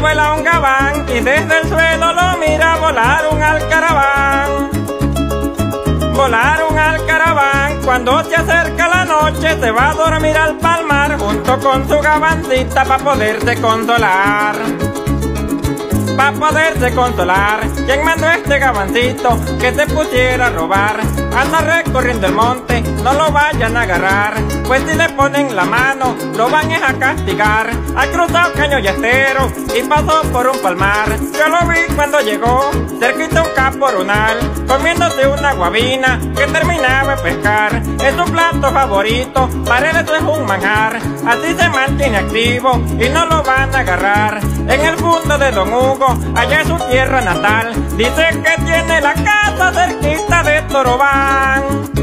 Vuela un gabán y desde el suelo lo mira volar un alcaraván. Volar un alcaraván cuando se acerca la noche se va a dormir al palmar junto con su gabancita para poderse consolar para poderse consolar. ¿Quién mandó este gabancito que se pusiera a robar? Anda recorriendo el monte, no lo vayan a agarrar, pues si le ponen la mano, lo van a castigar. Ha cruzado caño y estero y pasó por un palmar. Yo lo vi cuando llegó, cerquita un caporonal, comiéndose una guabina que terminaba de pescar. Es su plato favorito, para él eso es un manjar. Así se mantiene activo y no lo van a agarrar. En el fondo de Don Hugo, allá es su tierra natal, dice que tiene la casa cerquita de Torobán.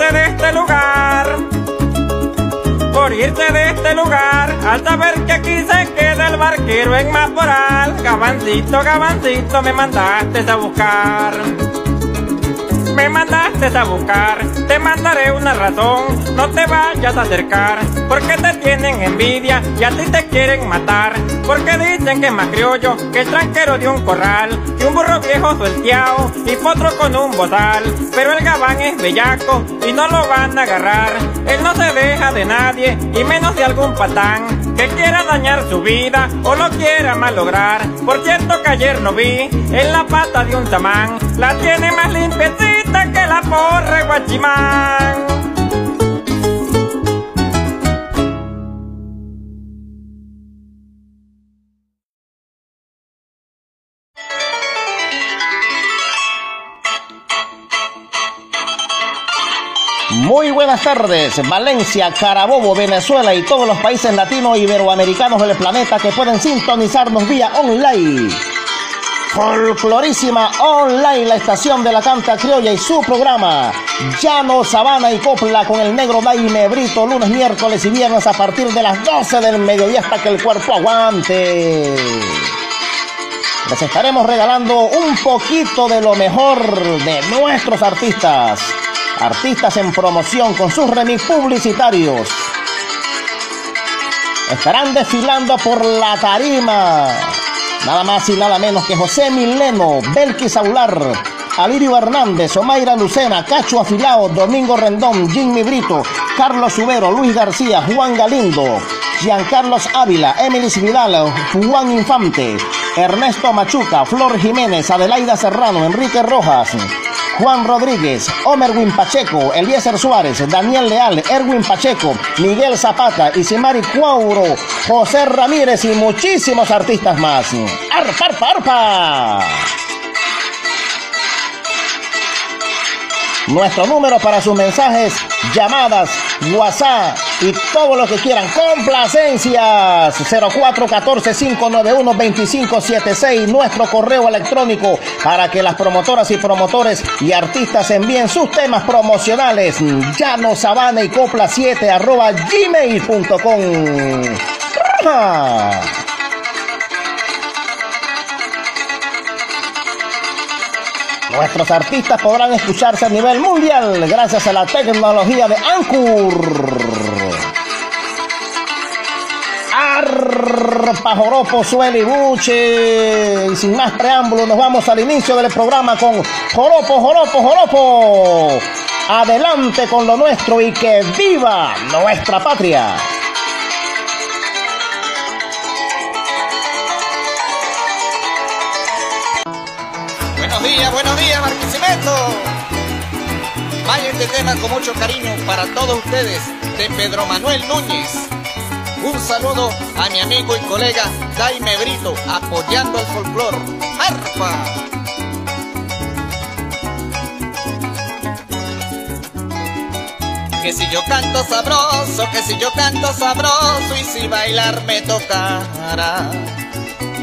Irse de este lugar. Por irse de este lugar, al saber que aquí se queda el barquero en Maporal. Gabancito, gabancito, me mandaste a buscar me mandaste a buscar, te mandaré una razón, no te vayas a acercar, porque te tienen envidia y a ti te quieren matar, porque dicen que es más criollo que el tranquero de un corral, un burro viejo suelteado y potro con un bozal, pero el gabán es bellaco y no lo van a agarrar, él no se deja de nadie y menos de algún patán, que quiera dañar su vida o lo quiera malograr, por cierto que ayer no vi en la pata de un tamán, la tiene más limpiecita que la porre guachimán. Valencia, Carabobo, Venezuela y todos los países latinos iberoamericanos del planeta que pueden sintonizarnos vía online. Folclorísima Online, la estación de la canta criolla y su programa Llano, Sabana y Copla con el negro Daime Brito lunes, miércoles y viernes a partir de las 12 del mediodía hasta que el cuerpo aguante. Les estaremos regalando un poquito de lo mejor de nuestros artistas. Artistas en promoción con sus remix publicitarios. Estarán desfilando por la tarima Nada más y nada menos que José Mileno, Belkis Aular, Alirio Hernández, Omaira Lucena, Cacho Afilao, Domingo Rendón, Jimmy Brito, Carlos Subero, Luis García, Juan Galindo, Giancarlos Ávila, Emily Vidal, Juan Infante, Ernesto Machuca, Flor Jiménez, Adelaida Serrano, Enrique Rojas, Juan Rodríguez, Omer Win Pacheco, Eliezer Suárez, Daniel Leal, Erwin Pacheco, Miguel Zapata, Isimari Cuauro, José Ramírez y muchísimos artistas más. ¡Arpa, arpa, arpa! Nuestro número para sus mensajes, llamadas, WhatsApp y todo lo que quieran. Complacencias 0414-591-2576. Nuestro correo electrónico para que las promotoras y promotores y artistas envíen sus temas promocionales. Llano Sabana y Copla 7 arroba gmail.com. Nuestros artistas podrán escucharse a nivel mundial gracias a la tecnología de Anchor. Arpa, Joropo, Suelo y Y sin más preámbulos, nos vamos al inicio del programa con Joropo, Joropo, Joropo. Adelante con lo nuestro y que viva nuestra patria. Buenos días, buenos días, Marquisimeto. Vaya este tema con mucho cariño para todos ustedes de Pedro Manuel Núñez. Un saludo a mi amigo y colega Jaime Brito, apoyando el folclor. ¡Arpa! Que si yo canto sabroso, que si yo canto sabroso y si bailar me tocara.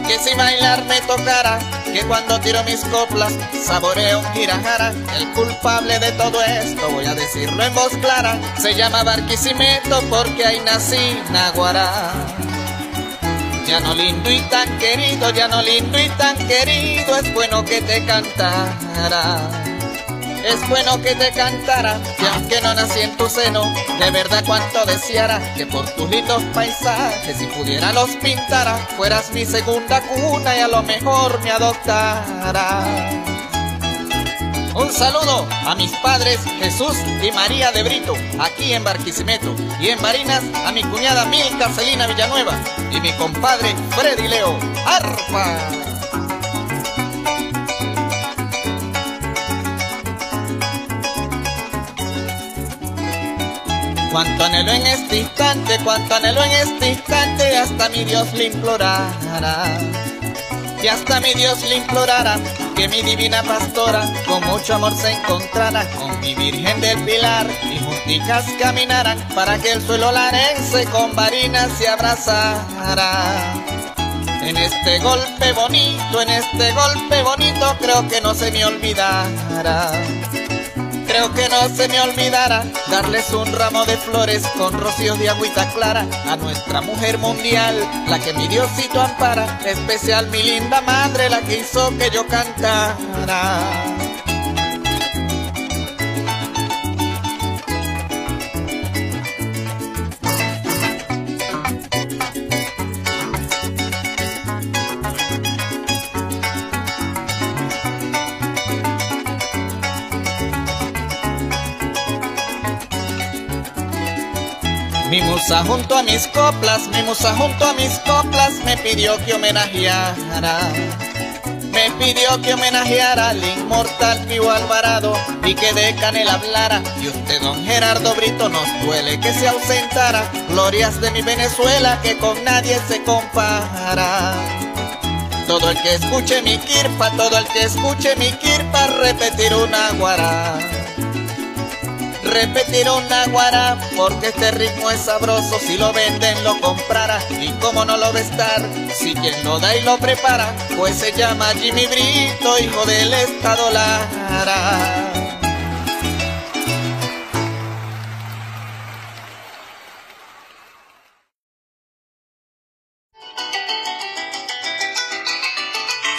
Que si bailar me tocara, que cuando tiro mis coplas saboreo un girajara. El culpable de todo esto, voy a decirlo en voz clara, se llama Barquisimeto porque ahí nací Naguará. Ya no lindo y tan querido, ya no lindo y tan querido, es bueno que te cantara. Es bueno que te cantara, y aunque no nací en tu seno, de verdad cuanto deseara que por tus lindos paisajes, si pudiera los pintara, fueras mi segunda cuna y a lo mejor me adoptara. Un saludo a mis padres Jesús y María de Brito, aquí en Barquisimeto, y en Marinas a mi cuñada Milka Celina Villanueva y mi compadre Freddy Leo. ¡Arpa! Cuánto anhelo en este instante, cuánto anhelo en este instante, hasta mi Dios le implorara. Y hasta mi Dios le implorara que mi divina pastora con mucho amor se encontrara con mi Virgen del Pilar y junticas caminaran para que el suelo larense con varinas se abrazara. En este golpe bonito, en este golpe bonito, creo que no se me olvidará. Que no se me olvidará darles un ramo de flores con rocíos de agüita clara a nuestra mujer mundial, la que mi Diosito ampara, especial mi linda madre, la que hizo que yo cantara. Musa junto a mis coplas, mi musa junto a mis coplas me pidió que homenajeara. Me pidió que homenajeara al inmortal Pío Alvarado y que de Canel hablara. Y usted, don Gerardo Brito, nos duele que se ausentara. Glorias de mi Venezuela que con nadie se compara. Todo el que escuche mi kirpa, todo el que escuche mi kirpa, repetir una guará repetir una guara porque este ritmo es sabroso. Si lo venden lo comprara y como no lo va estar si quien lo da y lo prepara pues se llama Jimmy Brito hijo del estado Lara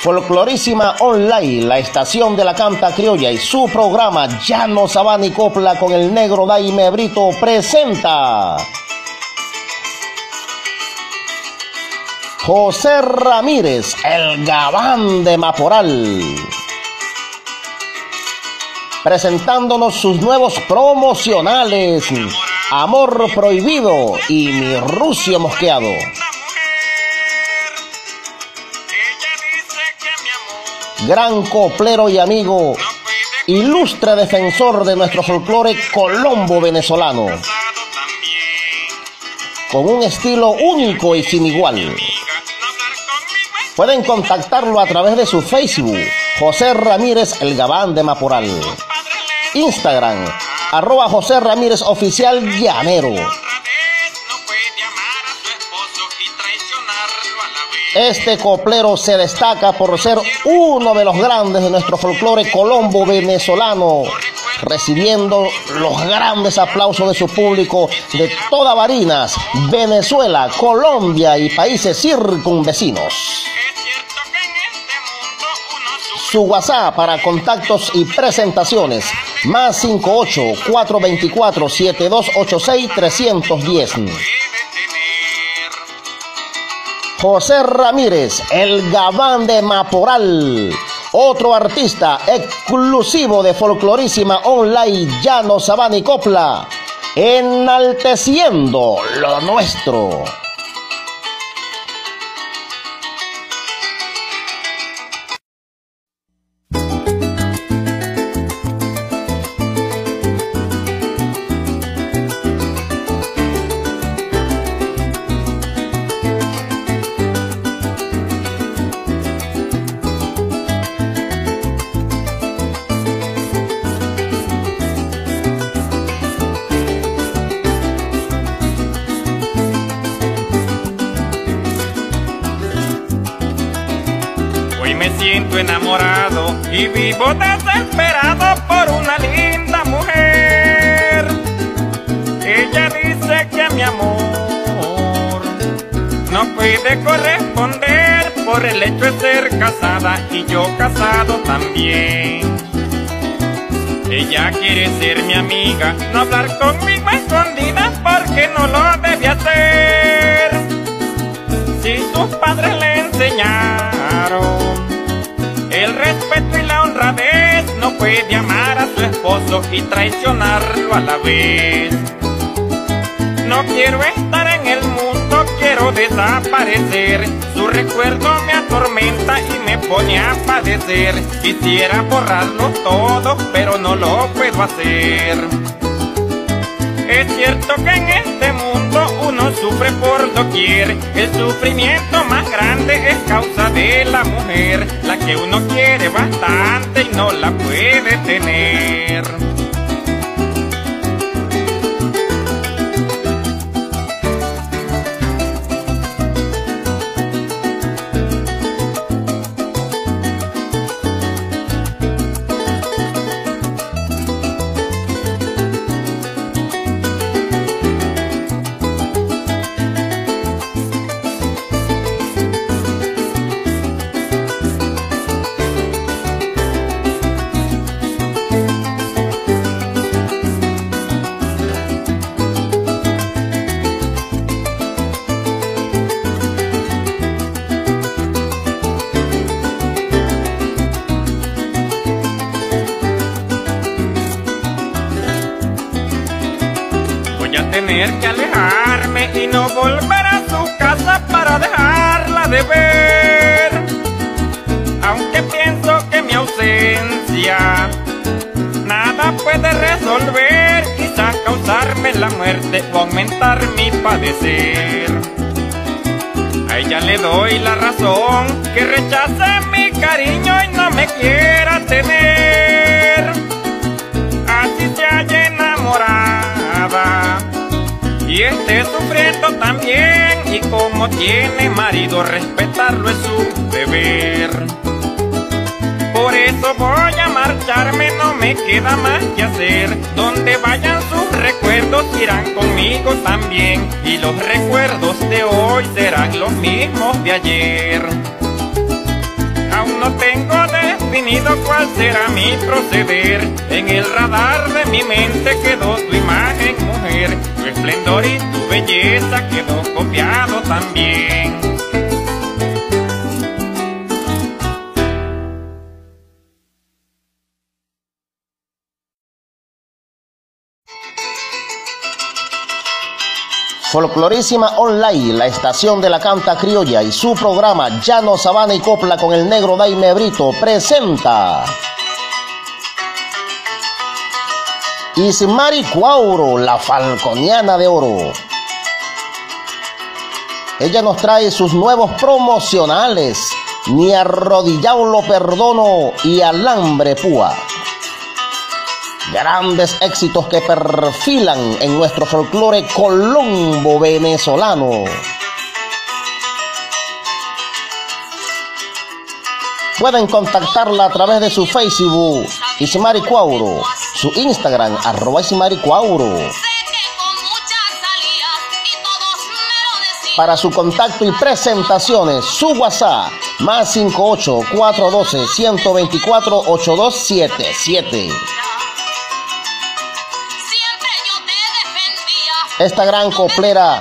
Folclorísima Online, la estación de la canta criolla y su programa Llano Sabana y Copla con el negro Daime Brito presenta José Ramírez, el gabán de Maporal. Presentándonos sus nuevos promocionales, Amor Prohibido y Mi Rucio Mosqueado. Gran coplero y amigo, ilustre defensor de nuestro folclore colombo venezolano, con un estilo único y sin igual. Pueden contactarlo a través de su Facebook, José Ramírez El Gabán de Maporal. Instagram, arroba José Ramírez Oficial Llanero. Este coplero se destaca por ser uno de los grandes de nuestro folclore colombo venezolano, recibiendo los grandes aplausos de su público de toda Barinas, Venezuela, Colombia y países circunvecinos. Su WhatsApp para contactos y presentaciones, más 58 424 7286 310. José Ramírez, el gabán de Maporal. Otro artista exclusivo de Folclorísima Online, Llano Sabana y Copla, enalteciendo lo nuestro. Puede corresponder por el hecho de ser casada y yo casado también. Ella quiere ser mi amiga, no hablar conmigo escondida porque no lo debe hacer. Si sus padres le enseñaron el respeto y la honradez, no puede amar a su esposo y traicionarlo a la vez. No quiero estar en el mundo, quiero desaparecer. Su recuerdo me atormenta y me pone a padecer. Quisiera borrarlo todo, pero no lo puedo hacer. Es cierto que en este mundo uno sufre por doquier. El sufrimiento más grande es causa de la mujer, la que uno quiere bastante y no la puede tener. Resolver, quizás causarme la muerte o aumentar mi padecer. A ella le doy la razón que rechace mi cariño y no me quiera tener. Así se haya enamorada y esté sufriendo también. Y como tiene marido, respetarlo es su deber. Por eso voy a marcharme, no me queda más que hacer. Donde vayan sus recuerdos irán conmigo también. Y los recuerdos de hoy serán los mismos de ayer. Aún no tengo definido cuál será mi proceder. En el radar de mi mente quedó tu imagen, mujer. Tu esplendor y tu belleza quedó copiado también. Folclorísima Online, la estación de la canta criolla y su programa Llano, Sabana y Copla con el negro Daime Brito presenta. Ismari Cuauro, la falconiana de oro. Ella nos trae sus nuevos promocionales, Ni arrodillado lo perdono y Alambre Púa grandes éxitos que perfilan en nuestro folclore colombo venezolano. Pueden contactarla a través de su Facebook, Isimari Cuauro, su Instagram, arroba Isimari Cuauro. Para su contacto y presentaciones, su WhatsApp, más 58 412 124 8277. Esta gran coplera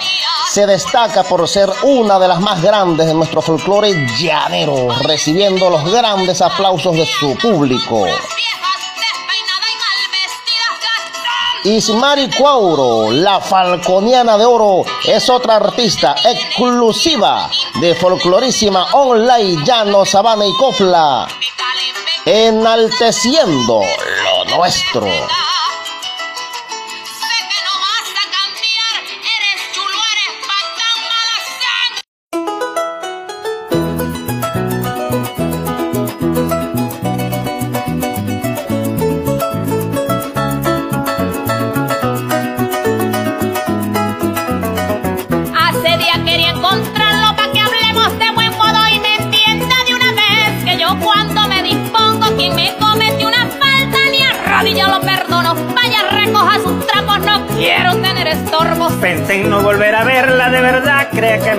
se destaca por ser una de las más grandes de nuestro folclore llanero, recibiendo los grandes aplausos de su público. Ismari Cuauro, la falconiana de oro, es otra artista exclusiva de folclorísima online llano, sabana y cofla, enalteciendo lo nuestro.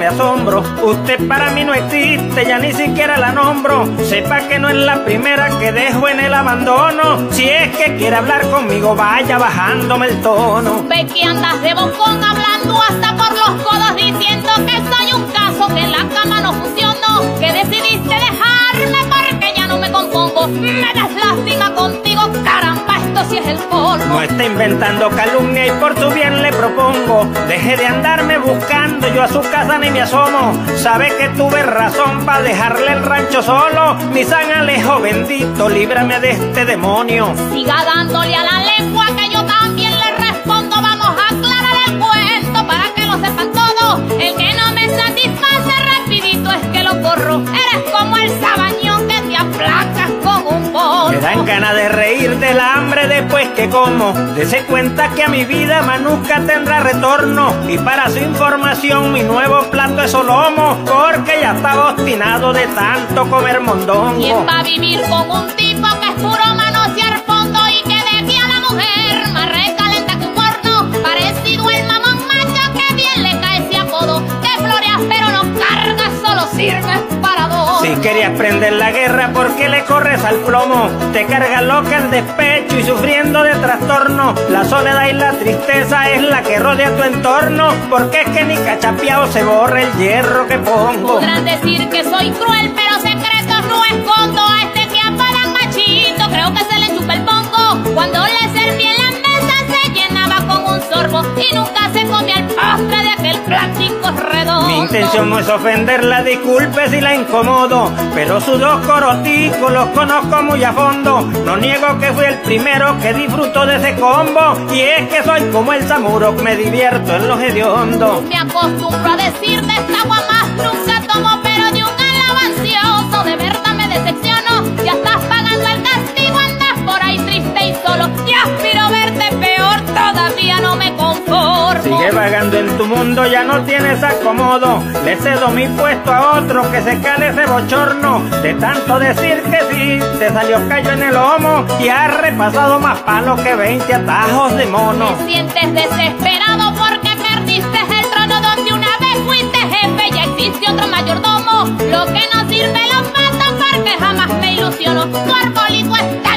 Asombro. Usted para mí no existe, ya ni siquiera la nombro. Sepa que no es la primera que dejo en el abandono. Si es que quiere hablar conmigo, vaya bajándome el tono. Ve que andas de bocón hablando hasta por los codos diciendo que soy un caso, que la cama no funcionó, que decidiste dejarme porque ya no me compongo. Me das lástima contigo, caramba, es el. No está inventando calumnia y por tu bien le propongo. Deje de andarme buscando, yo a su casa ni me asomo. Sabe que tuve razón para dejarle el rancho solo. Mi San Alejo bendito, líbrame de este demonio. Siga dándole a la lengua que yo también le respondo. Vamos a aclarar el cuento para que lo sepan todos. El que no me satisface rapidito es que lo corro. Eres como el sabañón que te polvo. Me dan ganas de reír del hambre después que como. Dese cuenta que a mi vida Manuska tendrá retorno. Y para su información, mi nuevo plato es solomo. Porque ya estaba obstinado de tanto comer mondongo. ¿Quién va a vivir con un tipo que es puro querías prender la guerra, ¿por qué le corres al plomo? Te cargas loca el despecho y sufriendo de trastorno. La soledad y la tristeza es la que rodea tu entorno. Porque es que ni cachapeado se borra el hierro que pongo. Podrán decir que soy cruel, pero secretos no escondo. A este que apagan machito, creo que se le chupa el pongo. Cuando le serví en la mesa se llenaba con un sorbo y nunca se comía el postre de aquel plástico redondo. Mi intención no es ofenderla, disculpe si la incomodo, pero sus dos coroticos los conozco muy a fondo. No niego que fui el primero que disfrutó de ese combo, y es que soy como el samuro, me divierto en los hediondos. Me acostumbro a decir de esta agua más nunca tomo, pero de un tu mundo, ya no tienes acomodo. Le cedo mi puesto a otro que se cale ese bochorno. De tanto decir que sí, te salió callo en el lomo y has repasado más palos que 20 atajos de mono. Te sientes desesperado porque perdiste el trono donde una vez fuiste jefe, ya existe otro mayordomo. Lo que no sirve lo mata porque jamás me ilusiono. Tu arbolito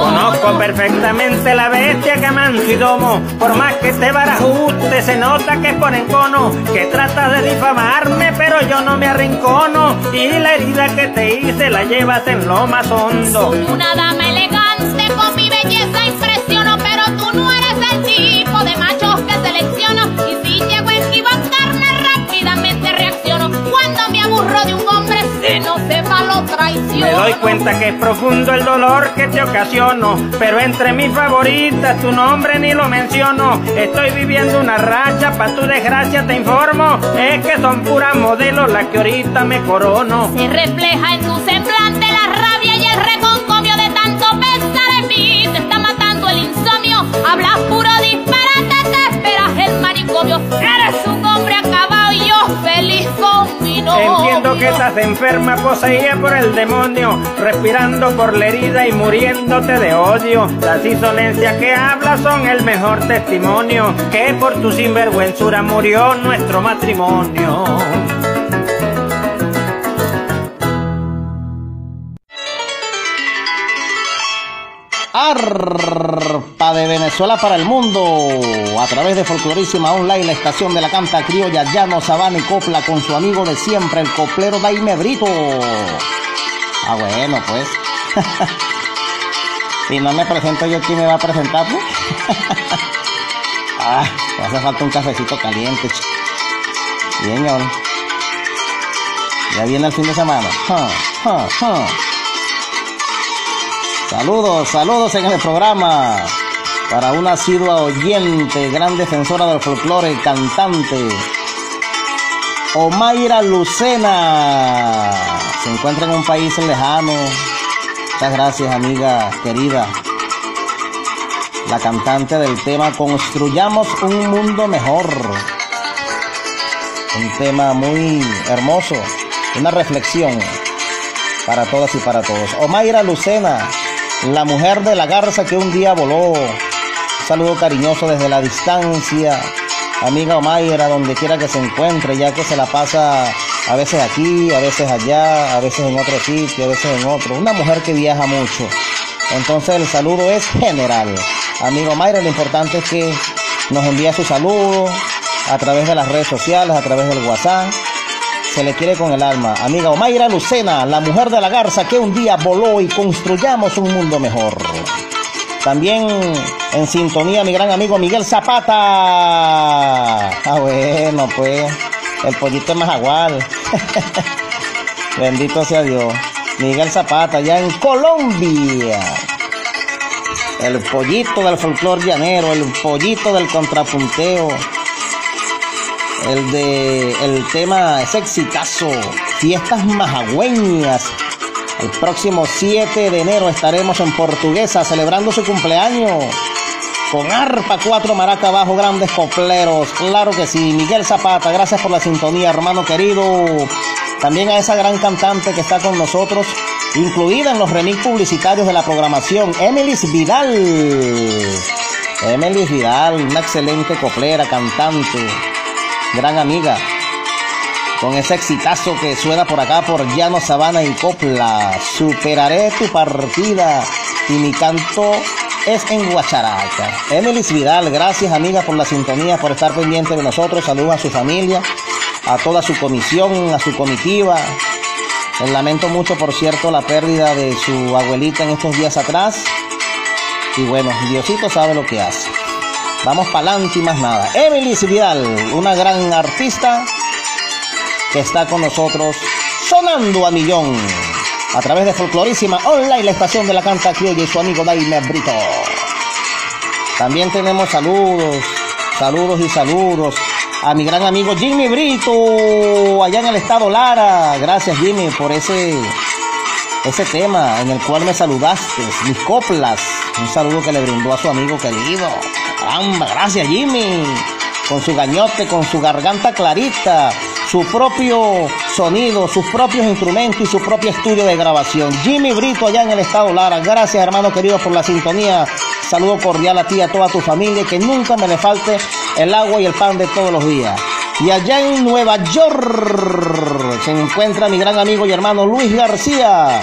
Conozco perfectamente la bestia que manso y. Por más que te barajuste, se nota que es por encono. Que tratas de difamarme, pero yo no me arrincono. Y la herida que te hice la llevas en lo más hondo. Soy una dama elegante, con mi belleza impresiono, pero tú no eres el tipo de machos que selecciono. Y si llego a equivocarme, rápidamente reacciono. Cuando me aburro de un Me doy cuenta que es profundo el dolor que te ocasiono, pero entre mis favoritas tu nombre ni lo menciono. Estoy viviendo una racha, pa' tu desgracia te informo, es que son puras modelos las que ahorita me corono. Se refleja en tu semblante la rabia y el reconcomio de tanto pensar en mí. Te está matando el insomnio. Hablas puro Entiendo que estás enferma, poseída por el demonio, respirando por la herida y muriéndote de odio. Las insolencias que hablas son el mejor testimonio, que por tu sinvergüenzura murió nuestro matrimonio. Arpa de Venezuela para el mundo a través de Folclorísima Online, la estación de la canta criolla Llano Sabana y Copla con su amigo de siempre, el coplero Daime Brito. Ah, bueno, pues. si no me presento yo, ¿quién me va a presentar? pues? ah, me hace falta un cafecito caliente. Bien. Ya viene el fin de semana. Saludos, saludos en el programa para una asidua oyente, gran defensora del folclore, cantante, Omaira Lucena. Se encuentra en un país lejano. Muchas gracias, amiga querida. La cantante del tema Construyamos un mundo mejor. Un tema muy hermoso, una reflexión para todas y para todos. Omaira Lucena, la mujer de la garza que un día voló, saludo cariñoso desde la distancia. Amiga Omayra, donde quiera que se encuentre, ya que se la pasa a veces aquí, a veces allá, a veces en otro sitio, a veces en otro. Una mujer que viaja mucho. Entonces el saludo es general. Amigo Mayra, lo importante es que nos envía su saludo a través de las redes sociales, a través del WhatsApp. Se le quiere con el alma. Amiga Omayra Lucena, la mujer de la garza que un día voló y construyamos un mundo mejor. También en sintonía mi gran amigo Miguel Zapata. Ah, bueno, pues el pollito es más agual. Bendito sea Dios. Miguel Zapata, ya en Colombia. El pollito del folclor llanero, el pollito del contrapunteo. El de el tema es exitazo. Fiestas majagüeñas. El próximo 7 de enero estaremos en Portuguesa celebrando su cumpleaños. Con arpa, cuatro maraca abajo, grandes copleros. Claro que sí. Miguel Zapata, gracias por la sintonía, hermano querido. También a esa gran cantante que está con nosotros, incluida en los remix publicitarios de la programación, Emilis Vidal. Emilis Vidal, una excelente coplera, cantante, gran amiga. Con ese exitazo que suena por acá por Llano Sabana y Copla. Superaré tu partida y mi canto es en Guacharaca. Emilis Vidal, gracias amiga por la sintonía, por estar pendiente de nosotros. Saludos a su familia a toda su comisión, a su comitiva. Lamento mucho, por cierto, la pérdida de su abuelita en estos días atrás. Y bueno, Diosito sabe lo que hace. Vamos para adelante y más nada. Emily Vidal, una gran artista que está con nosotros sonando a millón a través de Folclorísima Online, la estación de la canta criolla y su amigo Daime Brito. También tenemos saludos, saludos y saludos a mi gran amigo Jimmy Brito, allá en el estado Lara. Gracias Jimmy por ese, ese tema en el cual me saludaste, mis coplas. Un saludo que le brindó a su amigo querido. Caramba, gracias Jimmy. Con su gañote, con su garganta clarita, su propio sonido, sus propios instrumentos y su propio estudio de grabación. Jimmy Brito allá en el estado Lara. Gracias hermano querido por la sintonía. Saludo cordial a ti y a toda tu familia. Que nunca me le falte el agua y el pan de todos los días. Y allá en Nueva York se encuentra mi gran amigo y hermano Luis García,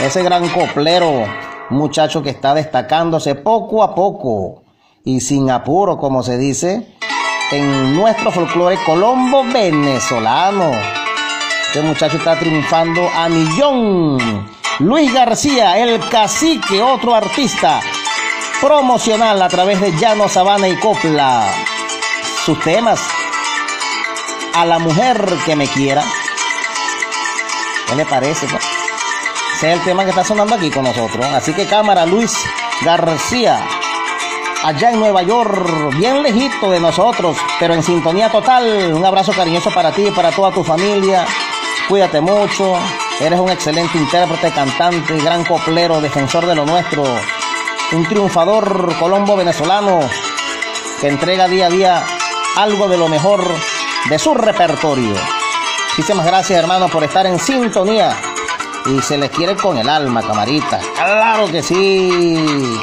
ese gran coplero, muchacho que está destacándose poco a poco y sin apuro, como se dice, en nuestro folclore colombo venezolano. Este muchacho está triunfando a millón. Luis García, el cacique, otro artista promocional a través de Llano, Sabana y Copla sus temas a la mujer que me quiera. ¿Qué le parece? Ese es el tema que está sonando aquí con nosotros. Así que cámara, Luis García, allá en Nueva York, bien lejito de nosotros, pero en sintonía total. Un abrazo cariñoso para ti y para toda tu familia. Cuídate mucho. Eres un excelente intérprete, cantante, gran coplero, defensor de lo nuestro. Un triunfador colombo venezolano que entrega día a día algo de lo mejor de su repertorio. Muchísimas gracias, hermanos, por estar en sintonía. Y se les quiere con el alma, camarita. Claro que sí.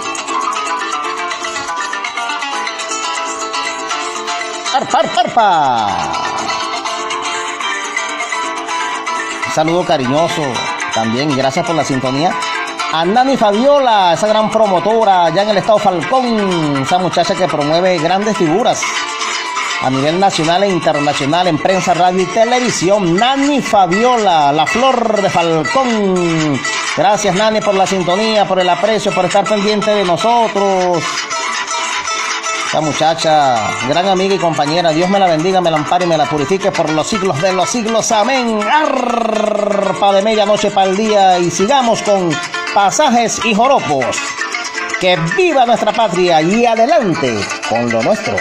Arpa, saludo cariñoso también, gracias por la sintonía. A Nani Fabiola, esa gran promotora allá en el estado Falcón, esa muchacha que promueve grandes figuras a nivel nacional e internacional en prensa, radio y televisión. Nani Fabiola, la flor de Falcón. Gracias Nani por la sintonía, por el aprecio, por estar pendiente de nosotros. Esta muchacha, gran amiga y compañera, Dios me la bendiga, me la ampare y me la purifique por los siglos de los siglos. Amén. Arpa de medianoche para el día y sigamos con pasajes y joropos. Que viva nuestra patria y adelante con lo nuestro.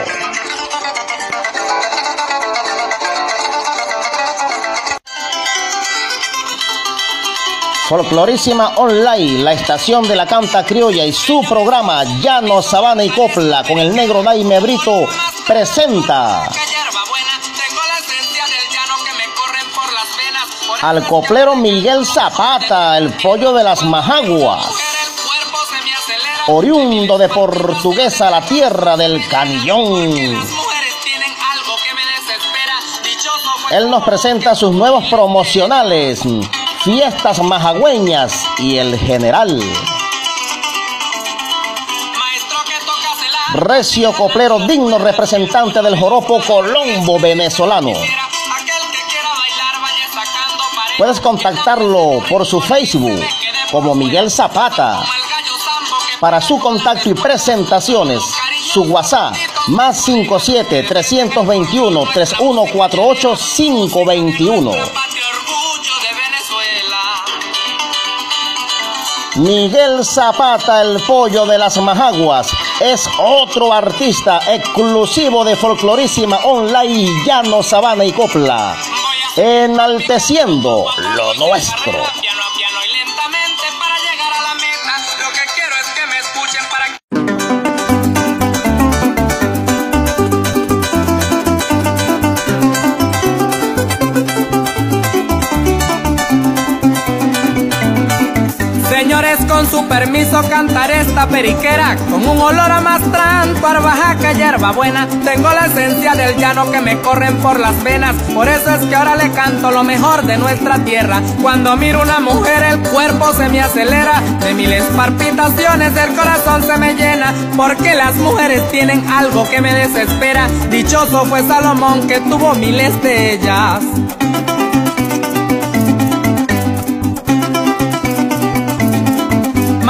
Folclorísima Online, la estación de la canta criolla y su programa Llano, Sabana y Copla con el negro Daime Brito presenta al coplero Miguel Zapata, el pollo de las majaguas. oriundo de Portuguesa, la tierra del canillón. Él nos presenta sus nuevos promocionales, Fiestas Majagüeñas y El General. Recio Coplero, digno representante del joropo colombo venezolano. Puedes contactarlo por su Facebook como Miguel Zapata. Para su contacto y presentaciones, su WhatsApp más 57 321 3148 521. Miguel Zapata, el pollo de las majaguas, es otro artista exclusivo de Folclorísima Online Llano, Sabana y Copla, enalteciendo lo nuestro. Con su permiso cantaré esta periquera con un olor a mastranto, arbajaca, hierba buena. Tengo la esencia del llano que me corren por las venas, por eso es que ahora le canto lo mejor de nuestra tierra. Cuando miro una mujer el cuerpo se me acelera, de miles palpitaciones el corazón se me llena, porque las mujeres tienen algo que me desespera. Dichoso fue Salomón que tuvo miles de ellas.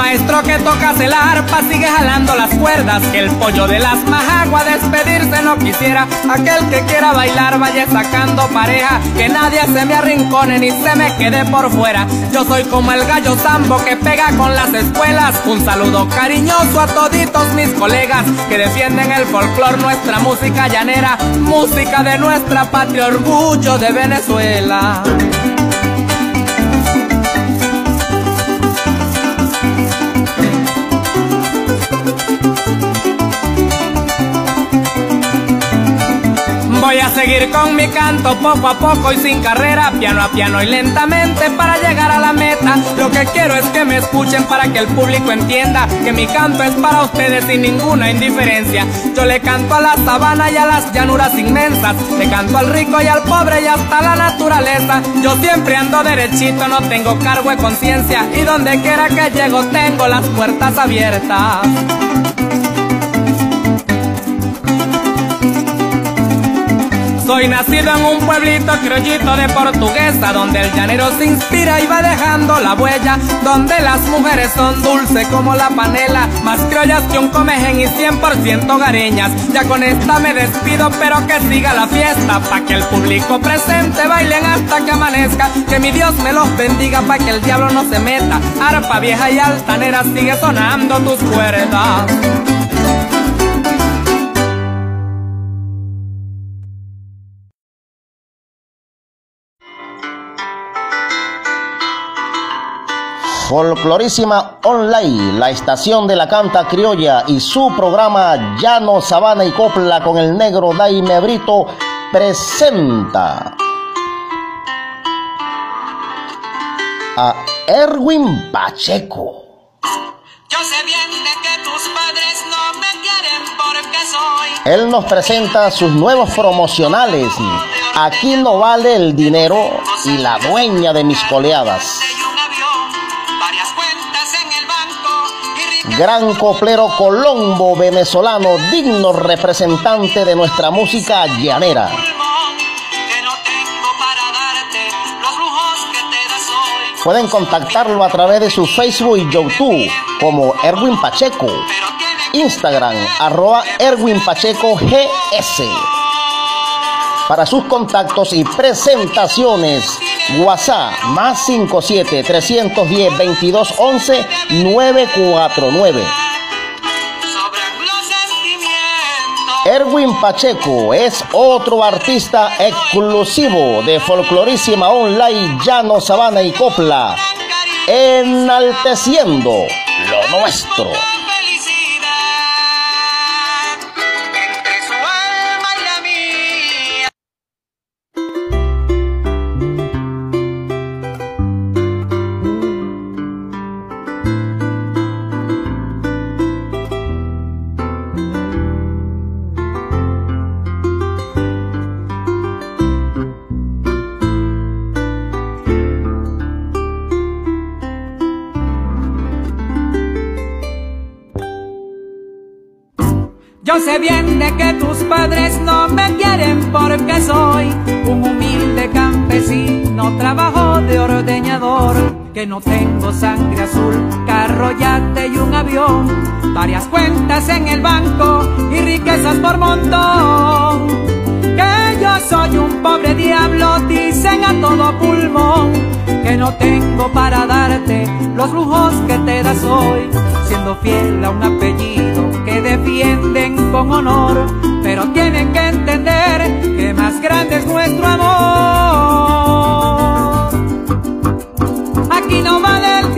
Maestro que tocas el arpa sigue jalando las cuerdas. Que el pollo de las majaguas despedirse no quisiera. Aquel que quiera bailar vaya sacando pareja. Que nadie se me arrincone ni se me quede por fuera. Yo soy como el gallo zambo que pega con las escuelas. Un saludo cariñoso a toditos mis colegas que defienden el folclor, nuestra música llanera, música de nuestra patria, orgullo de Venezuela. Voy a seguir con mi canto poco a poco y sin carrera, piano a piano y lentamente para llegar a la meta. Lo que quiero es que me escuchen para que el público entienda que mi canto es para ustedes sin ninguna indiferencia. Yo le canto a la sabana y a las llanuras inmensas, le canto al rico y al pobre y hasta la naturaleza. Yo siempre ando derechito, no tengo cargo de conciencia y donde quiera que llego tengo las puertas abiertas. Soy nacido en un pueblito criollito de portuguesa, donde el llanero se inspira y va dejando la huella, donde las mujeres son dulces como la panela, más criollas que un comején y 100% gareñas. Ya con esta me despido, pero que siga la fiesta, pa' que el público presente bailen hasta que amanezca, que mi Dios me los bendiga pa' que el diablo no se meta. Arpa vieja y altanera sigue sonando tus cuerdas. Folclorísima Online, la estación de la canta criolla y su programa Llano, Sabana y Copla con el negro Daime Brito presenta a Erwin Pacheco. Yo sé bien de que tus padres no me quieren porque soy. Él nos presenta sus nuevos promocionales. Aquí no vale el dinero y la dueña de mis coleadas. Gran coplero colombo venezolano, digno representante de nuestra música llanera. Pueden contactarlo a través de su Facebook y YouTube como Erwin Pacheco, Instagram arroba Erwin Pacheco GS. Para sus contactos y presentaciones, WhatsApp más 57 310 22 11 949. Erwin Pacheco es otro artista exclusivo de Folclorísima Online Llano, Sabana y Copla, enalteciendo lo nuestro. Yo sé bien de que tus padres no me quieren porque soy un humilde campesino, trabajo de ordeñador, que no tengo sangre azul, carro, y un avión, varias cuentas en el banco y riquezas por montón. Que yo soy un pobre diablo, dicen a todo pulmón, que no tengo para darte los lujos que te das hoy, siendo fiel a un apellido que defienden con honor, pero tienen que entender que más grande es nuestro amor. Aquí no vale el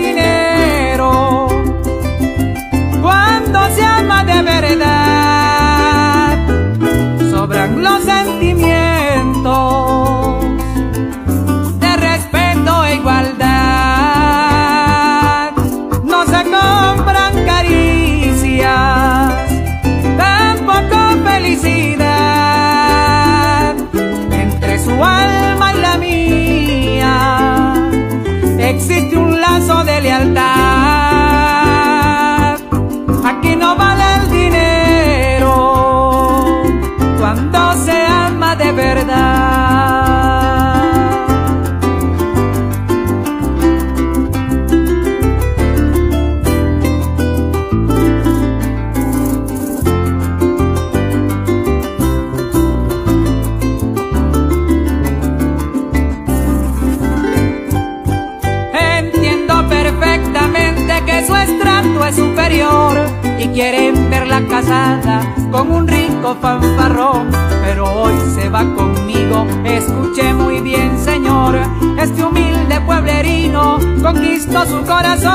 quieren verla casada con un rico fanfarrón. Pero hoy se va conmigo, escuche muy bien, señor. Este humilde pueblerino conquistó su corazón.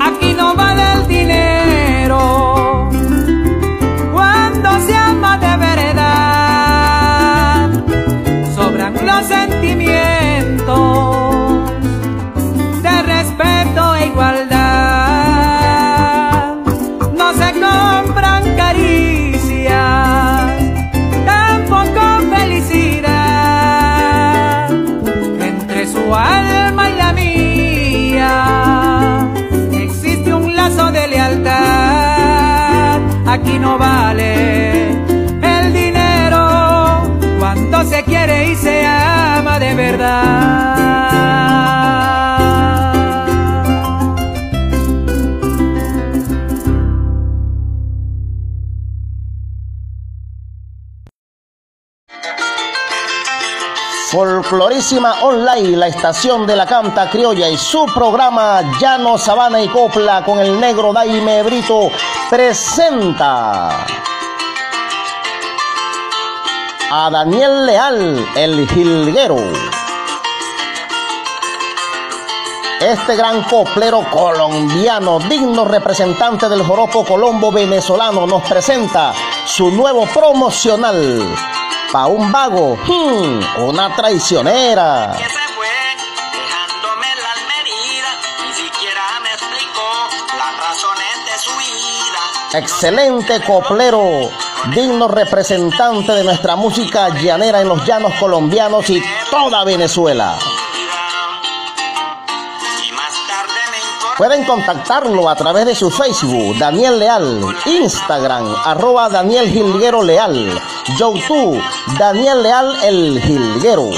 Aquí no vale el dinero Folclorísima Online, la estación de la canta criolla y su programa Llano, Sabana y Copla con el negro Daime Brito presenta a Daniel Leal, el jilguero. Este gran coplero colombiano, digno representante del joropo colombo venezolano, nos presenta su nuevo promocional. Pa' un vago, hmm, una traicionera. Excelente coplero, digno representante de nuestra música llanera en los llanos colombianos y toda Venezuela. Pueden contactarlo a través de su Facebook, Daniel Leal, Instagram, arroba Daniel Gilguero Leal, YouTube, Daniel Leal el Gilguero.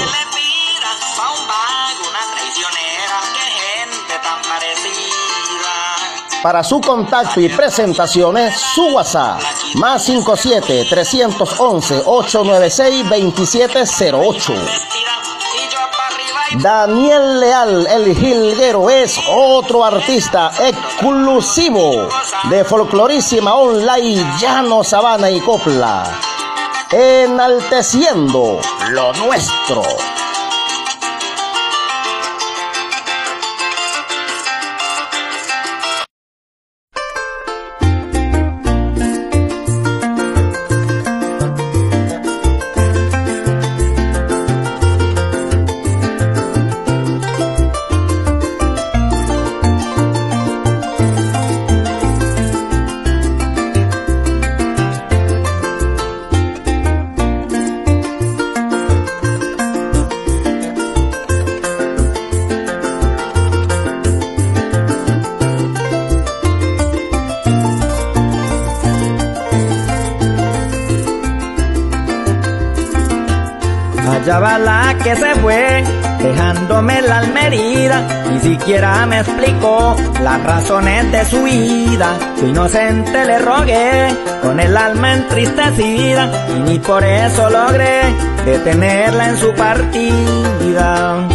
Para su contacto y presentaciones, su WhatsApp, más 57 Daniel Leal, el Gilguero, es otro artista exclusivo de Folclorísima Online, Llano, Sabana y Copla, enalteciendo lo nuestro. Dejándome la almerida, ni siquiera me explicó las razones de su vida. Su inocente le rogué, con el alma entristecida, y ni por eso logré detenerla en su partida.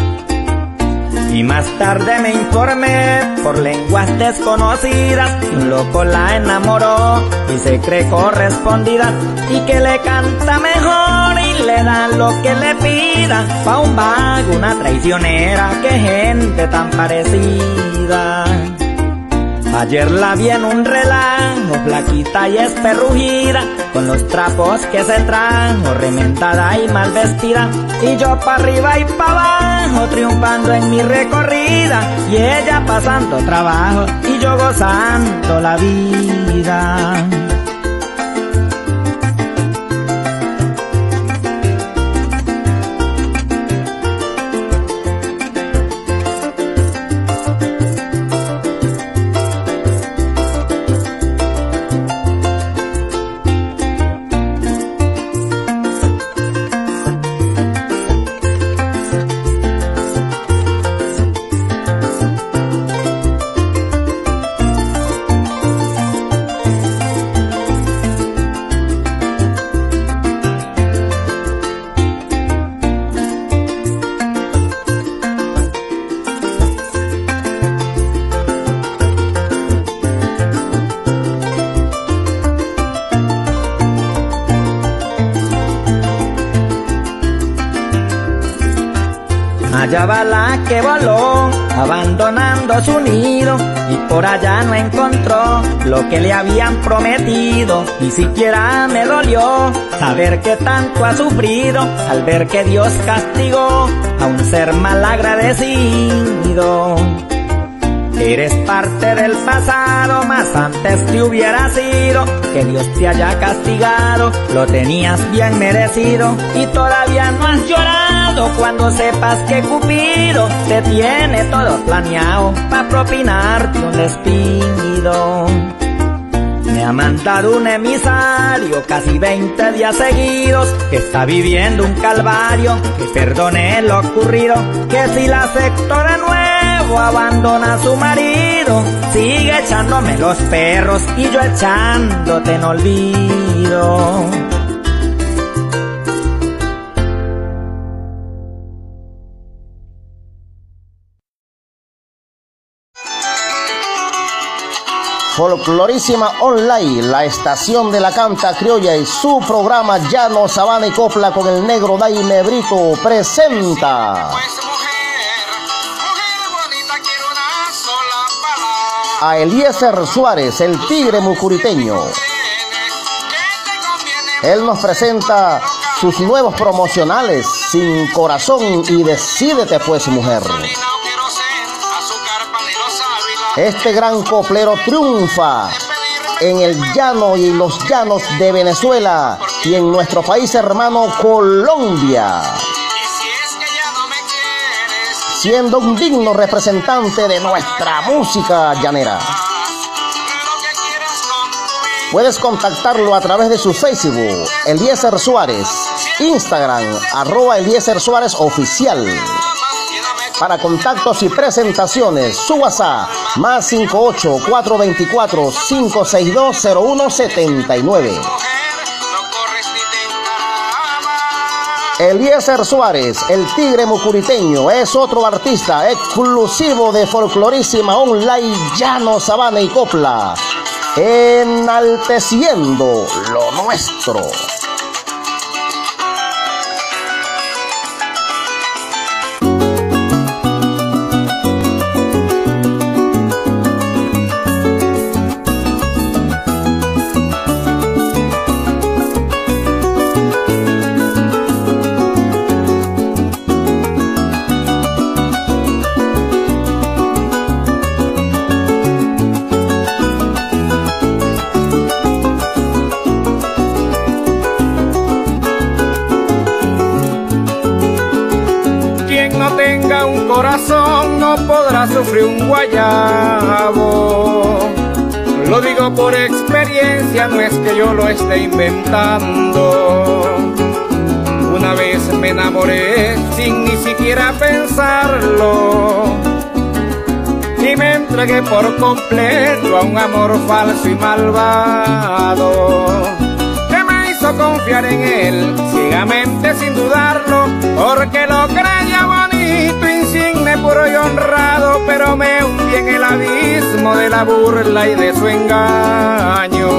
Y más tarde me informé por lenguas desconocidas un loco la enamoró y se cree correspondida y que le canta mejor le da lo que le pida pa' un vago, una traicionera, que gente tan parecida. Ayer la vi en un relajo, flaquita y esperrujida, con los trapos que se trajo, remendada y mal vestida, y yo pa' arriba y pa' abajo, triunfando en mi recorrida, y ella pasando trabajo, y yo gozando la vida. Lo que le habían prometido. Ni siquiera me dolió saber que tanto ha sufrido al ver que Dios castigó a un ser mal agradecido. Eres parte del pasado, más antes te hubiera sido que Dios te haya castigado, lo tenías bien merecido y todavía no has llorado cuando sepas que Cupido te tiene todo planeado para propinarte un despido. Me ha mandado un emisario casi 20 días seguidos que está viviendo un calvario, que perdone lo ocurrido, que si la acepto de nuevo abandona a su marido, sigue echándome los perros y yo echándote en olvido. Folclorísima Online, la estación de la canta criolla y su programa Llano, Sabana y Copla con el negro Daime Brito presenta Pues a Eliezer Suárez, el tigre mucuriteño. Él nos presenta sus nuevos promocionales, Sin Corazón y Decídete pues mujer. Este gran coplero triunfa en el llano y los llanos de Venezuela y en nuestro país hermano Colombia, siendo un digno representante de nuestra música llanera. Puedes contactarlo a través de su Facebook, Eliezer Suárez, Instagram, arroba Eliezer Suárez Oficial. Para contactos y presentaciones, su WhatsApp, más 58 424 562 0179. Mujer, no corres ni te encaramas. Eliezer Suárez, el tigre mucuriteño, es otro artista exclusivo de Folclorísima Online Llano, Sabana y Copla, enalteciendo lo nuestro. Sufrir un guayabo. Lo digo por experiencia, no es que yo lo esté inventando. Una vez me enamoré sin ni siquiera pensarlo. Y me entregué por completo a un amor falso y malvado. Que me hizo confiar en él pero me hundí en el abismo de la burla y de su engaño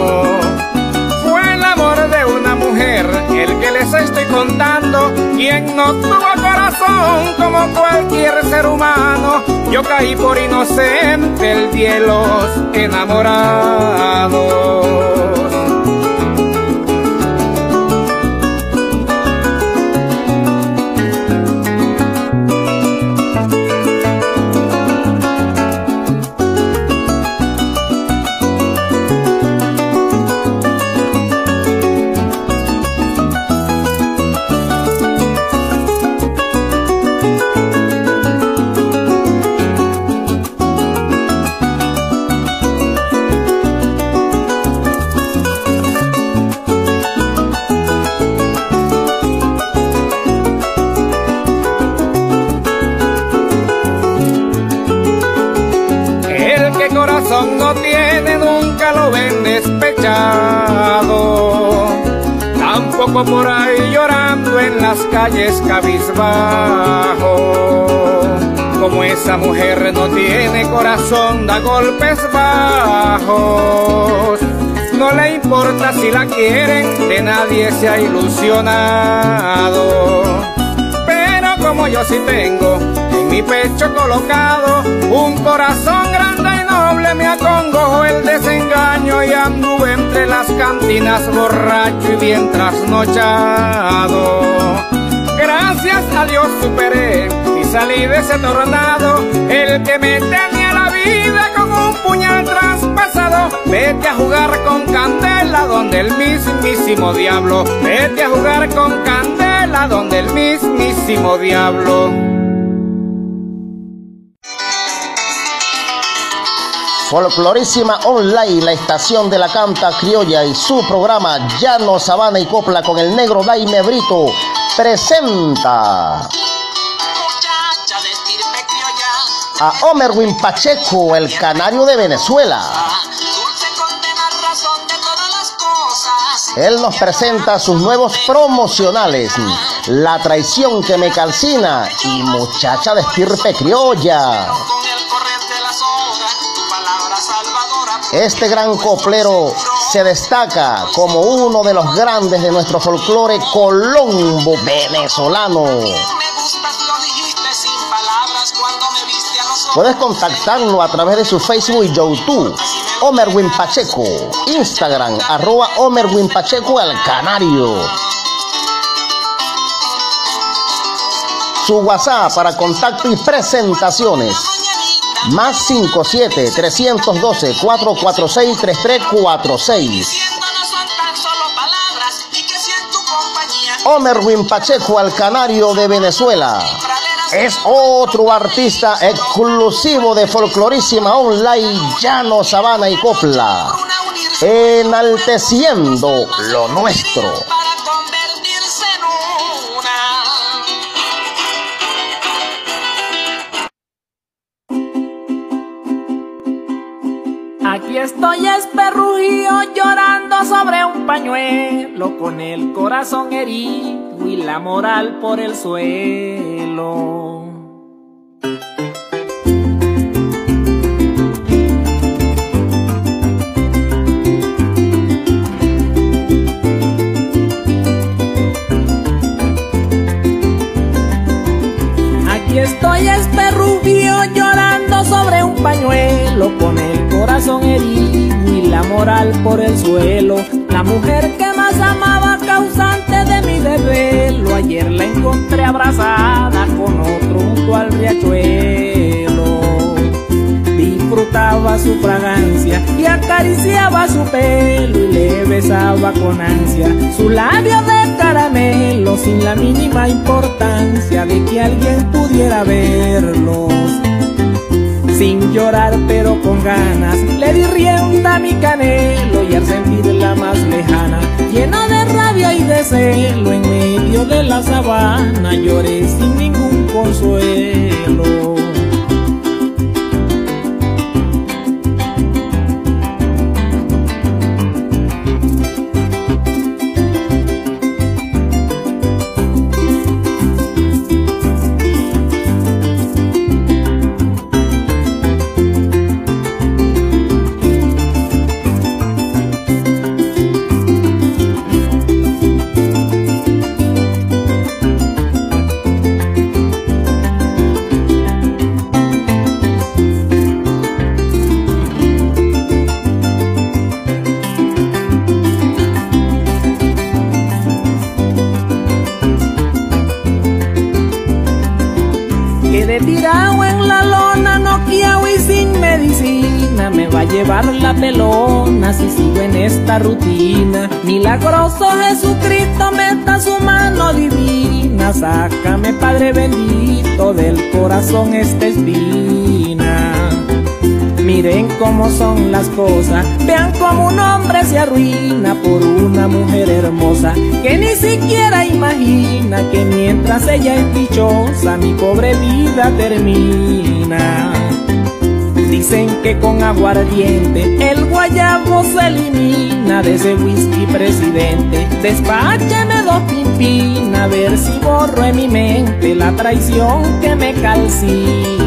el que les estoy contando, quien no tuvo corazón como cualquier ser humano, yo caí por inocente el día los enamorados. Tampoco por ahí llorando en las calles cabizbajo. Como esa mujer no tiene corazón, da golpes bajos. No le importa si la quieren, de nadie se ha ilusionado. Pero como yo sí tengo en mi pecho colocado un corazón grande me acongojo el desengaño y anduve entre las cantinas borracho y bien trasnochado. Gracias a Dios superé y salí de ese tornado, el que me tenía la vida como un puñal traspasado. Vete a jugar con candela donde el mismísimo diablo, vete a jugar con candela donde el mismísimo diablo. Folclorísima Online, la estación de la canta criolla y su programa Llano, Sabana y Copla con el negro Daime Brito presenta a Omerwin Pacheco, el canario de Venezuela. Él nos presenta sus nuevos promocionales, La traición que me calcina y Muchacha de estirpe criolla. Este gran coplero se destaca como uno de los grandes de nuestro folclore colombo venezolano. Puedes contactarlo a través de su Facebook y YouTube, Omerwin Pacheco, Instagram, arroba Omerwin Pacheco al Canario. Su WhatsApp para contacto y presentaciones más 57 312 446 3346. Omerwin Pacheco al Canario de Venezuela. Es otro artista exclusivo de Folclorísima Online, Llano, Sabana y Copla. Enalteciendo lo nuestro. Estoy esperrugido llorando sobre un pañuelo con el corazón herido y la moral por el suelo. Aquí estoy esperrubio llorando sobre un pañuelo con el corazón herido moral por el suelo. La mujer que más amaba causante de mi desvelo. Ayer la encontré abrazada con otro junto al riachuelo. Disfrutaba su fragancia y acariciaba su pelo y le besaba con ansia su labio de caramelo sin la mínima importancia de que alguien pudiera verlos sin llorar pero con ganas. Le di rienda a mi canelo y al sentirla más lejana, lleno de rabia y de celo, en medio de la sabana lloré sin ningún consuelo. Corazón esta espina. Miren cómo son las cosas, vean cómo un hombre se arruina por una mujer hermosa que ni siquiera imagina que mientras ella es dichosa mi pobre vida termina. Dicen que con aguardiente el guayabo se elimina de ese whisky presidente. Despácheme dos pimpinas a ver si borro en mi mente la traición que me calcina.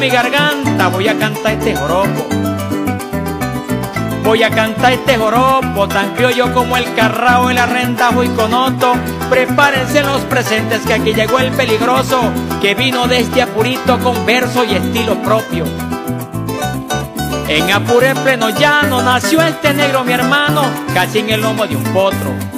Mi garganta voy a cantar este joropo. Voy a cantar este joropo tan criollo como el carrao, el arrendajo y conoto. Prepárense los presentes que aquí llegó el peligroso que vino de este Apurito con verso y estilo propio. En Apure pleno llano nació este negro mi hermano, casi en el lomo de un potro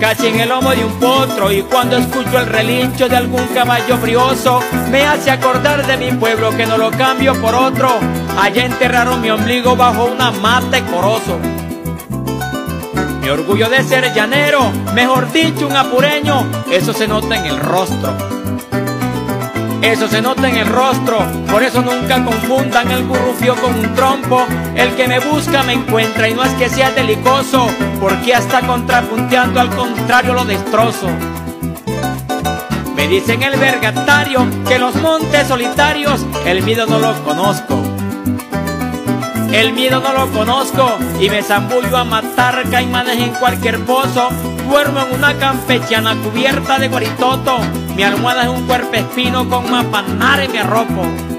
casi en el lomo de un potro y cuando escucho el relincho de algún caballo brioso me hace acordar de mi pueblo que no lo cambio por otro. Allá enterraron mi ombligo bajo una mata corozo. Mi orgullo de ser llanero, mejor dicho un apureño, eso se nota en el rostro. Eso se nota en el rostro, por eso nunca confundan el gurrufio con un trompo. El que me busca me encuentra y no es que sea delicoso, porque hasta contrapunteando al contrario lo destrozo. Me dicen el vergatario que los montes solitarios el miedo no lo conozco. El miedo no lo conozco y me zambullo a matar caimanes en cualquier pozo. Duermo en una campechana cubierta de guaritoto. Mi almohada es un cuerpo espino con mapanar en mi arropo.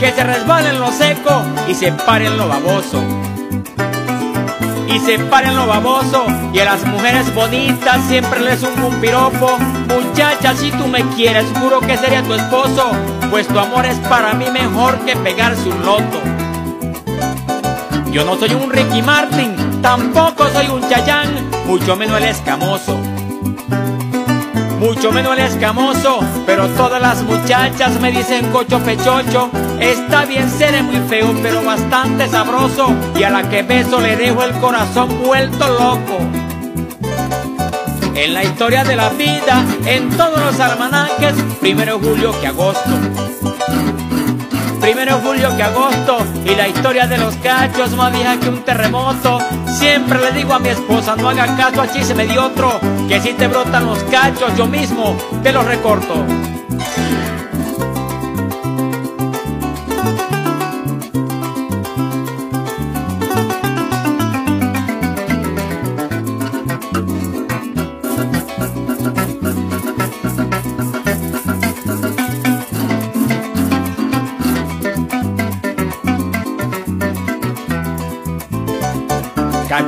Que se resbala en lo seco y se pare en lo baboso. Y se pare en lo baboso y a las mujeres bonitas siempre les un piropo. Muchacha, si tú me quieres, juro que sería tu esposo, pues tu amor es para mí mejor que pegarse un loto. Yo no soy un Ricky Martin, tampoco soy un Chayán, mucho menos el escamoso mucho menos el escamoso, pero todas las muchachas me dicen cocho pechocho. Está bien, seré muy feo, pero bastante sabroso, y a la que beso le dejo el corazón vuelto loco. En la historia de la vida, en todos los almanaques, primero julio que agosto. Primero julio que agosto y la historia de los cachos más vieja que un terremoto. Siempre le digo a mi esposa, no haga caso, allí se me dio otro, que si te brotan los cachos yo mismo te los recorto.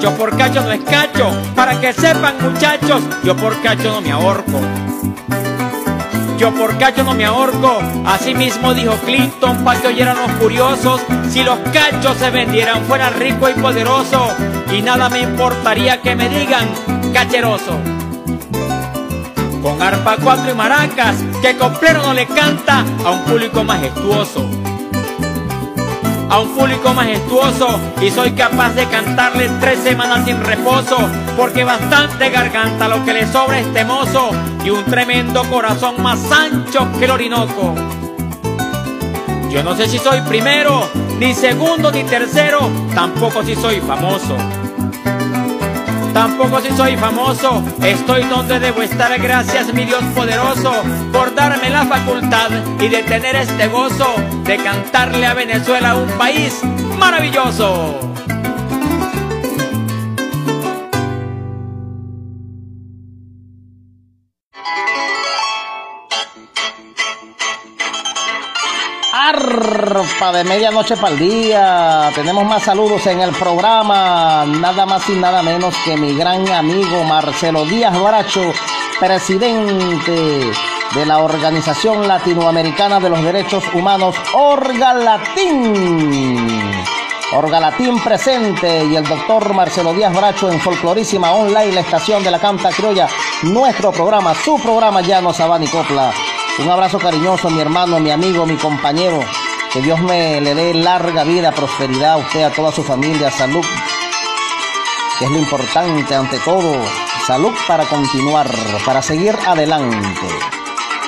Cacho por cacho no es cacho, para que sepan muchachos, yo por cacho no me ahorco. Yo por cacho no me ahorco, así mismo dijo Clinton para que oyeran los curiosos, si los cachos se vendieran fuera rico y poderoso, y nada me importaría que me digan cacheroso. Con arpa cuatro y maracas, que coplero no le canta a un público majestuoso a un público majestuoso y soy capaz de cantarle tres semanas sin reposo porque bastante garganta lo que le sobra este mozo y un tremendo corazón más ancho que el Orinoco. Yo no sé si soy primero, ni segundo, ni tercero, tampoco si soy famoso. Tampoco si soy famoso, estoy donde debo estar, gracias mi Dios poderoso, por darme la facultad y de tener este gozo de cantarle a Venezuela un país maravilloso. De medianoche para el día. Tenemos más saludos en el programa. Nada más y nada menos que mi gran amigo Marcelo Díaz Bracho, presidente de la Organización Latinoamericana de los Derechos Humanos, Orga Latín. Orga Latín presente y el doctor Marcelo Díaz Bracho en Folclorísima Online, la estación de la Canta Criolla, nuestro programa, su programa Llano Sabán y Copla. Un abrazo cariñoso, mi hermano, mi amigo, mi compañero. Que Dios me le dé larga vida, prosperidad a usted, a toda su familia, salud, que es lo importante ante todo. Salud para continuar, para seguir adelante.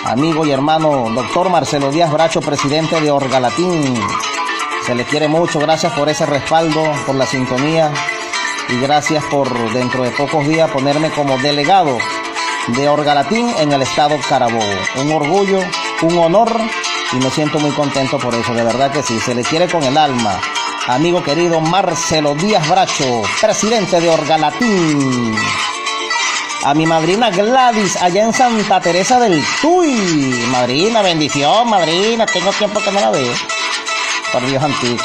Amigo y hermano, doctor Marcelo Díaz Bracho, presidente de Orgalatín. Se le quiere mucho, gracias por ese respaldo, por la sintonía y gracias por dentro de pocos días ponerme como delegado de Orgalatín en el estado Carabobo. Un orgullo, un honor y me siento muy contento por eso, de verdad que sí, se le quiere con el alma. Amigo querido Marcelo Díaz Bracho, presidente de Orgalatín. A mi madrina Gladys, allá en Santa Teresa del Tuy. Madrina, bendición, madrina, tengo tiempo que no la veo. Por Dios antiguo.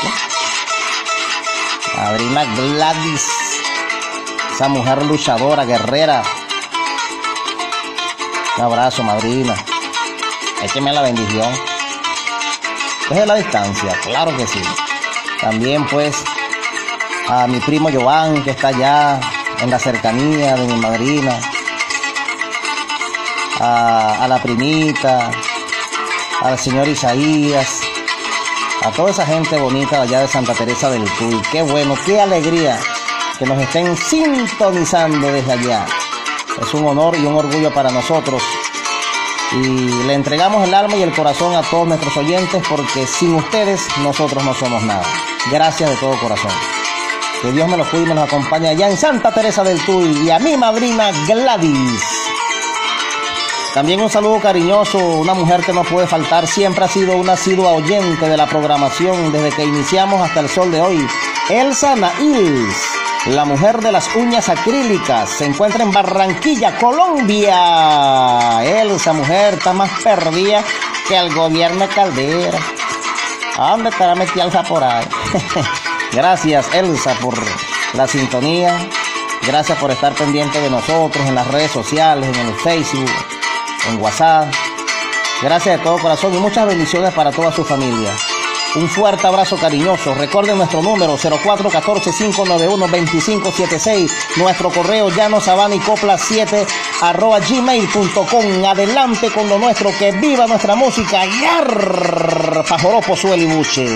Madrina Gladys, esa mujer luchadora, guerrera, un abrazo, madrina. Écheme la bendición. Desde la distancia, claro que sí. También pues a mi primo Joan, que está allá en la cercanía de mi madrina. A, a la primita, al señor Isaías, a toda esa gente bonita allá de Santa Teresa del Tuy. Qué bueno, qué alegría que nos estén sintonizando desde allá. Es un honor y un orgullo para nosotros. Y le entregamos el alma y el corazón a todos nuestros oyentes porque sin ustedes nosotros no somos nada. Gracias de todo corazón. Que Dios me los cuide y me los acompañe allá en Santa Teresa del Tuy y a mi madrina Gladys. También un saludo cariñoso, una mujer que no puede faltar, siempre ha sido una asidua oyente de la programación desde que iniciamos hasta el sol de hoy. Elsa Nails, la mujer de las uñas acrílicas, se encuentra en Barranquilla, Colombia. Elsa, mujer, está más perdida que el gobierno de Caldera. ¿A dónde estará metida Elsa por ahí? Gracias, Elsa, por la sintonía. Gracias por estar pendiente de nosotros en las redes sociales, en el Facebook, en WhatsApp. Gracias de todo corazón y muchas bendiciones para toda su familia. Un fuerte abrazo cariñoso. Recuerden nuestro número 0414-591-2576. Nuestro correo llanosabaniCopla7 arroba gmail.com. Adelante con lo nuestro. Que viva nuestra música. Yar, Pajoropo, Suel y Buche.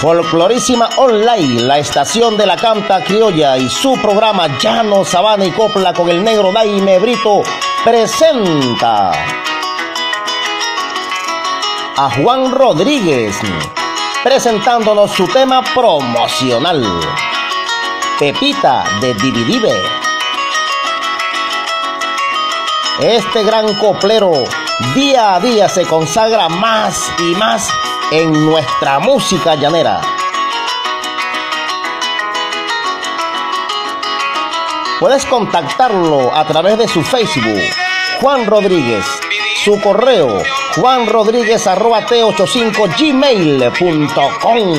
Folclorísima Online, la estación de la canta criolla y su programa Llano, Sabana y Copla con el negro Daime Brito presenta a Juan Rodríguez presentándonos su tema promocional Pepita de Dividive. Este gran coplero día a día se consagra más y más en nuestra música llanera. Puedes contactarlo a través de su Facebook, Juan Rodríguez, su correo Juan Rodríguez arroba T85 gmail.com.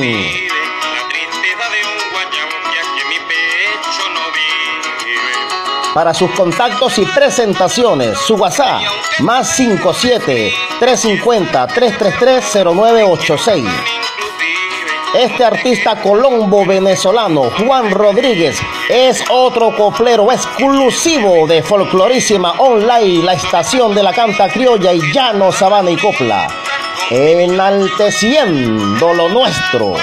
Para sus contactos y presentaciones, su WhatsApp más 57 350 333 0986. Este artista colombo venezolano, Juan Rodríguez, es otro coplero exclusivo de Folclorísima Online, la estación de la canta criolla y llano, sabana y copla, enalteciendo lo nuestro.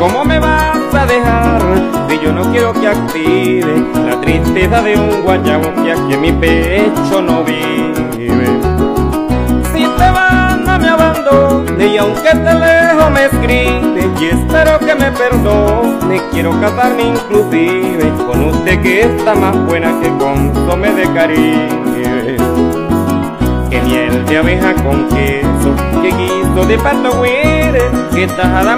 Cómo me vas a dejar si yo no quiero que active la tristeza de un guayabo que aquí en mi pecho no vive. Si te vas no me abandone y aunque te lejos me escribe y espero que me perdone, quiero casarme inclusive con usted que está más buena que consome de caribe. Que miel de abeja con queso, que guiso de pato que tajada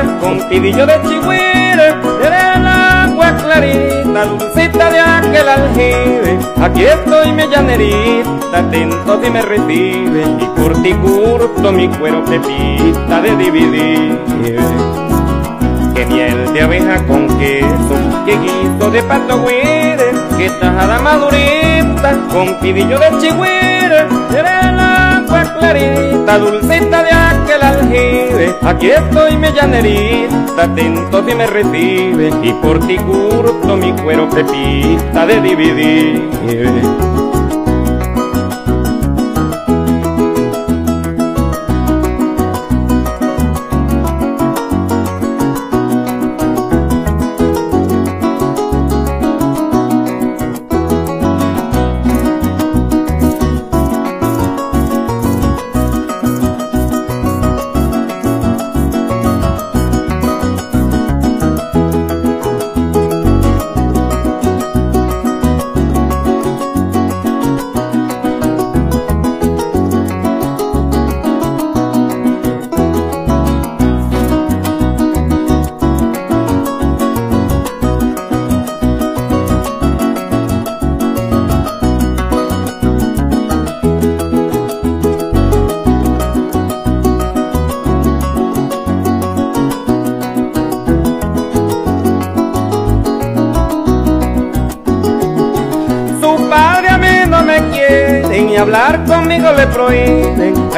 con pidillo de chihuire, el agua clarita, dulcita de aquel aljibe. Aquí estoy mi llanerita, atento si me recibe, y por ti curto mi cuero pepita de dividir. Que miel de abeja con queso, que guiso de pato guire, que tajada madurita con pidillo de chihuire, el agua clarita, dulcita de aquel aljibe. Aquí estoy mi llanerita, atento si me recibe, y por ti curto mi cuero pepita de dividir.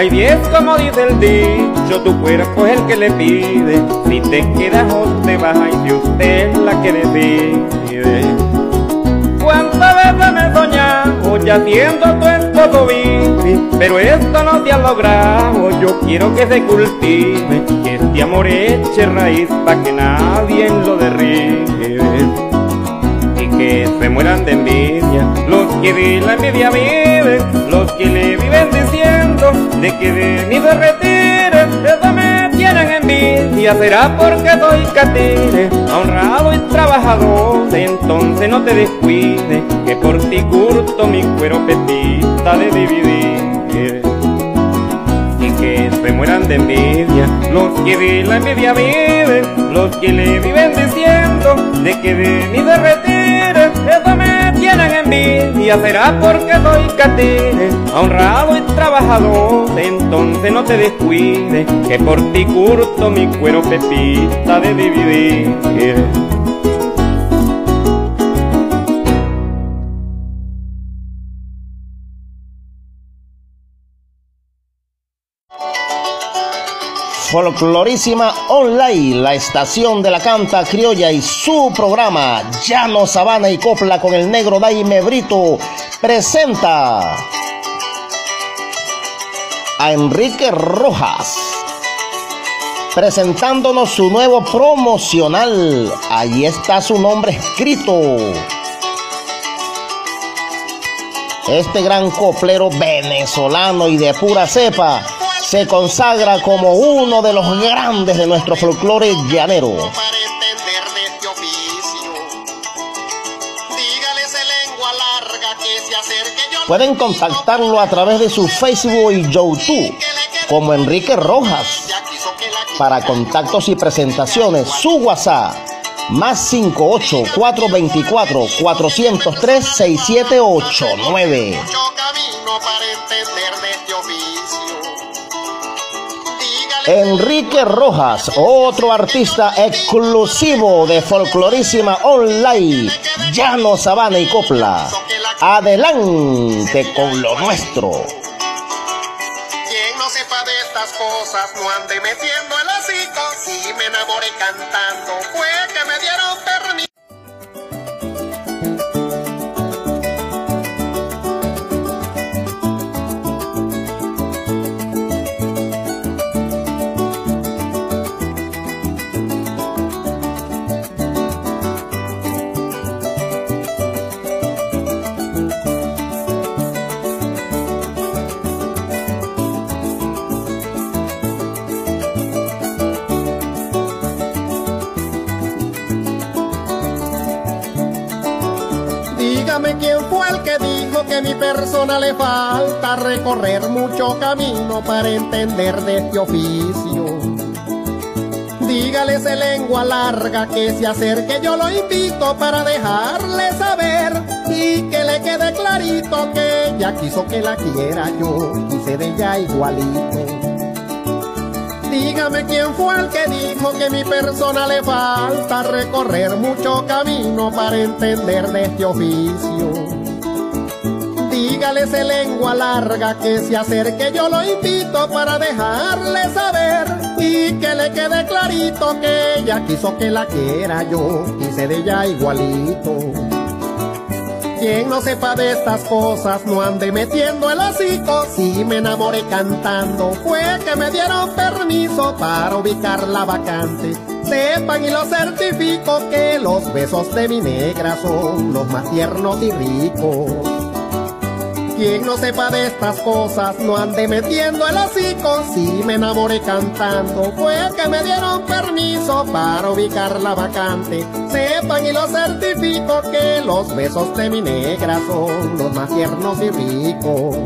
Hay diez como dice el dicho, tu cuerpo es el que le pide. Si te quedas o te vas, y si usted la que decide. ¿Cuántas veces me he soñado ya siendo tu esposo vive? Pero esto no te ha logrado, yo quiero que se cultive, que este amor eche raíz para que nadie lo derribe que se mueran de envidia, los que de la envidia viven, los que le de que de mí se retire, eso me tienen envidia, será porque soy catire, honrado y trabajador, entonces no te descuides, que por ti curto mi cuero petita de dividir. Y que se mueran de envidia los que de la envidia viven, los que le viven diciendo de que de mí se retire envidia, será porque soy catire, honrado y trabajador, entonces no te descuides, que por ti curto mi cuero pepita de dividir. Folclorísima Online, la estación de la canta criolla y su programa Llano Sabana y Copla con el negro Daime Brito presenta a Enrique Rojas presentándonos su nuevo promocional. Allí está su nombre escrito. Este gran coplero venezolano y de pura cepa se consagra como uno de los grandes de nuestro folclore llanero. Este. Pueden contactarlo a través de su Facebook y YouTube como Enrique Rojas. Para contactos y presentaciones, su WhatsApp más 58 424 403 6789. Enrique Rojas, otro artista exclusivo de Folclorísima Online, Llano Sabana y Copla. Adelante con lo nuestro. Quien no sepa de estas cosas no ande metiendo el hocico. Si me enamoré cantando, fue que mi persona le falta recorrer mucho camino para entender de este oficio. Dígale ese lengua larga que se acerque, yo lo invito para dejarle saber y que le quede clarito que ella quiso que la quiera yo, quise de ella igualito. Dígame quién fue el que dijo que mi persona le falta recorrer mucho camino para entender de este oficio. Dígale ese lengua larga que se acerque, yo lo invito para dejarle saber y que le quede clarito que ella quiso que la quiera yo, quise de ella igualito. Quien no sepa de estas cosas no ande metiendo el hocico. Si me enamoré cantando, fue que me dieron permiso para ubicar la vacante. Sepan y lo certifico que los besos de mi negra son los más tiernos y ricos. Quien no sepa de estas cosas no ande metiendo el hocico. Si me enamoré cantando, fue que me dieron permiso para ubicar la vacante. Sepan y lo certifico que los besos de mi negra son los más tiernos y ricos.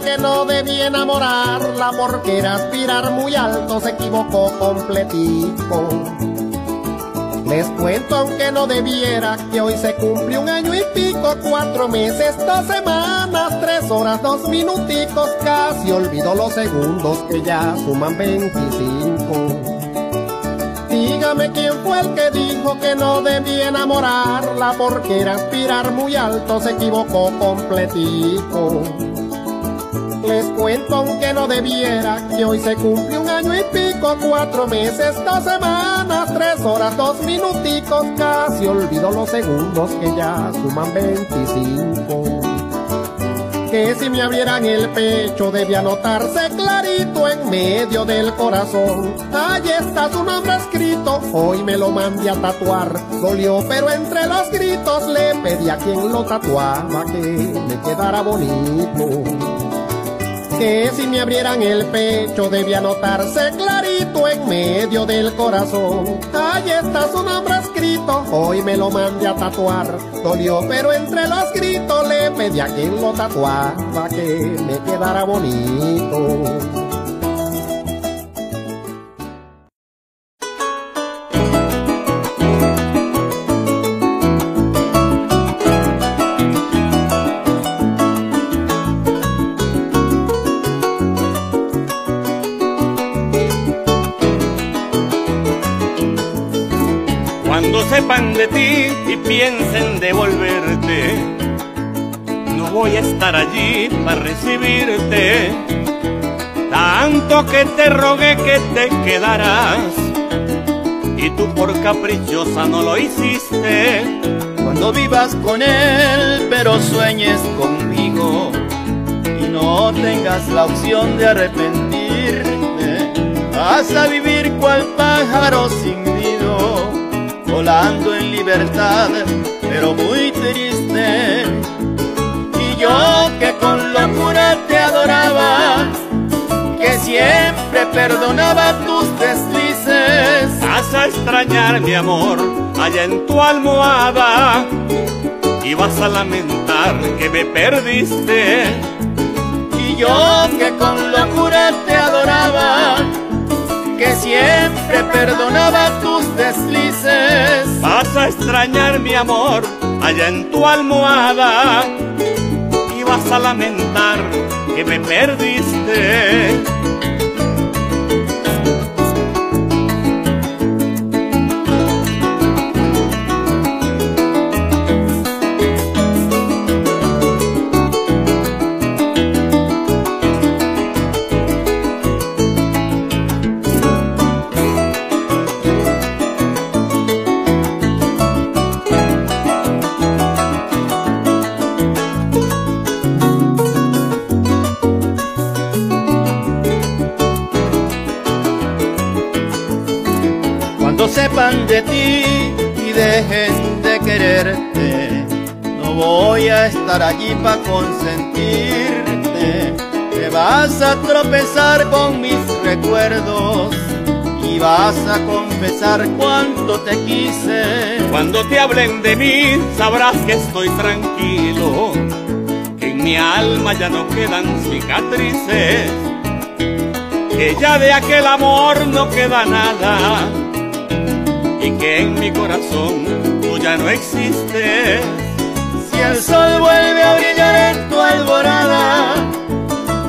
Que no debía enamorarla porque era aspirar muy alto, se equivocó completico. Les cuento aunque no debiera que hoy se cumple un año y pico, cuatro meses, dos semanas, tres horas, dos minuticos, casi olvido los segundos que ya suman 25. Dígame quién fue el que dijo que no debía enamorarla porque era aspirar muy alto, se equivocó completico. Les cuento aunque no debiera que hoy se cumple un año y pico, cuatro meses, dos semanas, tres horas, dos minuticos, casi olvido los segundos que ya suman 25. que si me abrieran el pecho debía notarse clarito en medio del corazón. Allí está su nombre escrito, hoy me lo mandé a tatuar. Dolió, pero entre los gritos le pedí a quien lo tatuaba que me quedara bonito que si me abrieran el pecho debía notarse clarito en medio del corazón. Ahí está su nombre escrito, hoy me lo mandé a tatuar. Dolió, pero entre los gritos le pedí a quien lo tatuaba que me quedara bonito. Sepan de ti y piensen devolverte. No voy a estar allí para recibirte. Tanto que te rogué que te quedaras. Y tú por caprichosa no lo hiciste. Cuando vivas con él, pero sueñes conmigo. Y no tengas la opción de arrepentirte. Vas a vivir cual pájaro sin nido volando en libertad, pero muy triste. Y yo que con locura te adoraba, que siempre perdonaba tus deslices. Vas a extrañar mi amor allá en tu almohada y vas a lamentar que me perdiste. Y yo que con locura te adoraba, que siempre perdonaba tus deslices. Vas a extrañar mi amor allá en tu almohada y vas a lamentar que me perdiste. De ti y dejen de quererte. No voy a estar allí para consentirte. Te vas a tropezar con mis recuerdos y vas a confesar cuánto te quise. Cuando te hablen de mí, sabrás que estoy tranquilo, que en mi alma ya no quedan cicatrices, que ya de aquel amor no queda nada y que en mi corazón tú ya no existes. Si el sol vuelve a brillar en tu alborada,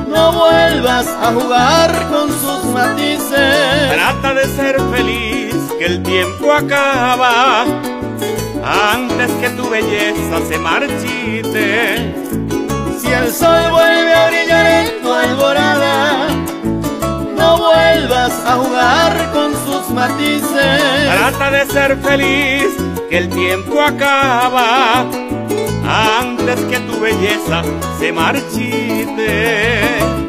no vuelvas a jugar con sus matices. Trata de ser feliz, que el tiempo acaba antes que tu belleza se marchite. Si el sol vuelve a brillar en tu alborada, no vuelvas a jugar con sus Trata de ser feliz, que el tiempo acaba antes que tu belleza se marchite.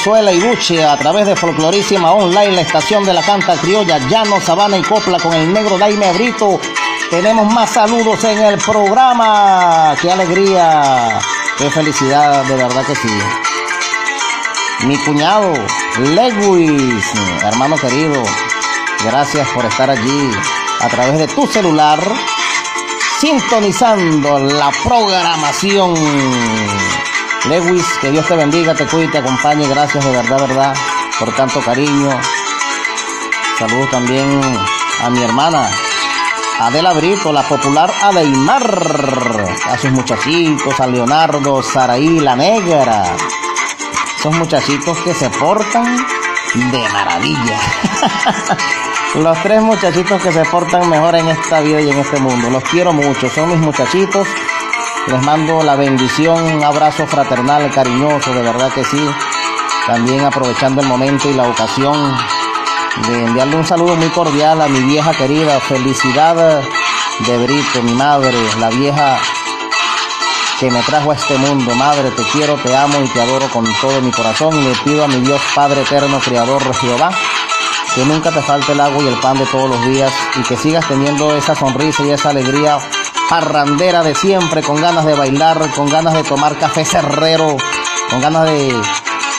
Joropo, Suela y Buche a través de Folclorísima Online, la estación de la canta criolla, Llano, Sabana y Copla con el negro Daime Brito. Tenemos más saludos en el programa. ¡Qué alegría! ¡Qué felicidad! De verdad que sí. Mi cuñado, Lewis, hermano querido, gracias por estar allí a través de tu celular, sintonizando la programación. Lewis, que Dios te bendiga, te cuide, te acompañe. Gracias de verdad, verdad, por tanto cariño. Saludos también a mi hermana, Adela Brito, la popular Adeimar, a sus muchachitos, a Leonardo, Saraí, la negra. Esos muchachitos que se portan de maravilla. Los tres muchachitos que se portan mejor en esta vida y en este mundo. Los quiero mucho, son mis muchachitos. Les mando la bendición, un abrazo fraternal, cariñoso, de verdad que sí. También aprovechando el momento y la ocasión de enviarle un saludo muy cordial a mi vieja querida. Felicidad de Brito, mi madre, la vieja que me trajo a este mundo. Madre, te quiero, te amo y te adoro con todo mi corazón. Le pido a mi Dios Padre eterno, Creador Jehová, que nunca te falte el agua y el pan de todos los días y que sigas teniendo esa sonrisa y esa alegría parrandera de siempre, con ganas de bailar, con ganas de tomar café cerrero, con ganas de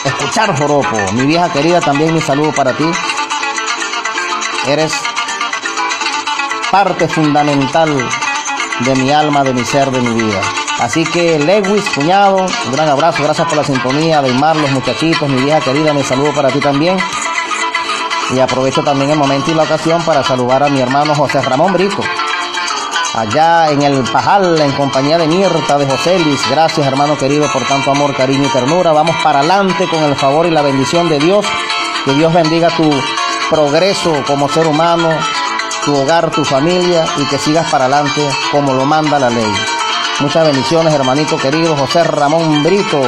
escuchar joropo. Mi vieja querida, también mi saludo para ti. Eres parte fundamental de mi alma, de mi ser, de mi vida. Así que Lewis, cuñado, un gran abrazo, gracias por la sintonía, Deimar, los muchachitos, mi vieja querida, mi saludo para ti también. Y aprovecho también el momento y la ocasión para saludar a mi hermano José Ramón Brito, allá en el Pajal, en compañía de Mirta, de José Luis. Gracias, hermano querido, por tanto amor, cariño y ternura. Vamos para adelante con el favor y la bendición de Dios. Que Dios bendiga tu progreso como ser humano, tu hogar, tu familia y que sigas para adelante como lo manda la ley. Muchas bendiciones, hermanito querido José Ramón Brito,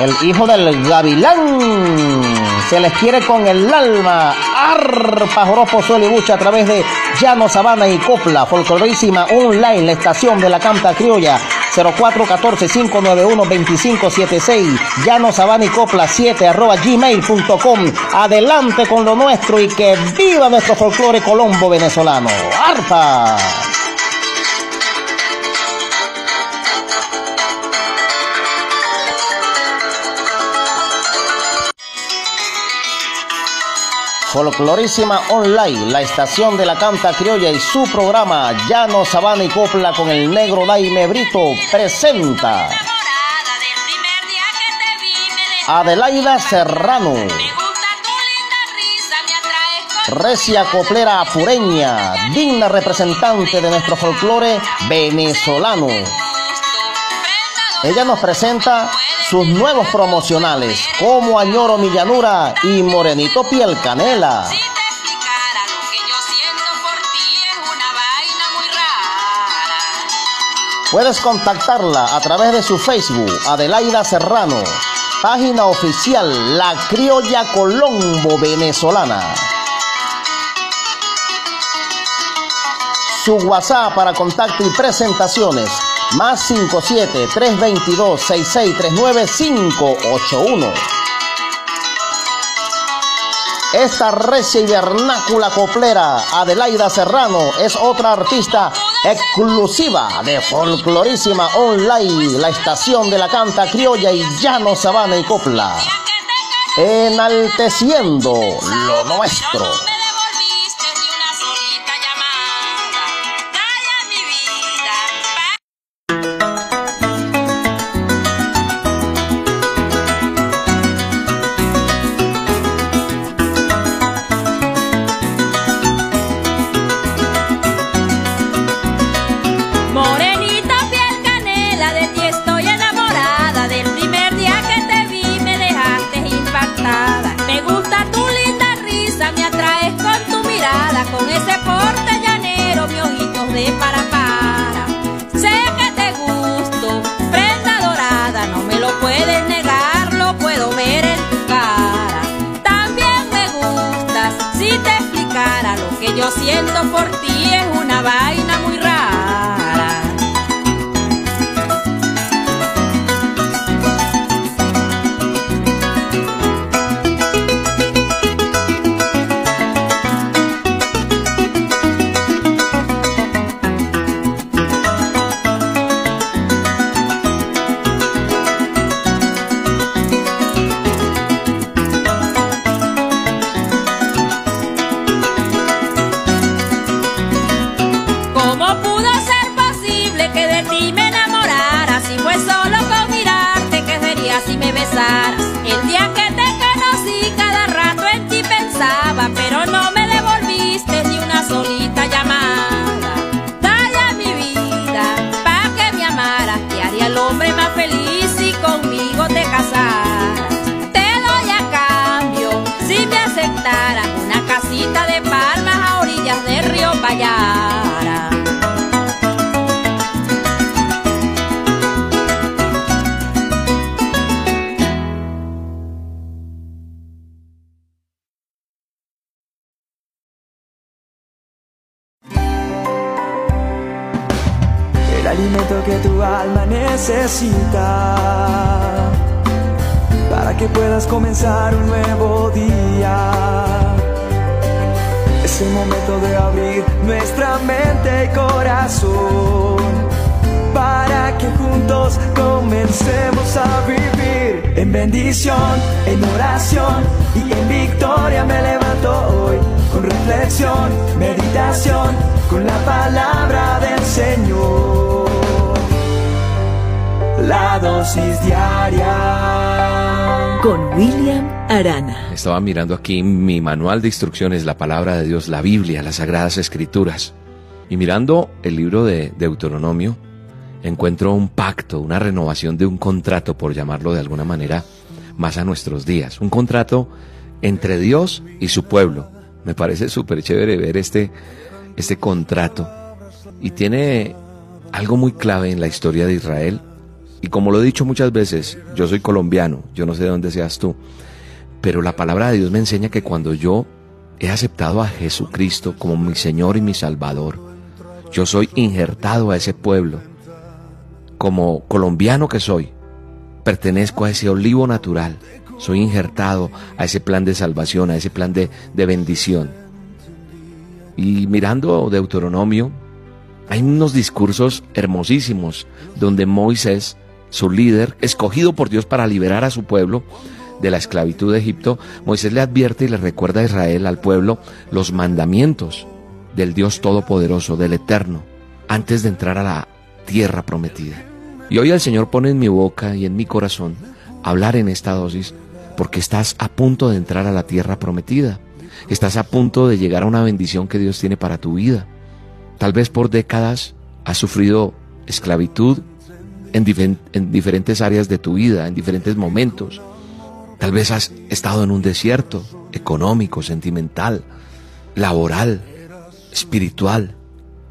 el hijo del gavilán. Se les quiere con el alma. Arpa, joropo, suelo y bucha a través de Llano, Sabana y Copla. Folclorísima online, la estación de la canta criolla. 0414-591-2576. Llano, Sabana y Copla 7 arroba gmail.com. Adelante con lo nuestro y que viva nuestro folclore colombo venezolano. Arpa. Folclorísima Online, la estación de la canta criolla y su programa Llano, Sabana y Copla con el negro Daime Brito presenta Adelaida Serrano, recia coplera apureña, digna representante de nuestro folclore venezolano. Ella nos presenta sus nuevos promocionales como Añoro mi llanura y Morenito Piel Canela. Puedes contactarla a través de su Facebook, Adelaida Serrano, página oficial La Criolla Colombo Venezolana. Su WhatsApp para contacto y presentaciones más 57 322 6639 581. Esta recia y vernácula coplera, Adelaida Serrano, es otra artista exclusiva de Folclorísima Online, la estación de la canta criolla y llano, sabana y copla. Enalteciendo lo nuestro. Estaba mirando aquí mi manual de instrucciones, la palabra de Dios, la Biblia, las Sagradas Escrituras. Y mirando el libro de Deuteronomio, encuentro un pacto, una renovación de un contrato, por llamarlo de alguna manera, más a nuestros días. Un contrato entre Dios y su pueblo. Me parece súper chévere ver este, este contrato. Y tiene algo muy clave en la historia de Israel. Y como lo he dicho muchas veces, yo soy colombiano, yo no sé de dónde seas tú, pero la palabra de Dios me enseña que cuando yo he aceptado a Jesucristo como mi Señor y mi Salvador, yo soy injertado a ese pueblo. Como colombiano que soy, pertenezco a ese olivo natural, soy injertado a ese plan de salvación, a ese plan de, de bendición. Y mirando Deuteronomio, hay unos discursos hermosísimos donde Moisés, su líder, escogido por Dios para liberar a su pueblo de la esclavitud de Egipto, Moisés le advierte y le recuerda a Israel, al pueblo, los mandamientos del Dios Todopoderoso, del Eterno, antes de entrar a la tierra prometida. Y hoy el Señor pone en mi boca y en mi corazón hablar en esta dosis porque estás a punto de entrar a la tierra prometida. Estás a punto de llegar a una bendición que Dios tiene para tu vida. Tal vez por décadas has sufrido esclavitud en, en, diferentes áreas de tu vida, en diferentes momentos. Tal vez has estado en un desierto económico, sentimental, laboral, espiritual,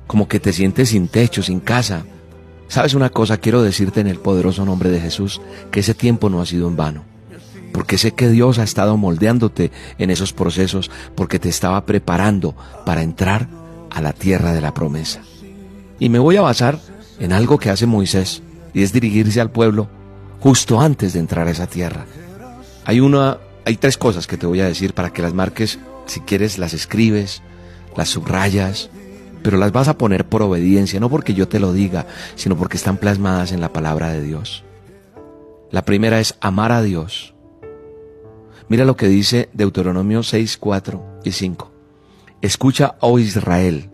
como que te sientes sin techo, sin casa. ¿Sabes una cosa? Quiero decirte en el poderoso nombre de Jesús que ese tiempo no ha sido en vano. Porque sé que Dios ha estado moldeándote en esos procesos porque te estaba preparando para entrar a la tierra de la promesa. Y me voy a basar en algo que hace Moisés y es dirigirse al pueblo justo antes de entrar a esa tierra. Hay una hay tres cosas que te voy a decir para que las marques, si quieres las escribes, las subrayas, pero las vas a poner por obediencia, no porque yo te lo diga, sino porque están plasmadas en la palabra de Dios. La primera es amar a Dios. Mira lo que dice Deuteronomio 6, 4 y 5. Escucha, oh Israel.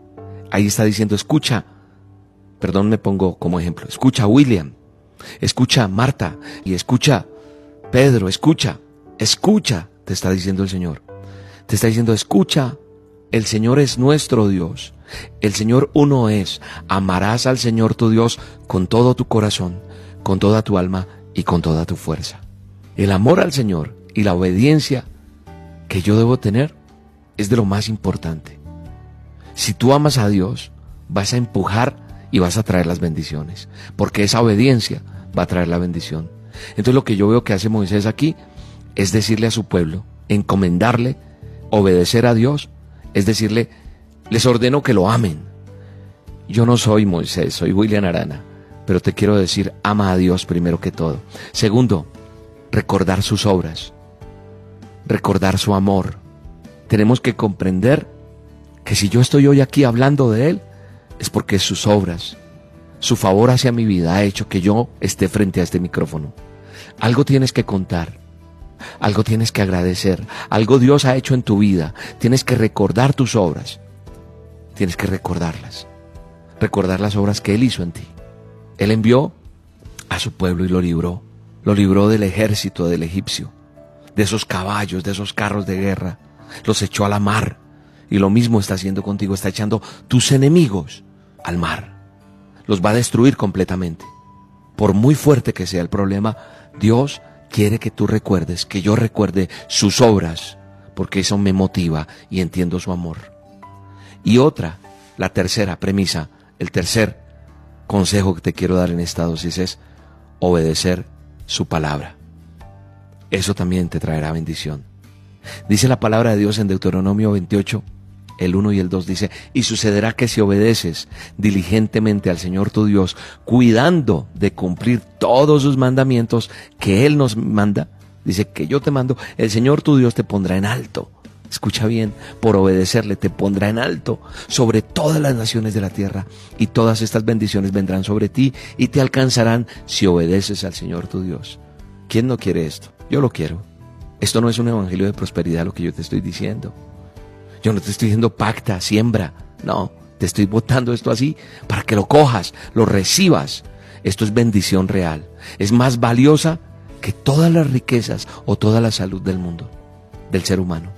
Ahí está diciendo, escucha. Perdón, me pongo como ejemplo. Escucha, William. Escucha, Marta. Y escucha, Pedro. Escucha. Escucha, te está diciendo el Señor. Te está diciendo, escucha. El Señor es nuestro Dios. El Señor uno es. Amarás al Señor tu Dios con todo tu corazón, con toda tu alma y con toda tu fuerza. El amor al Señor y la obediencia que yo debo tener es de lo más importante. Si tú amas a Dios, vas a empujar y vas a traer las bendiciones, porque esa obediencia va a traer la bendición. Entonces lo que yo veo que hace Moisés aquí es decirle a su pueblo, encomendarle, obedecer a Dios, es decirle, les ordeno que lo amen. Yo no soy Moisés, soy William Arana, pero te quiero decir, ama a Dios primero que todo. Segundo, recordar sus obras, recordar su amor. Tenemos que comprender que si yo estoy hoy aquí hablando de Él, es porque sus obras, su favor hacia mi vida ha hecho que yo esté frente a este micrófono. Algo tienes que contar, algo tienes que agradecer, algo Dios ha hecho en tu vida. Tienes que recordar tus obras, tienes que recordarlas, recordar las obras que Él hizo en ti. Él envió a su pueblo y lo libró, lo libró del ejército del egipcio, de esos caballos, de esos carros de guerra, los echó a la mar. Y lo mismo está haciendo contigo, está echando tus enemigos al mar. Los va a destruir completamente. Por muy fuerte que sea el problema, Dios quiere que tú recuerdes, que yo recuerde sus obras, porque eso me motiva y entiendo su amor. Y otra, La tercera premisa, el tercer consejo que te quiero dar en esta dosis es obedecer su palabra. Eso también te traerá bendición. Dice la palabra de Dios en Deuteronomio 28, el 1 y el 2 dice, y sucederá que si obedeces diligentemente al Señor tu Dios, cuidando de cumplir todos sus mandamientos que Él nos manda, dice que yo te mando, el Señor tu Dios te pondrá en alto. Escucha bien, por obedecerle te pondrá en alto sobre todas las naciones de la tierra y todas estas bendiciones vendrán sobre ti y te alcanzarán si obedeces al Señor tu Dios. ¿Quién no quiere esto? Yo lo quiero. Esto no es un evangelio de prosperidad lo que yo te estoy diciendo. Yo no te estoy diciendo pacta, siembra. No, te estoy botando esto así para que lo cojas, lo recibas. Esto es bendición real. Es más valiosa que todas las riquezas o toda la salud del mundo, del ser humano.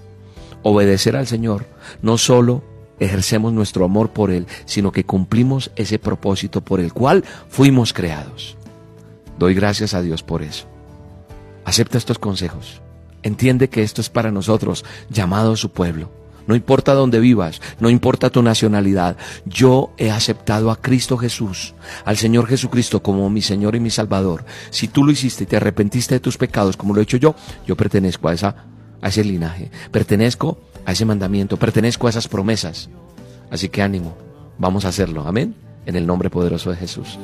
Obedecer al Señor no solo ejercemos nuestro amor por Él, sino que cumplimos ese propósito por el cual fuimos creados. Doy gracias a Dios por eso. Acepta estos consejos. Entiende que esto es para nosotros, llamado su pueblo. No importa dónde vivas, no importa tu nacionalidad, yo he aceptado a Cristo Jesús, al Señor Jesucristo como mi Señor y mi Salvador. Si tú lo hiciste y te arrepentiste de tus pecados como lo he hecho yo, yo pertenezco a, esa, a ese linaje, pertenezco a ese mandamiento, pertenezco a esas promesas. Así que ánimo, vamos a hacerlo, amén, en el nombre poderoso de Jesús.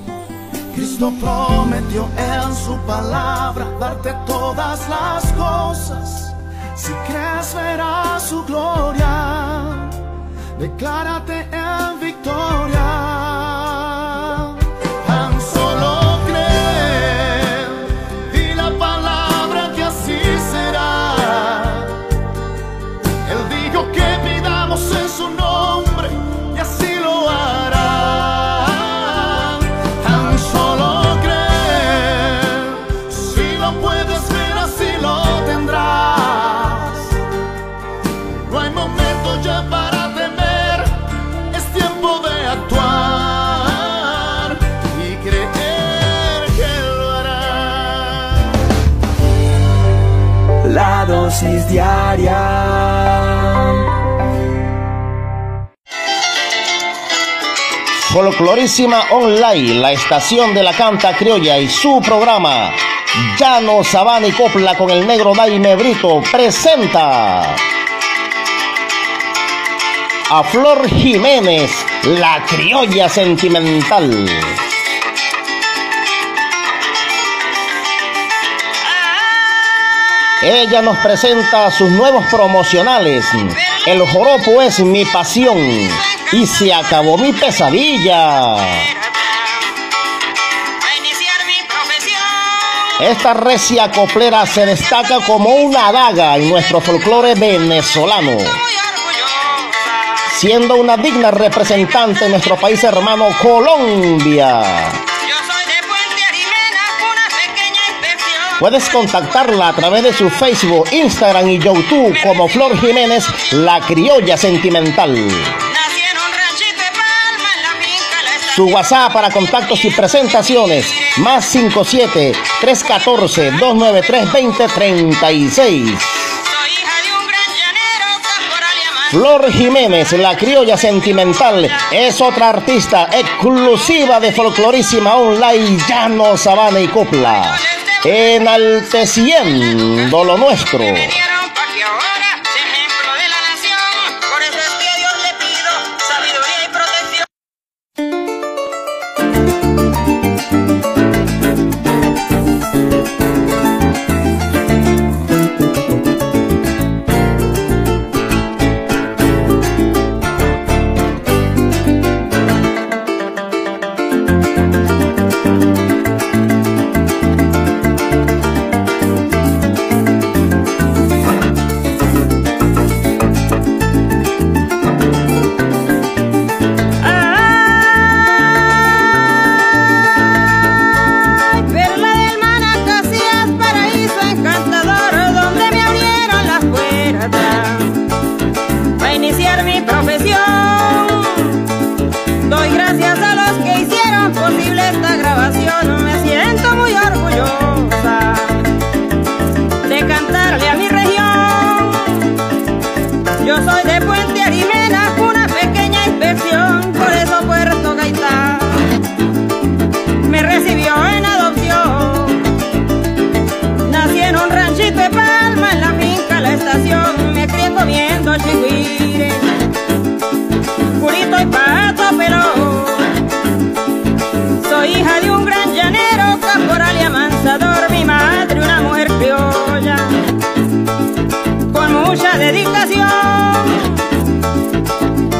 Cristo prometió en su palabra darte todas las cosas. Si crees verás su gloria, declárate en victoria. Diaria Folclorísima Online, la estación de la canta criolla y su programa Llano Sabana y Copla con el negro Daime Brito presenta a Flor Jiménez, la criolla sentimental. Ella nos presenta sus nuevos promocionales. El joropo es mi pasión y se acabó mi pesadilla. Esta recia coplera se destaca como una daga en nuestro folclore venezolano, siendo una digna representante de nuestro país hermano Colombia. Puedes contactarla a través de su Facebook, Instagram y YouTube como Flor Jiménez, la criolla sentimental. Su WhatsApp para contactos y presentaciones, más 57 314 293 2036. Flor Jiménez, la criolla sentimental, es otra artista exclusiva de Folclorísima Online, Llano, Sabana y Copla, enalteciendo lo nuestro.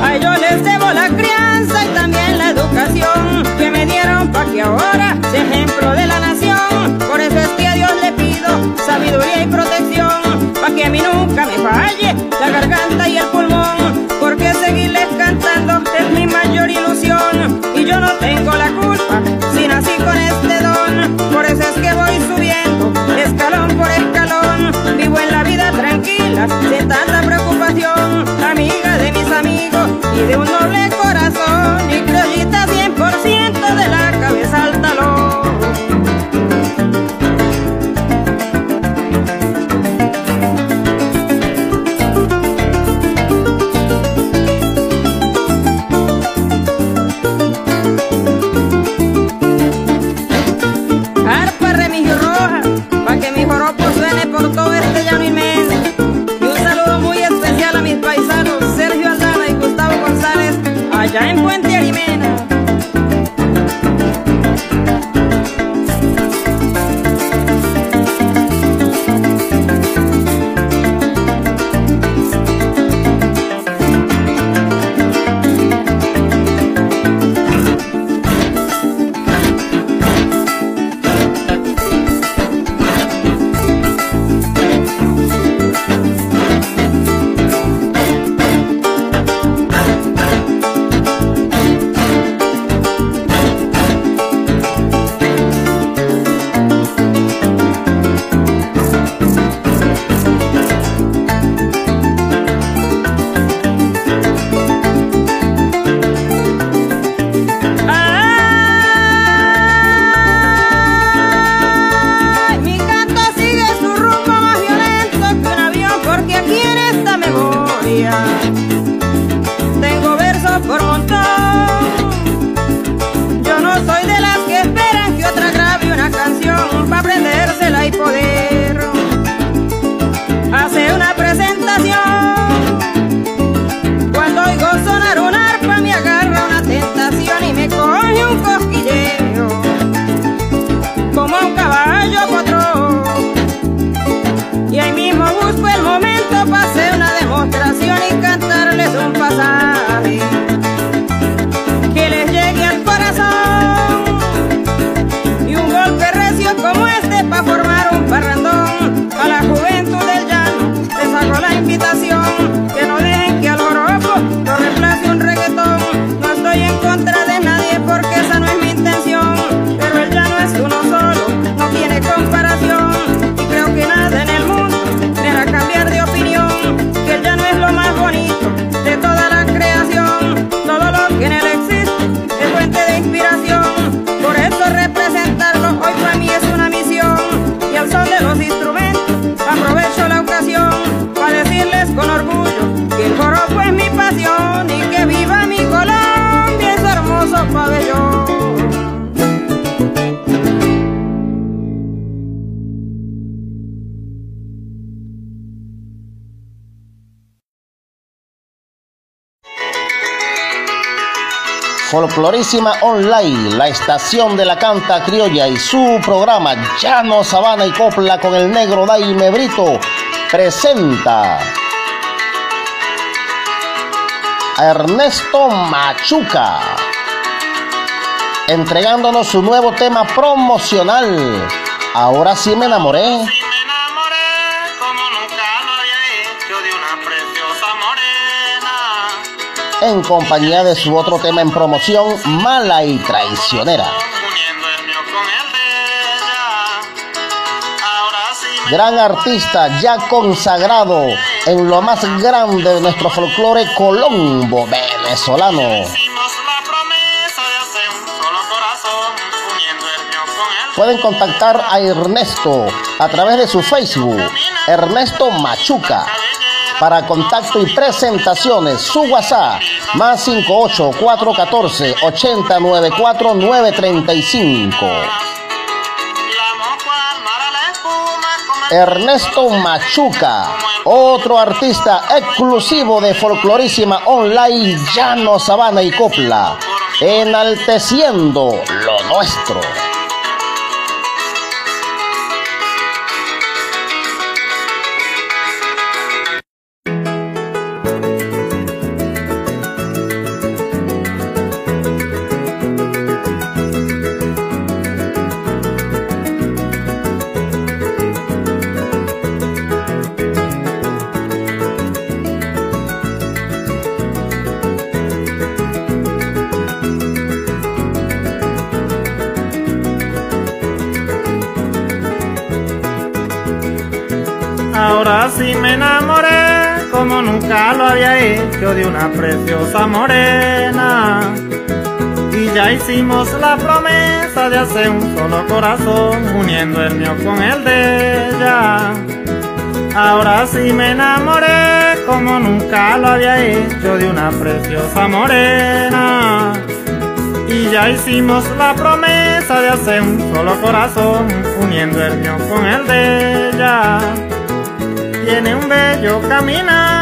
A ellos les debo la crianza y también la educación que me dieron para que ahora sea ejemplo de la nación. Por eso es que a Dios le pido sabiduría y protección para que a mí nunca me falle la garganta y el pulmón. Porque seguirles cantando es mi mayor ilusión y yo no tengo la culpa si nací con este don. Por eso es que voy subiendo sin tanta preocupación. Amiga de mis amigos y de un noble corazón. Y criollita 100% hermoso. Folclorísima Online, la estación de la canta criolla y su programa Llano, Sabana y Copla con el negro Daime Brito presenta a Ernesto Machuca entregándonos su nuevo tema promocional. Ahora sí me enamoré. En compañía de su otro tema en promoción, Mala y Traicionera. Gran artista ya consagrado en lo más grande de nuestro folclore colombo venezolano. Pueden contactar a Ernesto a través de su Facebook, Ernesto Machuca. Para contacto y presentaciones, su WhatsApp, más 58414 8094 935. Ernesto Machuca, otro artista exclusivo de Folclorísima Online, Llano, Sabana y Copla, enalteciendo lo nuestro. Lo había hecho de una preciosa morena. Y ya hicimos la promesa de hacer un solo corazón, uniendo el mío con el de ella. Ahora sí me enamoré como nunca lo había hecho de una preciosa morena. Y ya hicimos la promesa de hacer un solo corazón, uniendo el mío con el de ella. Tiene un bello caminar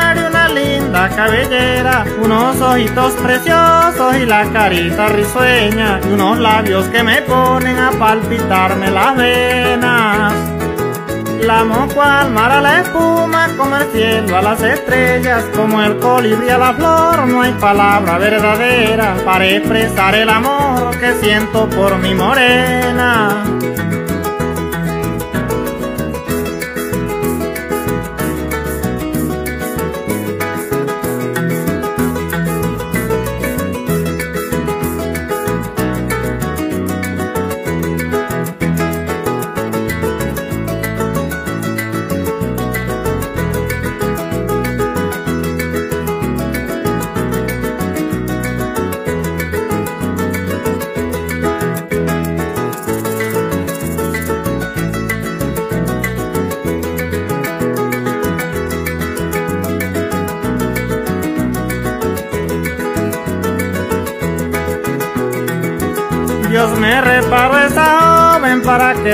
cabellera, unos ojitos preciosos y la carita risueña, y unos labios que me ponen a palpitarme las venas. La amo cual mar a la espuma, como el cielo a las estrellas, como el colibrí a la flor, no hay palabra verdadera para expresar el amor que siento por mi morena.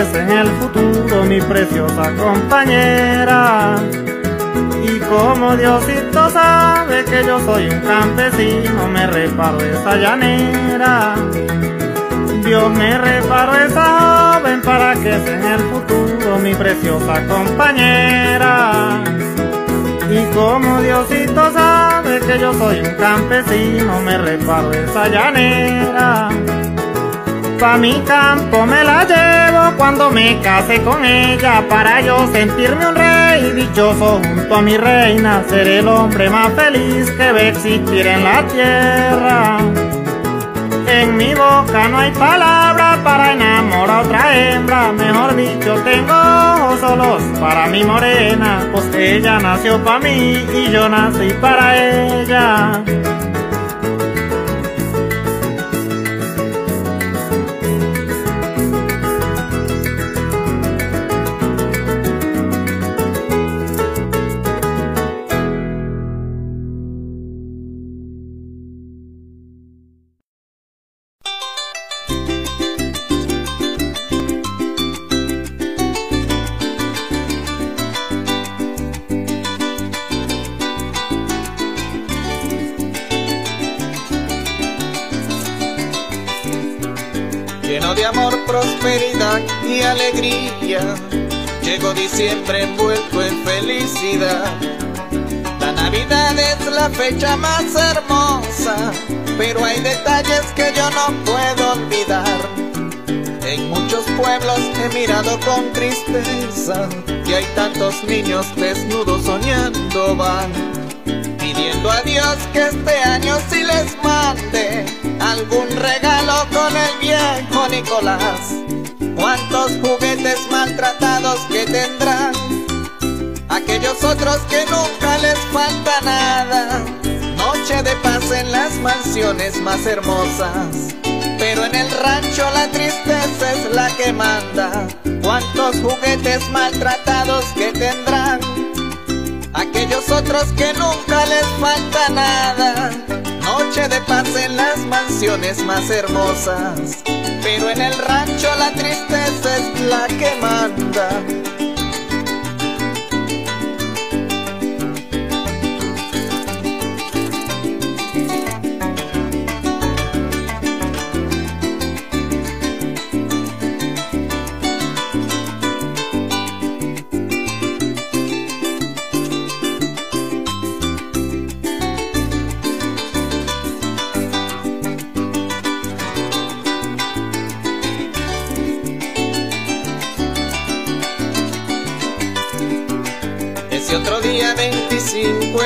Sea en el futuro mi preciosa compañera. Y como Diosito sabe que yo soy un campesino, me reparó esa llanera. Dios me reparó esa joven para que sea en el futuro mi preciosa compañera. Y como Diosito sabe que yo soy un campesino, me reparo esa llanera. Pa' mi campo me la llevo cuando me case con ella, para yo sentirme un rey dichoso junto a mi reina, ser el hombre más feliz que ve existir en la tierra. En mi boca no hay palabra para enamorar a otra hembra, mejor dicho tengo ojos solos para mi morena, pues ella nació para mí y yo nací para ella. Diciembre envuelto en felicidad. La Navidad es la fecha más hermosa, pero hay detalles que yo no puedo olvidar. En muchos pueblos he mirado con tristeza que hay tantos niños desnudos soñando van pidiendo a Dios que este año sí les mande algún regalo con el viejo Nicolás. Cuántos juguetes maltratados que tendrán aquellos otros que nunca les falta nada. Noche de paz en las mansiones más hermosas. Pero en el rancho la tristeza es la que manda. Cuántos juguetes maltratados que tendrán aquellos otros que nunca les falta nada. Noche de paz en las mansiones más hermosas, pero en el rancho la tristeza es la que manda.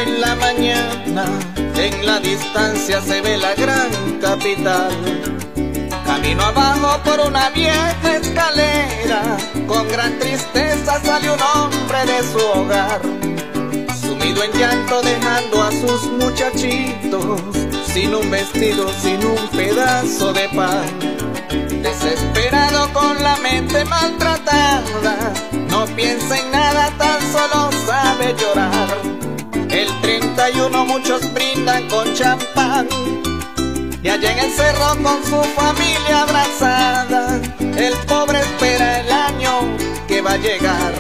En la mañana, en la distancia se ve la gran capital. Camino abajo por una vieja escalera, con gran tristeza sale un hombre de su hogar, sumido en llanto dejando a sus muchachitos, sin un vestido, sin un pedazo de pan. Desesperado con la mente maltratada, no piensa en nada, tan solo sabe llorar. El 31 muchos brindan con champán. Y allá en el cerro con su familia abrazada, el pobre espera el año que va a llegar,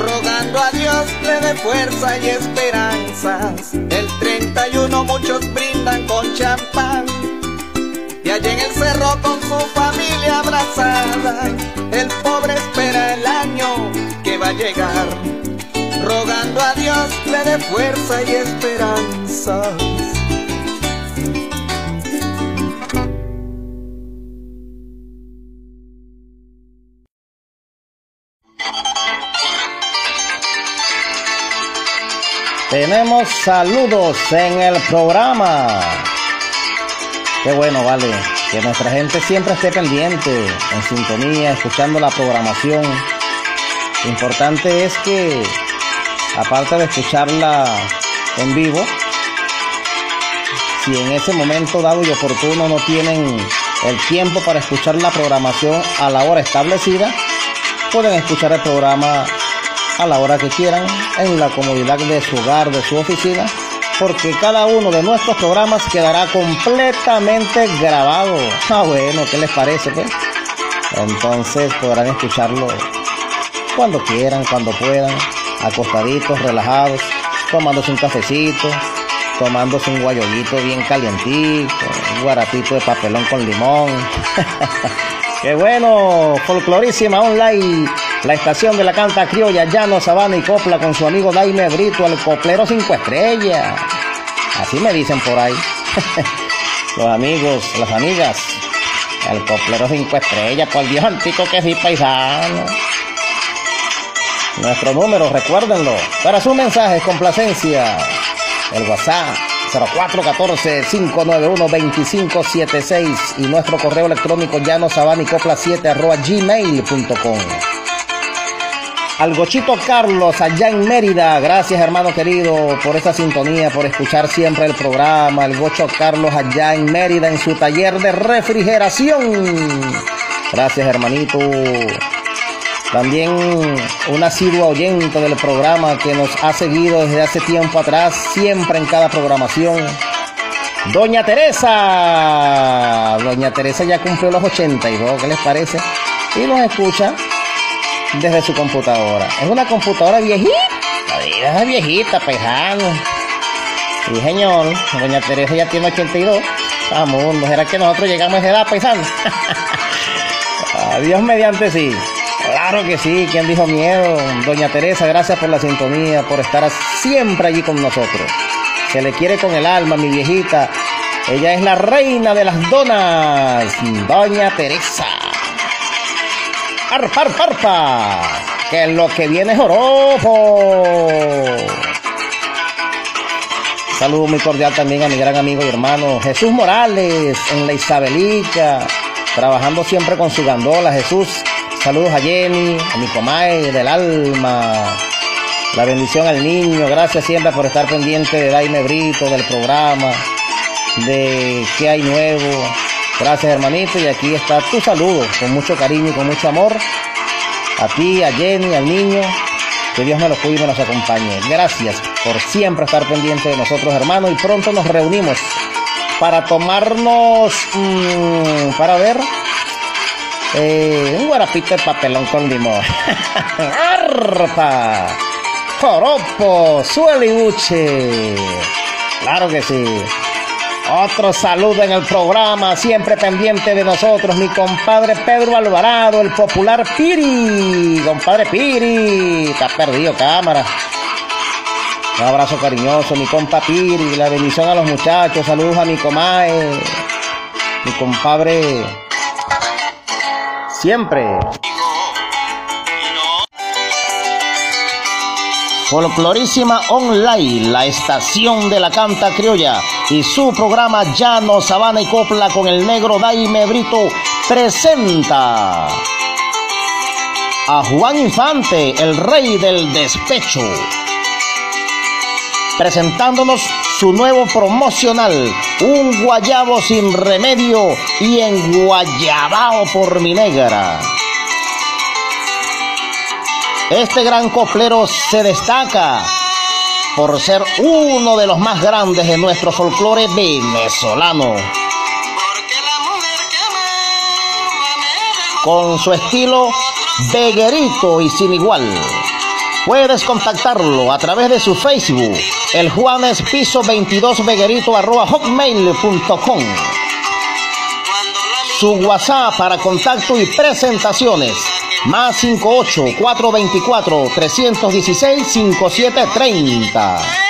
rogando a Dios le dé fuerza y esperanzas. El 31 muchos brindan con champán, y allá en el cerro con su familia abrazada, el pobre espera el año que va a llegar, rogando a Dios le dé fuerza y esperanzas. Tenemos saludos en el programa. Qué bueno, vale. Que nuestra gente siempre esté pendiente, en sintonía, escuchando la programación. Lo importante es que, aparte de escucharla en vivo, si en ese momento dado y oportuno no tienen el tiempo para escuchar la programación a la hora establecida, pueden escuchar el programa a la hora que quieran, en la comodidad de su hogar, de su oficina, porque cada uno de nuestros programas quedará completamente grabado. Ah, bueno, ¿qué les parece, pues? Entonces podrán escucharlo cuando quieran, cuando puedan, acostaditos, relajados, tomándose un cafecito, tomándose un guayollito bien calientito, un guaratito de papelón con limón. Qué bueno, folclorísima online, la estación de la canta criolla Llano Sabana y Copla con su amigo Daime Brito, el coplero cinco estrellas. Así me dicen por ahí. Los amigos, las amigas, el coplero cinco estrellas, por Dios antico que sí paisano. Nuestro número, recuérdenlo, para sus mensajes, complacencia, el WhatsApp 0414-591-2576 y nuestro correo electrónico llanosabanicopla7 arroba gmail.com. Al Gochito Carlos allá en Mérida, gracias hermano querido por esa sintonía, por escuchar siempre el programa. El Gocho Carlos allá en Mérida en su taller de refrigeración. Gracias hermanito. También un asiduo oyente del programa que nos ha seguido desde hace tiempo atrás, siempre en cada programación. Doña Teresa. Doña Teresa ya cumplió los 82, ¿qué les parece? Y nos escucha desde su computadora. Es una computadora viejita, es viejita, pejano. Sí, señor, doña Teresa ya tiene 82. Vamos, ¿no será que nosotros llegamos a esa edad, paisano? Dios mediante sí. Claro que sí, ¿quién dijo miedo? Doña Teresa, gracias por la sintonía, por estar siempre allí con nosotros. Se le quiere con el alma, mi viejita. Ella es la reina de las donas, Doña Teresa. Arpa, arpa, arpa, que lo que viene es oropo. Saludo muy cordial también a mi gran amigo y hermano Jesús Morales en la Isabelica, trabajando siempre con su gandola. Jesús, Saludos a Jenny, a mi comadre del alma. La bendición al niño. Gracias siempre por estar pendiente de Daime Brito, del programa, de qué hay nuevo. Gracias hermanito. Y aquí está tu saludo, con mucho cariño y con mucho amor. A ti, a Jenny, al niño. Que Dios me los cuide y los acompañe. Gracias por siempre estar pendiente de nosotros hermanos. Y pronto nos reunimos para tomarnos, mmm, para ver eh, un guarapito de papelón con limón. ¡Arpa! ¡Joropo! ¡Suelibuche! Claro que sí. Otro saludo en el programa, siempre pendiente de nosotros, mi compadre Pedro Alvarado, el popular Piri. Compadre Piri, está perdido cámara. Un abrazo cariñoso, mi compa Piri, la bendición a los muchachos, saludos a mi comadre, mi compadre Siempre. Folclorísima Online, la estación de la canta criolla y su programa Llano, Sabana y Copla con el negro Daime Brito presenta a Juan Infante, el rey del despecho, presentándonos su nuevo promocional, Un Guayabo sin remedio y en Guayabao por mi negra. Este gran coplero se destaca por ser uno de los más grandes de nuestro folclore venezolano. Con su estilo veguerito y sin igual. Puedes contactarlo a través de su Facebook, el Juanes Piso 22 Veguerito hotmail.com. Su WhatsApp para contacto y presentaciones más 58 424 316 5730.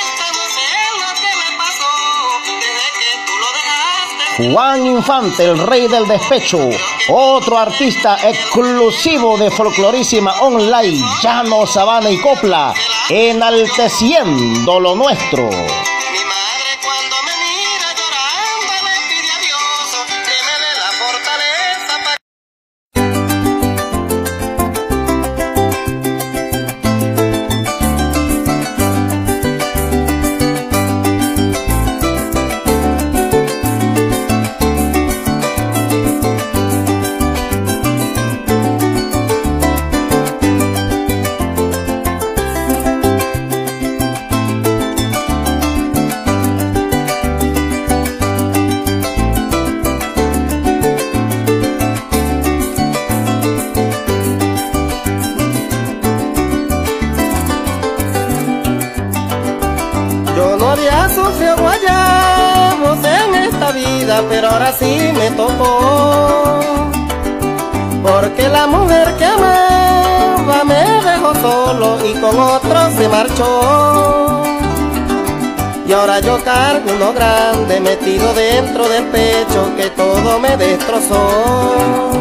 Juan Infante, el rey del despecho, otro artista exclusivo de Folclorísima Online, Llano, Sabana y Copla, enalteciendo lo nuestro. Y con otro se marchó. Y ahora yo cargo uno grande metido dentro del pecho que todo me destrozó.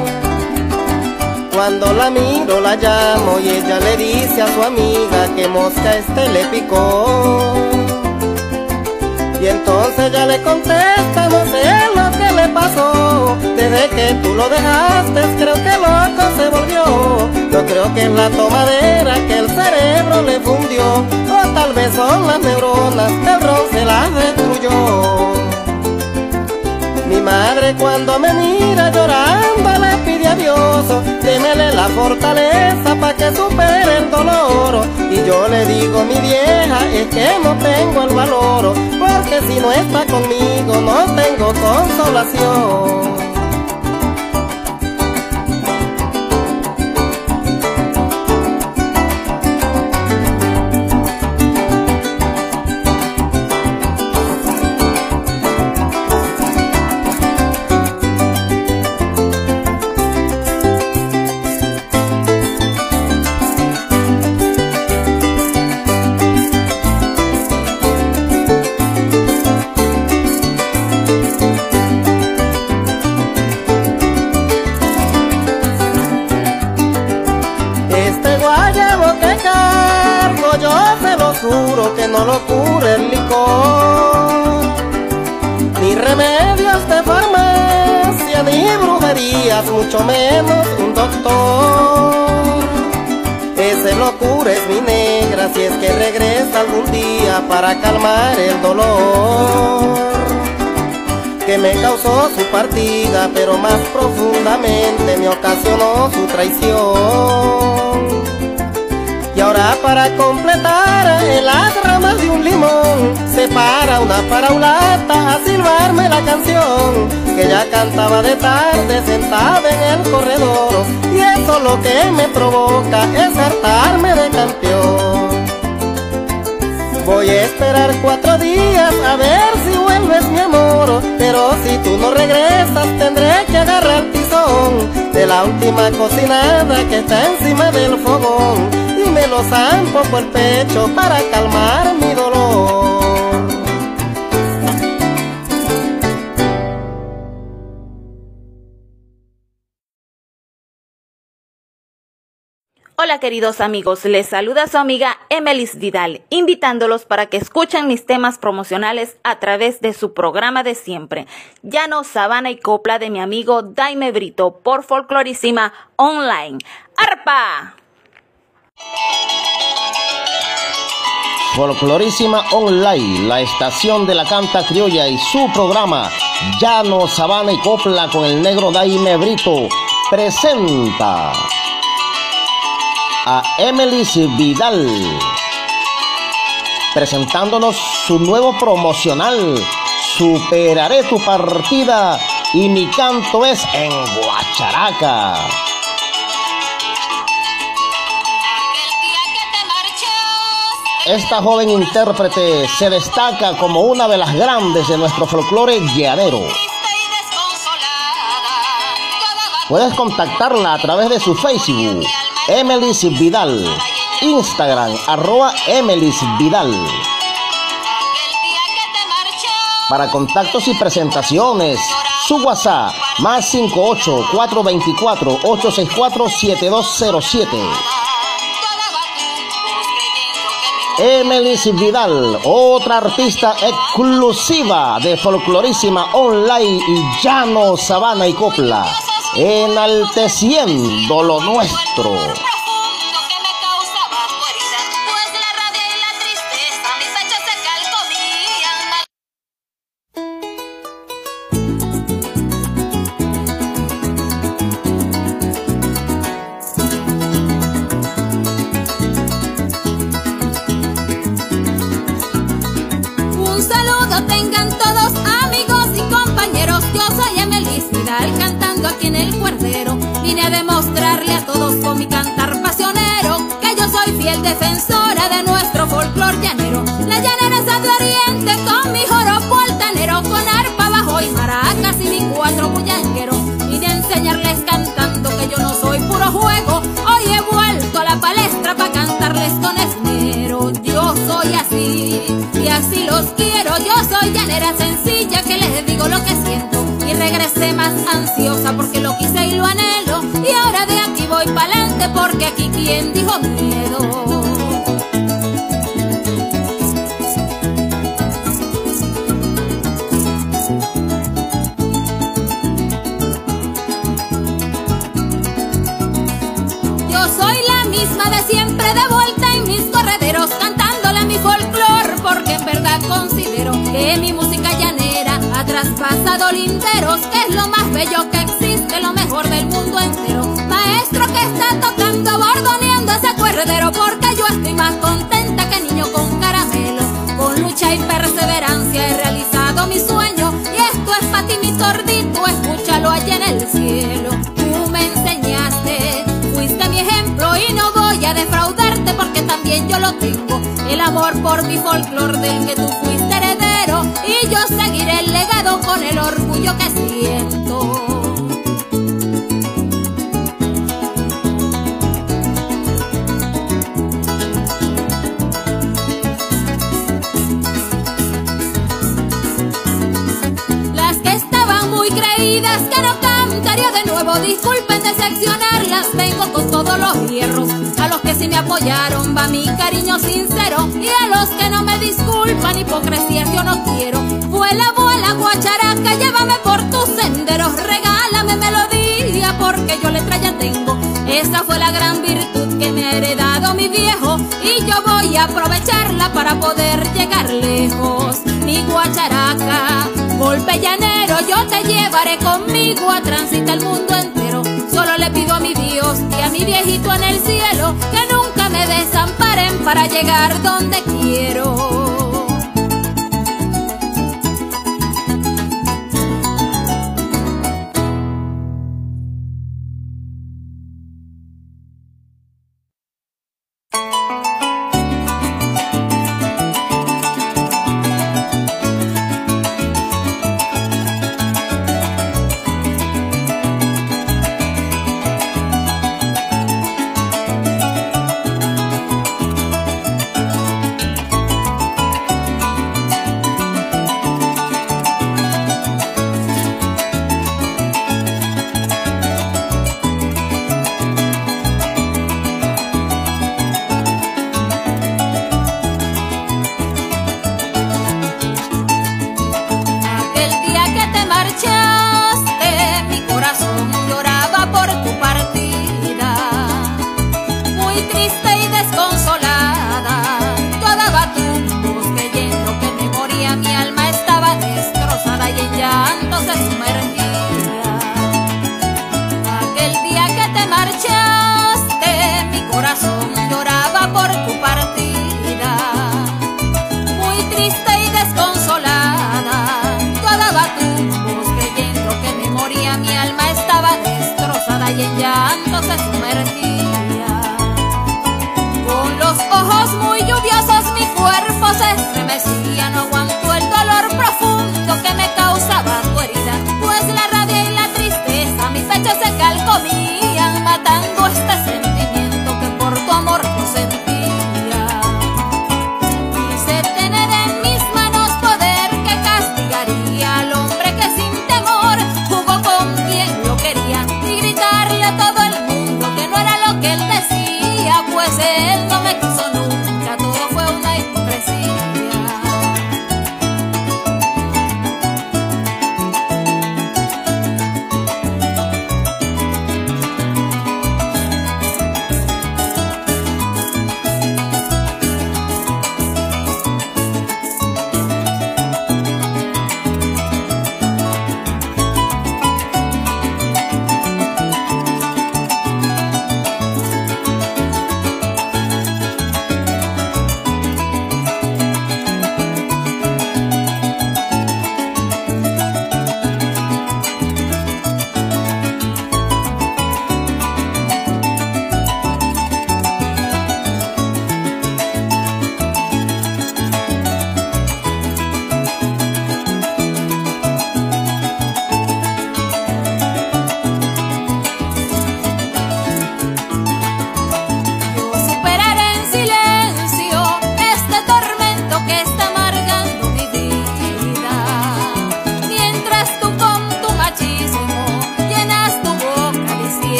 Cuando la miro la llamo y ella le dice a su amiga que mosca este le picó. Y entonces ya le contesta, no sé lo pasó. Desde que tú lo dejaste, creo que loco se volvió. Yo creo que es la tomadera que el cerebro le fundió. O tal vez son las neuronas que el se las destruyó. Mi madre cuando me mira llorando le pide a Dios, démele la fortaleza para que supere el dolor. Y yo le digo, mi vieja, es que no tengo el valor, porque si no está conmigo no tengo consolación. Para calmar el dolor que me causó su partida, pero más profundamente me ocasionó su traición. Y ahora para completar en las ramas de un limón, se para una paraulata a silbarme la canción, que ya cantaba de tarde sentada en el corredor, y eso lo que me provoca es hartarme de campeón. Voy a esperar cuatro días a ver si vuelves mi amor. Pero si tú no regresas tendré que agarrar tizón De la última cocinada que está encima del fogón. Y me lo zampo por el pecho para calmar mi dolor. Hola queridos amigos, les saluda su amiga Emelis Vidal, invitándolos para que escuchen mis temas promocionales a través de su programa de siempre, Llano, Sabana y Copla de mi amigo Daime Brito por Folclorísima Online. ¡Arpa! Folclorísima Online, la estación de la canta criolla y su programa Llano, Sabana y Copla con el negro Daime Brito presenta a Emily Vidal, presentándonos su nuevo promocional, Superaré tu partida y mi canto es en Guacharaca. Esta joven intérprete se destaca como una de las grandes de nuestro folclore llanero. Puedes contactarla a través de su Facebook, Emelis Vidal, Instagram, arroba Emelis Vidal. Para contactos y presentaciones, su WhatsApp, más 58 424 864 7207. Emelis Vidal, otra artista exclusiva de Folclorísima Online y Llano, Sabana y Copla, enalteciendo lo nuestro. La llanera es de oriente con mi joropo altanero, con arpa bajo y maracas y mi cuatro bullanguero. Vine a enseñarles cantando que yo no soy puro juego. Hoy he vuelto a la palestra para cantarles con esmero. Yo soy así y así los quiero. Yo soy llanera sencilla que les digo lo que siento. Y regresé más ansiosa porque lo quise y lo anhelo. Y ahora de aquí voy pa'lante porque aquí quien dijo miedo. Que mi música llanera ha traspasado linderos que es lo más bello que existe, lo mejor del mundo entero. Maestro que está tocando, bordoneando ese cuerdero porque yo estoy más contenta que niño con caramelo. Con lucha y perseverancia he realizado mi sueño y esto es para ti mi tordito, escúchalo allá en el cielo. Tú me enseñaste Fuiste mi ejemplo y no voy a defraudarte porque también yo lo tengo. El amor por mi folclor del que tú fuiste heredero y yo seguiré el legado con el orgullo que siento. Las que estaban muy creídas que no cantaría de nuevo, disculpen decepcionarlas, vengo con todos los hierros. Que sí me apoyaron va mi cariño sincero y a los que no me disculpan, hipocresías yo no quiero. Vuela, vuela, guacharaca, llévame por tus senderos, regálame melodía porque yo letra ya tengo. Esa fue la gran virtud que me ha heredado mi viejo y yo voy a aprovecharla para poder llegar lejos. Mi guacharaca, golpe llanero, yo te llevaré conmigo a transitar el mundo entero. Mi viejito en el cielo que nunca me desamparen para llegar donde quiero.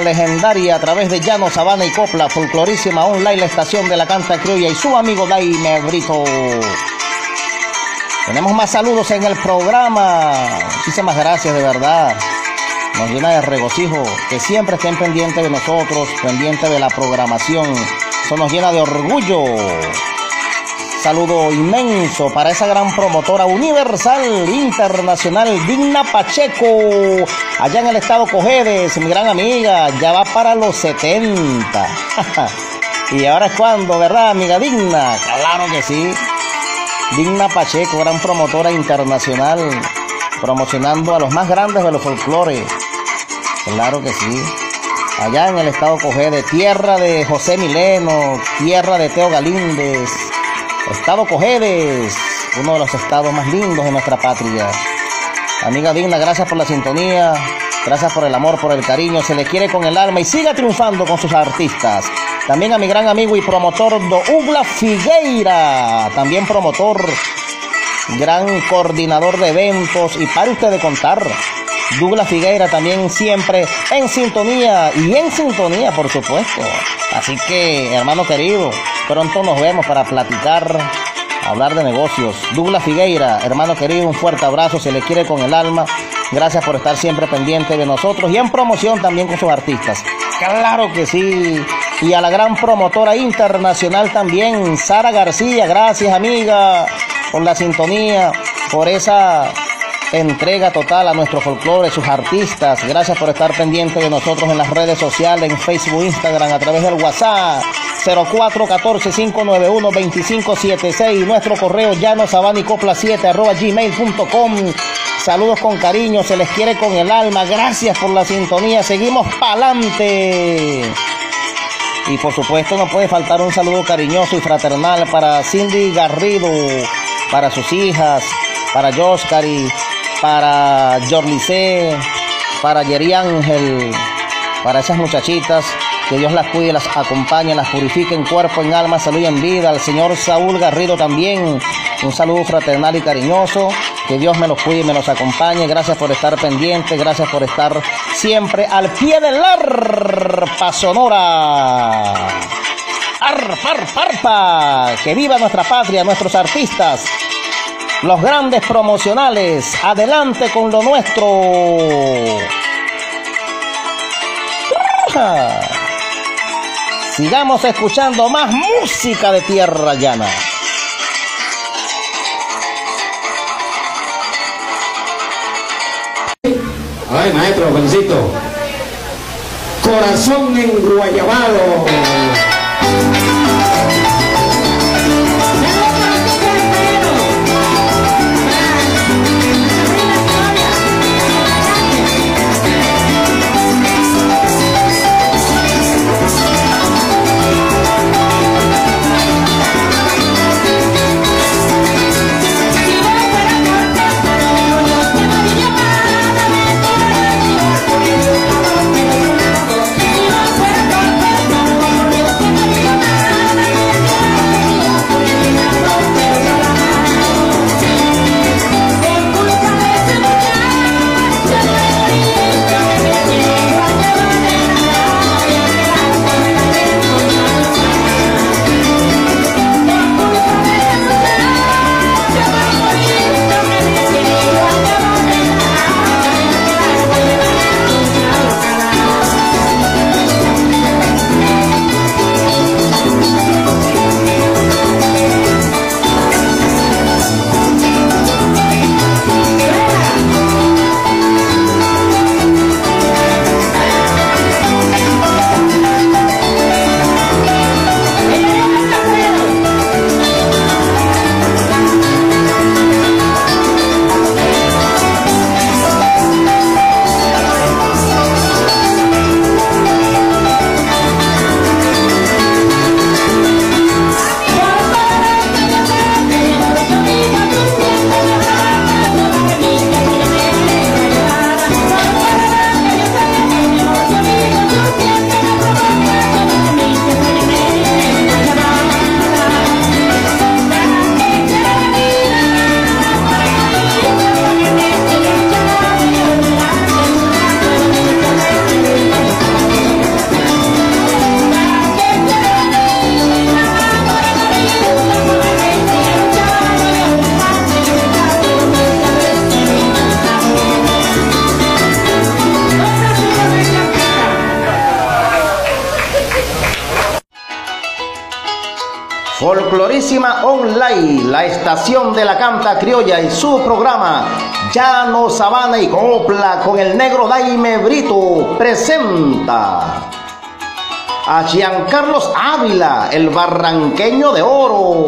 Legendaria a través de Llano, Sabana y Copla, folclorísima online, la estación de la canta criolla y su amigo Daime Brito. Tenemos más saludos en el programa. Muchísimas gracias, de verdad. Nos llena de regocijo que siempre estén pendientes de nosotros, pendientes de la programación. Eso nos llena de orgullo. Saludo inmenso para esa gran promotora universal internacional Digna Pacheco, allá en el estado Cojedes, mi gran amiga, ya va para los 70. y ahora es cuando, ¿verdad, amiga Digna? Claro que sí. Digna Pacheco, gran promotora internacional, promocionando a los más grandes de los folclores. Claro que sí. Allá en el estado Cojedes, tierra de José Mileno, tierra de Teo Galíndez, Estado Cojedes, uno de los estados más lindos de nuestra patria. Amiga digna, gracias por la sintonía, gracias por el amor, por el cariño, se le quiere con el alma y siga triunfando con sus artistas. También a mi gran amigo y promotor Douglas Figueira, también promotor, gran coordinador de eventos y para usted de contar. Douglas Figueira también siempre en sintonía y en sintonía, por supuesto. Así que, hermano querido, pronto nos vemos para platicar, hablar de negocios. Douglas Figueira, hermano querido, un fuerte abrazo, se le quiere con el alma. Gracias por estar siempre pendiente de nosotros y en promoción también con sus artistas. Claro que sí. Y a la gran promotora internacional también, Sara García. Gracias, amiga, por la sintonía, por esa entrega total a nuestro folclore, sus artistas. Gracias por estar pendiente de nosotros en las redes sociales, en Facebook, Instagram, a través del WhatsApp 0414-591-2576. Nuestro correo llanosabanicopla7 arroba gmail.com. Saludos con cariño, se les quiere con el alma. Gracias por la sintonía. Seguimos pa'lante. Y por supuesto no puede faltar un saludo cariñoso y fraternal para Cindy Garrido, para sus hijas, para Joscari, para Jorlice, para Yeri Ángel, para esas muchachitas. Que Dios las cuide, las acompañe, las purifique en cuerpo, en alma, salud y en vida. Al señor Saúl Garrido también. Un saludo fraternal y cariñoso. Que Dios me los cuide y me los acompañe. Gracias por estar pendiente. Gracias por estar siempre al pie del arpa sonora. Arpa, arpa, arpa. Que viva nuestra patria, nuestros artistas los grandes promocionales. Adelante con lo nuestro. Sigamos escuchando más música de tierra llana. Ay, maestro, felicito. Corazón enguayabado. Y su programa Llano, Sabana y Copla con el negro Daime Brito presenta a Giancarlos Ávila, el barranqueño de oro,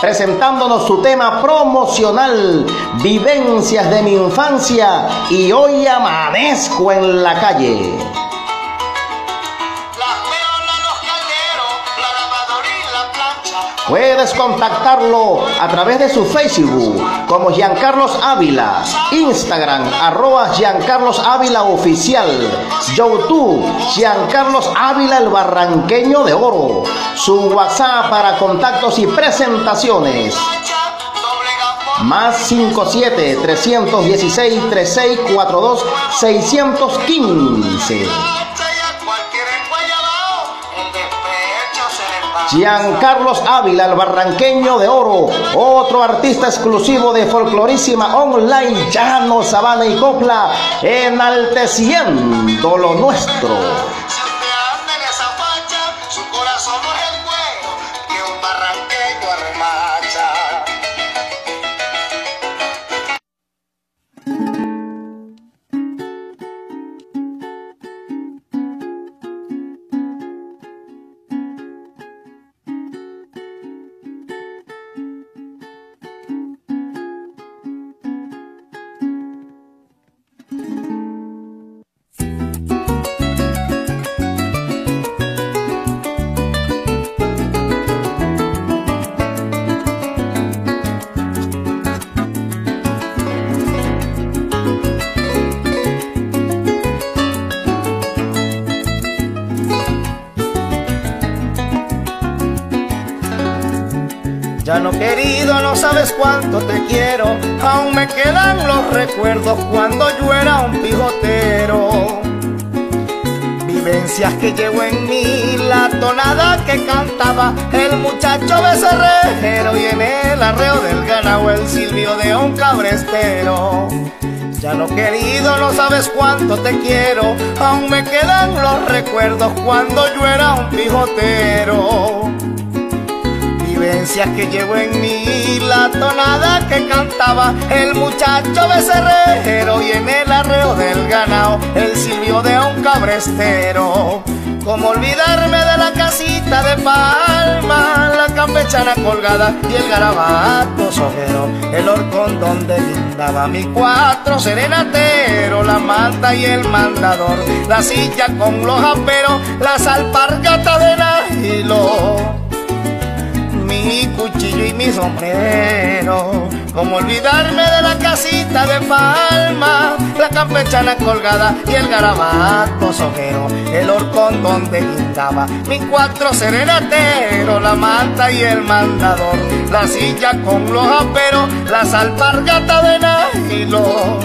presentándonos su tema promocional, Vivencias de mi infancia y hoy amanezco en la calle. Contactarlo a través de su Facebook como Giancarlos Ávila, Instagram arroba Giancarlos Ávila Oficial, YouTube Giancarlos Ávila el Barranqueño de Oro, su WhatsApp para contactos y presentaciones. Más 57 316 3642 615. Giancarlos Ávila, el barranqueño de oro, otro artista exclusivo de Folclorísima Online, Llano, Sabana y Copla, enalteciendo lo nuestro. Cuánto te quiero. Aún me quedan los recuerdos cuando yo era un pijotero. Vivencias que llevo en mí, la tonada que cantaba el muchacho becerrero y en el arreo del ganado el silbio de un cabrestero. Ya no querido, no sabes cuánto te quiero, aún me quedan los recuerdos cuando yo era un pijotero que llevo en mí, la tonada que cantaba el muchacho becerrero y en el arreo del ganado el silbio de un cabrestero. Como olvidarme de la casita de palma, la campechana colgada y el garabato sojero, el horcón donde lindaba mi cuatro serenatero, la manta y el mandador, la silla con los aperos, las alpargatas de nahilo mi cuchillo y mi sombrero. Como olvidarme de la casita de palma, la campechana colgada y el garabato sojero, el horcón donde pintaba mi cuatro serenateros, la manta y el mandador, la silla con los aperos, las alpargatas de nahilo,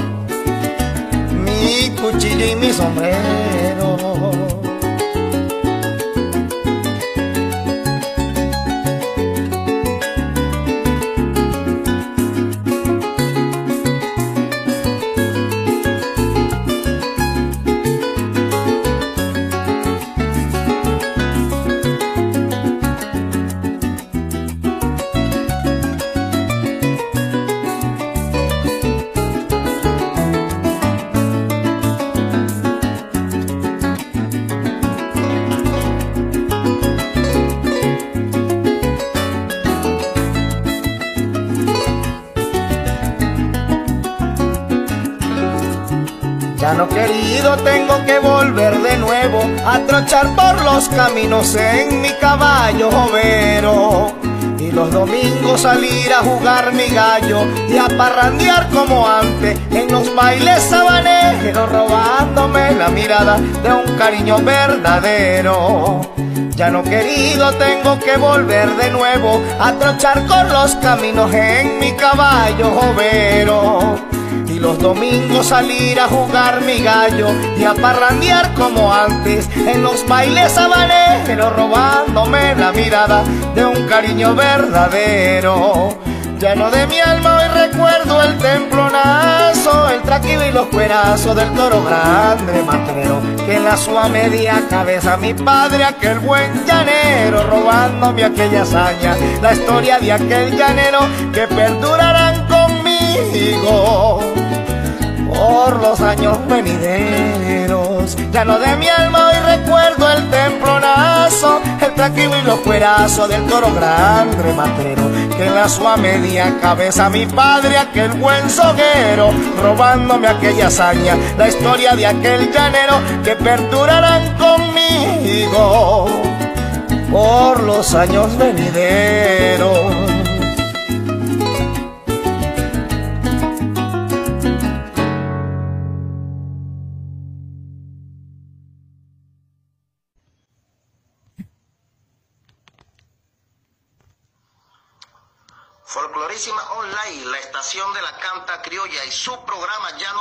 mi cuchillo y mi sombrero. Tengo que volver de nuevo a trochar por los caminos en mi caballo jovero. Y los domingos salir a jugar mi gallo y a parrandear como antes en los bailes sabaneros, robándome la mirada de un cariño verdadero. Ya no querido tengo que volver de nuevo a trochar con los caminos en mi caballo jovero los domingos salir a jugar mi gallo y a parrandear como antes en los bailes habaneros robándome la mirada de un cariño verdadero. Llano de mi alma hoy recuerdo el templonazo, el traquido y los cuerazos del toro grande matrero, que en la sua media cabeza mi padre, aquel buen llanero, robándome aquella hazaña, la historia de aquel llanero que perdurarán conmigo por los años venideros. Ya no de mi alma hoy recuerdo el templonazo, el plaquivo y los cuerazos del toro grande matrero, que la sua media cabeza mi padre, aquel buen soguero, robándome aquella hazaña, la historia de aquel llanero que perdurarán conmigo por los años venideros.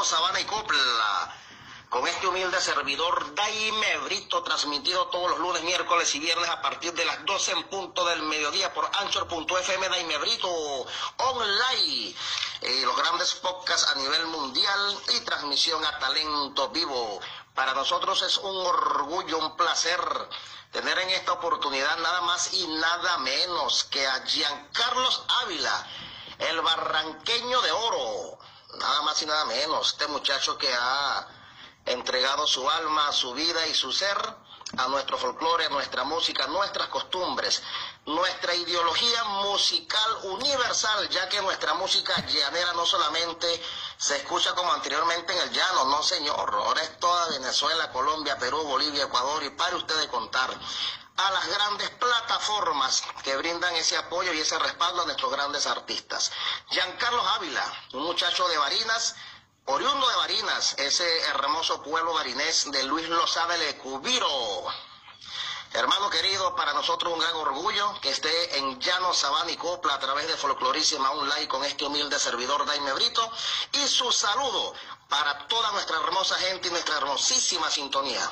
Sabana y Copla. Con este humilde servidor Daime Brito, transmitido todos los lunes, miércoles y viernes a partir de las 12 en punto del mediodía por Anchor.fm Daime Brito Online. Eh, los grandes podcasts a nivel mundial y transmisión a talento vivo. Para nosotros es un orgullo, un placer tener en esta oportunidad nada más y nada menos que a Giancarlos Ávila, el barranqueño de oro, nada más y nada menos, este muchacho que ha entregado su alma, su vida y su ser a nuestro folclore, a nuestra música, nuestras costumbres, nuestra ideología musical universal, ya que nuestra música llanera no solamente se escucha como anteriormente en el llano, no señor, ahora es toda Venezuela, Colombia, Perú, Bolivia, Ecuador y pare usted de contar a las grandes plataformas que brindan ese apoyo y ese respaldo a nuestros grandes artistas. Giancarlos Ávila, un muchacho de Barinas, oriundo de Barinas, ese hermoso pueblo barinés de Luis Lozada de Cubiro. Hermano querido, para nosotros un gran orgullo que esté en Llano Sabana y Copla a través de Folclorísima Online con este humilde servidor Daime Brito y su saludo para toda nuestra hermosa gente y nuestra hermosísima sintonía.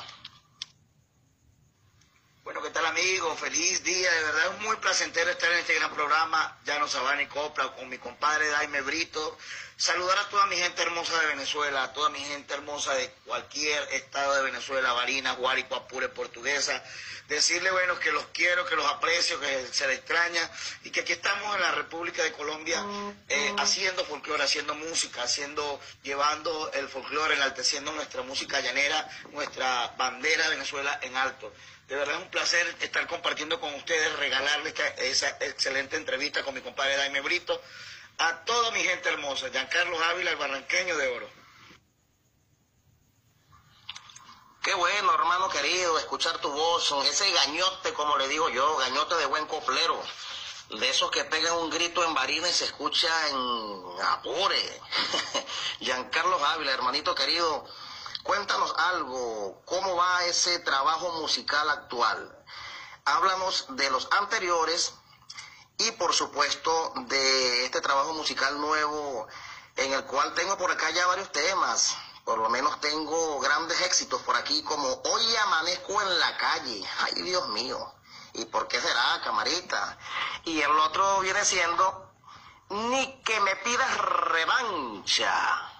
Bueno, ¿qué tal amigo? Feliz día, de verdad es muy placentero estar en este gran programa Llano Sabana y Copla con mi compadre Daime Brito. Saludar a toda mi gente hermosa de Venezuela, a toda mi gente hermosa de cualquier estado de Venezuela, Barinas, Guárico, Apure, Portuguesa. Decirle, bueno, que los quiero, que los aprecio, que se les extraña y que aquí estamos en la República de Colombia eh, haciendo folclore, haciendo música, haciendo, llevando el folclore, enalteciendo nuestra música llanera, nuestra bandera de Venezuela en alto. De verdad es un placer estar compartiendo con ustedes, regalarles esa excelente entrevista con mi compadre Daime Brito a toda mi gente hermosa, Giancarlo Ávila, el barranqueño de oro. Qué bueno, hermano querido, escuchar tu voz, ese gañote, como le digo yo, gañote de buen coplero, de esos que pegan un grito en varina y se escucha en apure. Giancarlo Ávila, hermanito querido, cuéntanos algo, ¿cómo va ese trabajo musical actual? Háblanos de los anteriores y por supuesto de este trabajo musical nuevo en el cual tengo por acá ya varios temas. Por lo menos tengo grandes éxitos por aquí como Hoy amanezco en la calle. Ay, Dios mío. ¿Y por qué será, camarita? Y el otro viene siendo Ni que me pidas revancha.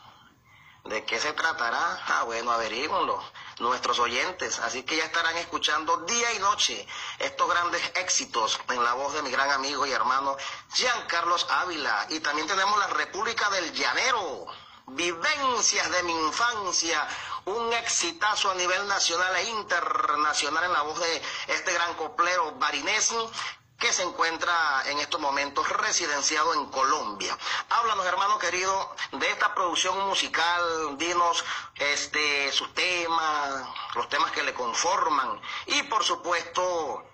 ¿De qué se tratará? Ah, bueno, averíguenlo nuestros oyentes. Así que ya estarán escuchando día y noche estos grandes éxitos en la voz de mi gran amigo y hermano Giancarlos Ávila. Y también tenemos la República del Llanero. Vivencias de mi infancia, un exitazo a nivel nacional e internacional en la voz de este gran coplero barinés que se encuentra en estos momentos residenciado en Colombia. Háblanos, hermano querido, de esta producción musical, dinos este, sus temas, los temas que le conforman y, por supuesto,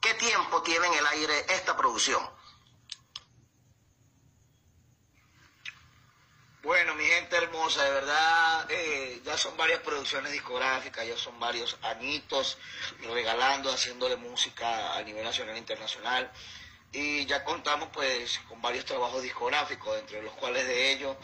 qué tiempo tiene en el aire esta producción. Bueno, mi gente hermosa, de verdad, eh, ya son varias producciones discográficas, ya son varios añitos regalando, haciéndole música a nivel nacional e internacional. y ya contamos pues con varios trabajos discográficos, entre los cuales de ellos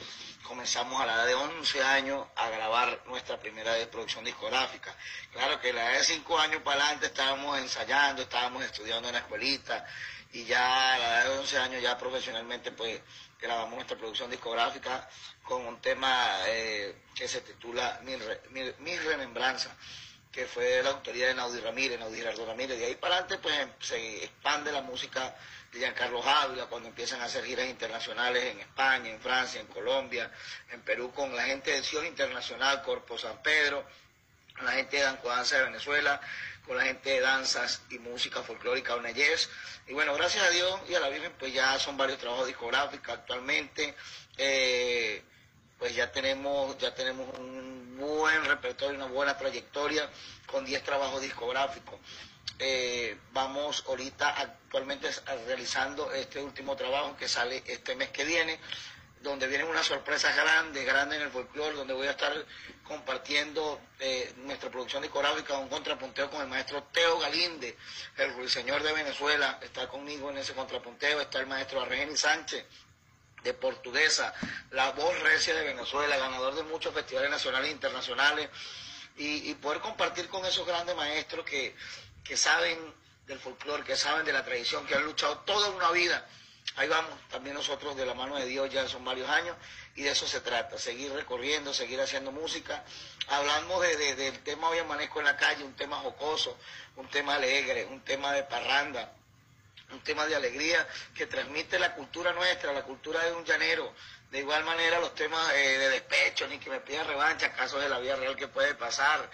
comenzamos a la edad de 11 años a grabar nuestra primera producción discográfica. Claro que la edad de 5 años para adelante estábamos ensayando, estábamos estudiando en la escuelita y ya a la edad de 11 años ya profesionalmente pues grabamos nuestra producción discográfica con un tema eh, que se titula Mi, Remembranza que fue la autoría de Naudi Ramírez, Naudi Gerardo Ramírez. De ahí para adelante pues se expande la música de Giancarlo Ávila, cuando empiezan a hacer giras internacionales en España, en Francia, en Colombia, en Perú, con la gente de Ciudad Internacional, Corpo San Pedro, la gente de Danza de Venezuela, con la gente de danzas y música folclórica Oneyes. Y bueno, gracias a Dios y a la Virgen, pues ya son varios trabajos discográficos actualmente. Eh, pues ya tenemos, ya tenemos un buen repertorio, una buena trayectoria con 10 trabajos discográficos. Eh, vamos ahorita actualmente realizando este último trabajo que sale este mes que viene, donde vienen unas sorpresas grandes, grandes en el folclore, donde voy a estar compartiendo eh, nuestra producción discográfica, un contrapunteo con el maestro Teo Galinde, el ruiseñor de Venezuela, está conmigo en ese contrapunteo, está el maestro Argeni Sánchez, de Portuguesa, la voz recia de Venezuela, ganador de muchos festivales nacionales e internacionales, y poder compartir con esos grandes maestros que, que saben del folclore, que saben de la tradición, que han luchado toda una vida. Ahí vamos, también nosotros de la mano de Dios ya son varios años y de eso se trata, seguir recorriendo, seguir haciendo música. Hablamos de, del tema Hoy amanezco en la calle, un tema jocoso, un tema alegre, un tema de parranda, un tema de alegría que transmite la cultura nuestra, la cultura de un llanero. De igual manera los temas eh, de despecho, ni que me pidan revancha, casos de la vida real que puede pasar,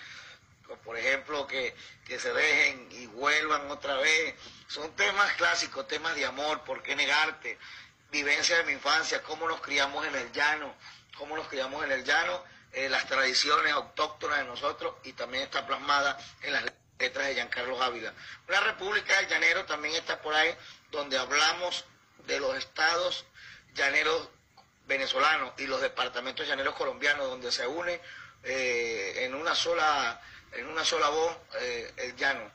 por ejemplo, que, se dejen y vuelvan otra vez. Son temas clásicos, temas de amor, ¿por qué negarte? Vivencia de mi infancia, cómo nos criamos en el llano, cómo nos criamos en el llano, eh, las tradiciones autóctonas de nosotros y también está plasmada en las letras de Giancarlo Ávila. La República del Llanero también está por ahí, donde hablamos de los estados llaneros venezolanos y los departamentos llaneros colombianos, donde se une eh, en una sola en una sola voz eh, el llano,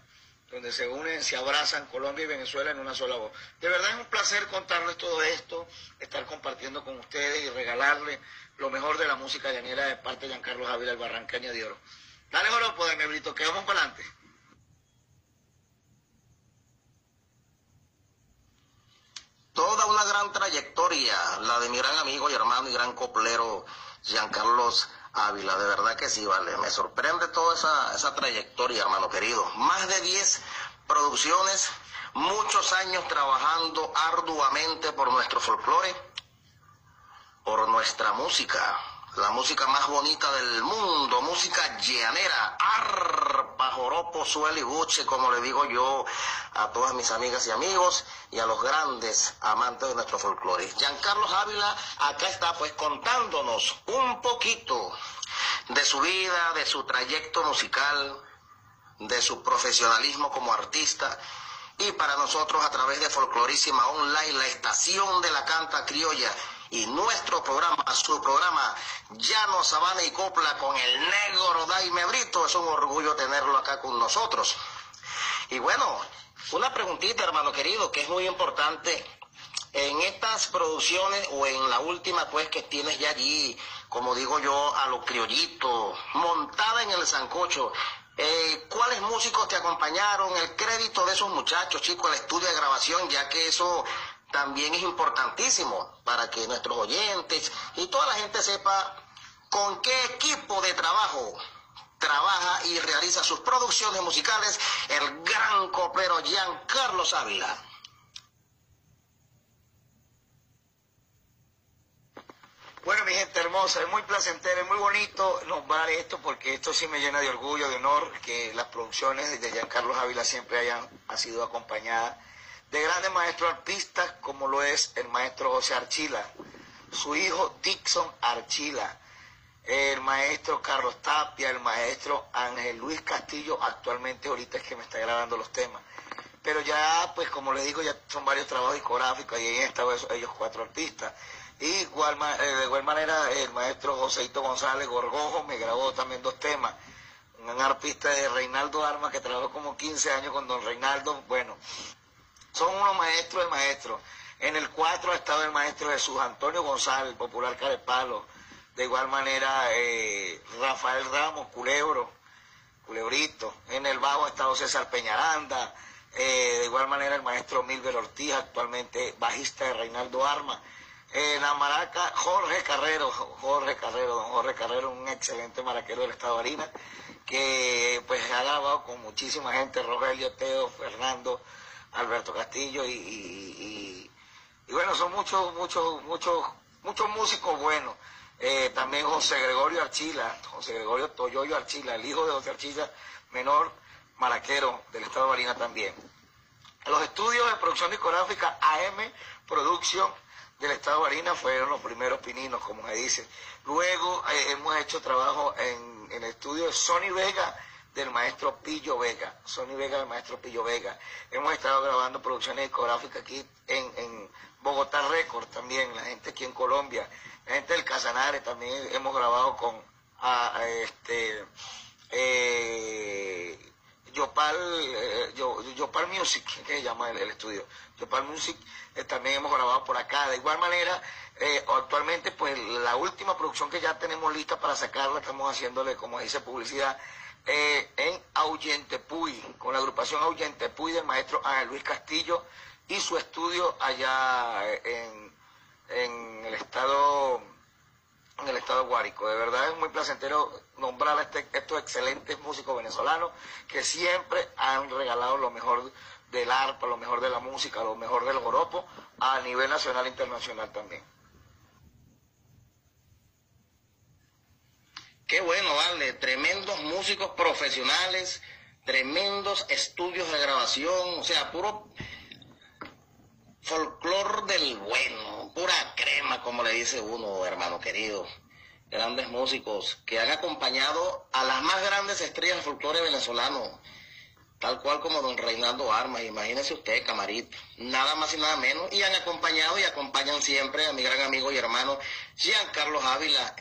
donde se unen, se abrazan Colombia y Venezuela en una sola voz. De verdad es un placer contarles todo esto, estar compartiendo con ustedes y regalarles lo mejor de la música llanera de parte de Giancarlo Javier el Barranqueño de Oro. Dale Joropo de Mebrito, que vamos para adelante. Toda una gran trayectoria, la de mi gran amigo y hermano y gran coplero Giancarlos Ávila, de verdad que sí, vale. Me sorprende toda esa, esa trayectoria, hermano querido. Más de 10 producciones, muchos años trabajando arduamente por nuestro folclore, por nuestra música, la música más bonita del mundo, música llanera, arpa, joropo, suelo y buche, como le digo yo a todas mis amigas y amigos y a los grandes amantes de nuestro folclore. Giancarlo Ávila acá está pues contándonos un poquito de su vida, de su trayecto musical, de su profesionalismo como artista y para nosotros a través de Folclorísima Online, la estación de la canta criolla y nuestro programa, su programa Llano, Sabana y Copla con el negro Daime Brito, es un orgullo tenerlo acá con nosotros. Y bueno, una preguntita, hermano querido, que es muy importante. En estas producciones o en la última pues que tienes ya allí, como digo yo, a los criollitos, montada en el sancocho, eh, ¿cuáles músicos te acompañaron? El crédito de esos muchachos, chicos, el estudio de grabación, ya que eso también es importantísimo para que nuestros oyentes y toda la gente sepa con qué equipo de trabajo trabaja y realiza sus producciones musicales el gran copero Giancarlo Ávila. Bueno, mi gente hermosa, es muy placentero, es muy bonito nombrar esto porque esto sí me llena de orgullo, de honor que las producciones de Giancarlo Ávila siempre hayan sido acompañadas de grandes maestros artistas como lo es el maestro José Archila, su hijo Dixon Archila, el maestro Carlos Tapia, el maestro Ángel Luis Castillo, actualmente ahorita es que me está grabando los temas. Pero ya, pues como les digo, ya son varios trabajos discográficos y ahí estado ellos cuatro artistas. Y eh, de igual manera el maestro Joséito González Gorgojo me grabó también dos temas. Un artista de Reinaldo Armas que trabajó como 15 años con don Reinaldo. Bueno, son unos maestros de maestros. En el 4 ha estado el maestro Jesús Antonio González, popular Carepalo. De igual manera, eh, Rafael Ramos, Culebro, Culebrito. En el bajo ha estado César Peñaranda. Eh, de igual manera, el maestro Milver Ortiz, actualmente bajista de Reinaldo Arma. En la maraca, Jorge Carrero, Jorge Carrero, don Jorge Carrero, un excelente maraquero del estado de Harina, que pues ha grabado con muchísima gente, Rogelio Teo, Fernando, Alberto Castillo y, y, y bueno, son muchos, muchos, muchos, muchos músicos buenos. Eh, también José Gregorio Archila, José Gregorio Toyoyo Archila, el hijo de José Archila, menor maraquero del estado de Barinas también. Los estudios de producción discográfica AM Producción del estado de Barinas fueron los primeros pininos, como se dice. Luego eh, hemos hecho trabajo en, en el estudio de Sony Vega del maestro Pillo Vega, Sony Vega del maestro Pillo Vega. Hemos estado grabando producciones discográficas aquí en, en Bogotá Records también, la gente aquí en Colombia, la gente del Casanare también hemos grabado con a, este eh, Yopal, eh, Music, que se llama el, el estudio, Yopal Music, eh, también hemos grabado por acá. De igual manera, eh, actualmente, pues la última producción que ya tenemos lista para sacarla, estamos haciéndole, como dice, publicidad eh, en Ahuyentepuy, con la agrupación Ahuyentepuy del maestro Ángel Luis Castillo y su estudio allá eh, en, en el estado en el estado Guárico. De verdad es muy placentero nombrar a este- estos excelentes músicos venezolanos que siempre han regalado lo mejor del arpa, lo mejor de la música, lo mejor del joropo a nivel nacional e internacional también. Qué bueno, vale, tremendos músicos profesionales, tremendos estudios de grabación, o sea, puro folclor del bueno, pura crema, como le dice uno, hermano querido. Grandes músicos que han acompañado a las más grandes estrellas del folclore venezolano, tal cual como don Reinaldo Armas, imagínese usted, camarita, nada más y nada menos, y han acompañado y acompañan siempre a mi gran amigo y hermano Giancarlo Ávila,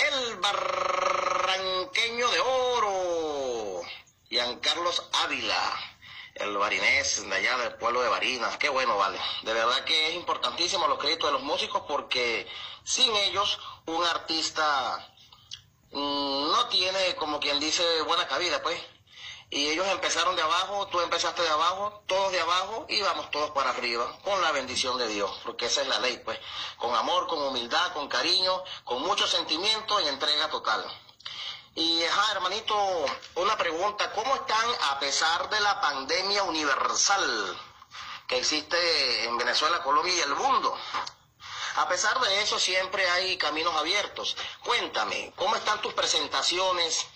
el barranqueño de oro, Giancarlos Ávila, el barinés de allá del pueblo de Barinas, qué bueno, vale. De verdad que es importantísimo los créditos de los músicos porque sin ellos un artista mm, no tiene, como quien dice, buena cabida, pues. Y ellos empezaron de abajo, tú empezaste de abajo, todos de abajo y vamos todos para arriba, con la bendición de Dios, porque esa es la ley, pues. Con amor, con humildad, con cariño, con mucho sentimiento en entrega total. Y, ajá, hermanito, una pregunta, ¿cómo están a pesar de la pandemia universal que existe en Venezuela, Colombia y el mundo? A pesar de eso, siempre hay caminos abiertos. Cuéntame, ¿cómo están tus presentaciones?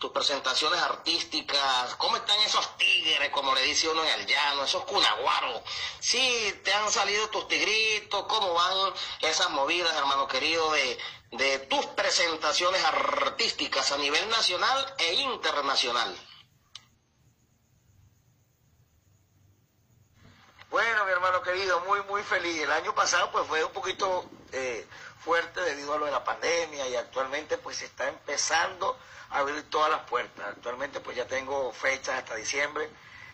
Tus presentaciones artísticas, cómo están esos tigres, como le dice uno en el llano, esos cunaguaros, sí, te han salido tus tigritos, cómo van esas movidas, hermano querido, de, de tus presentaciones artísticas a nivel nacional e internacional. Bueno, mi hermano querido, muy, muy feliz. El año pasado pues fue un poquito eh, fuerte debido a lo de la pandemia y actualmente pues se está empezando a abrir todas las puertas. Actualmente pues ya tengo fechas hasta diciembre.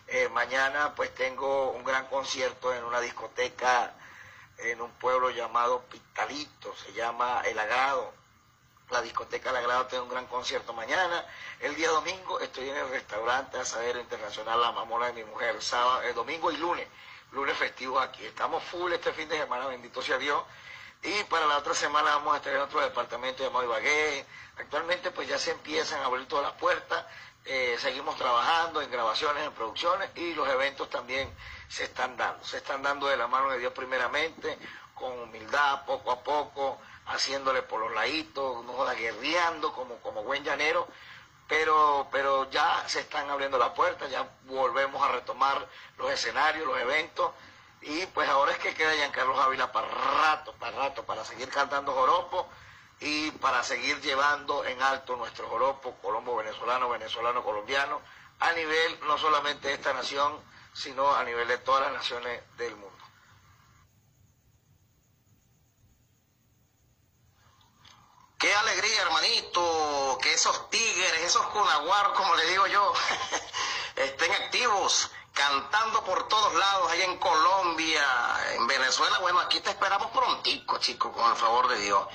Eh, mañana pues tengo un gran concierto en una discoteca en un pueblo llamado Pitalito, se llama El Agrado. La discoteca El Agrado tiene un gran concierto mañana. El día domingo estoy en el restaurante Asadero Internacional La Mamona de mi mujer, sábado, el domingo y lunes, lunes festivo aquí. Estamos full este fin de semana, bendito sea Dios. Y para la otra semana vamos a en otro departamento llamado Ibagué. Actualmente pues ya se empiezan a abrir todas las puertas. Eh, seguimos trabajando en grabaciones, en producciones y los eventos también se están dando. Se están dando de la mano de Dios primeramente, con humildad, poco a poco, haciéndole por los laditos, no guerreando como, como buen llanero. Pero, pero ya se están abriendo las puertas, ya volvemos a retomar los escenarios, los eventos. Y pues ahora es que queda Giancarlo Ávila para rato, para rato, para seguir cantando joropo y para seguir llevando en alto nuestro joropo colombo venezolano, venezolano colombiano, a nivel no solamente de esta nación, sino a nivel de todas las naciones del mundo. Qué alegría, hermanito, que esos tigres, esos cunaguaros, como le digo yo, estén activos, cantando por todos lados, allá en Colombia, en Venezuela. Bueno, aquí te esperamos prontico, chico, con el favor de Dios.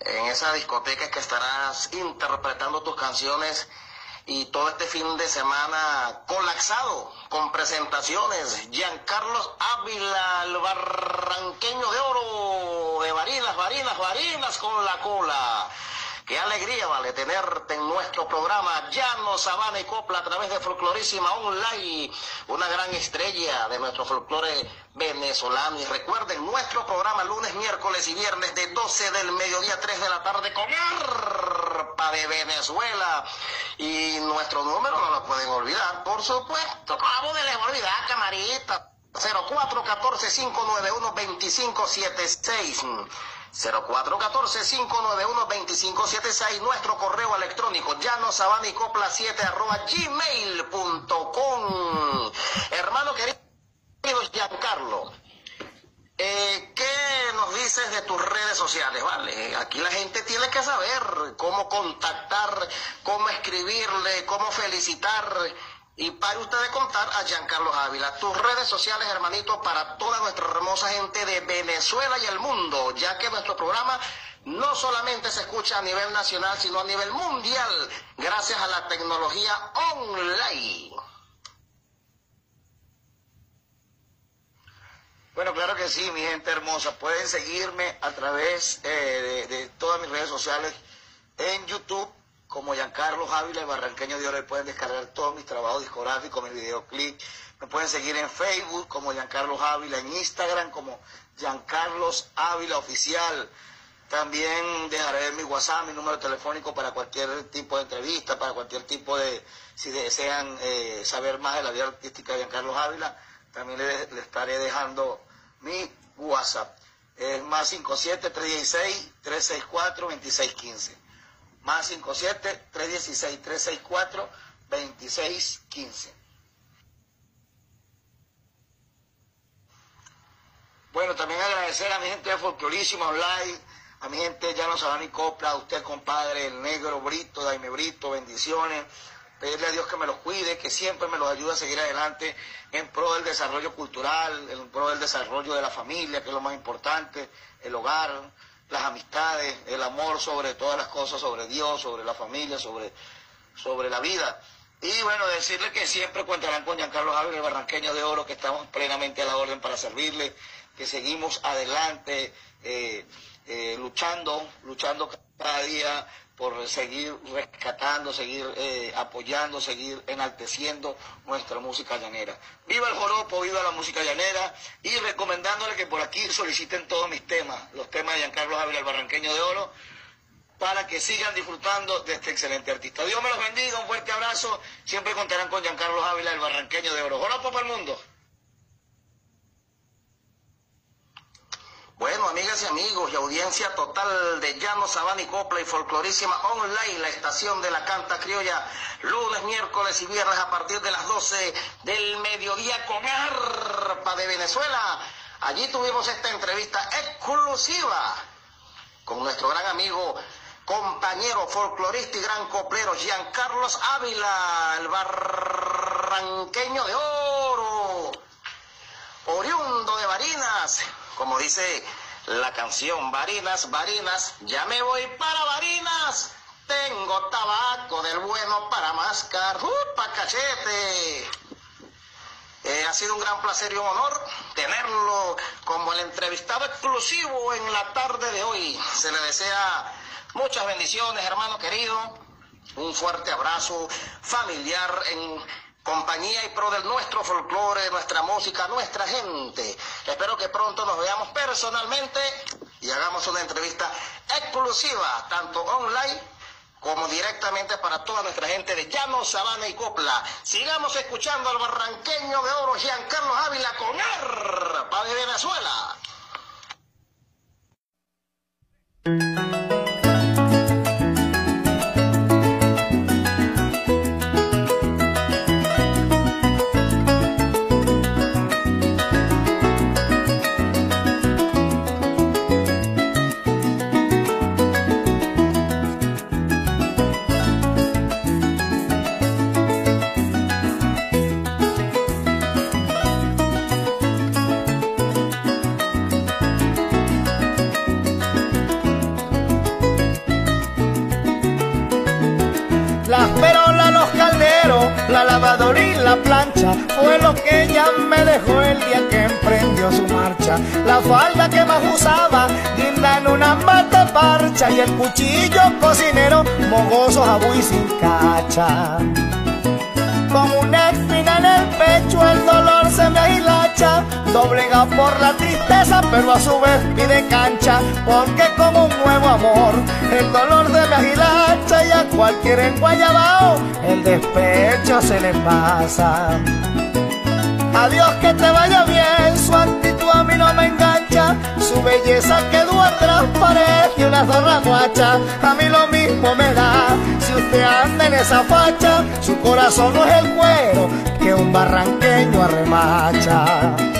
En esa discoteca que estarás interpretando tus canciones y todo este fin de semana colapsado con presentaciones. Giancarlos Ávila, el barranqueño de oro, de varinas, varinas, varinas con la cola. Qué alegría, vale, tenerte en nuestro programa Llano, Sabana y Copla a través de Folclorísima Online, una gran estrella de nuestro folclore venezolano. Y recuerden, nuestro programa lunes, miércoles y viernes de 12 del mediodía a 3 de la tarde con Arpa de Venezuela. Y nuestro número no lo pueden olvidar, por supuesto. ¿Cómo de les olvidar, camarita? 0414-591-2576. 0414-591-2576, nuestro correo electrónico, llanosabana y 7 arroba gmail.com. Hermano querido Giancarlo, eh, ¿qué nos dices de tus redes sociales? Vale, aquí la gente tiene que saber cómo contactar, cómo escribirle, cómo felicitar y para ustedes contar a Giancarlo Ávila, tus redes sociales, hermanito, para toda nuestra hermosa gente de Venezuela y el mundo, ya que nuestro programa no solamente se escucha a nivel nacional, sino a nivel mundial, gracias a la tecnología online. Bueno, claro que sí, mi gente hermosa. Pueden seguirme a través eh, de, de todas mis redes sociales en YouTube como Giancarlo Ávila, el barranqueño de oro, pueden descargar todos mis trabajos discográficos, mis videoclips. Me pueden seguir en Facebook como Giancarlo Ávila, en Instagram como Giancarlos Ávila Oficial. También dejaré mi WhatsApp, mi número telefónico para cualquier tipo de entrevista, para cualquier tipo de, si desean eh, saber más de la vida artística de Giancarlo Ávila, también le, estaré dejando mi WhatsApp. Es más 57 316 364 2615 más 57-316-364-2615. Bueno, también agradecer a mi gente de Folclorísima Online, a mi gente de Llano Sabana y Copla, a usted compadre, el negro Brito, Daime Brito, bendiciones. Pedirle a Dios que me los cuide, que siempre me los ayude a seguir adelante en pro del desarrollo cultural, en pro del desarrollo de la familia, que es lo más importante, el hogar, las amistades, el amor sobre todas las cosas, sobre Dios, sobre la familia, sobre, sobre la vida. Y bueno, decirle que siempre contarán con Giancarlo Ávila, el barranqueño de oro, que estamos plenamente a la orden para servirle, que seguimos adelante, eh, eh, luchando, luchando cada día por seguir rescatando, seguir eh, apoyando, seguir enalteciendo nuestra música llanera. Viva el joropo, viva la música llanera y recomendándole que por aquí soliciten todos mis temas, los temas de Giancarlo Ávila, el barranqueño de oro, para que sigan disfrutando de este excelente artista. Dios me los bendiga, un fuerte abrazo, siempre contarán con Giancarlo Ávila, el barranqueño de oro. Joropo para el mundo. Bueno, amigas y amigos y audiencia total de Llano, Sabana y Copla y Folclorísima Online, la estación de la canta criolla, lunes, miércoles y viernes a partir de las 12 del mediodía con Arpa de Venezuela. Allí tuvimos esta entrevista exclusiva con nuestro gran amigo, compañero folclorista y gran coplero, Giancarlos Ávila, el barranqueño de oro, oriundo de Barinas, como dice la canción Barinas, Barinas, ya me voy para Barinas. Tengo tabaco del bueno para mascar, ¡upa cachete! Eh, ha sido un gran placer y un honor tenerlo como el entrevistado exclusivo en la tarde de hoy. Se le desea muchas bendiciones, hermano querido. Un fuerte abrazo familiar en compañía y pro del nuestro folclore, nuestra música, nuestra gente. Espero que pronto nos veamos personalmente y hagamos una entrevista exclusiva, tanto online como directamente para toda nuestra gente de Llano, Sabana y Copla. Sigamos escuchando al barranqueño de oro Giancarlo Ávila con Arpa de Venezuela. Plancha fue lo que ella me dejó el día que emprendió su marcha. La falda que más usaba, guinda en una mata parcha y el cuchillo cocinero, mogoso jabú y sin cacha. Con una espina en el pecho el dolor se me ahilacha, doblega por la tristeza pero a su vez pide cancha, porque como un nuevo amor el dolor se me ahilacha y a cualquier enguayabao el despecho se le pasa. Adiós que te vaya bien, su actitud a mí no me engancha, su belleza quedó atrás, parece una zorra guacha, a mí lo mismo me da, usted anda en esa facha, su corazón no es el cuero que un barranqueño arremacha.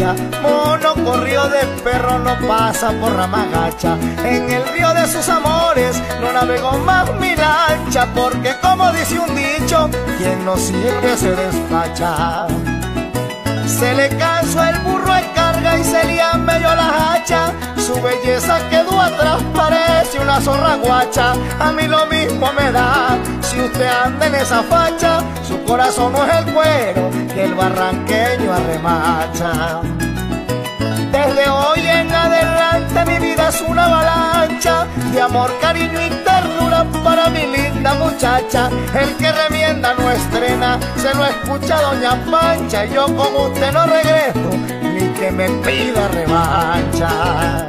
Mono corrió de perro, no pasa por rama gacha. En el río de sus amores no navegó más mi lancha, porque como dice un dicho, quien no sirve se despacha. Se le cansó el burro en carga y se le medio la hacha. Su belleza quedó atrás, parece una zorra guacha. A mí lo mismo me da si usted anda en esa facha. Su corazón no es el cuero que el barranqueño arremacha. Desde hoy en adelante mi vida es una avalancha de amor, cariño y ternura para mi linda muchacha. El que remienda no estrena, se lo escucha Doña Pancha. Y yo como usted no regreso, ni que me pida revancha.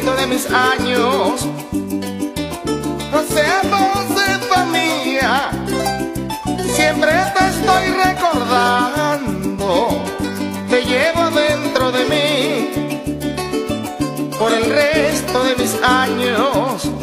Resto de mis años. José, Josefa mía, siempre te estoy recordando, te llevo dentro de mí por el resto de mis años.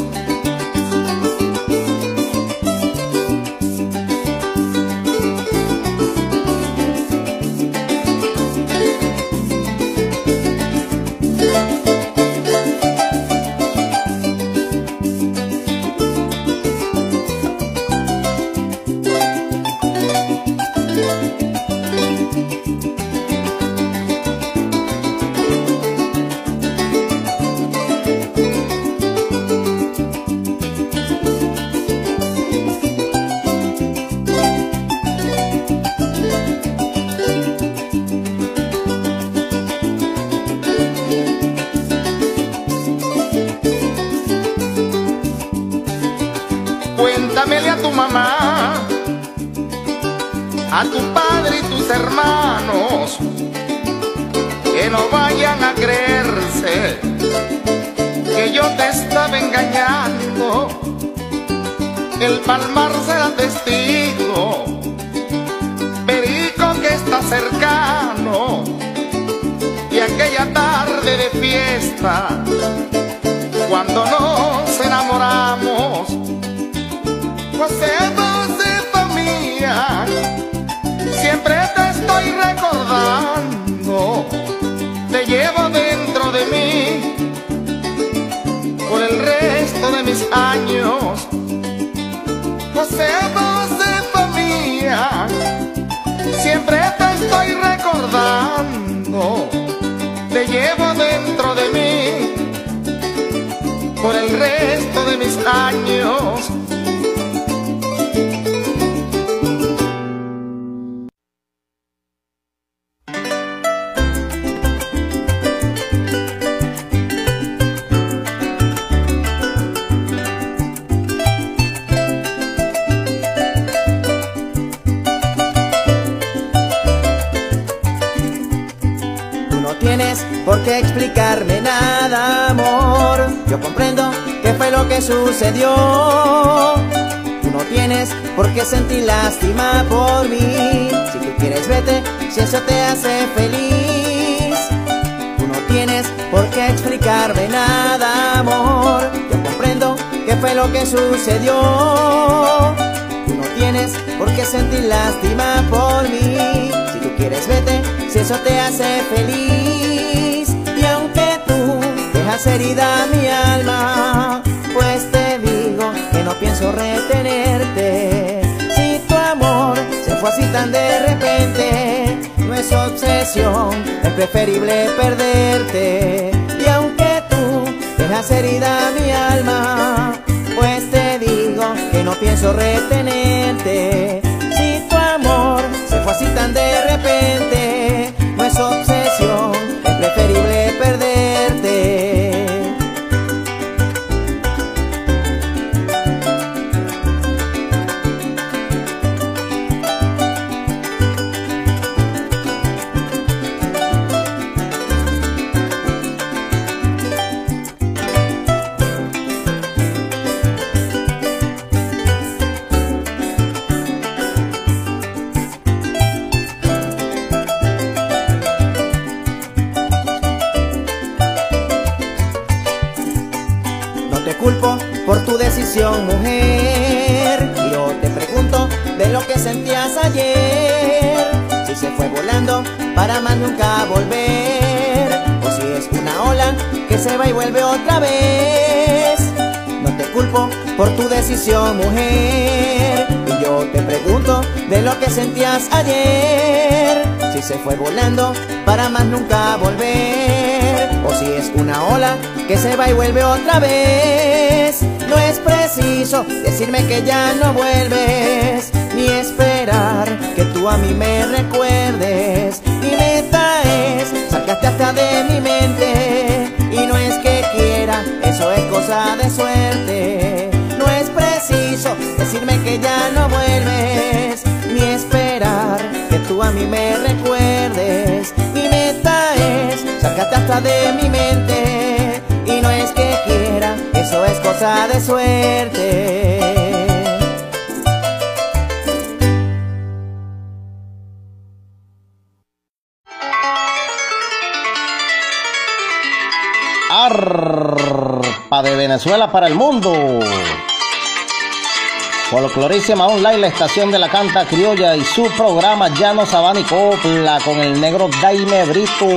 Florísima Online, la estación de la canta criolla y su programa llanos Sabana y Copla con el negro Daime Brito.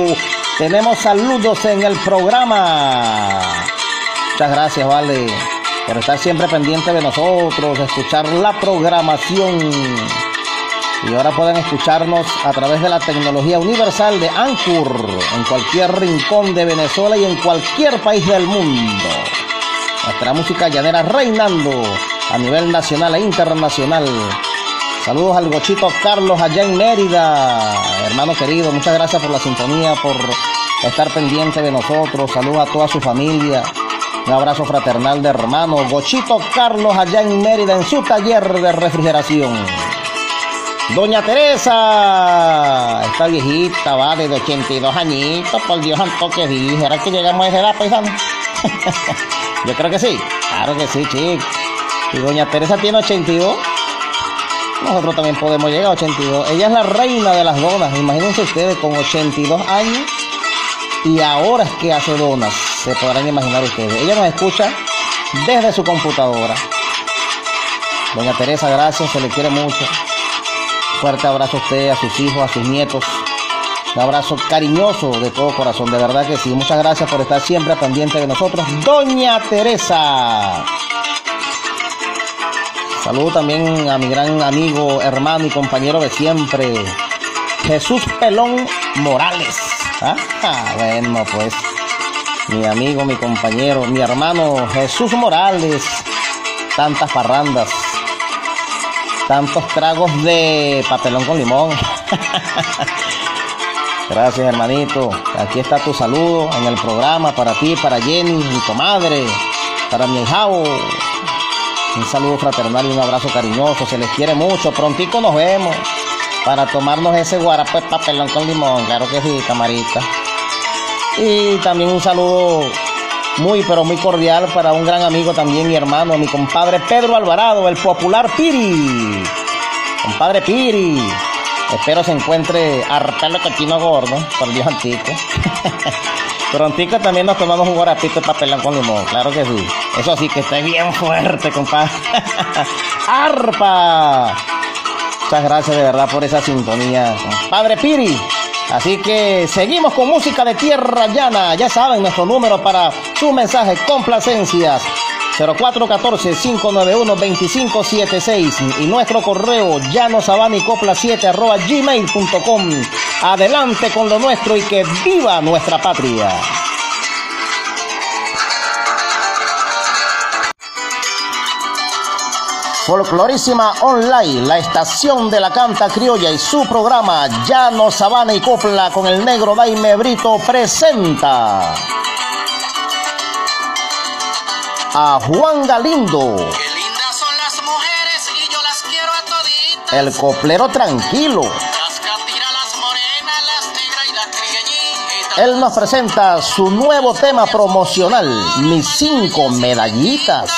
Tenemos saludos en el programa. Muchas gracias, Vale, por estar siempre pendiente de nosotros, escuchar la programación. Y ahora pueden escucharnos a través de la tecnología universal de Anchor en cualquier rincón de Venezuela y en cualquier país del mundo. Nuestra música llanera reinando a nivel nacional e internacional. Saludos al gochito Carlos allá en Mérida, hermano querido, muchas gracias por la sintonía, por estar pendiente de nosotros. Saludos a toda su familia. Un abrazo fraternal de hermano Gochito Carlos allá en Mérida en su taller de refrigeración. Doña Teresa, esta viejita, va de 82 añitos, por Dios santo que dijera que llegamos a esa edad, paisano. Yo creo que sí, claro que sí, chicos. Y doña Teresa tiene 82. Nosotros también podemos llegar a 82. Ella es la reina de las donas. Imagínense ustedes con 82 años y ahora es que hace donas. Se podrán imaginar ustedes. Ella nos escucha desde su computadora. Doña Teresa, gracias, se le quiere mucho. Fuerte abrazo a usted, a sus hijos, a sus nietos. Un abrazo cariñoso de todo corazón, de verdad que sí. Muchas gracias por estar siempre pendiente de nosotros. Doña Teresa. Saludo también a mi gran amigo, hermano y compañero de siempre, Jesús Pelón Morales. Ah, bueno, pues mi amigo, mi compañero, mi hermano Jesús Morales. Tantas parrandas, tantos tragos de papelón con limón. Gracias, hermanito. Aquí está tu saludo en el programa para ti, para Jenny, mi comadre, para mi hijao. Un saludo fraternal y un abrazo cariñoso. Se les quiere mucho. Prontico nos vemos para tomarnos ese guarapo de papelón con limón. Claro que sí, camarita. Y también un saludo muy, pero muy cordial para un gran amigo también, mi hermano, mi compadre Pedro Alvarado, el popular Piri. Compadre Piri. Espero se encuentre arpelo cochino gordo, por Dios antico. Prontico también nos tomamos un guarapito de papelón con limón, claro que sí. Eso sí, que esté bien fuerte, compadre. ¡Arpa! Muchas gracias de verdad por esa sintonía, compadre Piri. Así que seguimos con música de tierra llana. Ya saben, nuestro número para su mensaje, complacencias. 0414-591-2576 y nuestro correo llanosabanicopla7 arroba gmail.com. Adelante con lo nuestro y que viva nuestra patria. Folclorísima Online, la estación de la canta criolla y su programa Llano, Sabana y Copla con el negro Daime Brito presenta a Juan Galindo. El coplero tranquilo. Él nos presenta su nuevo tema promocional, Mis cinco medallitas.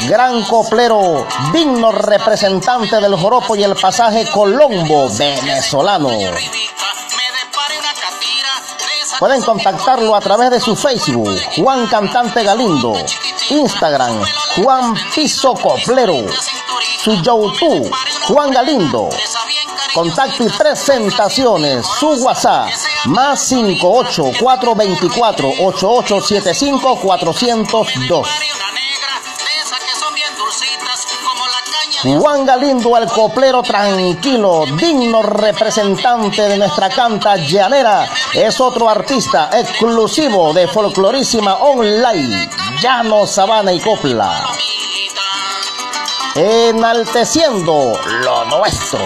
Gran coplero, digno representante del joropo y el pasaje Colombo venezolano. Pueden contactarlo a través de su Facebook, Juan Cantante Galindo, Instagram, Juan Piso Coplero, su YouTube, Juan Galindo. Contacto y presentaciones, su WhatsApp, más 58 424 8875 402. Juan Galindo, el coplero tranquilo, digno representante de nuestra canta llanera, es otro artista exclusivo de Folclorísima Online, Llano, Sabana y Copla. Enalteciendo lo nuestro.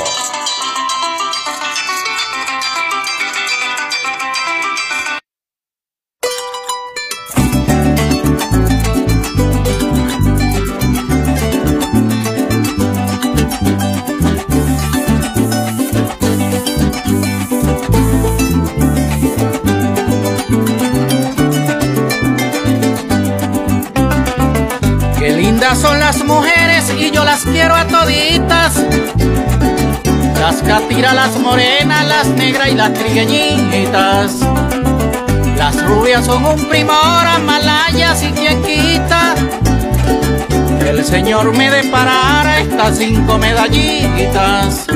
Son las mujeres y yo las quiero a toditas. Las catiras, las morenas, las negras y las trigueñitas. Las rubias son un primor, malayas y quien quita. El Señor me deparara estas cinco medallitas.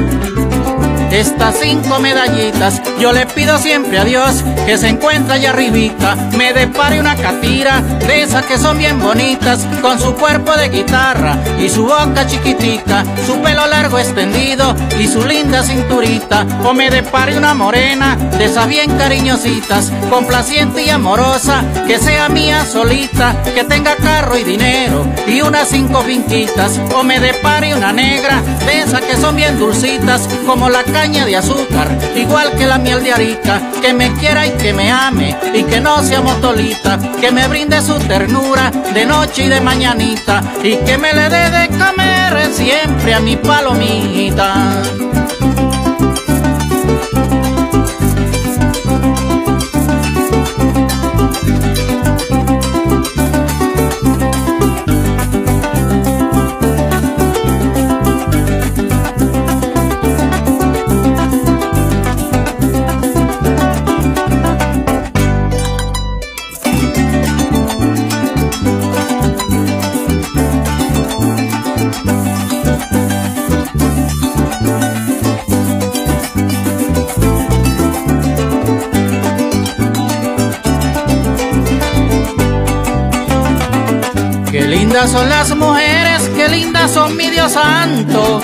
Estas cinco medallitas, yo le pido siempre a Dios que se encuentra allá arribita, me depare una catira de esas que son bien bonitas, con su cuerpo de guitarra y su boca chiquitica, su pelo largo extendido y su linda cinturita, o me depare una morena de esas bien cariñositas, complaciente y amorosa, que sea mía solita, que tenga carro y dinero y unas cinco finquitas, o me depare una negra de esas que son bien dulcitas, como la calle de azúcar, igual que la miel de Arica, que me quiera y que me ame, y que no sea motolita, que me brinde su ternura de noche y de mañanita, y que me le dé de comer siempre a mi palomita. Son las mujeres, qué lindas son mi Dios santo.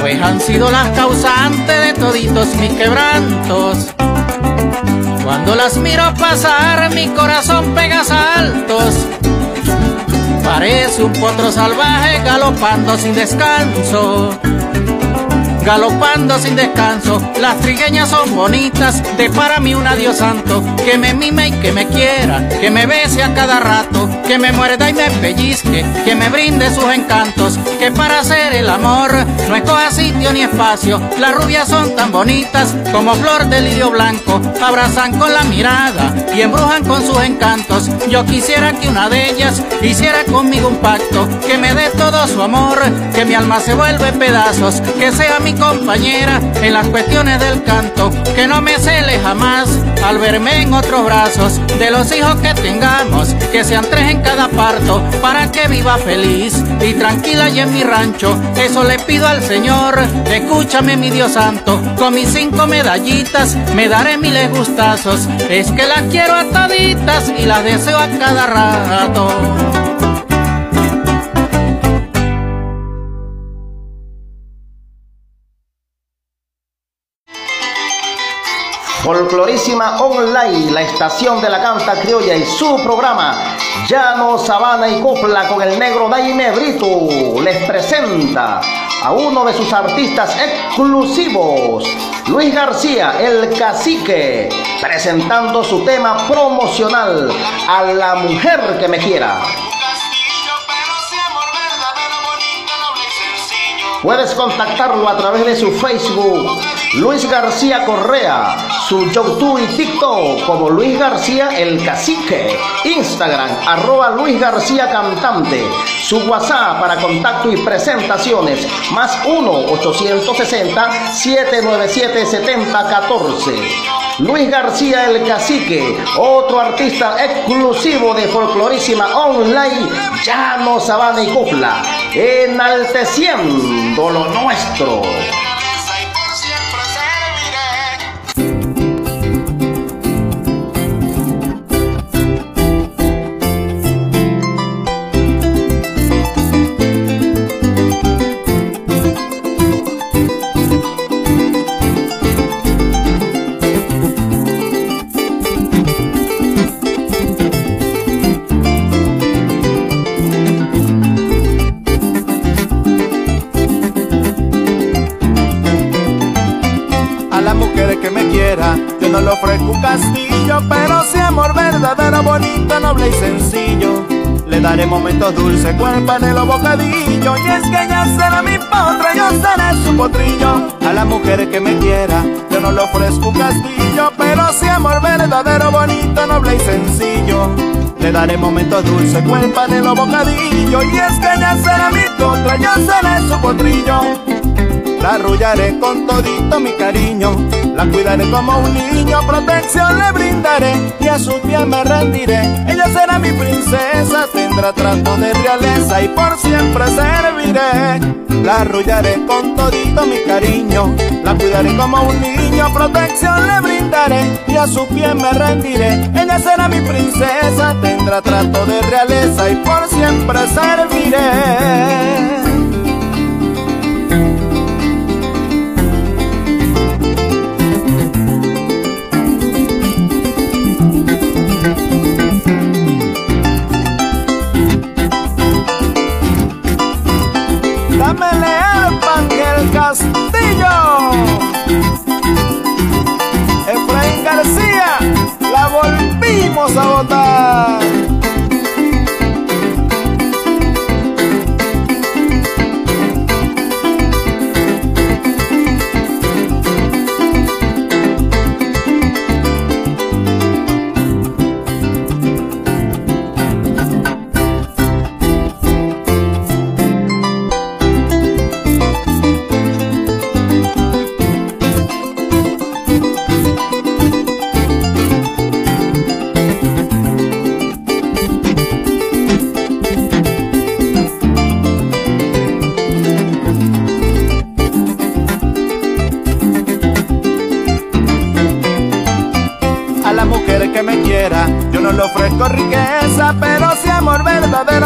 Pues han sido las causantes de toditos mis quebrantos. Cuando las miro pasar, mi corazón pega saltos. Parece un potro salvaje galopando sin descanso galopando sin descanso. Las trigueñas son bonitas, de para mí un adiós santo, que me mime y que me quiera, que me bese a cada rato, que me muerda y me pellizque, que me brinde sus encantos, que para hacer el amor no escoja sitio ni espacio. Las rubias son tan bonitas como flor de lirio blanco, abrazan con la mirada y embrujan con sus encantos. Yo quisiera que una de ellas hiciera conmigo un pacto, que me dé todo su amor, que mi alma se vuelve pedazos, que sea mi compañera en las cuestiones del canto, que no me cele jamás al verme en otros brazos, de los hijos que tengamos, que sean tres en cada parto, para que viva feliz y tranquila y en mi rancho, eso le pido al Señor, escúchame mi Dios santo, con mis cinco medallitas me daré miles gustazos, es que las quiero a toditas y las deseo a cada rato. Folclorísima Online, la estación de la canta criolla y su programa Llano, Sabana y Copla con el negro Daime Brito les presenta a uno de sus artistas exclusivos, Luis García, el cacique, presentando su tema promocional a la mujer que me quiera. Puedes contactarlo a través de su Facebook, Luis García Correa, su YouTube y TikTok como Luis García el Cacique, Instagram arroba Luis García Cantante, su WhatsApp para contacto y presentaciones más 1-860-797-7014. Luis García el Cacique, otro artista exclusivo de Folclorísima Online, Llano, Sabana y Copla, enalteciendo lo nuestro. Le ofrezco un castillo, pero si amor verdadero, bonito, noble y sencillo. Le daré momentos dulces con el panelo bocadillo Y es que ella será mi potra, yo seré su potrillo A la mujer que me quiera, yo no le ofrezco un castillo Pero si amor verdadero, bonito, noble y sencillo Le daré momentos dulces con el panelo bocadillo Y es que ella será mi potra, yo seré su potrillo la arrullaré con todito mi cariño, la cuidaré como un niño, protección le brindaré y a su pies me rendiré. Ella será mi princesa, tendrá trato de realeza y por siempre serviré. La arrullaré con todito mi cariño, la cuidaré como un niño, protección le brindaré y a su pies me rendiré. Ella será mi princesa, tendrá trato de realeza y por siempre serviré. Trujillo. Efraín García, la volvimos a votar.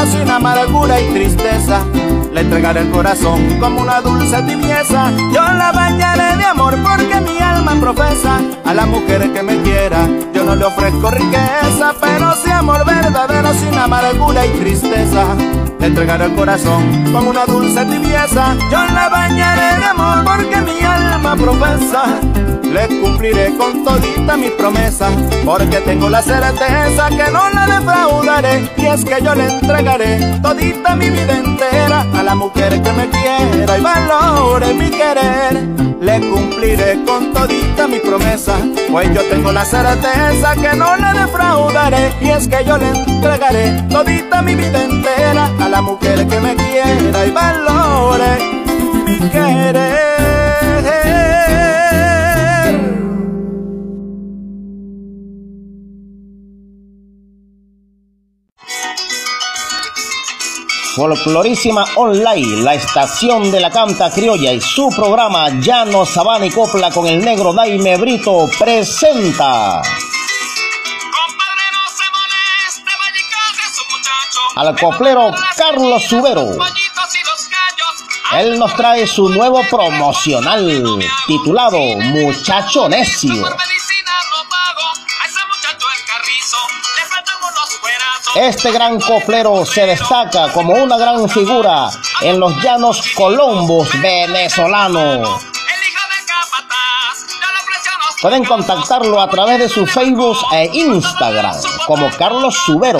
Sin amargura y tristeza. Le entregaré el corazón como una dulce tibieza. Yo la bañaré de amor porque mi alma profesa a la mujer que me quiera. Yo no le ofrezco riqueza, pero sí amor verdadero sin amargura y tristeza. Le entregaré el corazón como una dulce tibieza. Yo la bañaré de amor porque mi alma profesa le cumpliré con todita mi promesa, porque tengo la certeza que no la defraudaré, y es que yo le entregaré todita mi vida entera a la mujer que me quiera y valore mi querer. Le cumpliré con todita mi promesa, pues yo tengo la certeza que no la defraudaré, y es que yo le entregaré todita mi vida entera a la mujer que me quiera y valore mi querer. Folclorísima Online, la estación de la canta criolla y su programa Llano Sabana y Copla con el negro Daime Brito presenta. Al coplero Carlos Subero. Él nos trae su nuevo promocional titulado Muchacho Necio. Este gran coplero se destaca como una gran figura en los llanos colombos venezolanos. Pueden contactarlo a través de su Facebook e Instagram como Carlos Subero.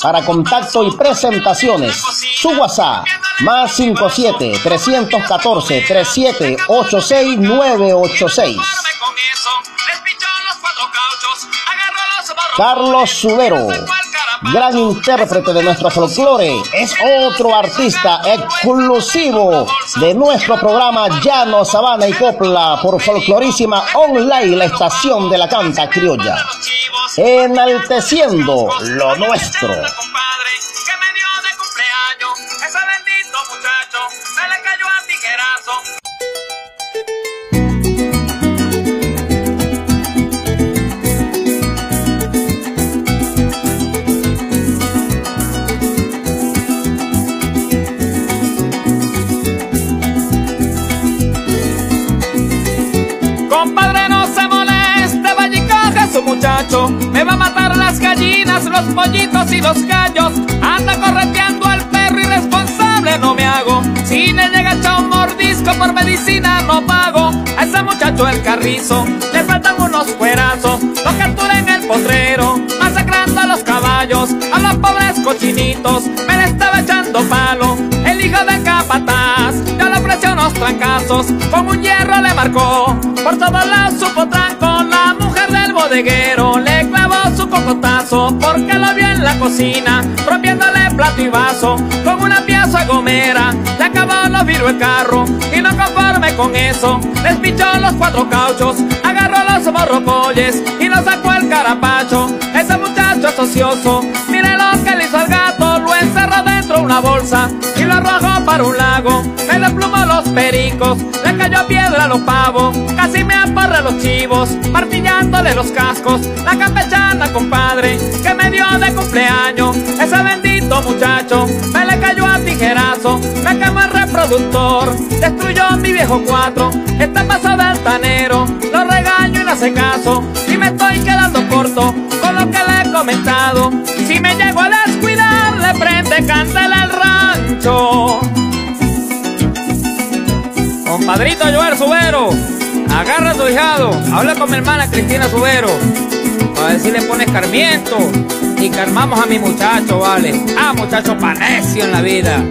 Para contacto y presentaciones, su WhatsApp más 57 314 3786 986. Carlos Subero, gran intérprete de nuestro folclore, es otro artista exclusivo de nuestro programa Llano, Sabana y Copla por Folclorísima Online, la estación de la canta criolla, enalteciendo lo nuestro. A matar las gallinas, los pollitos y los gallos. Anda correteando al perro irresponsable, no me hago. Si le llega a un mordisco por medicina, no pago. A ese muchacho el carrizo, le faltan unos cuerazos. Lo captura en el potrero, masacrando a los caballos, a los pobres cochinitos. Me le estaba echando palo, el hijo de capataz. Ya le ofreció unos trancazos, con un hierro le marcó. Por todos lados supo tranco, bodeguero le clavó su cocotazo porque lo vio en la cocina, rompiéndole plato y vaso con una pieza gomera. Le acabó los virus el carro y no conforme con eso, les pichó los cuatro cauchos, agarró los borrocolles y nos sacó el carapacho. Ese ocioso, mire lo que le hizo al gato, lo encerró dentro de una bolsa y lo arrojó para un lago. Me desplumó los pericos, le cayó piedra a los pavos, casi me aporre los chivos, martillándole los cascos. La campechana, compadre, que me dio de cumpleaños, ese bendito muchacho, me le cayó a tijerazo, me quemó el reproductor, destruyó mi viejo cuatro, está pasado altanero, hace caso, y me estoy quedando corto con lo que le he comentado. Si me llego a descuidar, le prende candela al rancho. Compadrito Joel Subero, agarra a tu hijado, habla con mi hermana Cristina Subero, para ver si le pones carmiento y calmamos a mi muchacho, vale. Ah, muchacho panecio en la vida.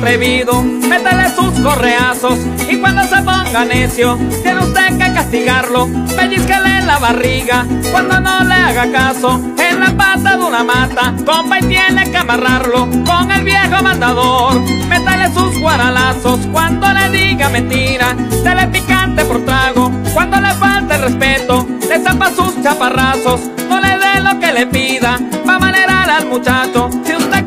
Atrevido, métele sus correazos. Y cuando se ponga necio, tiene usted que castigarlo. Pellizquele en la barriga cuando no le haga caso. En la pata de una mata, compa, y tiene que amarrarlo con el viejo mandador. Métale sus guaralazos cuando le diga mentira. Dele picante por trago cuando le falte el respeto. Le zapa sus chaparrazos, no le dé lo que le pida. Va a manerar al muchacho. Si usted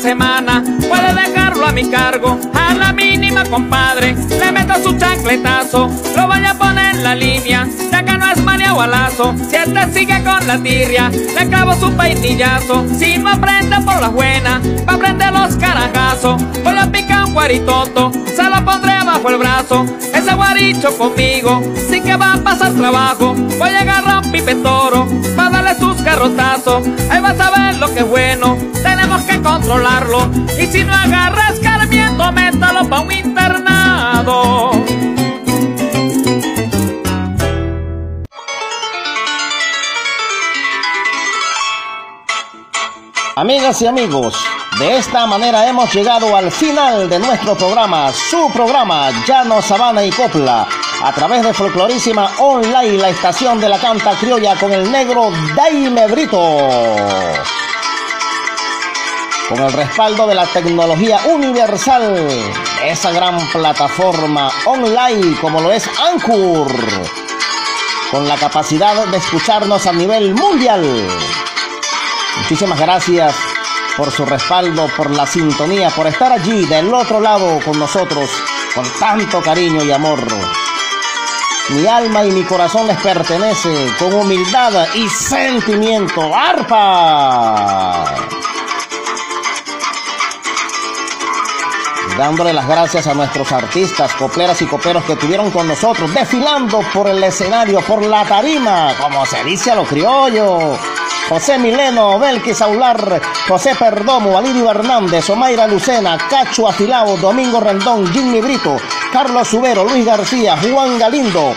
semana, puede dejarlo a mi cargo. A la mínima, compadre, le meto su chancletazo. Lo vaya a poner en la línea, ya que no es maniao alazo. Si este sigue con la tirria, le clavo su peinillazo. Si no aprende por las buenas, va a aprender los carajazos. Voy a picar un guaritoto, se lo pondré bajo el brazo. Ese guaricho conmigo, sí que va a pasar trabajo. Voy a agarrar un pipe toro, para darle sus carrotazos. Ahí vas a ver lo que es bueno, tenemos que controlarlo. Y si no agarra escarmiento, métalo pa' un internado. Amigas y amigos, de esta manera hemos llegado al final de nuestro programa, su programa Llano Sabana y Copla, a través de Folclorísima Online, la estación de la canta criolla con el negro Daime Brito. Con el respaldo de la tecnología universal, esa gran plataforma online como lo es Anchor, con la capacidad de escucharnos a nivel mundial. Muchísimas gracias por su respaldo, por la sintonía, por estar allí del otro lado con nosotros con tanto cariño y amor. Mi alma y mi corazón les pertenece con humildad y sentimiento. ¡Arpa! Dándole las gracias a nuestros artistas, copleras y coperos que estuvieron con nosotros, desfilando por el escenario, por la tarima, como se dice a los criollos. José Mileno, Belkis Aular, José Perdomo, Alirio Hernández, Omaira Lucena, Cacho Afilao, Domingo Rendón, Jimmy Brito, Carlos Subero, Luis García, Juan Galindo,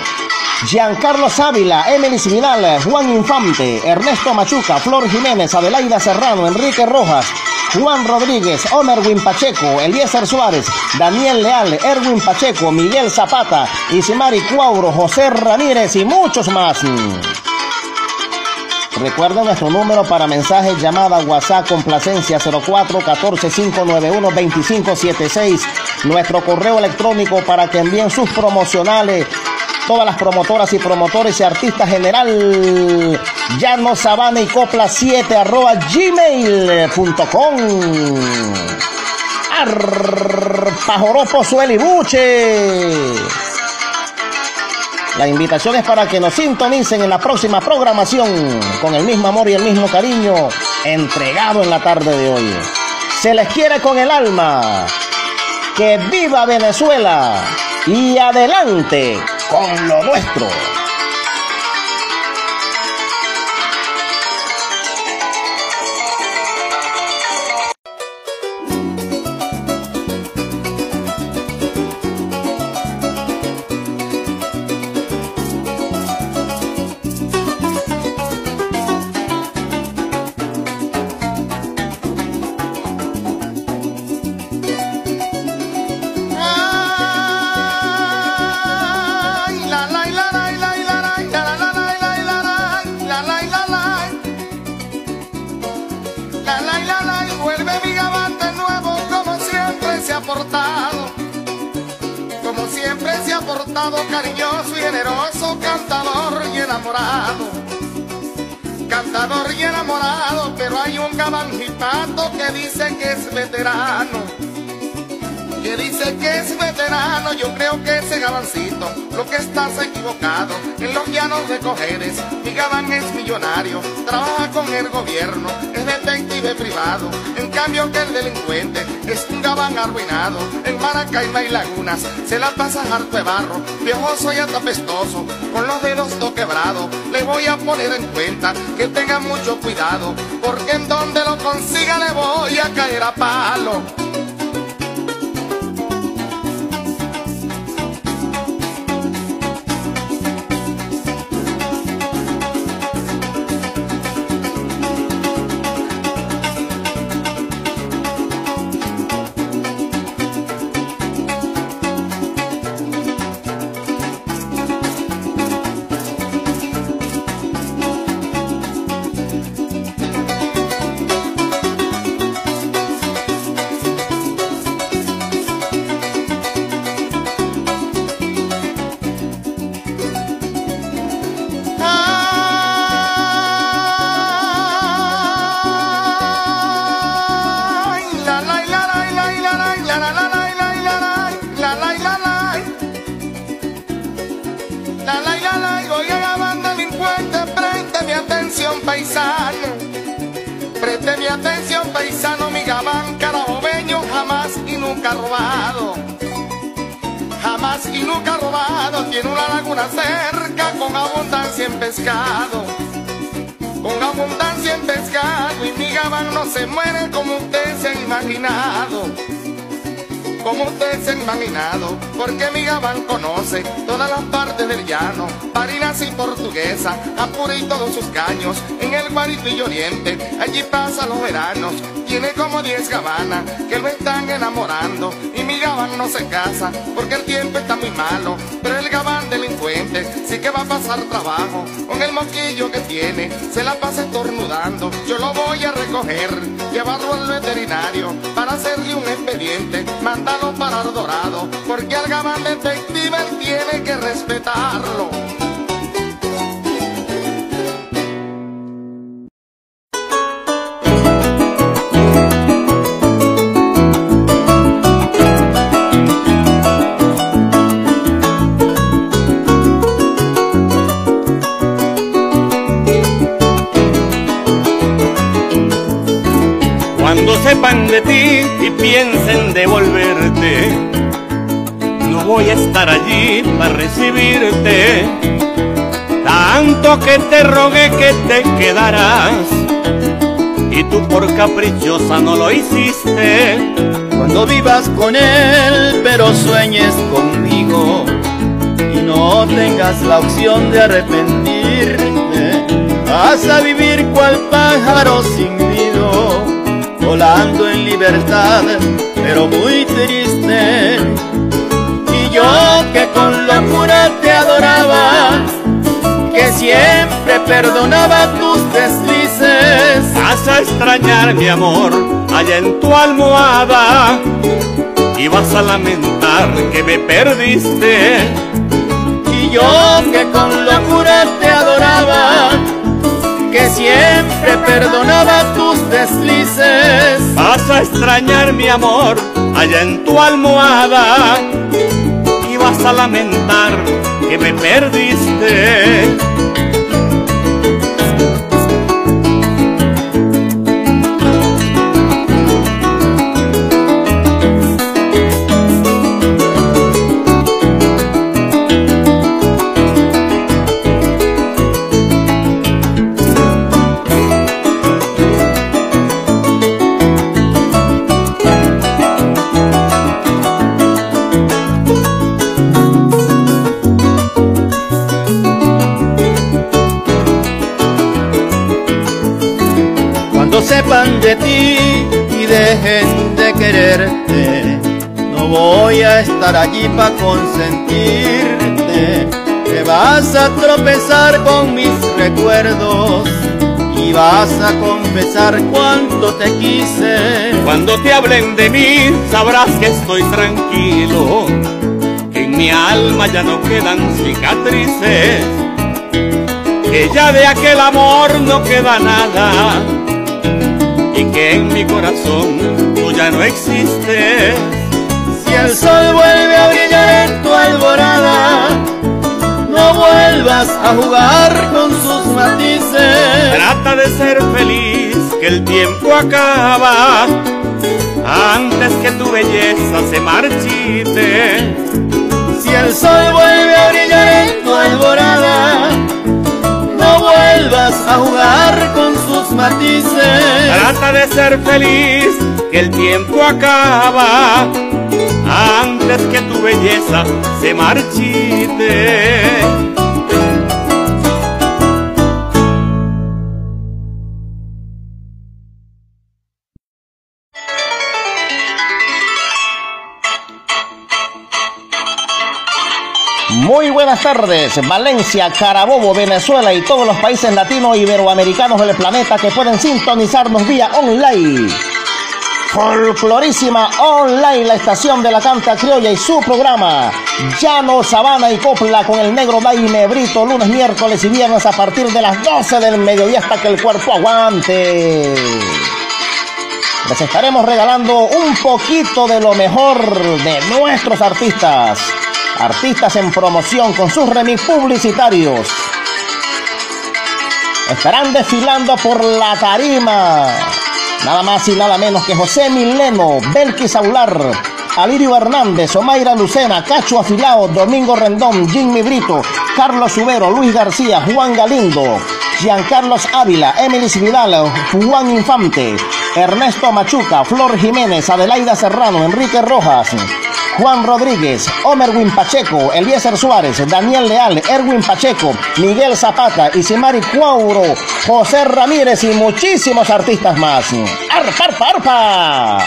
Giancarlo Ávila, Emily Vidal, Juan Infante, Ernesto Machuca, Flor Jiménez, Adelaida Serrano, Enrique Rojas, Juan Rodríguez, Omerwin Pacheco, Eliezer Suárez, Daniel Leal, Erwin Pacheco, Miguel Zapata, Isimari Cuauro, José Ramírez y muchos más. Recuerden nuestro número para mensajes, llamada, WhatsApp, complacencia 04 14 591 2576. Nuestro correo electrónico para que envíen sus promocionales. Todas las promotoras y promotores y artistas general. Llano Sabana y Copla 7 arroba gmail.com. Arpajoropo Suelibuche. La invitación es para que nos sintonicen en la próxima programación con el mismo amor y el mismo cariño entregado en la tarde de hoy. Se les quiere con el alma. Que viva Venezuela y adelante con lo nuestro. Mi gabán es millonario, trabaja con el gobierno, es detective privado, en cambio que el delincuente es un gabán arruinado, en Maracaiba y Lagunas se la pasa harto de barro, viejoso y atapestoso, con los dedos todo quebrados, le voy a poner en cuenta que tenga mucho cuidado, porque en donde lo consiga le voy a caer a palo. Y Oriente, allí pasa los veranos, tiene como 10 gabanas que lo están enamorando, y mi gabán no se casa, porque el tiempo está muy malo, pero el gabán delincuente sí que va a pasar trabajo, con el moquillo que tiene, se la pasa estornudando, yo lo voy a recoger, llevarlo al veterinario, para hacerle un expediente, mandar para el dorado, porque al gabán detective él tiene que respetarlo. Rogué que te quedarás y tú por caprichosa no lo hiciste. Cuando vivas con él, pero sueñes conmigo y no tengas la opción de arrepentirte, vas a vivir cual pájaro sin nido volando en libertad, pero muy triste. Y yo que con locura te adoraba, siempre perdonaba tus deslices. Vas a extrañar mi amor allá en tu almohada y vas a lamentar que me perdiste. Y yo que con locura te adoraba, que siempre perdonaba tus deslices. Vas a extrañar mi amor allá en tu almohada y vas a lamentar que me perdiste. Sepan de ti y dejen de quererte, no voy a estar allí para consentirte. Te vas a tropezar con mis recuerdos y vas a confesar cuánto te quise. Cuando te hablen de mí, sabrás que estoy tranquilo, que en mi alma ya no quedan cicatrices, que ya de aquel amor no queda nada y que en mi corazón tú ya no existes. Si el sol vuelve a brillar en tu alborada, no vuelvas a jugar con sus matices. Trata de ser feliz, que el tiempo acaba antes que tu belleza se marchite. Si el sol vuelve a brillar en tu alborada, no vuelvas a jugar con sus Trata de ser feliz, que el tiempo acaba antes que tu belleza se marchite. Muy buenas tardes, Valencia, Carabobo, Venezuela y todos los países latinos iberoamericanos del planeta que pueden sintonizarnos vía online. Folclorísima Online, la estación de la canta criolla y su programa Llano, Sabana y Copla con el negro Daime Brito, lunes, miércoles y viernes a partir de las 12 del mediodía hasta que el cuerpo aguante. Les estaremos regalando un poquito de lo mejor de nuestros artistas. Artistas en promoción con sus remix publicitarios. estarán desfilando por la tarima. Nada más y nada menos que José Mileno, Belkis Aular, Alirio Hernández, Omaira Lucena, Cacho Afilao, Domingo Rendón, Jimmy Brito, Carlos Subero, Luis García, Juan Galindo, Giancarlos Ávila, Emilis Vidal, Juan Infante, Ernesto Machuca, Flor Jiménez, Adelaida Serrano, Enrique Rojas, Juan Rodríguez, Omer Win Pacheco, Eliezer Suárez, Daniel Leal, Erwin Pacheco, Miguel Zapata, Isimari Cuauro, José Ramírez y muchísimos artistas más. ¡Arpa, arpa, arpa!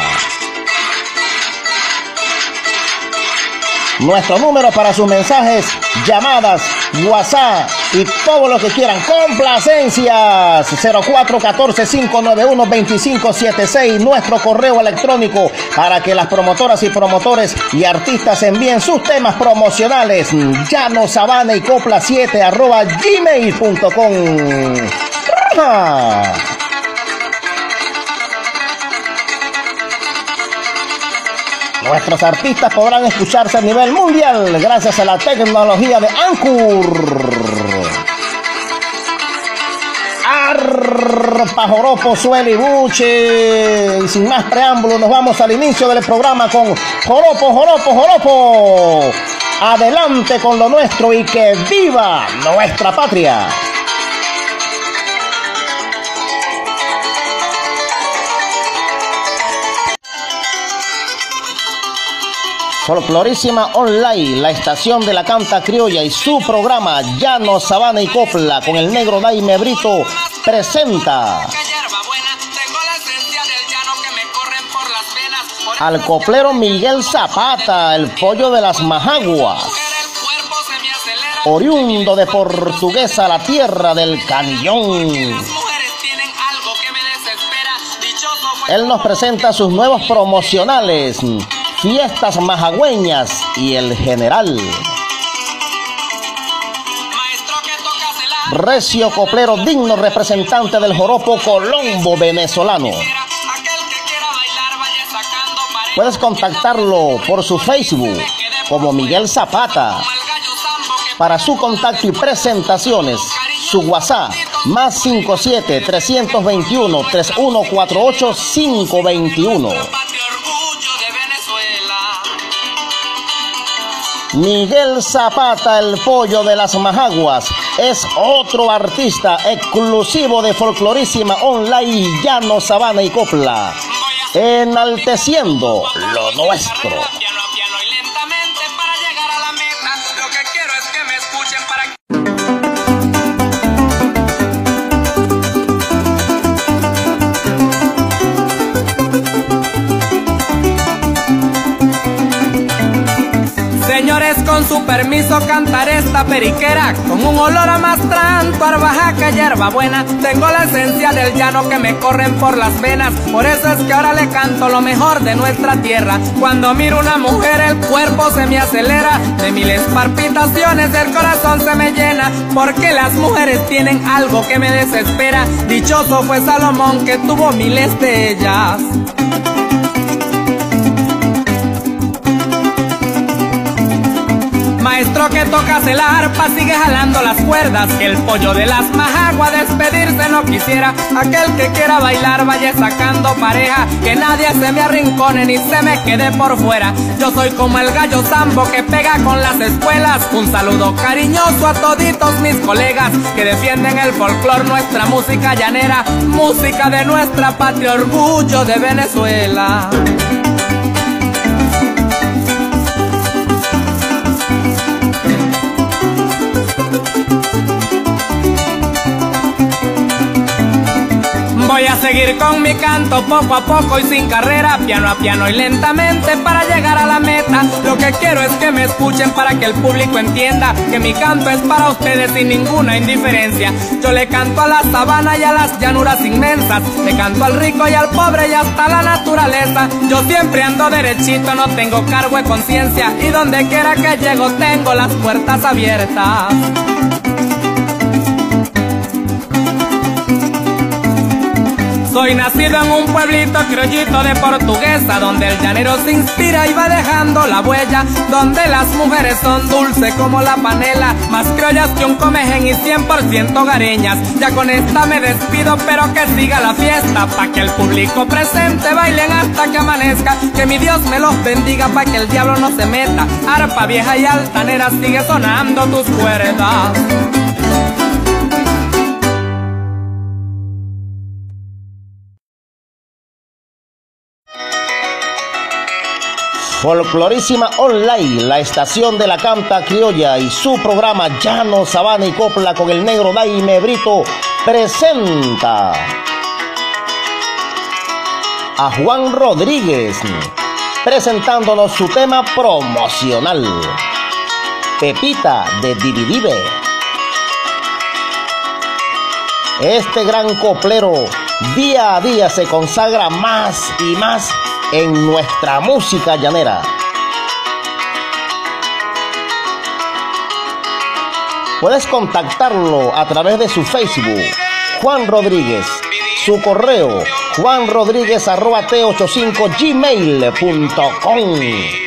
Nuestro número para sus mensajes, llamadas, WhatsApp y todo lo que quieran. Complacencias 0414-591-2576. Nuestro correo electrónico para que las promotoras y promotores y artistas envíen sus temas promocionales. Llano Sabana y Copla 7 arroba gmail.com. Nuestros artistas podrán escucharse a nivel mundial gracias a la tecnología de Anchor. Arpa, Joropo, Sueli, Buche. Y sin más preámbulos, nos vamos al inicio del programa con Joropo, Joropo, Joropo. Adelante con lo nuestro y que viva nuestra patria. Folclorísima Online, la estación de la canta criolla y su programa Llano, Sabana y Copla con el negro Daime Brito presenta al coplero Miguel Zapata, el pollo de las majaguas, oriundo de Portuguesa, la tierra del canillón. Él nos presenta sus nuevos promocionales fiestas majagüeñas y el general. Recio Coplero, digno representante del joropo colombo venezolano. Puedes contactarlo por su Facebook como Miguel Zapata. Para su contacto y presentaciones, su WhatsApp más 57 321 3148 521. Miguel Zapata, el pollo de las majaguas, es otro artista exclusivo de Folclorísima Online Llano, Sabana y Copla, enalteciendo lo nuestro. Con su permiso cantaré esta periquera Con un olor a mastranto, arbajaca, hierba buena Tengo la esencia del llano que me corren por las venas. Por eso es que ahora le canto lo mejor de nuestra tierra. Cuando miro una mujer el cuerpo se me acelera. De miles palpitaciones el corazón se me llena. Porque las mujeres tienen algo que me desespera. Dichoso fue Salomón que tuvo miles de ellas Maestro que tocas el arpa, sigue jalando las cuerdas. Que el pollo de las majaguas despedirse no quisiera. Aquel que quiera bailar vaya sacando pareja. Que nadie se me arrincone ni se me quede por fuera. Yo soy como el gallo zambo que pega con las escuelas. Un saludo cariñoso a toditos mis colegas que defienden el folclor, nuestra música llanera. Música de nuestra patria, orgullo de Venezuela. Voy a seguir con mi canto poco a poco y sin carrera, piano a piano y lentamente para llegar a la meta. Lo que quiero es que me escuchen para que el público entienda que mi canto es para ustedes sin ninguna indiferencia. Yo le canto a la sabana y a las llanuras inmensas, le canto al rico y al pobre y hasta la naturaleza. Yo siempre ando derechito, no tengo cargo de conciencia y donde quiera que llego tengo las puertas abiertas. Soy nacido en un pueblito criollito de portuguesa, donde el llanero se inspira y va dejando la huella, donde las mujeres son dulces como la panela, más criollas que un comején y 100% gareñas. Ya con esta me despido, pero que siga la fiesta, pa' que el público presente bailen hasta que amanezca, que mi Dios me los bendiga pa' que el diablo no se meta. Arpa vieja y altanera sigue sonando tus cuerdas. Folclorísima Online, la estación de la canta criolla y su programa Llano, Sabana y Copla con el negro Daime Brito presenta a Juan Rodríguez presentándonos su tema promocional. Pepita de Dividive. Este gran coplero día a día se consagra más y más en nuestra música llanera. Puedes contactarlo a través de su Facebook, Juan Rodríguez, su correo, juanrodríguez.t85gmail.com.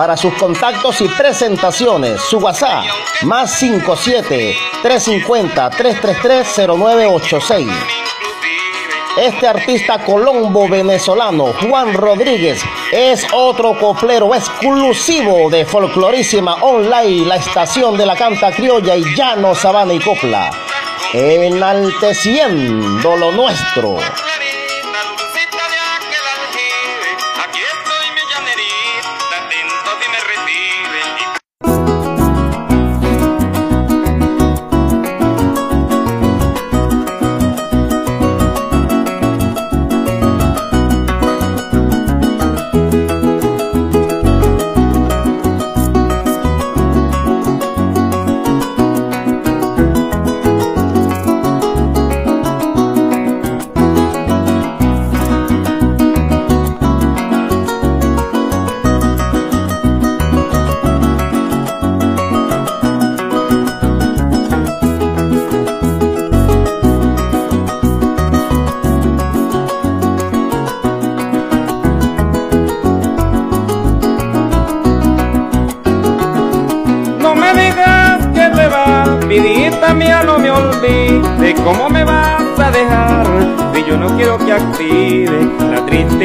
Para sus contactos y presentaciones, su WhatsApp, más 57 350 333 0986. Este artista colombo venezolano, Juan Rodríguez, es otro coplero exclusivo de Folclorísima Online, la estación de la canta criolla y llano, sabana y copla, enalteciendo lo nuestro. No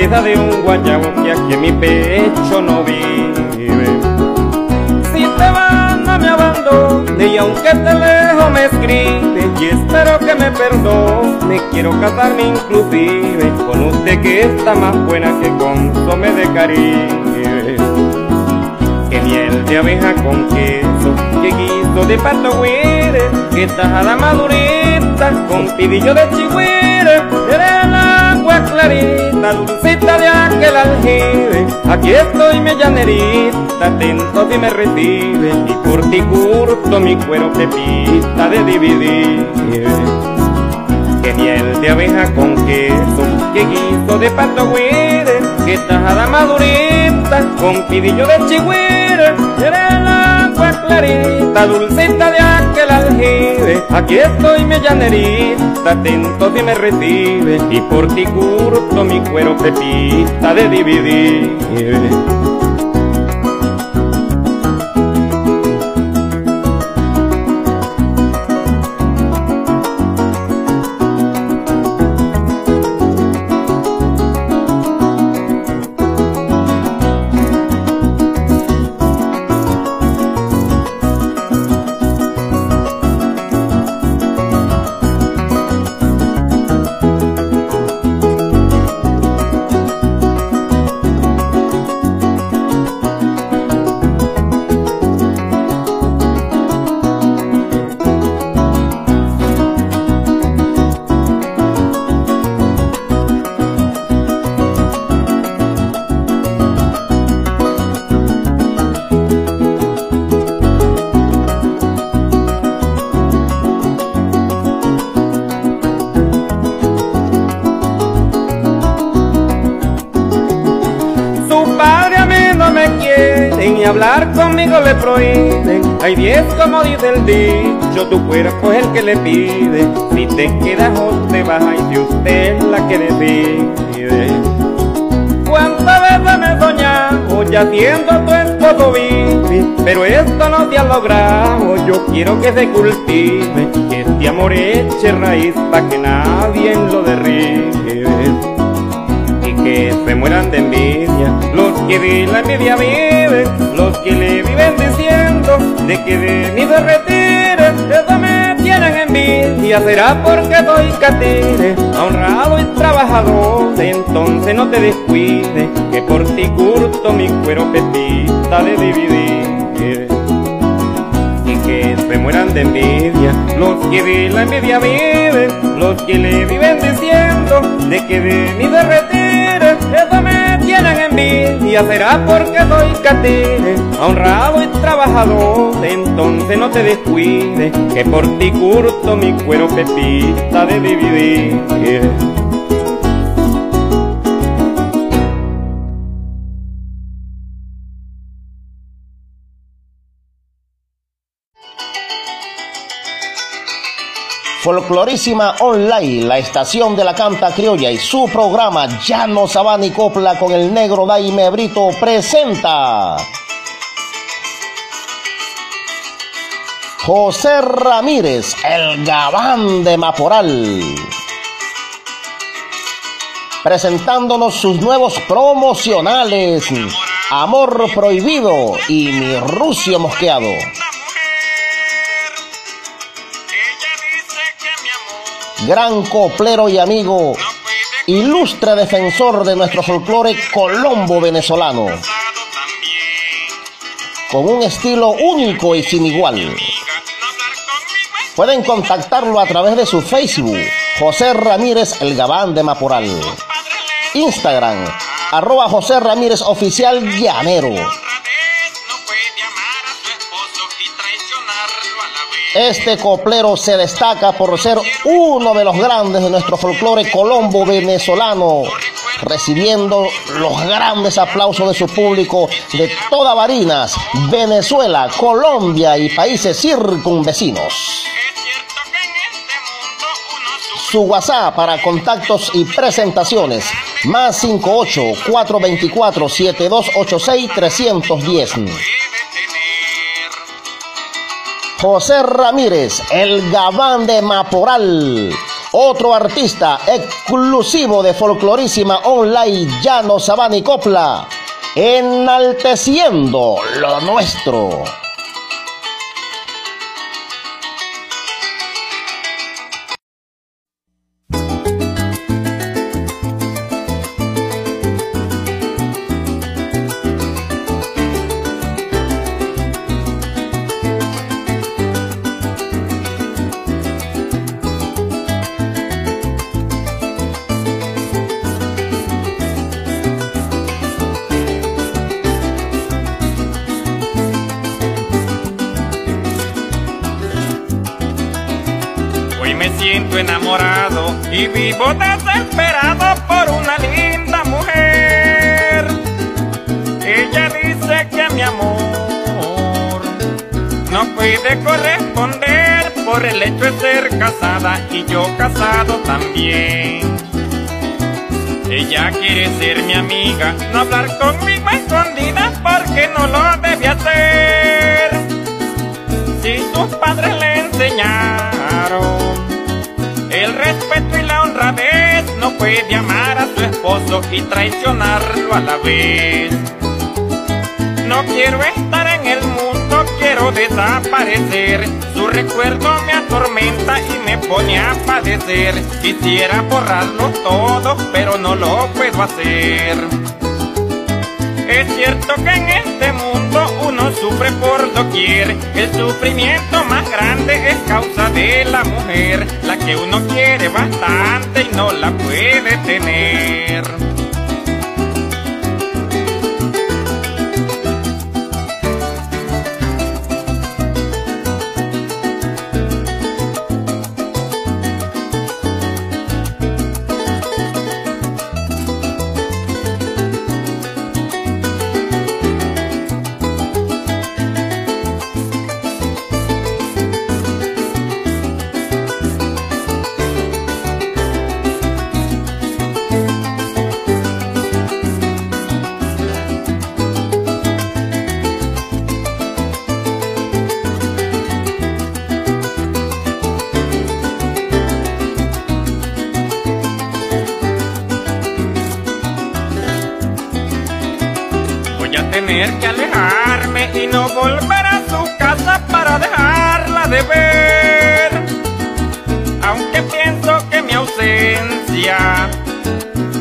tristeza de un guayabo que aquí en mi pecho no vive. Si te vas, no me abandones y aunque te lejos me escribes y espero que me perdone. Quiero casarme inclusive con usted que está más buena que consome de Caribe que miel de abeja con queso, que guiso de pato güire, que tajada madurita con pidillo de chihuire, el agua clarita, dulcita de aquel aljibe, aquí estoy mi llanerita, atento si me recibe, y por ti curto mi cuero pepita de dividir. Que miel de abeja con queso, que guiso de pato güire, que tajada madurita con pidillo de chihuire, clarita, dulcita de aquel aljibe. Aquí estoy mi llanerita, atento si me recibe, y por ti curto mi cuero pepita de dividir. Conmigo le prohíben. Hay diez como dice el dicho, tu cuerpo es el que le pide. Si te quedas o te vas, y si usted es la que decide. ¿Cuántas veces me he soñado ya siendo tu esposo vive? Pero esto no se ha logrado, yo quiero que se cultive, que este amor eche raíz pa' que nadie lo derribe que se mueran de envidia. Los que de la envidia los que le viven diciendo de que de mí se retire, eso me tienen envidia. Será porque soy catire, honrado y trabajador. Entonces no te descuide, que por ti curto mi cuero petita de dividir y que se mueran de envidia. Los que de la envidia viven, los que le viven diciendo de que de mí se retire, eso me tienen envidia. Será porque soy catire, honrado y trabajador. Entonces no te descuide, que por ti curto mi cuero pepita de dividir. Folclorísima Online, la estación de la canta criolla y su programa Llano Sabana y Copla con el negro Daime Brito presenta José Ramírez, el gabán de Maporal. Presentándonos sus nuevos promocionales, Amor Prohibido y Mi Rucio Mosqueado. Gran coplero y amigo, ilustre defensor de nuestro folclore colombo venezolano, con un estilo único y sin igual. Pueden contactarlo a través de su Facebook, José Ramírez El Gabán de Maporal. Instagram, arroba José Ramírez Oficial Llanero. Este coplero se destaca por ser uno de los grandes de nuestro folclore colombo venezolano, recibiendo los grandes aplausos de su público de toda Barinas, Venezuela, Colombia y países circunvecinos. Su WhatsApp para contactos y presentaciones, más 58 424 7286 310. José Ramírez, el gabán de Maporal. Otro artista exclusivo de Folclorísima Online Llano Sabana y Copla. Enalteciendo lo nuestro. Y yo casado también. Ella quiere ser mi amiga, no hablar conmigo a escondidas porque no lo debe hacer. Si sus padres le enseñaron el respeto y la honradez no puede amar a su esposo y traicionarlo a la vez. No quiero estar quiero desaparecer. Su recuerdo me atormenta y me pone a padecer. Quisiera borrarlo todo, pero no lo puedo hacer. Es cierto que en este mundo uno sufre por doquier. El sufrimiento más grande es causa de la mujer, la que uno quiere bastante y no la puede tener.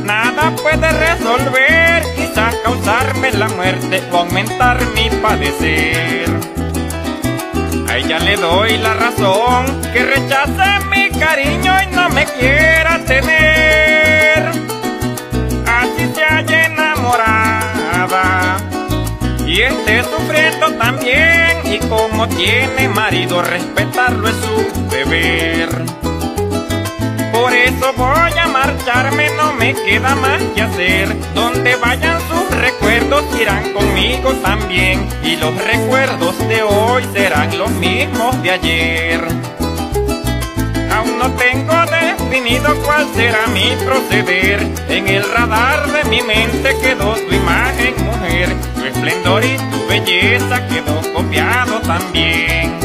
Nada puede resolver, quizás causarme la muerte o aumentar mi padecer. A ella le doy la razón que rechace mi cariño y no me quiera tener. Así se haya enamorada y esté sufriendo también. Y como tiene marido, respetarlo es su deber. Por eso voy a marcharme, no me queda más que hacer. Donde vayan sus recuerdos irán conmigo también. Y los recuerdos de hoy serán los mismos de ayer. Aún no tengo definido cuál será mi proceder. En el radar de mi mente quedó tu imagen, mujer. Tu esplendor y tu belleza quedó copiado también.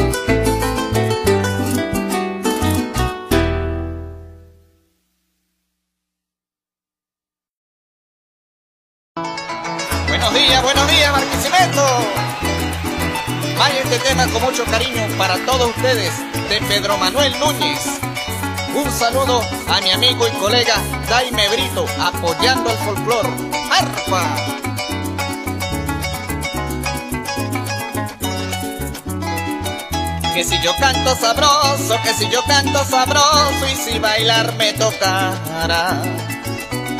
Canto sabroso, que si yo canto sabroso y si bailar me tocara.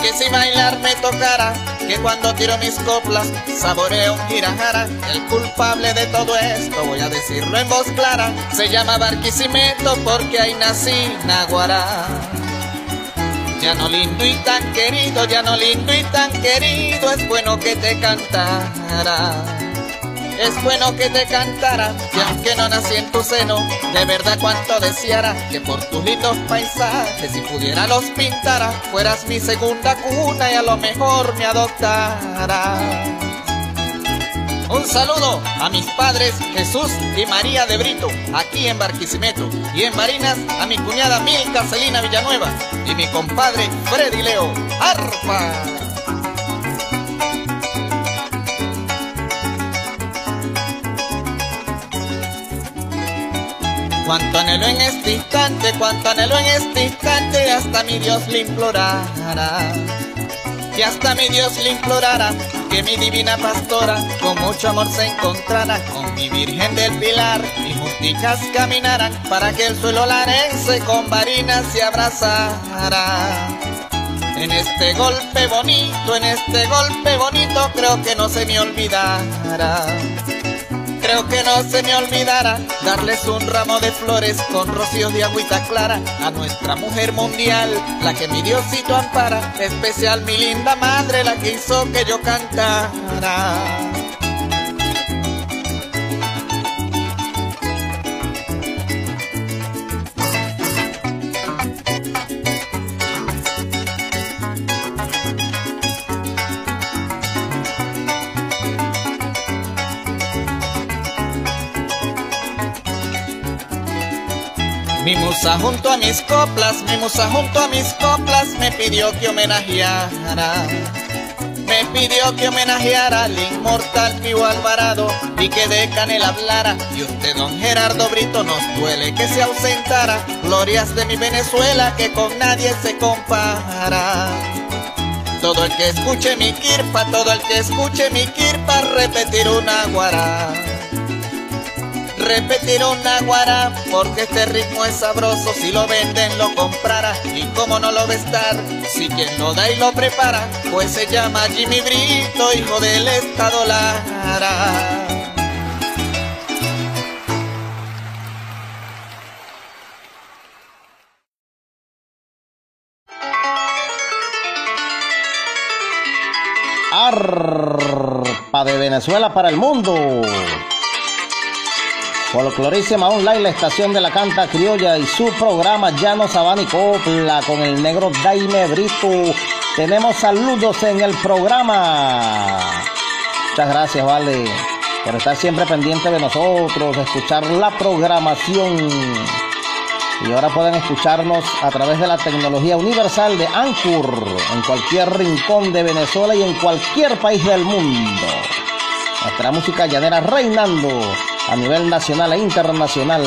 Que si bailar me tocara, que cuando tiro mis coplas saboreo un girajara. El culpable de todo esto, voy a decirlo en voz clara, se llama Barquisimeto porque ahí nací Naguará. Ya no lindo y tan querido, ya no lindo y tan querido, es bueno que te cantara. Es bueno que te cantara, y aunque no nací en tu seno, de verdad cuanto deseara que por tus lindos paisajes, si pudiera los pintara, fueras mi segunda cuna y a lo mejor me adoptara. Un saludo a mis padres Jesús y María de Brito, aquí en Barquisimeto, y en Marinas a mi cuñada Milka Celina Villanueva y mi compadre Freddy Leo. ¡Arpa! Cuánto anhelo en este instante, cuánto anhelo en este instante, hasta mi Dios le implorara. Que hasta mi Dios le implorara, que mi divina pastora con mucho amor se encontrara con mi Virgen del Pilar y junticas caminaran para que el suelo larense con varinas se abrazara. En este golpe bonito, en este golpe bonito, creo que no se me olvidará. Creo que no se me olvidará darles un ramo de flores con rocíos de agüita clara a nuestra mujer mundial, la que mi Diosito ampara, especial mi linda madre, la que hizo que yo cantara. Mi musa junto a mis coplas, mi musa junto a mis coplas me pidió que homenajeara. Me pidió que homenajeara al inmortal Pío Alvarado y que de Canel hablara. Y usted, don Gerardo Brito, nos duele que se ausentara. Glorias de mi Venezuela que con nadie se compara. Todo el que escuche mi kirpa, todo el que escuche mi kirpa, repetir una guará repetir una guara porque este ritmo es sabroso. Si lo venden lo comprara y como no lo va a estar si quien lo da y lo prepara pues se llama Jimmy Brito hijo del estado Lara. Arpa de Venezuela para el mundo. Folclorísima Online, la estación de la canta criolla y su programa Llano Sabana y con el negro Daime Brito. Tenemos saludos en el programa. Muchas gracias, Vale, por estar siempre pendiente de nosotros, escuchar la programación. Y ahora pueden escucharnos a través de la tecnología universal de Anchor en cualquier rincón de Venezuela y en cualquier país del mundo. Nuestra música llanera reinando a nivel nacional e internacional.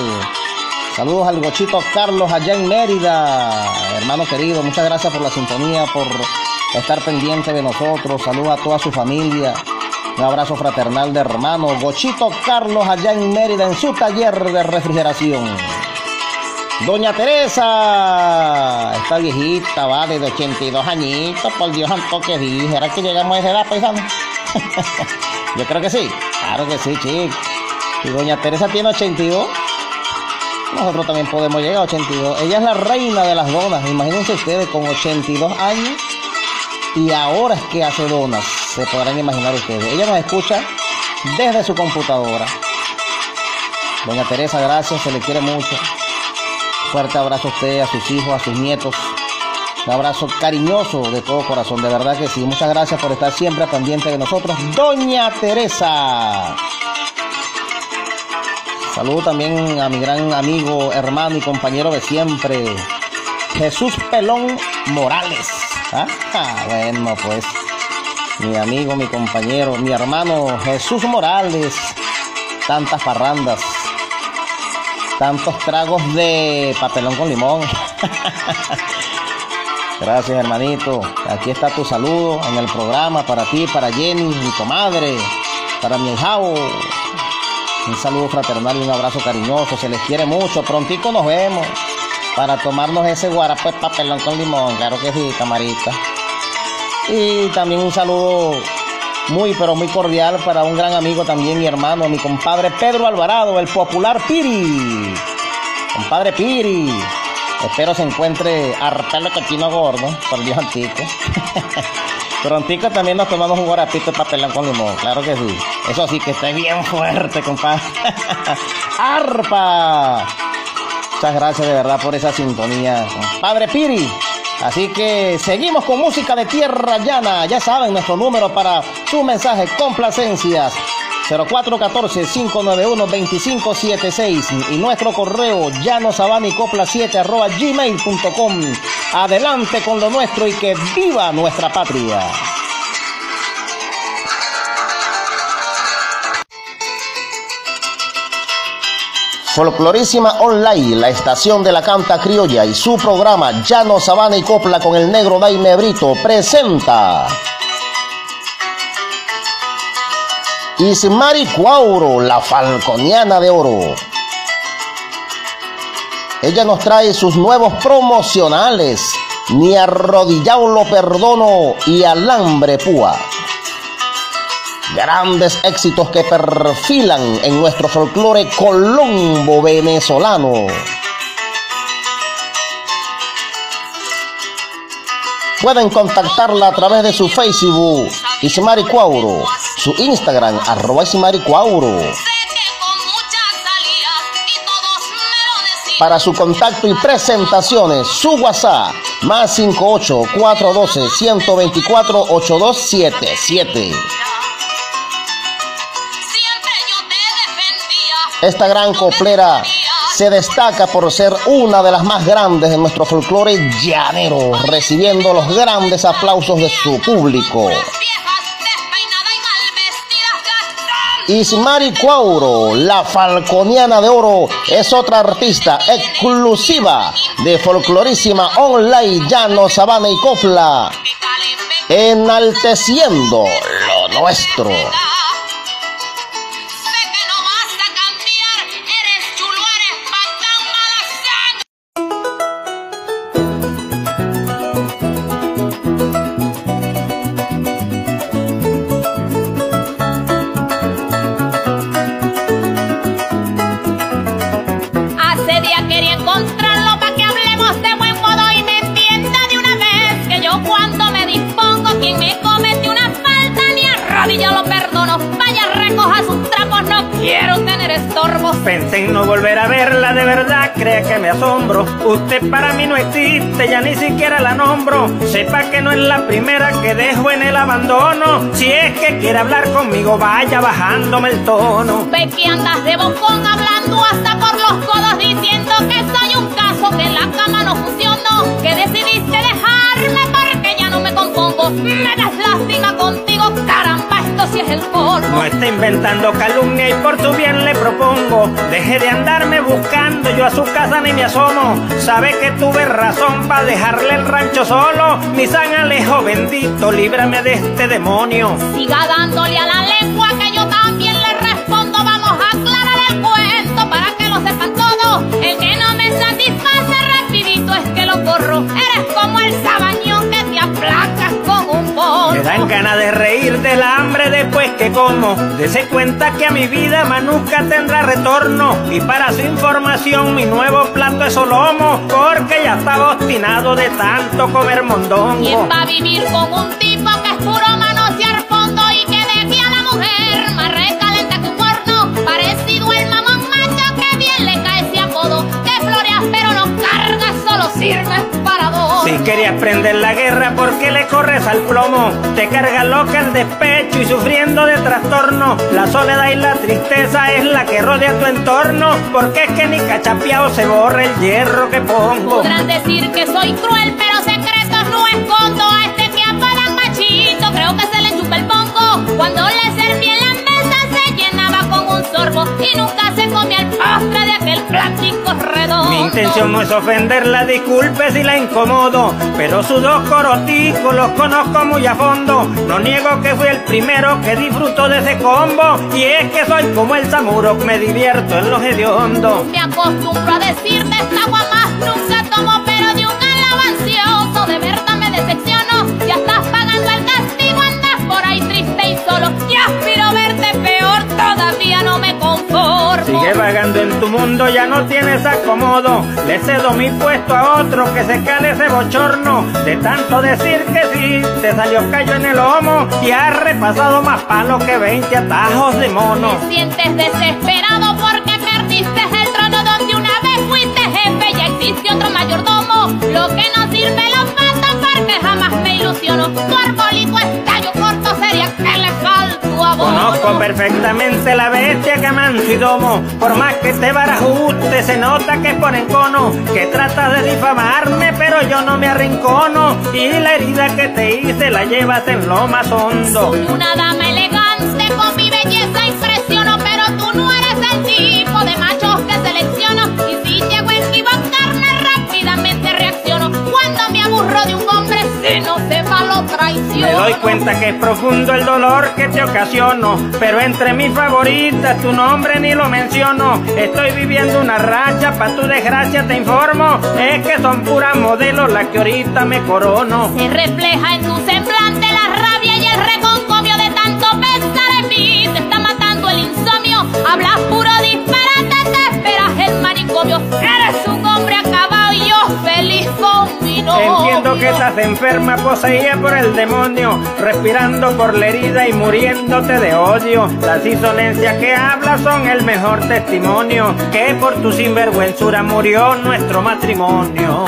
Saludos al Gochito Carlos allá en Mérida. Hermano querido, muchas gracias por la sintonía, por estar pendiente de nosotros. Saludos a toda su familia. Un abrazo fraternal de hermano Gochito Carlos allá en Mérida en su taller de refrigeración. Doña Teresa, esta viejita, vale, de 82 añitos, por Dios santo que dije, ¿será que llegamos a esa edad, paisano? Yo creo que sí, claro que sí, chico. Y doña Teresa tiene 82, nosotros también podemos llegar a 82. Ella es la reina de las donas, imagínense ustedes con 82 años y ahora es que hace donas, se podrán imaginar ustedes. Ella nos escucha desde su computadora. Doña Teresa, gracias, se le quiere mucho. Fuerte abrazo a usted, a sus hijos, a sus nietos. Un abrazo cariñoso de todo corazón, de verdad que sí. Muchas gracias por estar siempre pendiente de nosotros. Doña Teresa. Saludo también a mi gran amigo, hermano y compañero de siempre, Jesús Pelón Morales. Ah, bueno, pues mi amigo, mi compañero, mi hermano Jesús Morales. Tantas parrandas, tantos tragos de papelón con limón. Gracias, hermanito. Aquí está tu saludo en el programa para ti, para Jenny, mi comadre, para mi hijao. Un saludo fraternal y un abrazo cariñoso. Se les quiere mucho. Prontico nos vemos para tomarnos ese guarapo de papelón con limón. Claro que sí, camarita. Y también un saludo muy, pero muy cordial para un gran amigo también, mi hermano, mi compadre Pedro Alvarado, el popular Piri. Compadre Piri. Espero se encuentre arpelo cochino gordo, por Dios antico. Prontico también nos tomamos un guarapito de papelón con limón, claro que sí. Eso sí, que esté bien fuerte, compadre. ¡Arpa! Muchas gracias de verdad por esa sintonía, compadre Piri. Así que seguimos con música de tierra llana. Ya saben, nuestro número para su mensaje, complacencias. 0414-591-2576 y nuestro correo llanosabanicopla7 arroba gmail.com. Adelante con lo nuestro y que viva nuestra patria. Folclorísima Online, la estación de la canta criolla y su programa Llano Sabana y Copla con el negro Daime Brito presenta Ismari Cuauro, la falconiana de oro. Ella nos trae sus nuevos promocionales, Ni arrodillado lo perdono y Alambre Púa. Grandes éxitos que perfilan en nuestro folclore colombo venezolano. Pueden contactarla a través de su Facebook, Ismari Cuauro, su Instagram, arroba Cuauro. Para su contacto y presentaciones, su WhatsApp, más 58 412 124 8277. Esta gran coplera se destaca por ser una de las más grandes de nuestro folclore llanero, recibiendo los grandes aplausos de su público. Ismari Cuauro, la falconiana de oro, es otra artista exclusiva de folclorísima online llano, sabana y copla, enalteciendo lo nuestro. Asombro. Usted para mí no existe, ya ni siquiera la nombro. Sepa que no es la primera que dejo en el abandono. Si es que quiere hablar conmigo, vaya bajándome el tono. Ve que andas de bocón hablando hasta por los codos diciendo que soy un caso que la cama no funcionó. Que decidiste dejarme porque ya no me compongo. Si es el colmo. No está inventando calumnia y por tu bien le propongo. Deje de andarme buscando, yo a su casa ni me asomo. Sabe que tuve razón para dejarle el rancho solo. Mi San Alejo bendito, líbrame de este demonio. Siga dándole a la lengua que yo dan ganas de reír del hambre después que como. Dese cuenta que a mi vida más nunca tendrá retorno. Y para su información, mi nuevo plato es solomo. Porque ya estaba obstinado de tanto comer mondongo. ¿Quién va a vivir con un Si querías prender la guerra, ¿por qué le corres al plomo? Te carga loca el despecho y sufriendo de trastorno. La soledad y la tristeza es la que rodea tu entorno. Porque es que ni cachapeado se borra el hierro que pongo. Podrán decir que soy cruel, pero secretos no escondo. A este que apagan machito, creo que se le chupa el pongo. Cuando le serví en la mesa se llenaba con un sorbo y nunca se comía el postre de aquel plástico redondo. Intención no es ofenderla, disculpe si la incomodo, pero sus dos coroticos los conozco muy a fondo. No niego que fui el primero que disfruto de ese combo, y es que soy como el samuro, me divierto en los hediondos. Me acostumbro a decirte esta agua más nunca tomo, pero de un alabancioso de verdad Sigue vagando en tu mundo, ya no tienes acomodo. Le cedo mi puesto a otro que se cale ese bochorno. De tanto decir que sí, te salió callo en el lomo y has repasado más palos que 20 atajos de mono. Te sientes desesperado porque perdiste el trono donde una vez fuiste jefe, ya existe otro mayordomo. Lo que no sirve lo mata porque jamás me ilusiono. Tu arbolito es tallo Conozco perfectamente la bestia que manso y domo. Por más que te barajuste, se nota que es por encono. Que tratas de difamarme, pero yo no me arrincono. Y la herida que te hice la llevas en lo más hondo. Soy una dama elegante, con mi belleza impresiono, pero tú no eres el tipo de machos que selecciono. Y si llego a equivocarme, rápidamente reacciono. Cuando me aburro de un Me doy cuenta que es profundo el dolor que te ocasiono, pero entre mis favoritas tu nombre ni lo menciono. Estoy viviendo una racha, pa' tu desgracia te informo, es que son puras modelos las que ahorita me corono. Se refleja en tu semblante Entiendo que estás enferma, poseída por el demonio, respirando por la herida y muriéndote de odio. Las insolencias que hablas son el mejor testimonio, que por tu sinvergüenzura murió nuestro matrimonio.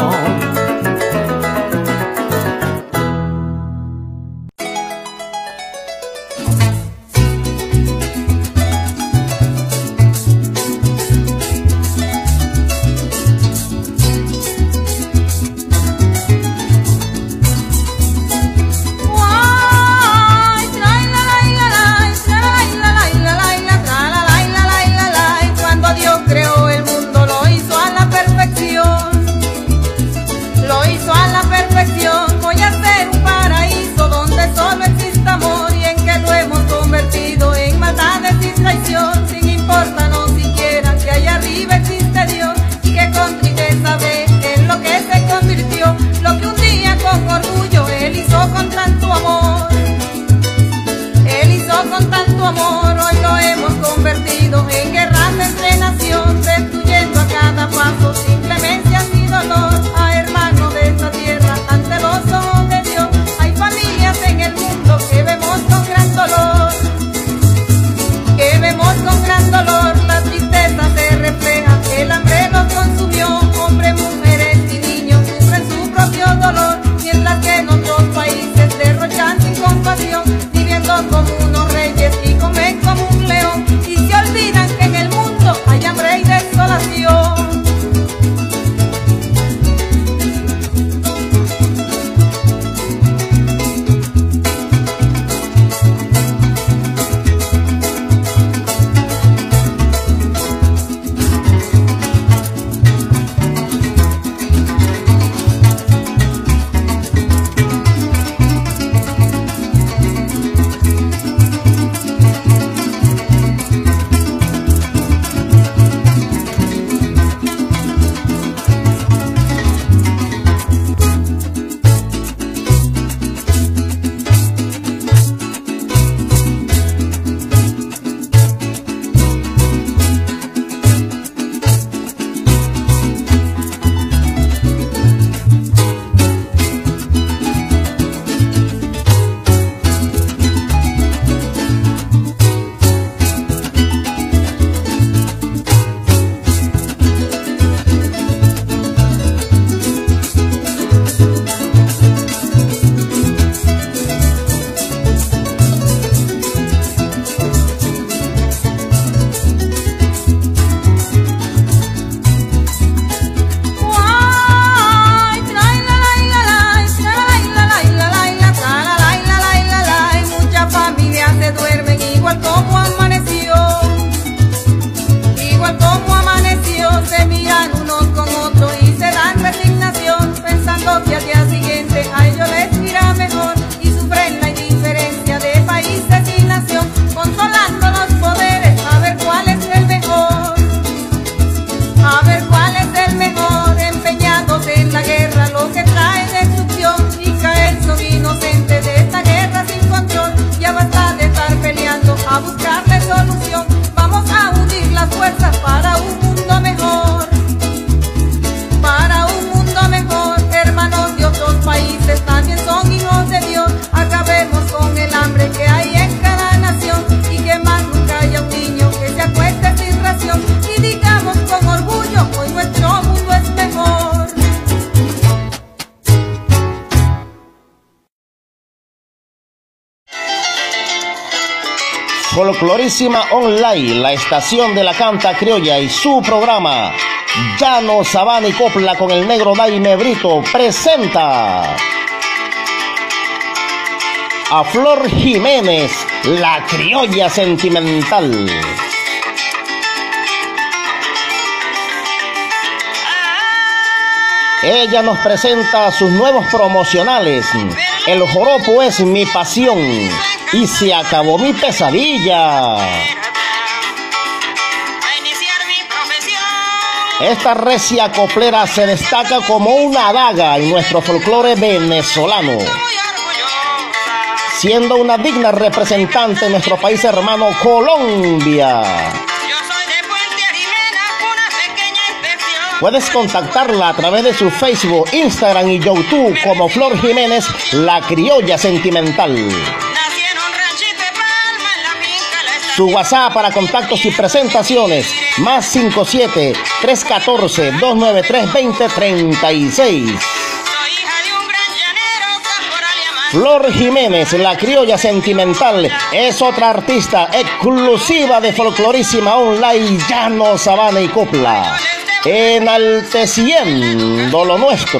Online, la estación de la canta criolla y su programa Llano Sabana y Copla con el negro Daime Brito presenta a Flor Jiménez, la criolla sentimental. Ella nos presenta sus nuevos promocionales. El joropo es mi pasión y se acabó mi pesadilla. Esta recia coplera se destaca como una daga en nuestro folclore venezolano, siendo una digna representante en nuestro país hermano Colombia. Puedes contactarla a través de su Facebook, Instagram y YouTube como Flor Jiménez, la criolla sentimental. Su WhatsApp para contactos y presentaciones, más 57 314 293 2036. Flor Jiménez, la criolla sentimental, es otra artista exclusiva de Folclorísima Online, Llano, Sabana y Copla, enalteciendo lo nuestro.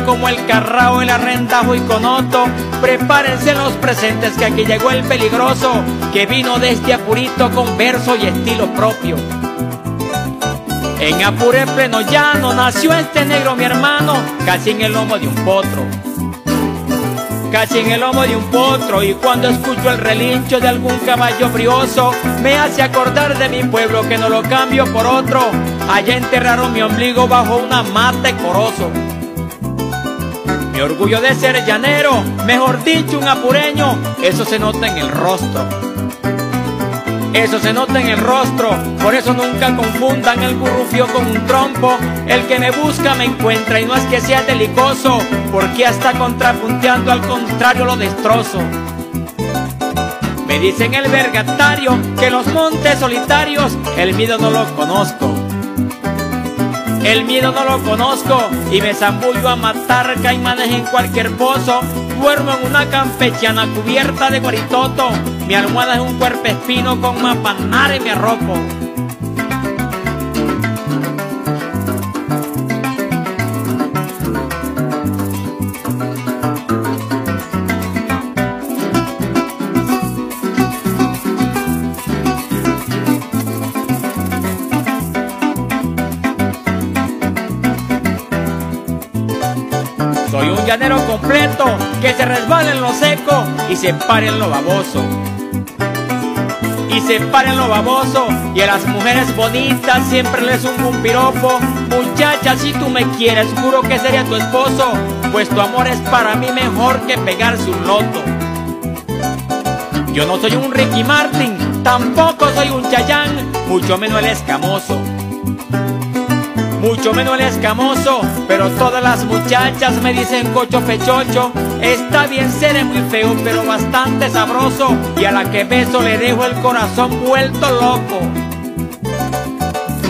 Como el carrao, el arrendajo y conoto. Prepárense los presentes que aquí llegó el peligroso, que vino desde Apurito con verso y estilo propio. En Apure pleno llano nació este negro mi hermano, casi en el lomo de un potro casi en el lomo de un potro y cuando escucho el relincho de algún caballo brioso me hace acordar de mi pueblo que no lo cambio por otro. Allá enterraron mi ombligo bajo una mata corozo. Mi orgullo de ser llanero, mejor dicho un apureño, eso se nota en el rostro. Eso se nota en el rostro, por eso nunca confundan el burrufio con un trompo. El que me busca me encuentra y no es que sea delicoso, porque hasta contrapunteando al contrario lo destrozo. Me dicen el vergatario que los montes solitarios el miedo no lo conozco. El miedo no lo conozco y me zambullo a matar caimanes en cualquier pozo. Duermo en una campechana cubierta de guaritoto. Mi almohada es un cuerpo espino con mapanar y me arropo. Se resbala en lo seco y se para en lo baboso. Y se para en lo baboso y a las mujeres bonitas siempre les un, piropo. Muchacha, si tú me quieres, juro que sería tu esposo, pues tu amor es para mí mejor que pegarse un loto. Yo no soy un Ricky Martin, tampoco soy un Chayán, mucho menos el escamoso mucho menos el escamoso, pero todas las muchachas me dicen cocho pechocho. Está bien ser es muy feo, pero bastante sabroso, y a la que beso le dejo el corazón vuelto loco.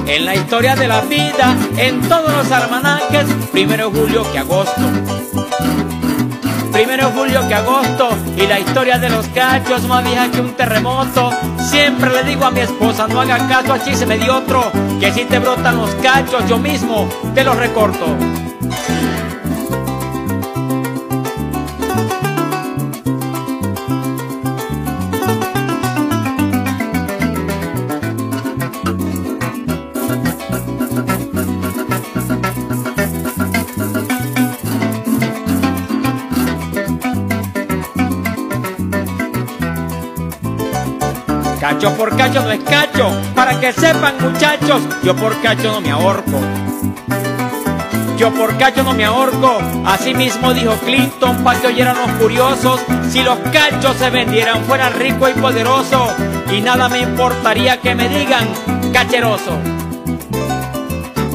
En la historia de la vida, en todos los almanaques, primero julio que agosto. Primero julio que agosto y la historia de los cachos más vieja que un terremoto. Siempre le digo a mi esposa, no haga caso a se me dio otro, que si te brotan los cachos yo mismo te los recorto. Cacho por cacho no es cacho, para que sepan muchachos, yo por cacho no me ahorco. Yo por cacho no me ahorco, así mismo dijo Clinton para que oyeran los curiosos, si los cachos se vendieran fuera rico y poderoso, y nada me importaría que me digan cacheroso.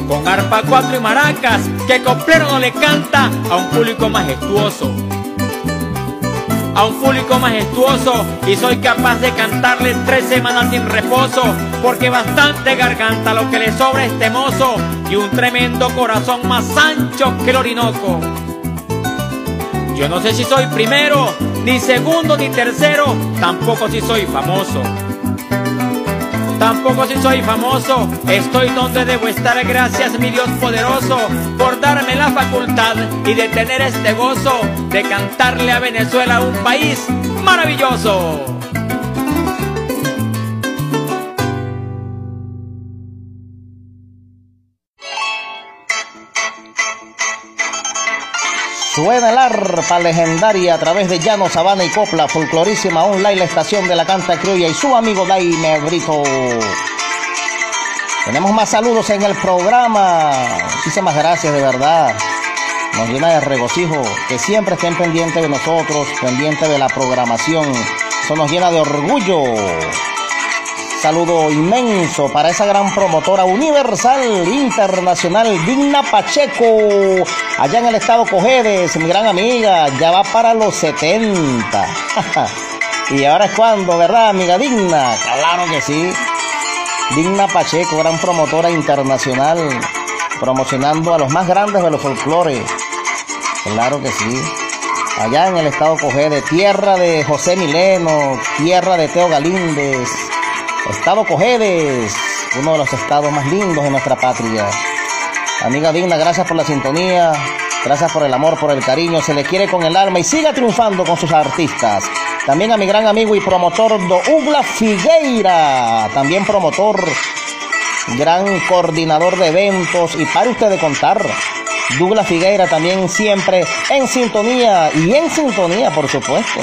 Con arpa cuatro y maracas, que coplero no le canta a un público majestuoso a un público majestuoso y soy capaz de cantarle tres semanas sin reposo porque bastante garganta lo que le sobra este mozo y un tremendo corazón más ancho que el Orinoco. Yo no sé si soy primero, ni segundo, ni tercero, tampoco si soy famoso. Tampoco si soy famoso, estoy donde debo estar, gracias mi Dios poderoso, por darme la facultad y de tener este gozo de cantarle a Venezuela un país maravilloso. Suena el arpa legendaria a través de Llano, Sabana y Copla, folclorísima online, la estación de la canta criolla y su amigo Daime Brito. Tenemos más saludos en el programa. Muchísimas gracias, de verdad. Nos llena de regocijo que siempre estén pendientes de nosotros, pendientes de la programación. Eso nos llena de orgullo. Saludo inmenso para esa gran promotora universal internacional Digna Pacheco, allá en el estado Cojedes, mi gran amiga, ya va para los 70. y ahora es cuando, ¿verdad, amiga Digna? Claro que sí. Digna Pacheco, gran promotora internacional, promocionando a los más grandes de los folclores. Claro que sí. allá en el estado Cogede, tierra de José Mileno, tierra de Teo Galíndez, estado Cogedes, uno de los estados más lindos de nuestra patria. Amiga digna, gracias por la sintonía, gracias por el amor, por el cariño, se le quiere con el alma y siga triunfando con sus artistas. También a mi gran amigo y promotor Douglas Figueira, también promotor, gran coordinador de eventos y para usted de contar. Douglas Figueira también siempre en sintonía y en sintonía, por supuesto.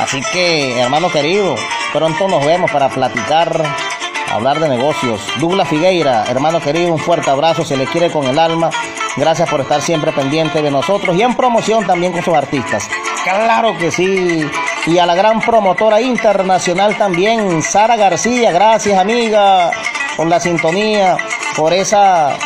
Así que, hermano querido, pronto nos vemos para platicar, hablar de negocios. Douglas Figueira, hermano querido, un fuerte abrazo, se le quiere con el alma. Gracias por estar siempre pendiente de nosotros y en promoción también con sus artistas. Claro que sí. Y a la gran promotora internacional también, Sara García. Gracias, amiga, por la sintonía, por esa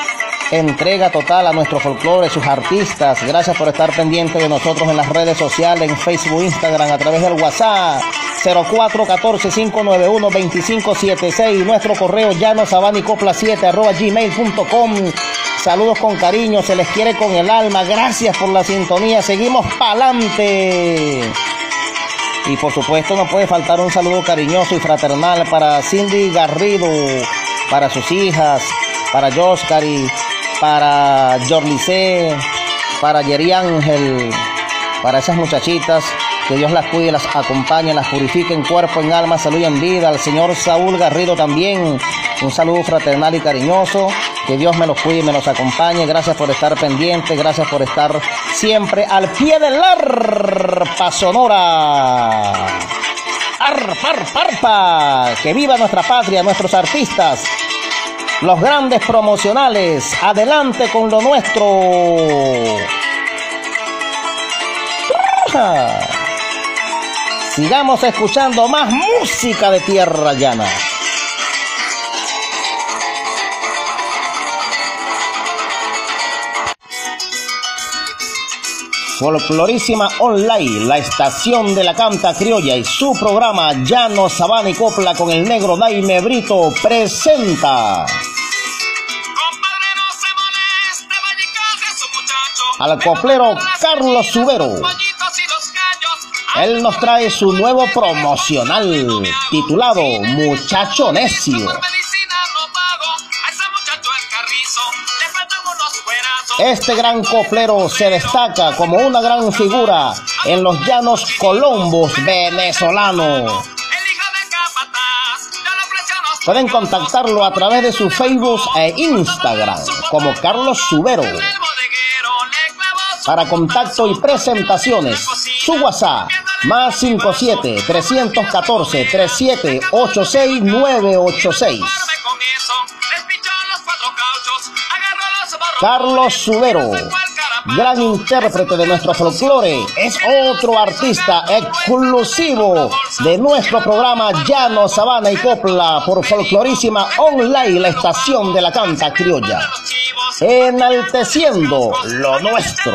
entrega total a nuestro folclore, sus artistas. Gracias por estar pendiente de nosotros en las redes sociales, en Facebook, Instagram, a través del WhatsApp 0414-591-2576. Nuestro correo llanosabanicopla7 arroba gmail.com. Saludos con cariño, se les quiere con el alma. Gracias por la sintonía. Seguimos pa'lante. Y por supuesto no puede faltar un saludo cariñoso y fraternal para Cindy Garrido, para sus hijas, para Joscari, para Jorlice, para Yeri Ángel, para esas muchachitas. Que Dios las cuide, las acompañe, las purifique en cuerpo, en alma, salud y en vida. Al señor Saúl Garrido también. Un saludo fraternal y cariñoso. Que Dios me los cuide y me los acompañe. Gracias por estar pendiente. Gracias por estar siempre al pie del arpa sonora. Arpa, arpa, arpa. Que viva nuestra patria, nuestros artistas. Los grandes promocionales. Adelante con lo nuestro. Sigamos escuchando más música de tierra llana. Folclorísima Online, la estación de la canta criolla y su programa Llano Sabana y Copla con el negro Daime Brito presenta. Al coplero Carlos Subero. Él nos trae su nuevo promocional titulado Muchacho Necio. Este gran coplero se destaca como una gran figura en los llanos colombos venezolanos. Pueden contactarlo a través de su Facebook e Instagram como Carlos Subero. Para contacto y presentaciones, su WhatsApp más 57 314 3786 986. Carlos Subero, gran intérprete de nuestro folclore, es otro artista exclusivo de nuestro programa Llano, Sabana y Copla por Folclorísima Online, la estación de la canta criolla. Enalteciendo lo nuestro.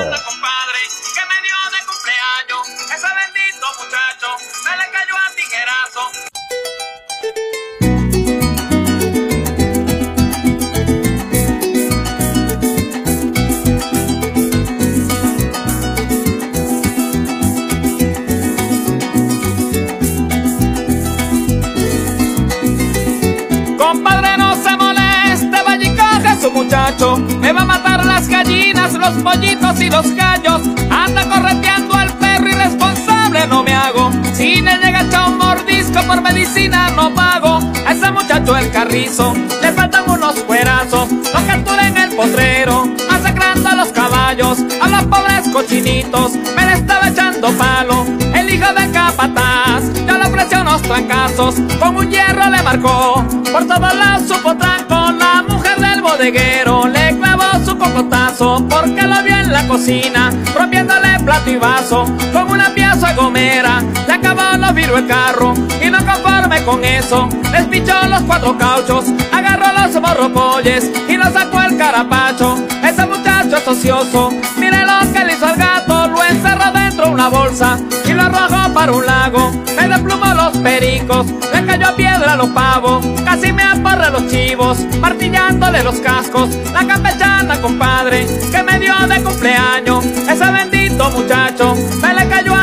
Muchacho. Me va a matar las gallinas, los pollitos y los gallos. Anda correteando al perro irresponsable, no me hago. Si le llega a un mordisco por medicina, no pago. A ese muchacho el carrizo, le faltan unos cuerazos. Lo captura en el potrero, masacrando a los caballos, a los pobres cochinitos. Me le estaba echando palo, el hijo de capataz. Yo le ofrecí unos trancazos, con un hierro le marcó. Por todos lados supo tranco, la mujer bodeguero le clavó su cocotazo porque lo vio en la cocina, rompiéndole plato y vaso con una pieza gomera. Le acabó los virus el carro y no conforme con eso, les pichó los cuatro cauchos, agarró los borrocolles y lo sacó el carapacho. Ese muchacho es ocioso, mire lo que le hizo al gato, lo encerró dentro de una bolsa y lo arrojó para un lago. Me desplumó los pericos, le cayó a piedra a los pavos, casi me aporre los chivos, martillándole los cascos. La campechana, compadre, que me dio de cumpleaños, ese bendito muchacho, me le cayó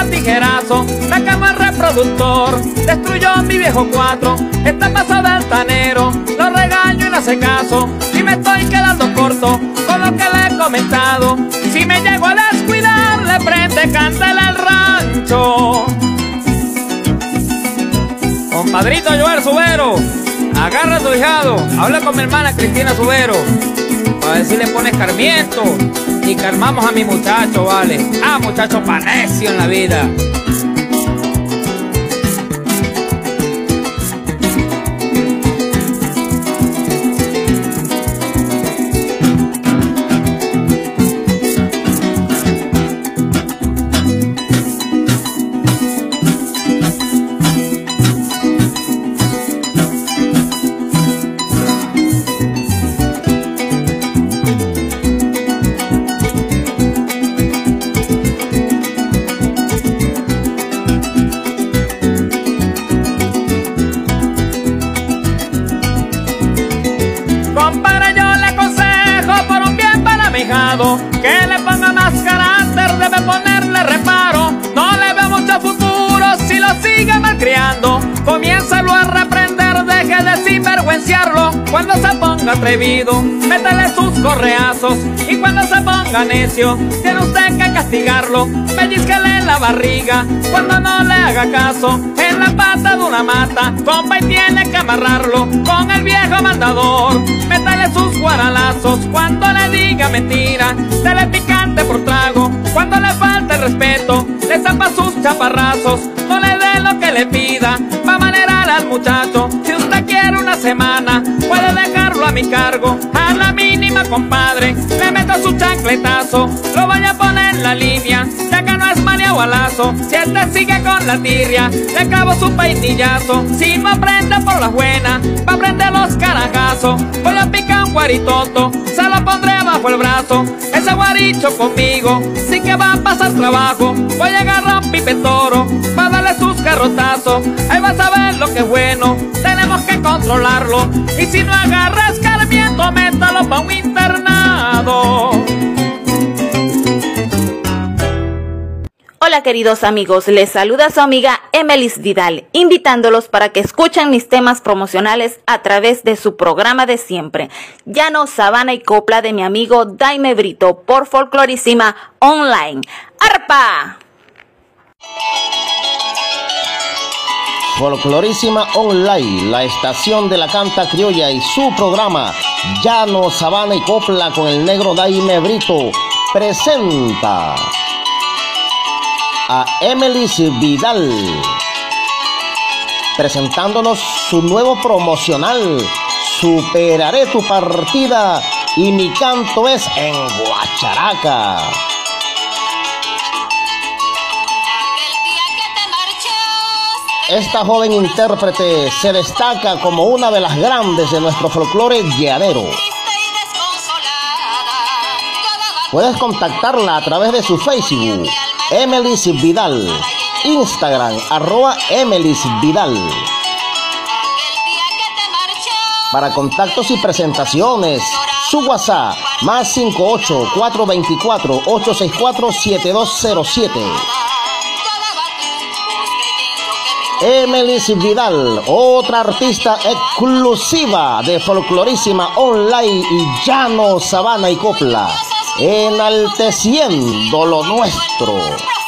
conductor destruyó mi viejo cuatro. Está pasado altanero, lo regaño y no hace caso. Y me estoy quedando corto con lo que le he comentado. Si me llego a descuidar, le prende candela al rancho. Compadrito Joel Subero, agarra a tu hijado, habla con mi hermana Cristina Subero. Para ver si le pones carmiento y calmamos a mi muchacho, vale. Ah, muchacho panecio en la vida. Atrevido, métele sus correazos. Y cuando se ponga necio, tiene usted que castigarlo. Pellizquele en la barriga cuando no le haga caso. En la pata de una mata, compa, y tiene que amarrarlo con el viejo mandador. Métale sus guaralazos cuando le diga mentira. Dele picante por trago cuando le falte el respeto. Le zapa sus chaparrazos, no le dé lo que le pida. Va a manerar al muchacho. Si usted quiere una semana, puede dejarlo mi cargo. Compadre, le meto su chancletazo. Lo vaya a poner en la línea, ya que no es alazo. Si este sigue con la tirria, le clavo su peinillazo. Si no aprende por las buenas, va a aprender los carajazos. Voy a picar un guaritoto, se lo pondré bajo el brazo. Ese guaricho conmigo, sí que va a pasar trabajo. Voy a agarrar un pipe toro, va a darle sus carrotazos. Ahí vas a ver lo que es bueno, tenemos que controlarlo. Y si no agarra métalo un internado. Hola queridos amigos, les saluda su amiga Emelis Vidal, invitándolos para que escuchen mis temas promocionales a través de su programa de siempre, Llano, Sabana y Copla de mi amigo Daime Brito por Folclorísima Online. ¡Arpa! Folclorísima Online, la estación de la canta criolla y su programa Llano, Sabana y Copla con el negro Daime Brito presenta a Emilis Vidal presentándonos su nuevo promocional Superaré tu partida y mi canto es en Guacharaca. Esta joven intérprete se destaca como una de las grandes de nuestro folclore llanero. Puedes contactarla a través de su Facebook, Emelis Vidal, Instagram, arroba Emelis Vidal. Para contactos y presentaciones, su WhatsApp, más 58 424 864 7207. Emelis Vidal, otra artista exclusiva de Folclorísima Online y Llano, Sabana y Copla, enalteciendo lo nuestro.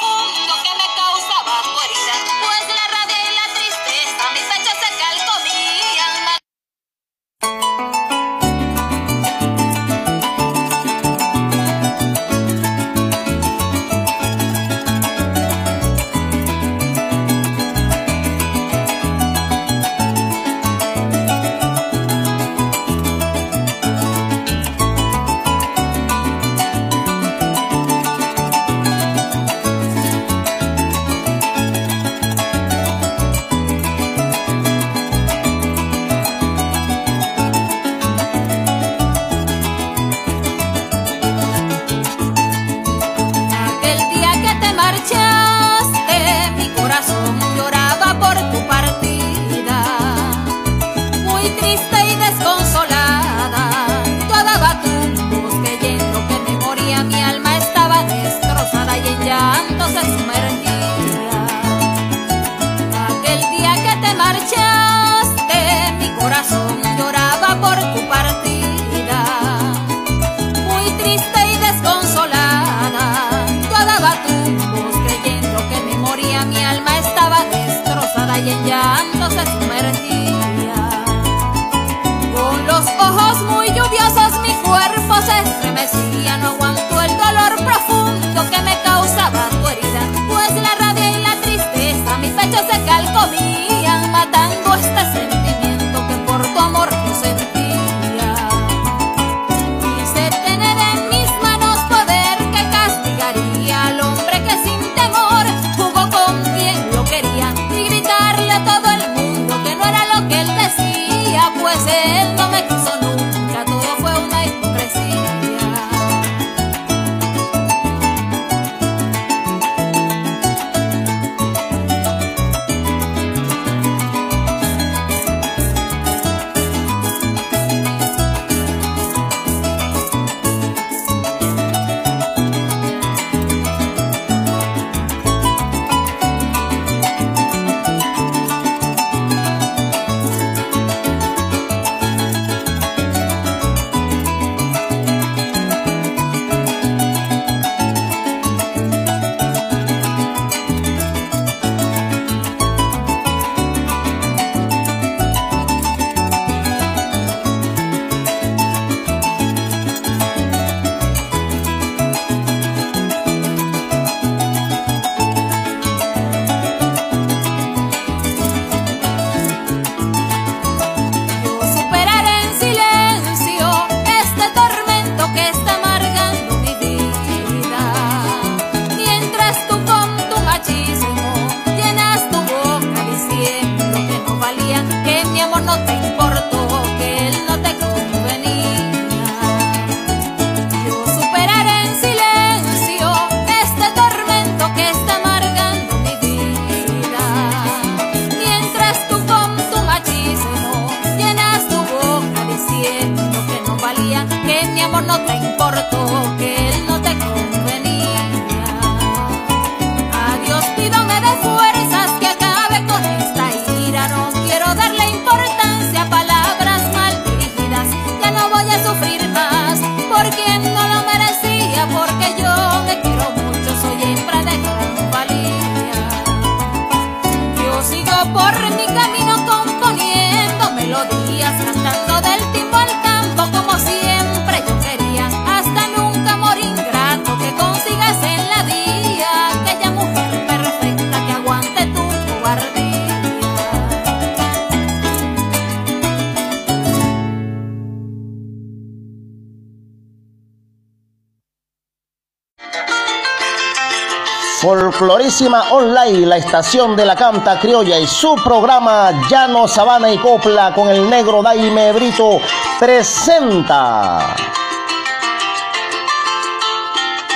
estación de la canta criolla y su programa Llano, Sabana y Copla con el negro Daime Brito presenta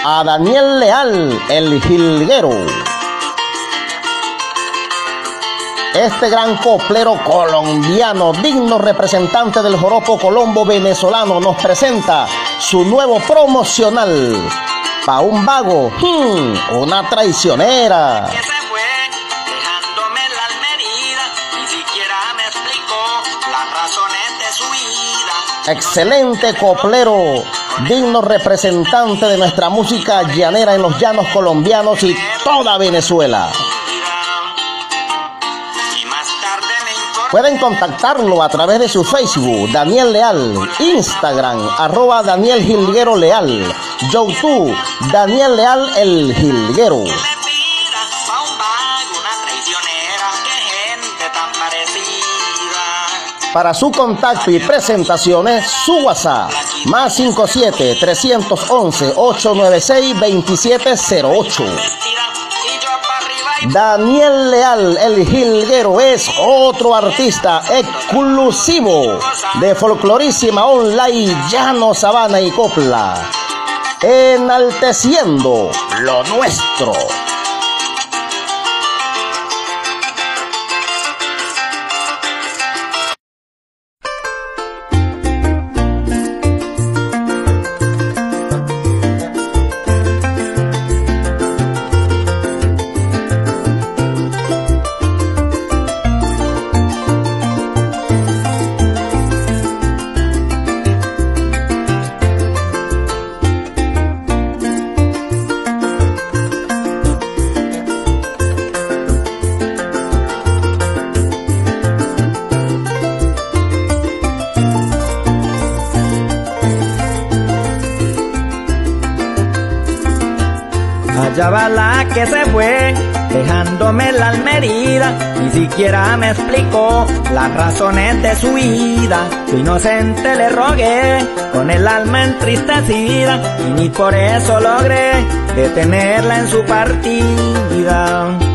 a Daniel Leal, el jilguero. Este gran coplero colombiano, digno representante del joropo colombo venezolano, nos presenta su nuevo promocional. Pa' un vago, hmm, una traicionera. excelente coplero, digno representante de nuestra música llanera en los llanos colombianos y toda Venezuela. Pueden contactarlo a través de su Facebook, Daniel Leal, Instagram, arroba Daniel Gilguero Leal, YouTube, Daniel Leal el Gilguero. Para su contacto y presentaciones, su WhatsApp, más 57-311-896-2708. Daniel Leal, el jilguero, es otro artista exclusivo de Folclorísima Online Llano Sabana y Copla, enalteciendo lo nuestro. Que se fue, dejándome la almerida, ni siquiera me explicó las razones de su vida. Su inocente le rogué, con el alma entristecida, y ni por eso logré detenerla en su partida.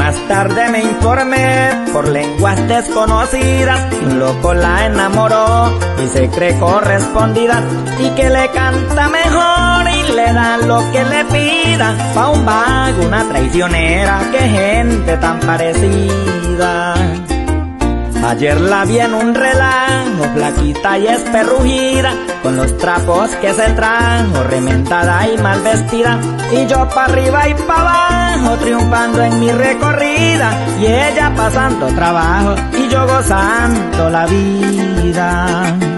Más tarde me informé por lenguas desconocidas, un loco la enamoró y se cree correspondida y que le canta mejor y le da lo que le pida. Pa' un vago, una traicionera, qué gente tan parecida. Ayer la vi en un relajo, flaquita y esperrugida, con los trapos que se trajo, remendada y mal vestida, y yo pa' arriba y pa' abajo, triunfando en mi recorrida, y ella pasando trabajo, y yo gozando la vida.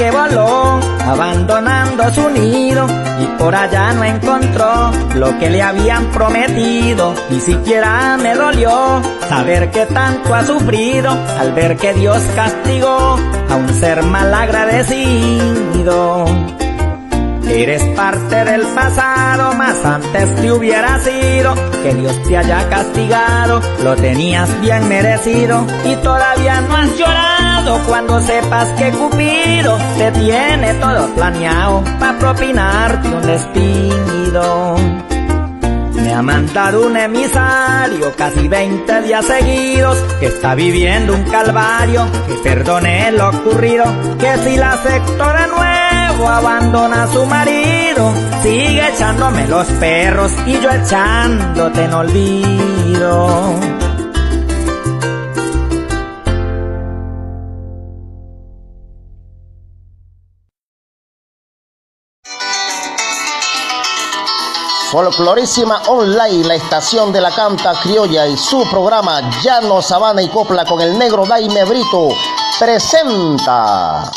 Que voló, abandonando su nido, y por allá no encontró lo que le habían prometido. Ni siquiera me dolió saber que tanto ha sufrido al ver que Dios castigó a un ser mal agradecido. Eres parte del pasado, más antes te hubiera sido que Dios te haya castigado, lo tenías bien merecido y todavía no has llorado cuando sepas que Cupido te tiene todo planeado para propinarte un despido. Me ha mandado un emisario casi 20 días seguidos que está viviendo un calvario, que perdone lo ocurrido, que si la acepto de abandona a su marido, sigue echándome los perros y yo echándote en olvido. Folclorísima Online, la estación de la canta criolla y su programa Llano, Sabana y Copla con el negro Daime Brito. Presenta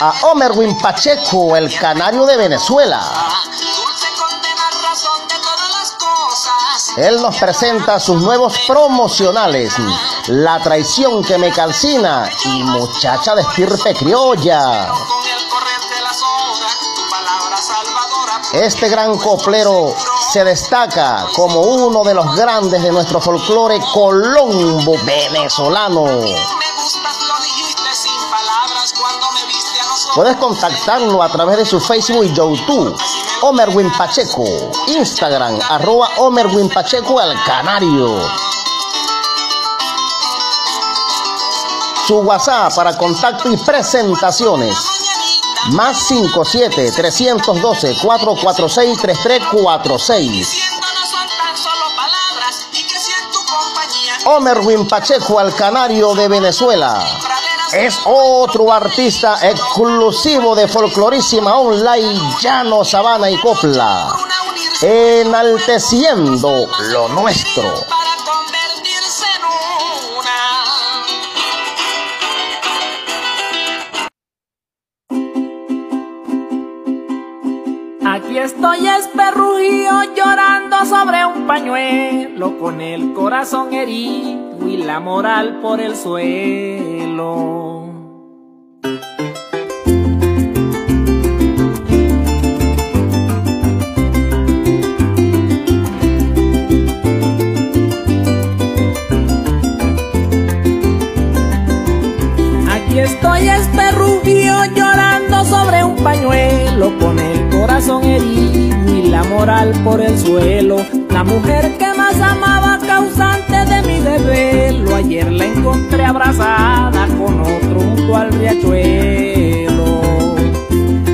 a Omerwin Pacheco, el canario de Venezuela. Él nos presenta sus nuevos promocionales, La traición que me calcina y Muchacha de estirpe criolla. Este gran coplero se destaca como uno de los grandes de nuestro folclore colombo venezolano. Puedes contactarlo a través de su Facebook y YouTube, Omerwin Pacheco, Instagram, arroba Omerwin Pacheco al Canario. Su WhatsApp para contacto y presentaciones más 57 312 446 3346. Omerwin Pacheco al Canario de Venezuela. Es otro artista exclusivo de Folclorísima Online, Llano, Sabana y Copla. Enalteciendo lo nuestro. Sobre un pañuelo con el corazón herido y la moral por el suelo. Aquí estoy esperrujío llorando sobre un pañuelo con el corazón herido moral por el suelo. La mujer que más amaba causante de mi revelo, ayer la encontré abrazada con otro junto al riachuelo.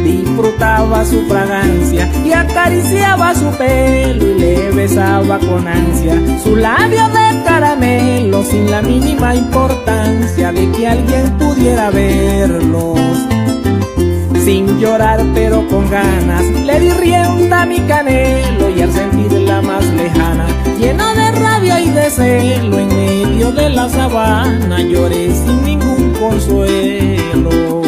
Disfrutaba su fragancia y acariciaba su pelo y le besaba con ansia su labio de caramelo sin la mínima importancia de que alguien pudiera verlos sin llorar pero con ganas. Le di rienda a mi canelo y al sentirla más lejana lleno de rabia y de celo en medio de la sabana lloré sin ningún consuelo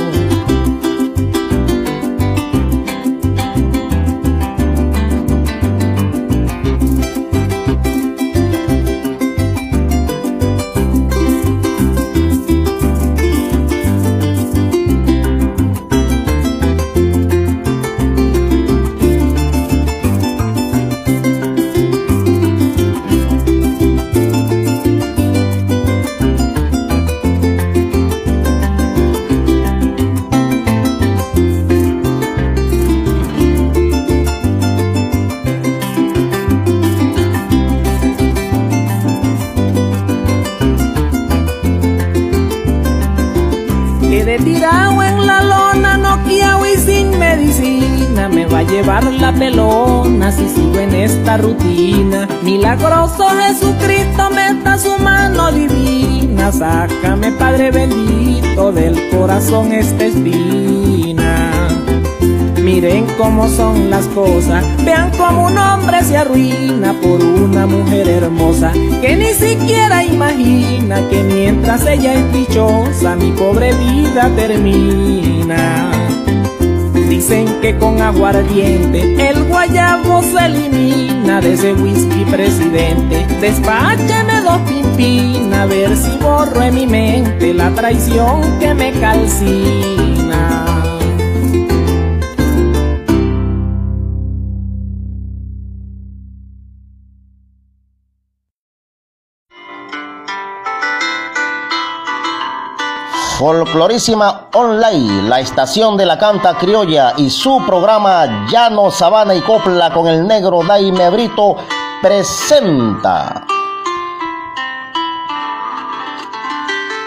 Milagroso Jesucristo, meta su mano divina. Sácame, Padre bendito, del corazón esta espina. Miren cómo son las cosas, vean cómo un hombre se arruina por una mujer hermosa que ni siquiera imagina que mientras ella es dichosa mi pobre vida termina. Dicen que con aguardiente el guayabo se elimina de ese whisky presidente. Despácheme dos pimpinas a ver si borro en mi mente la traición que me calcina. Folclorísima Online, la estación de la canta criolla y su programa Llano, Sabana y Copla con el negro Daime Brito presenta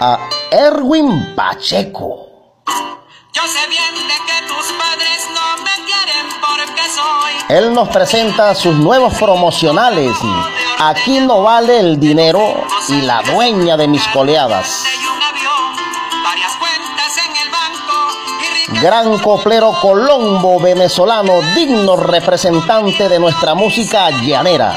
a Erwin Pacheco. Yo sé bien de que tus padres no me quieren porque soy Él nos presenta sus nuevos promocionales. Aquí no vale el dinero y la dueña de mis coleadas. Gran coplero colombo venezolano, digno representante de nuestra música llanera.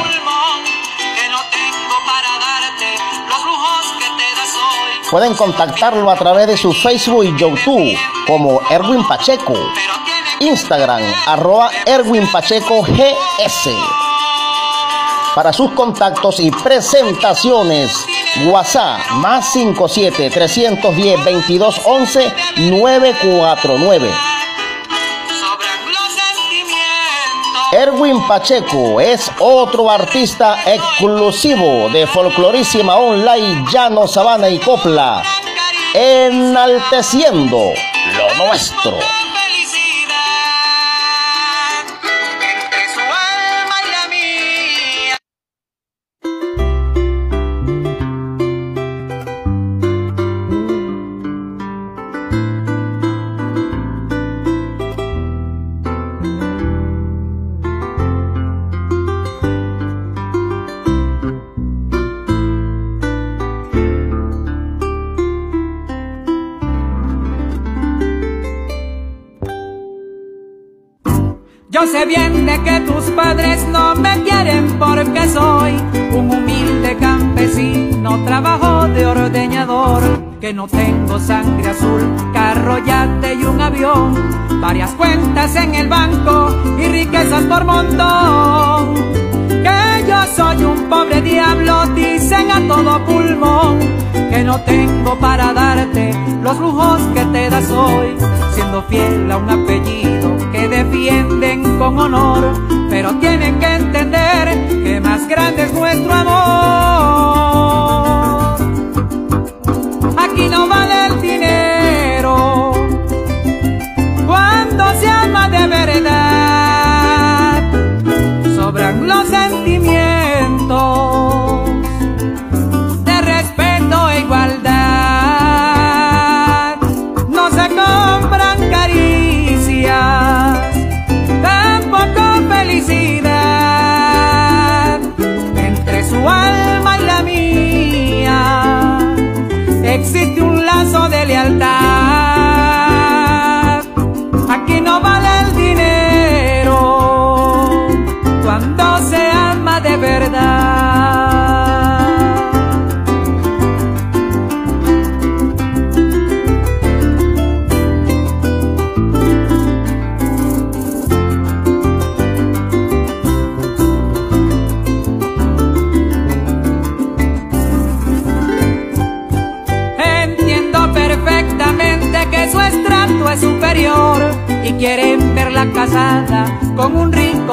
Pueden contactarlo a través de su Facebook y YouTube como Erwin Pacheco. Instagram arroba Erwin Pacheco GS. Para sus contactos y presentaciones, WhatsApp más 57 310 22 11 949. Erwin Pacheco es otro artista exclusivo de Folclorísima Online Llano, Sabana y Copla, enalteciendo lo nuestro. Yo sé bien de que tus padres no me quieren porque soy un humilde campesino, trabajo de ordeñador, que no tengo sangre azul, carro, yate y un avión, varias cuentas en el banco y riquezas por montón. Que yo soy un pobre diablo, dicen a todo pulmón, que no tengo para darte los lujos que te das hoy, siendo fiel a un apellido defienden con honor, pero tienen que entender que más grande es nuestro amor. Aquí no vale el dinero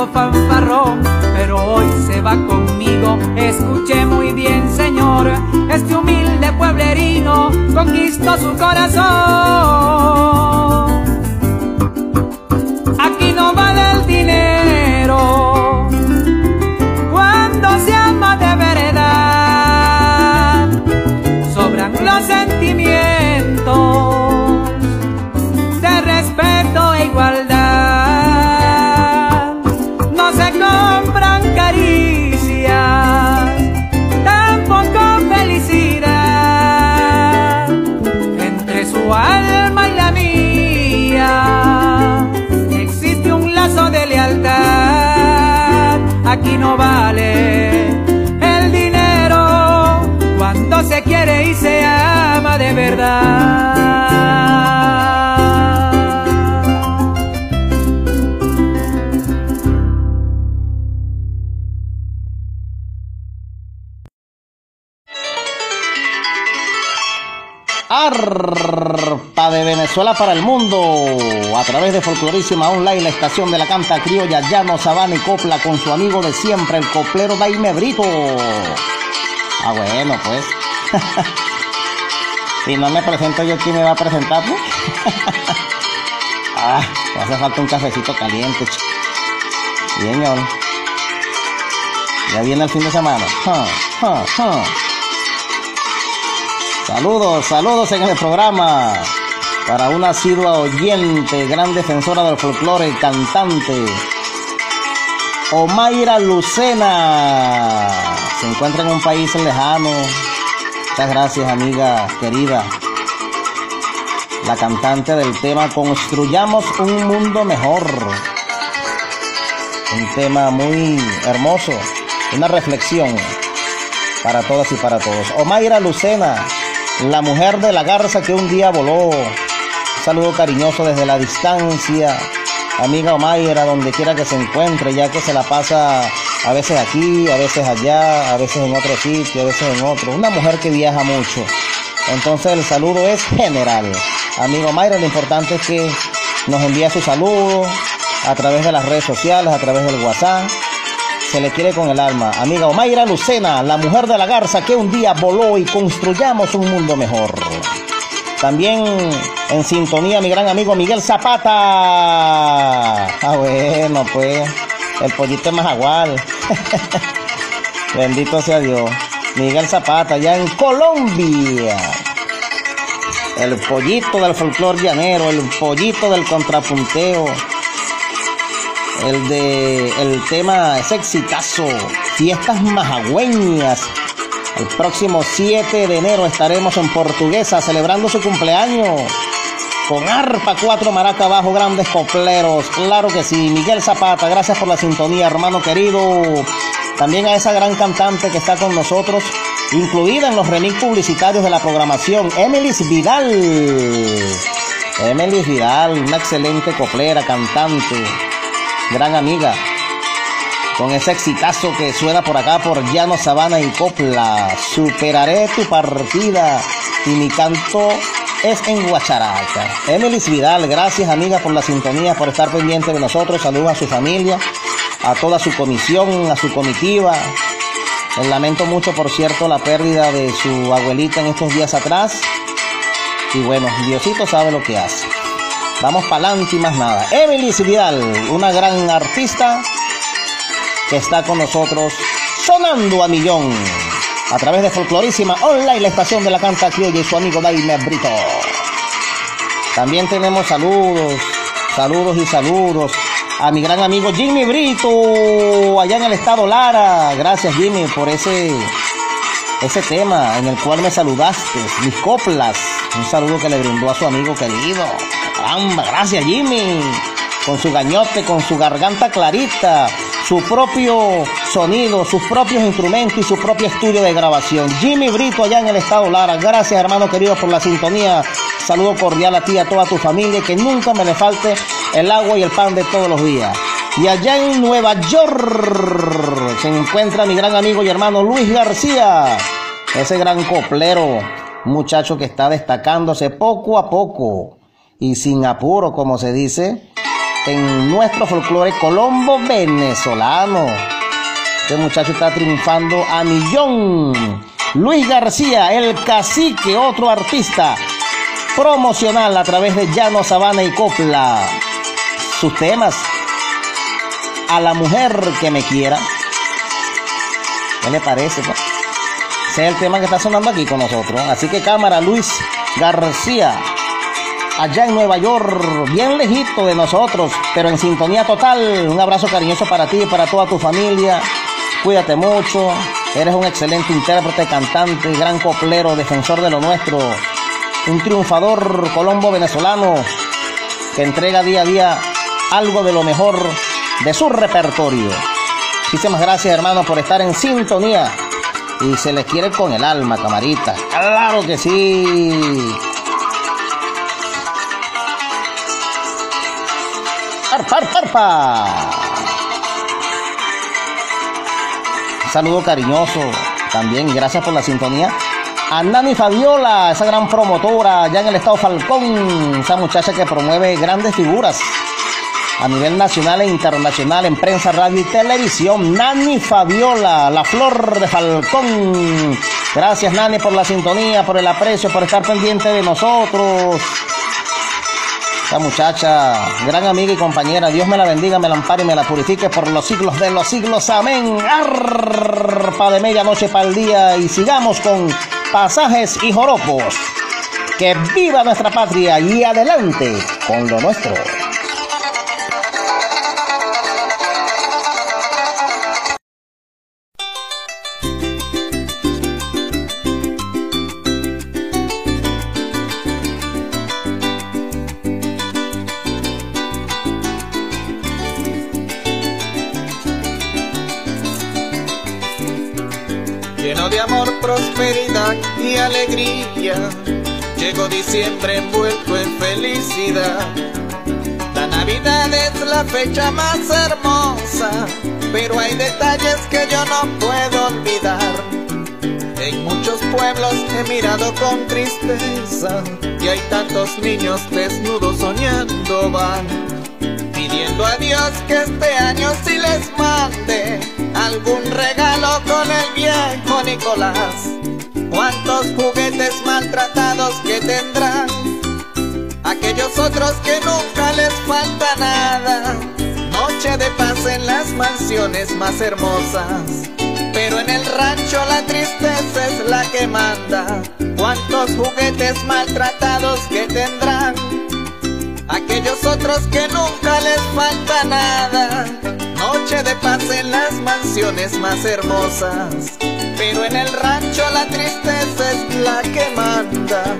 fanfarrón. Pero hoy se va conmigo, escuche muy bien señor, este humilde pueblerino conquistó su corazón. Aquí no vale el dinero cuando se ama de verdad, sobran los sentimientos Arpa de Venezuela para el mundo a través de Folclorísima Online, la estación de la canta criolla Llano Sabana y Copla con su amigo de siempre, el coplero Daime Brito. Ah, bueno, pues. si no me presento yo, ¿quién me va a presentar? Pues? ah, hace falta un cafecito caliente. Bien, señor. Ya viene el fin de semana. Saludos, saludos en el programa para una asidua oyente, gran defensora del folclore, cantante, Omaira Lucena. Se encuentra en un país lejano. Muchas gracias, amiga querida. La cantante del tema Construyamos un mundo mejor. Un tema muy hermoso, una reflexión para todas y para todos. Omaira Lucena la mujer de la garza que un día voló. Un saludo cariñoso desde la distancia. Amiga Omayra, donde quiera que se encuentre, ya que se la pasa a veces aquí, a veces allá, a veces en otro sitio, a veces en otro. Una mujer que viaja mucho. Entonces el saludo es general. Amigo Mayra, lo importante es que nos envíe su saludo a través de las redes sociales, a través del WhatsApp se le quiere con el alma. Amiga Omaira Lucena, la mujer de la garza que un día voló y construyamos un mundo mejor. También en sintonía mi gran amigo Miguel Zapata. Ah, bueno, pues el pollito es más agual. Bendito sea Dios. Miguel Zapata, ya en Colombia. El pollito del folclor llanero, el pollito del contrapunteo el de el tema es exitazo, fiestas majagüeñas. El próximo 7 de enero estaremos en Portuguesa celebrando su cumpleaños. Con arpa, cuatro maraca abajo, grandes copleros. Claro que sí. Miguel Zapata, gracias por la sintonía, hermano querido. También a esa gran cantante que está con nosotros, incluida en los remix publicitarios de la programación, Emily Vidal. Emily Vidal, una excelente coplera, cantante gran amiga, con ese exitazo que suena por acá por Llano Sabana y Copla. Superaré tu partida y mi canto es en Guacharaca. Emily Vidal, gracias amiga por la sintonía, por estar pendiente de nosotros. Saludos a su familia, a toda su comisión, a su comitiva. lamento mucho, por cierto, la pérdida de su abuelita en estos días atrás. Y bueno, Diosito sabe lo que hace. Vamos para adelante y más nada. Emily Vidal, una gran artista que está con nosotros sonando a millón a través de Folclorísima Online, la estación de la canta criolla y su amigo Daime Brito. También tenemos saludos, saludos y saludos a mi gran amigo Jimmy Brito, allá en el estado Lara. Gracias Jimmy por ese ese tema en el cual me saludaste, mis coplas. Un saludo que le brindó a su amigo querido. Caramba, gracias Jimmy. Con su gañote, con su garganta clarita, su propio sonido, sus propios instrumentos y su propio estudio de grabación. Jimmy Brito allá en el estado Lara. Gracias hermano querido por la sintonía. Saludo cordial a ti y a toda tu familia. Que nunca me le falte el agua y el pan de todos los días. Y allá en Nueva York se encuentra mi gran amigo y hermano Luis García, ese gran coplero, muchacho que está destacándose poco a poco y sin apuro, como se dice, en nuestro folclore colombo venezolano. Este muchacho está triunfando a millón. Luis García, el cacique, otro artista promocional a través de Llano Sabana y Copla. Sus temas a la mujer que me quiera. ¿Qué le parece? Pues? Ese es el tema que está sonando aquí con nosotros. Así que cámara, Luis García, allá en Nueva York, bien lejito de nosotros, pero en sintonía total. Un abrazo cariñoso para ti y para toda tu familia. Cuídate mucho. Eres un excelente intérprete, cantante, gran coplero, defensor de lo nuestro. Un triunfador colombo venezolano que entrega día a día algo de lo mejor de su repertorio. Muchísimas gracias, hermano, por estar en sintonía. Y se les quiere con el alma, camarita. Claro que sí. Arpa, arpa, arpa. Un saludo cariñoso también, gracias por la sintonía. A Nani Fabiola, esa gran promotora allá en el estado Falcón, esa muchacha que promueve grandes figuras a nivel nacional e internacional en prensa, radio y televisión. Nani Fabiola, la flor de Falcón. Gracias Nani por la sintonía, por el aprecio, por estar pendiente de nosotros. Esta muchacha, gran amiga y compañera, Dios me la bendiga, me la ampare y me la purifique por los siglos de los siglos. Amén. Arpa de medianoche para el día y sigamos con pasajes y joropos. Que viva nuestra patria y adelante con lo nuestro. Prosperidad y alegría. Llegó diciembre envuelto en felicidad. La Navidad es la fecha más hermosa, pero hay detalles que yo no puedo olvidar. En muchos pueblos he mirado con tristeza y hay tantos niños desnudos soñando van pidiendo a Dios que este año sí les mande algún regalo con el viejo Nicolás. ¿Cuántos juguetes maltratados que tendrán? Aquellos otros que nunca les falta nada. Noche de paz en las mansiones más hermosas. Pero en el rancho la tristeza es la que manda. ¿Cuántos juguetes maltratados que tendrán? Aquellos otros que nunca les falta nada. Noche de paz en las mansiones más hermosas. Pero en el rancho la tristeza es la que manda.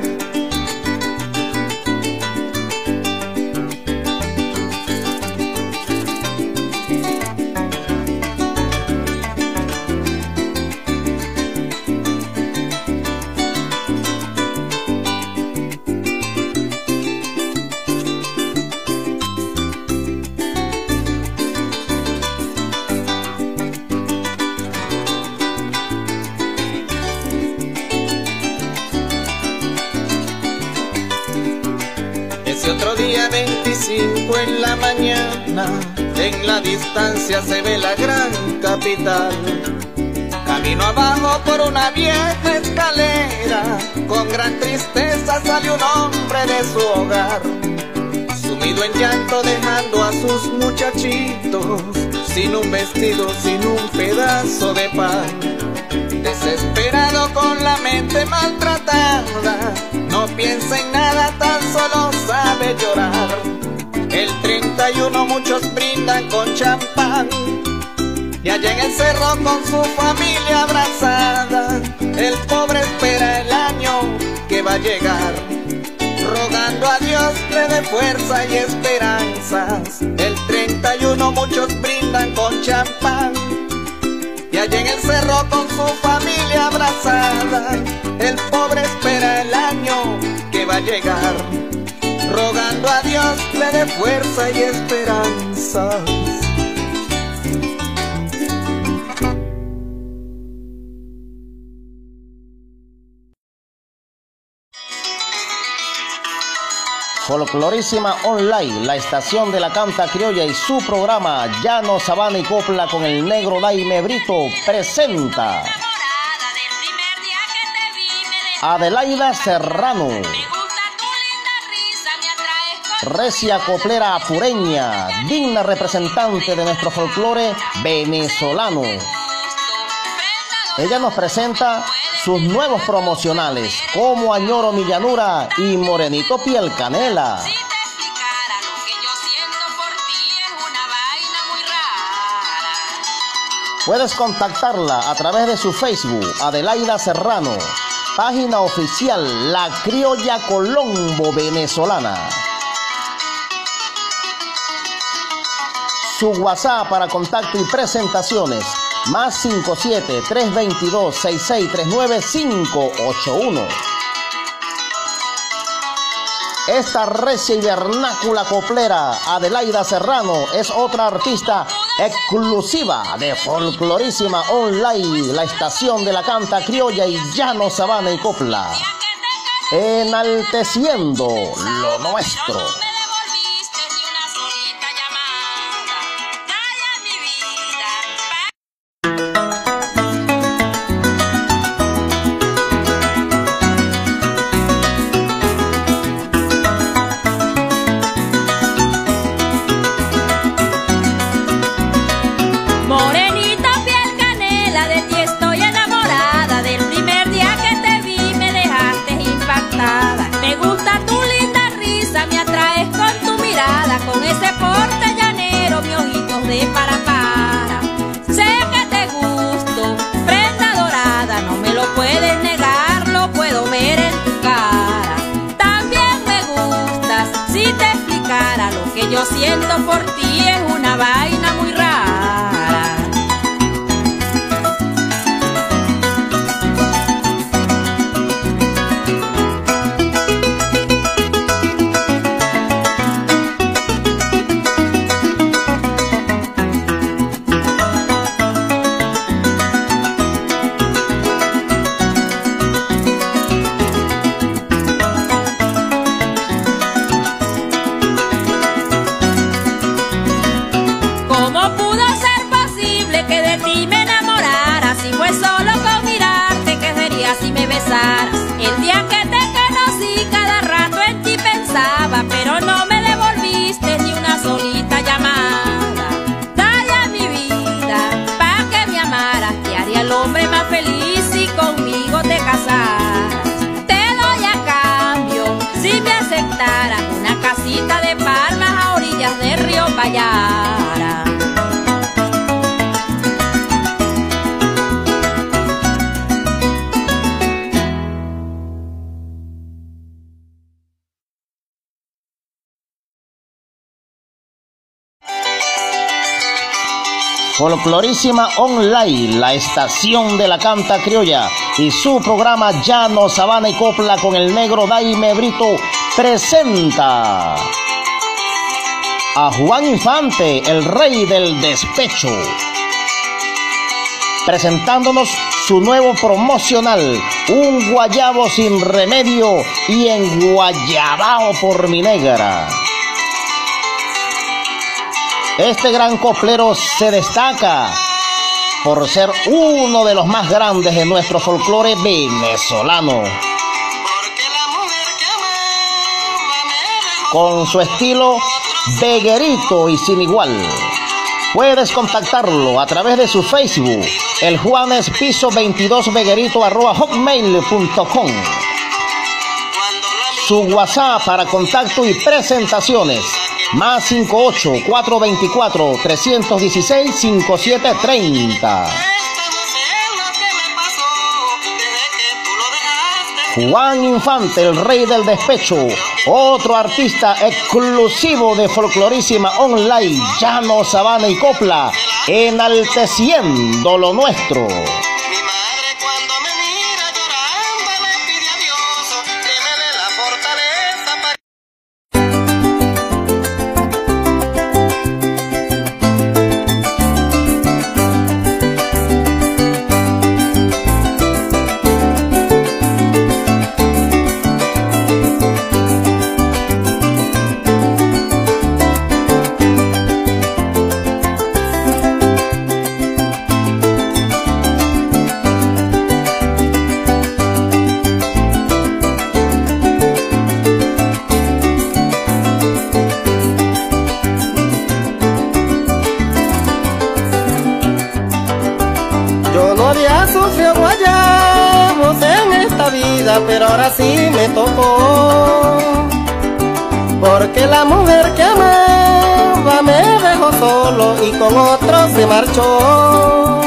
25 en la mañana, en la distancia se ve la gran capital. Camino abajo por una vieja escalera, con gran tristeza sale un hombre de su hogar. Sumido en llanto dejando a sus muchachitos, sin un vestido, sin un pedazo de pan. Desesperado con la mente maltratada, no piensa en nada, tan solo sabe llorar. El 31 muchos brindan con champán. Y allá en el cerro con su familia abrazada, El pobre espera el año que va a llegar, rogando a Dios le dé fuerza y esperanzas. El 31 muchos brindan con champán y allí en el cerro con su familia abrazada. El pobre espera el año que va a llegar, rogando a Dios le dé fuerza y esperanzas. Folclorísima Online, la estación de la canta criolla y su programa Llano, Sabana y Copla con el negro Daime Brito presenta Adelaida Serrano Recia coplera apureña, digna representante de nuestro folclore venezolano. Ella nos presenta sus nuevos promocionales como Añoro Millanura y Morenito Piel Canela. Puedes contactarla a través de su Facebook, Adelaida Serrano, página oficial La Criolla Colombo Venezolana. Su WhatsApp para contacto y presentaciones más 57 322 6639 581. Esta recia y vernácula coplera, Adelaida Serrano, es otra artista exclusiva de Folclorísima Online, la estación de la canta criolla y llano, sabana y copla, enalteciendo lo nuestro. Que yo siento por ti es una vaina Folclorísima Online, la estación de la canta criolla y su programa Llano, Sabana y Copla con el negro Daime Brito presenta a Juan Infante, el rey del despecho, presentándonos su nuevo promocional, un guayabo sin remedio y enguayabao por mi negra. Este gran coplero se destaca por ser uno de los más grandes de nuestro folclore venezolano. Con su estilo veguerito y sin igual. Puedes contactarlo a través de su Facebook, el Juanes Piso 22 Veguerito arroba hotmail.com. Su WhatsApp para contacto y presentaciones más 58 424 316 5730. Juan Infante, el rey del despecho, otro artista exclusivo de Folclorísima Online, Llano, Sabana y Copla, enalteciendo lo nuestro. Pero ahora sí me tocó. Porque la mujer que amaba me dejó solo y con otro se marchó.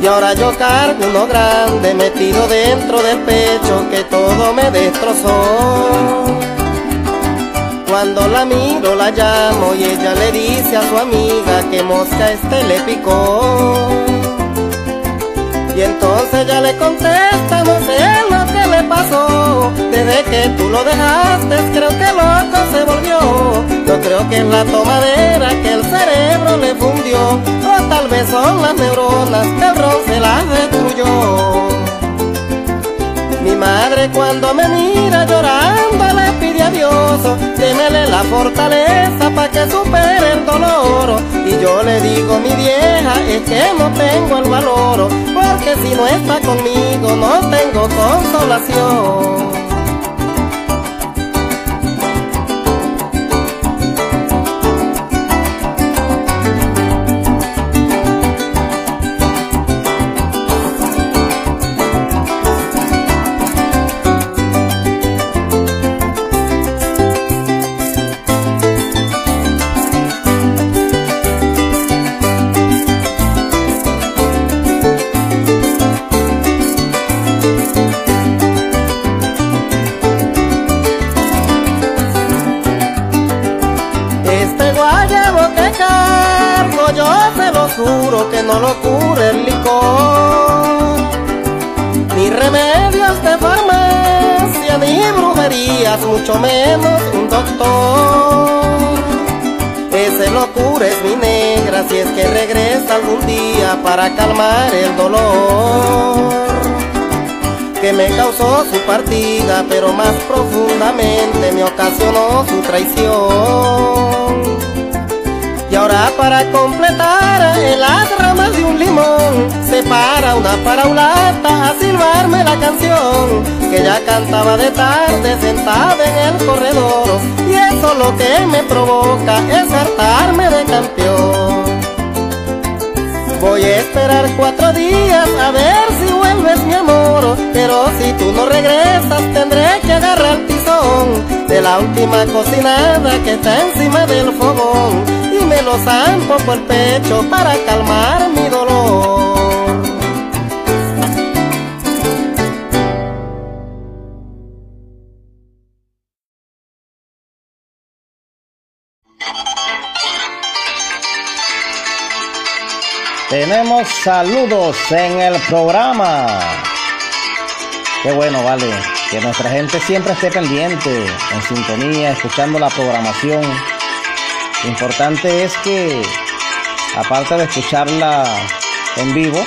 Y ahora yo cargo uno grande metido dentro del pecho que todo me destrozó. Cuando la miro la llamo y ella le dice a su amiga que mosca este le picó. Y entonces ya le contesta, no sé pasó. Desde que tú lo dejaste, creo que loco se volvió. Yo creo que es la tomadera que el cerebro le fundió. O tal vez son las neuronas que el se las destruyó. Madre cuando me mira llorando le pide a Dios, démele la fortaleza para que supere el dolor. Y yo le digo, mi vieja, es que no tengo el valor, porque si no está conmigo no tengo consolación. Calmar el dolor que me causó su partida, pero más profundamente me ocasionó su traición. Y ahora para completar en las ramas de un limón se para una paraulata a silbarme la canción que ya cantaba de tarde sentada en el corredor y eso lo que me provoca es hartarme de campeón. Voy a esperar cuatro días a ver si vuelves mi amor, pero si tú no regresas tendré que agarrar el tizón de la última cocinada que está encima del fogón me lo zampo por el pecho para calmar mi dolor. Saludos en el programa. Qué bueno, vale. Que nuestra gente siempre esté pendiente, en sintonía, escuchando la programación importante es que, aparte de escucharla en vivo,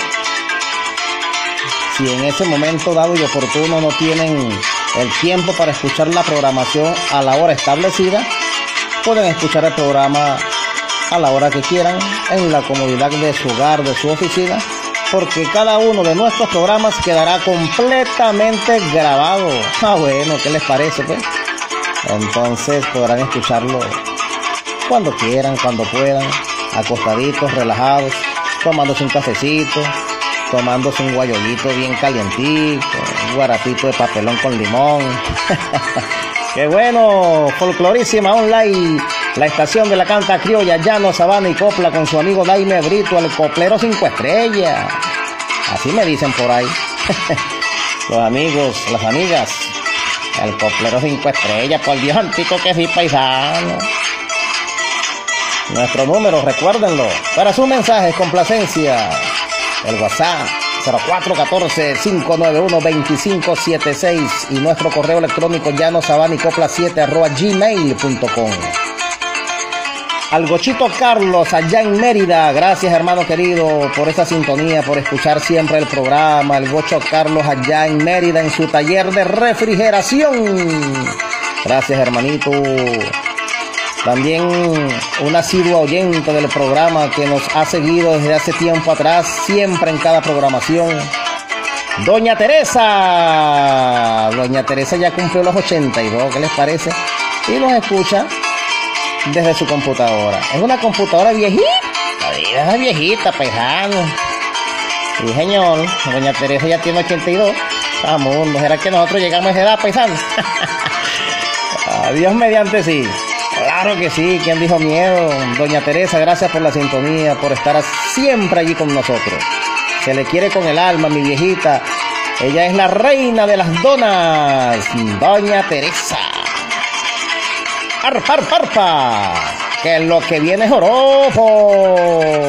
si en ese momento dado y oportuno no tienen el tiempo para escuchar la programación a la hora establecida, pueden escuchar el programa a la hora que quieran, en la comodidad de su hogar, de su oficina, porque cada uno de nuestros programas quedará completamente grabado. Ah, bueno, ¿qué les parece, pues? Entonces podrán escucharlo cuando quieran, cuando puedan, acostaditos, relajados, tomándose un cafecito, tomándose un guayollito bien calientito, un guarapito de papelón con limón. Qué bueno, folclorísima online, la estación de la canta criolla, llano, sabana y copla con su amigo Daime Brito, el coplero cinco estrellas. Así me dicen por ahí. los amigos, las amigas. El coplero cinco estrellas, por Dios antico que sí, paisano. Nuestro número, recuérdenlo. Para sus mensajes, complacencia. El WhatsApp 0414-591-2576 y nuestro correo electrónico llanosabanicopla7 arroba gmail.com. Al Gochito Carlos allá en Mérida, gracias hermano querido por esta sintonía, por escuchar siempre el programa. El Gocho Carlos allá en Mérida en su taller de refrigeración. Gracias hermanito. También un asiduo oyente del programa que nos ha seguido desde hace tiempo atrás, siempre en cada programación. Doña Teresa. Doña Teresa ya cumplió los 82, ¿qué les parece? Y nos escucha desde su computadora. Es una computadora viejita, es viejita, pejano. Sí, señor, doña Teresa ya tiene 82. Vamos, ¿no será que nosotros llegamos a esa edad, paisano? Adiós mediante sí. Claro que sí, ¿quién dijo miedo? Doña Teresa, gracias por la sintonía, por estar siempre allí con nosotros. Se le quiere con el alma, mi viejita. Ella es la reina de las donas, Doña Teresa. Arpa, arpa, arpa, que lo que viene es orojo.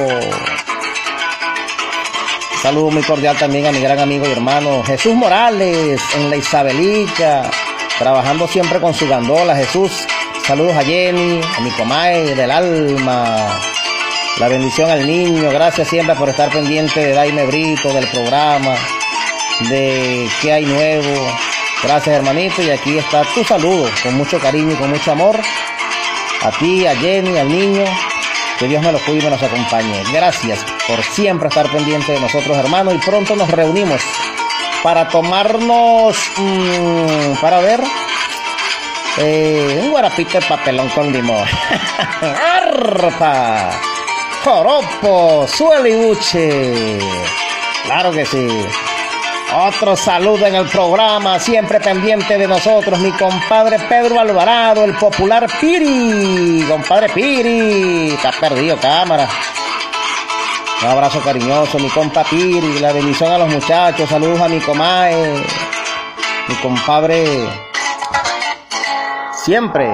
Saludo muy cordial también a mi gran amigo y hermano Jesús Morales en la Isabelica, trabajando siempre con su gandola. Jesús, saludos a Jenny, a mi comadre del alma. La bendición al niño, gracias siempre por estar pendiente de Daime Brito, del programa, de qué hay nuevo. Gracias hermanito y aquí está tu saludo con mucho cariño y con mucho amor. A ti, a Jenny, al niño. Que Dios me los cuide y me los acompañe. Gracias por siempre estar pendiente de nosotros hermanos y pronto nos reunimos para tomarnos, mmm, para ver, eh, un guarapito de papelón con limón. ¡Arpa! Joropo, suelibuche. Claro que sí. Otro saludo en el programa, siempre pendiente de nosotros, mi compadre Pedro Alvarado, el popular Piri. Compadre Piri, está perdido cámara. Un abrazo cariñoso, mi compa Piri, la bendición a los muchachos, saludos a mi comae, mi compadre. Siempre.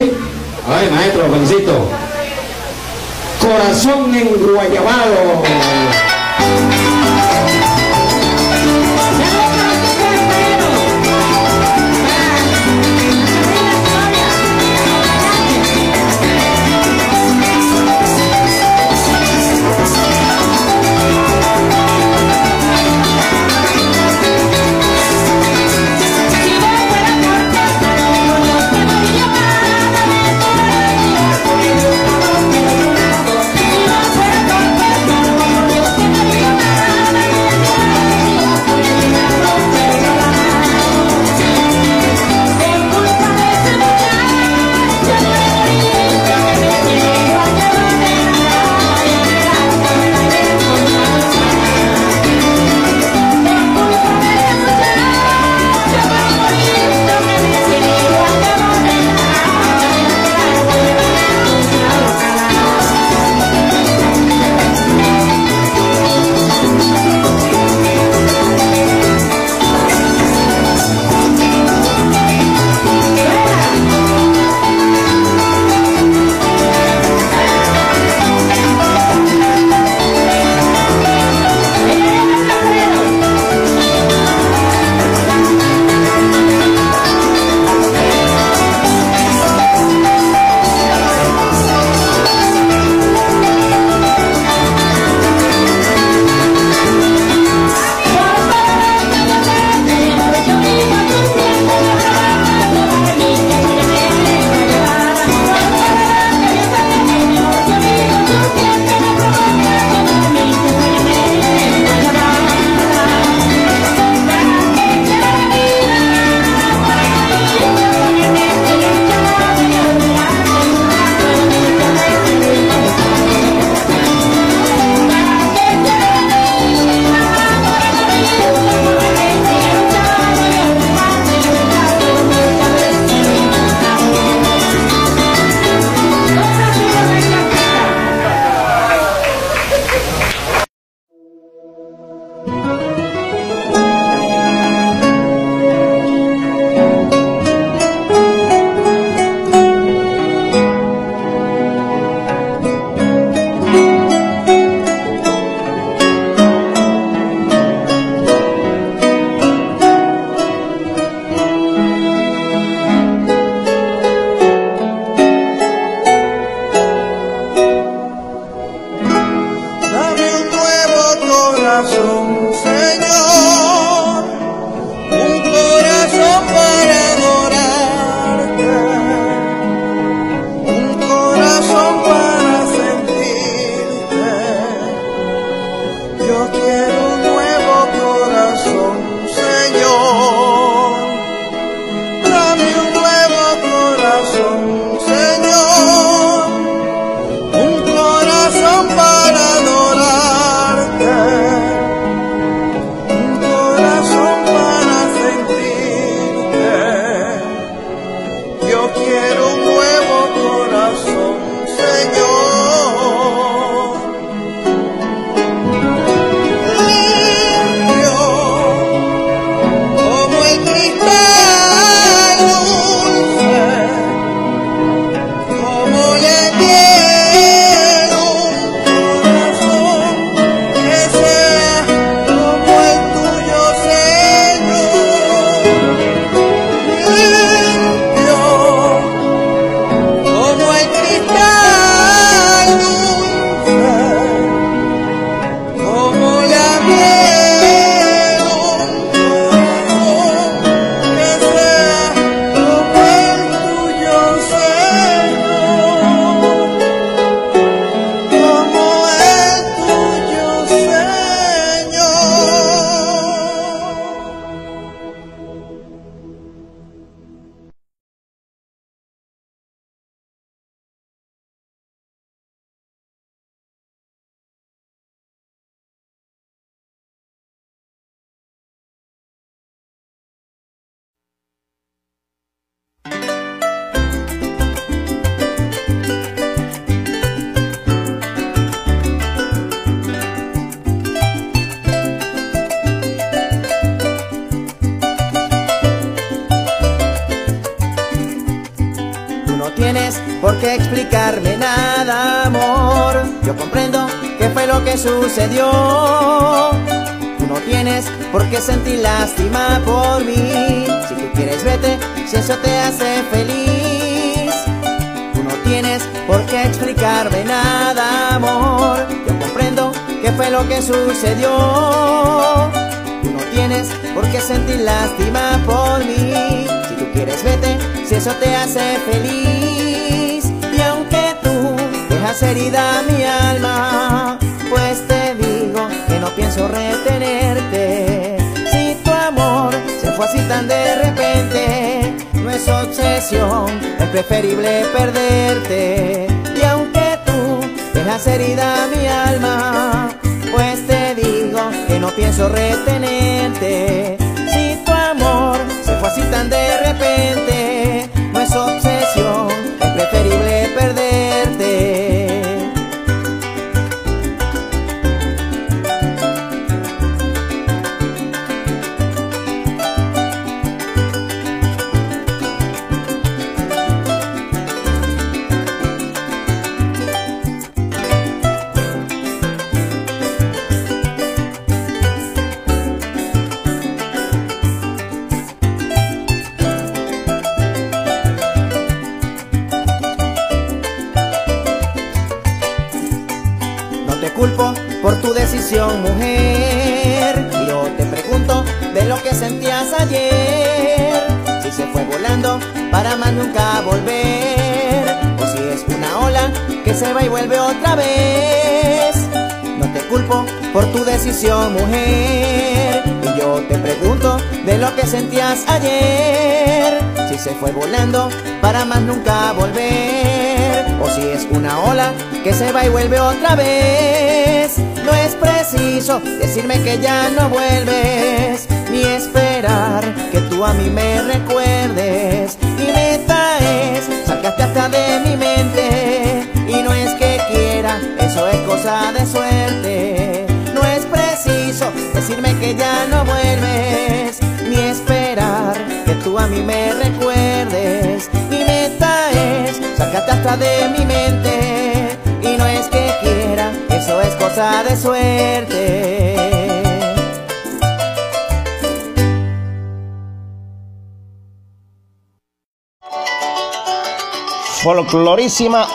Ay, maestro, felicito. Corazón enguayabado.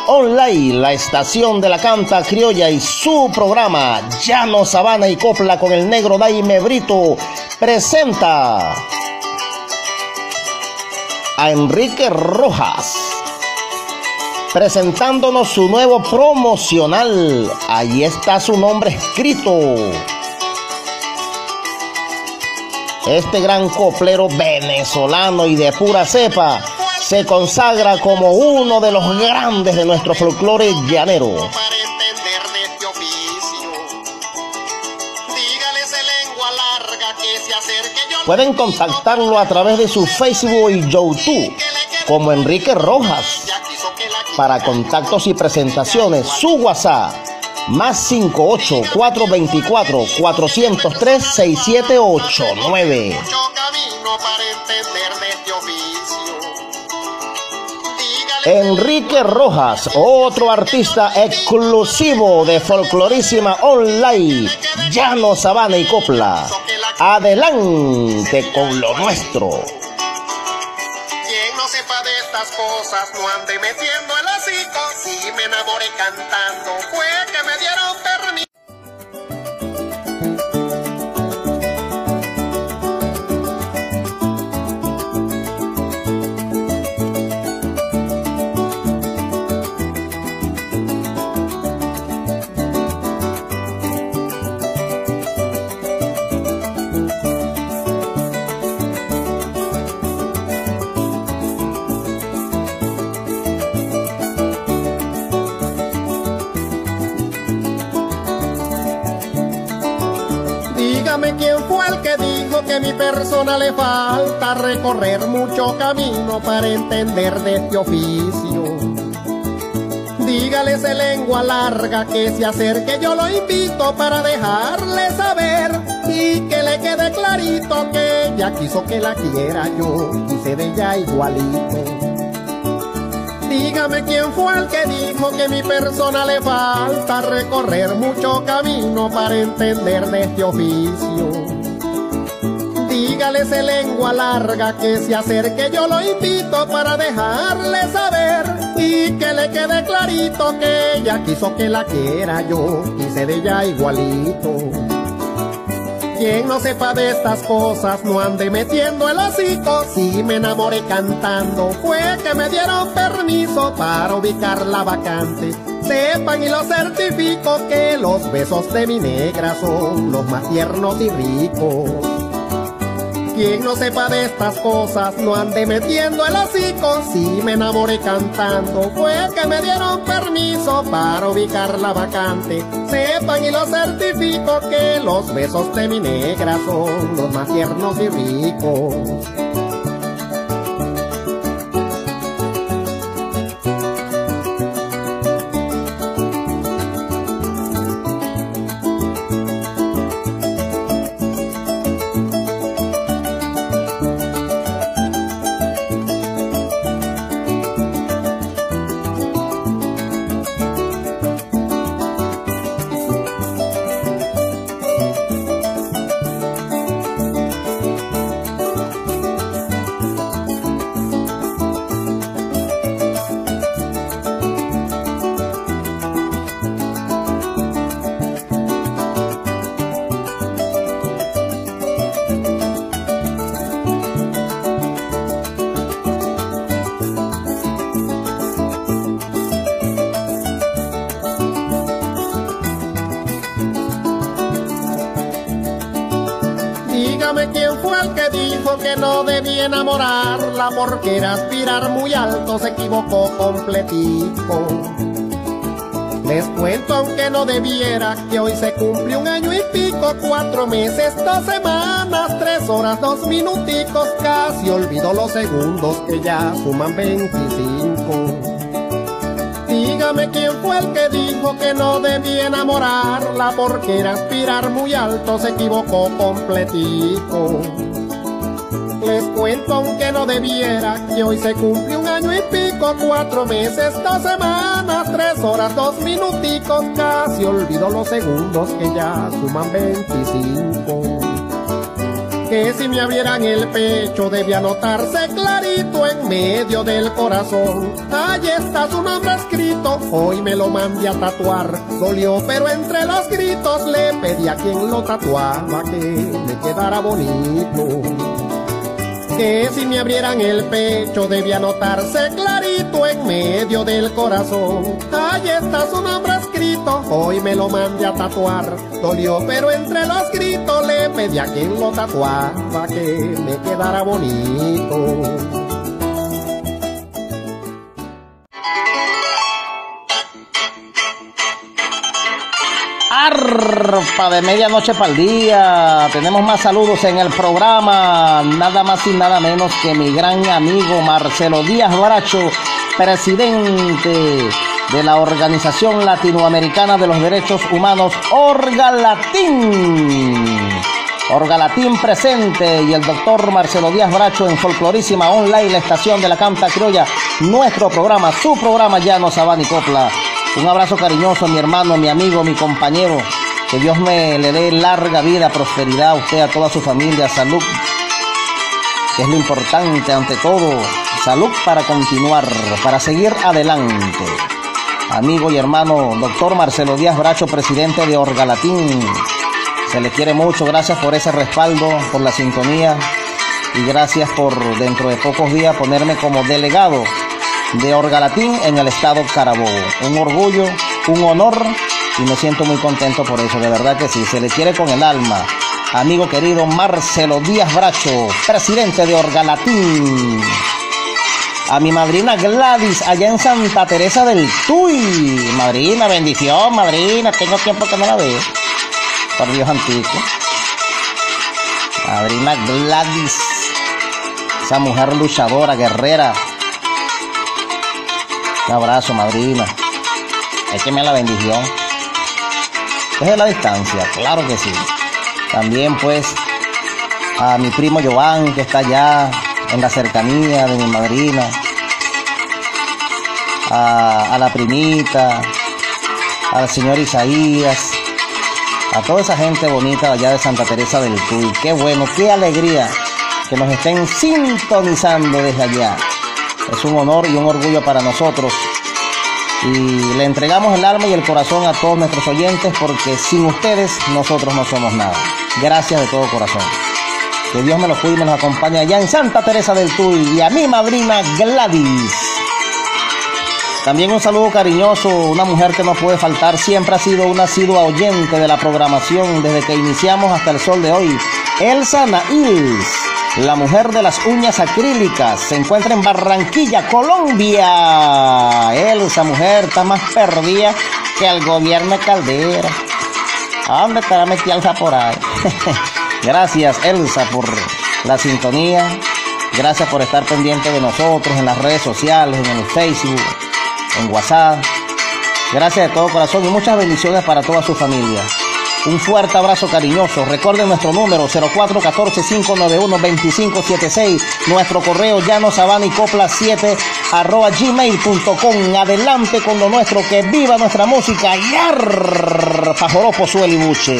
Online, la estación de la canta criolla y su programa Llano Sabana y Copla con el negro Daime Brito presenta a Enrique Rojas presentándonos su nuevo promocional. Ahí está su nombre escrito. Este gran coplero venezolano y de pura cepa se consagra como uno de los grandes de nuestro folclore llanero. Pueden contactarlo a través de su Facebook y YouTube como Enrique Rojas. Para contactos y presentaciones, su WhatsApp más 58 424 403 6789. Enrique Rojas, otro artista exclusivo de Folclorísima Online, Llano Sabana y Copla. Adelante con lo nuestro. Quien no sepa de estas cosas no ande metiendo el hocico. Si me enamoré cantando fue mi persona le falta recorrer mucho camino para entender de este oficio. Dígale ese lengua larga que se acerque, yo lo invito para dejarle saber y que le quede clarito que ella quiso que la quiera yo, quise de ella igualito. Dígame quién fue el que dijo que mi persona le falta recorrer mucho camino para entender de este oficio. Ese lengua larga que se acerque, yo lo invito para dejarle saber y que le quede clarito que ella quiso que la quiera yo, quise de ella igualito. Quien no sepa de estas cosas no ande metiendo el hocico. Si me enamoré cantando, fue que me dieron permiso para ubicar la vacante. Sepan y lo certifico que los besos de mi negra son los más tiernos y ricos. Quien no sepa de estas cosas no ande metiendo el hocico. Si me enamoré cantando, fue que me dieron permiso para ubicar la vacante. Sepan y lo certifico que los besos de mi negra son los más tiernos y ricos. Porque era aspirar muy alto, se equivocó completico. Les cuento aunque no debiera que hoy se cumple un año y pico, cuatro meses, dos semanas, tres horas, dos minuticos, casi olvido los segundos que ya suman 25. Dígame quién fue el que dijo que no debía enamorarla porque era aspirar muy alto, se equivocó completico. Les cuento aunque no debiera que hoy se cumple un año y pico, cuatro meses, dos semanas, tres horas, dos minuticos, casi olvido los segundos que ya suman 25 que si me abrieran el pecho debía notarse clarito en medio del corazón. Allí está su nombre escrito, hoy me lo mandé a tatuar. Dolió, pero entre los gritos le pedí a quien lo tatuaba que me quedara bonito. Que si me abrieran el pecho debía notarse clarito en medio del corazón. Allí está su nombre escrito, hoy me lo mandé a tatuar. Dolió, pero entre los gritos le pedí a quien lo tatuaba que me quedara bonito. Arpa de medianoche para el día. Tenemos más saludos en el programa. Nada más y nada menos que mi gran amigo Marcelo Díaz Bracho, presidente de la Organización Latinoamericana de los Derechos Humanos, Orga Latín. Orga Latín presente y el doctor Marcelo Díaz Bracho en Folclorísima Online, la estación de la Canta Criolla, nuestro programa, su programa Llano Sabán y Copla. Un abrazo cariñoso mi hermano, mi amigo, mi compañero. Que Dios me le dé larga vida, prosperidad a usted, a toda su familia, salud, que es lo importante ante todo. Salud para continuar, para seguir adelante. Amigo y hermano, doctor Marcelo Díaz Bracho, presidente de Orgalatín. Se le quiere mucho, gracias por ese respaldo, por la sintonía y gracias por dentro de pocos días ponerme como delegado de Orgalatín en el estado Carabobo. Un orgullo, un honor y me siento muy contento por eso, de verdad que sí, se le quiere con el alma. Amigo querido Marcelo Díaz Bracho, presidente de Orgalatín. A mi madrina Gladys, allá en Santa Teresa del Tuy. Madrina, bendición, madrina, tengo tiempo que no la veo. Por Dios antiguo. Madrina Gladys, esa mujer luchadora, guerrera, un abrazo, madrina. Écheme la bendición. Desde la distancia, claro que sí. También pues a mi primo Joan, que está allá en la cercanía de mi madrina. a, a la primita, al señor Isaías, a toda esa gente bonita allá de Santa Teresa del Tuy. Qué bueno, qué alegría que nos estén sintonizando desde allá. Es un honor y un orgullo para nosotros. Y le entregamos el alma y el corazón a todos nuestros oyentes porque sin ustedes nosotros no somos nada. Gracias de todo corazón. Que Dios me los cuide y me los acompañe allá en Santa Teresa del Tuy y a mi madrina Gladys. También un saludo cariñoso, una mujer que no puede faltar, siempre ha sido una asidua oyente de la programación desde que iniciamos hasta el sol de hoy. Elsa Nails, la mujer de las uñas acrílicas, se encuentra en Barranquilla, Colombia. Elsa, mujer, está más perdida que el gobierno de Caldera. ¿A dónde estará metida por ahí? Gracias, Elsa, por la sintonía. Gracias por estar pendiente de nosotros en las redes sociales, en el Facebook, en WhatsApp. Gracias de todo corazón y muchas bendiciones para toda su familia. Un fuerte abrazo cariñoso. Recuerden nuestro número 0414-591-2576. Nuestro correo llano sabana y copla 7 arroba gmail.com. Adelante con lo nuestro. Que viva nuestra música. Yar, Pajoropo, Sueli Buche.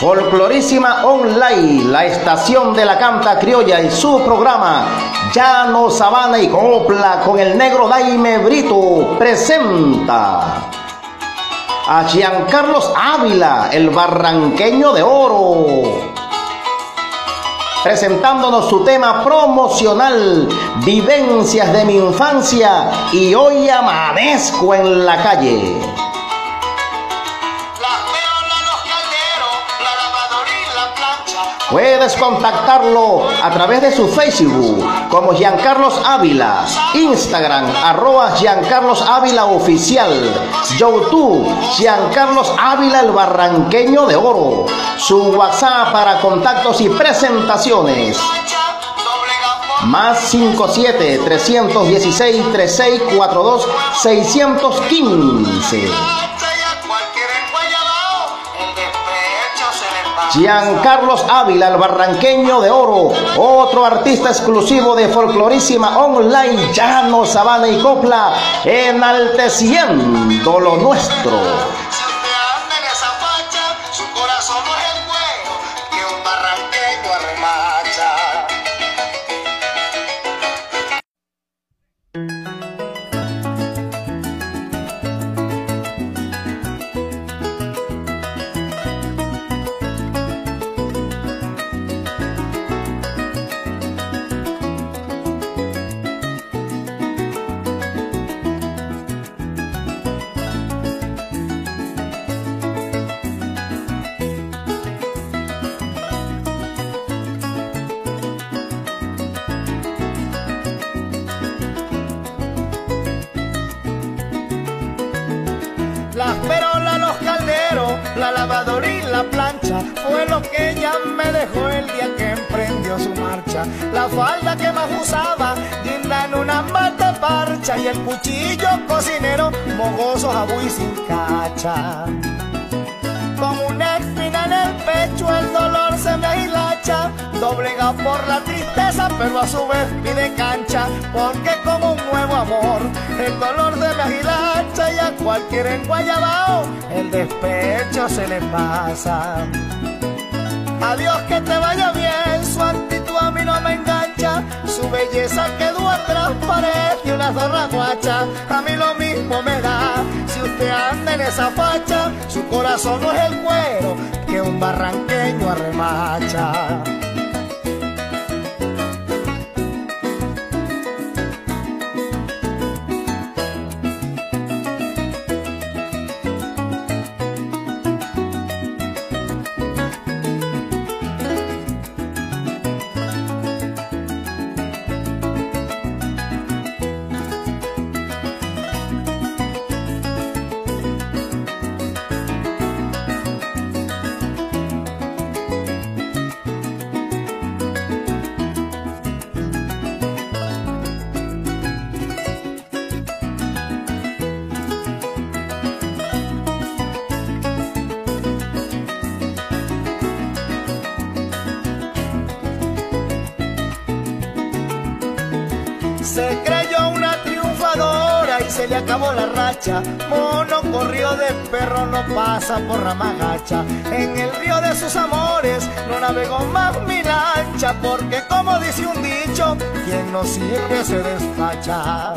Folclorísima Online, la estación de la canta criolla y su programa Llano, Sabana y Copla con el negro Daime Brito presenta a Giancarlos Ávila, el barranqueño de oro, presentándonos su tema promocional, Vivencias de mi infancia y hoy amanezco en la calle. Puedes contactarlo a través de su Facebook como Giancarlos Ávila, Instagram arroba Giancarlos Ávila Oficial, YouTube Giancarlos Ávila el Barranqueño de Oro, su WhatsApp para contactos y presentaciones. Más 57 316 3642 615. Giancarlos Ávila, el barranqueño de oro, otro artista exclusivo de Folclorísima Online, Llano, Sabana y Copla, enalteciendo lo nuestro. La falda que más usaba, guinda en una mata parcha y el cuchillo cocinero, mogoso jabú y sin cacha. Con una espina en el pecho el dolor se me ahilacha, doblega por la tristeza pero a su vez pide cancha, porque como un nuevo amor el dolor se me ahilacha y a cualquier enguayabao el despecho se le pasa. Adiós que te vaya bien, a no me engancha, su belleza quedó atrás, parece una zorra guacha, a mí lo mismo me da, si usted anda en esa facha, su corazón no es el cuero que un barranqueño arremacha. Mono corrió de perro, no pasa por rama gacha. En el río de sus amores no navegó más mi lancha, porque como dice un dicho, quien no sirve se despacha.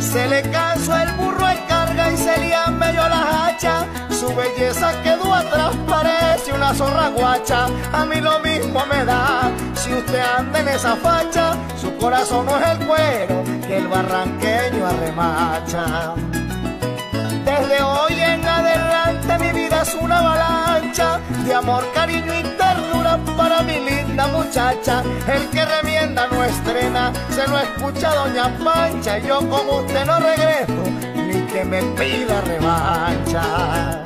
Se le cansó el burro en carga y se le medio la hacha. Su belleza quedó atrás, parece una zorra guacha. A mí lo mismo me da si usted anda en esa facha. Su corazón no es el cuero que el barranqueño arremacha. Desde hoy en adelante mi vida es una avalancha de amor, cariño y ternura para mi linda muchacha. El que remienda no estrena, se lo escucha Doña Pancha. Yo como usted no regreso, ni que me pida revancha.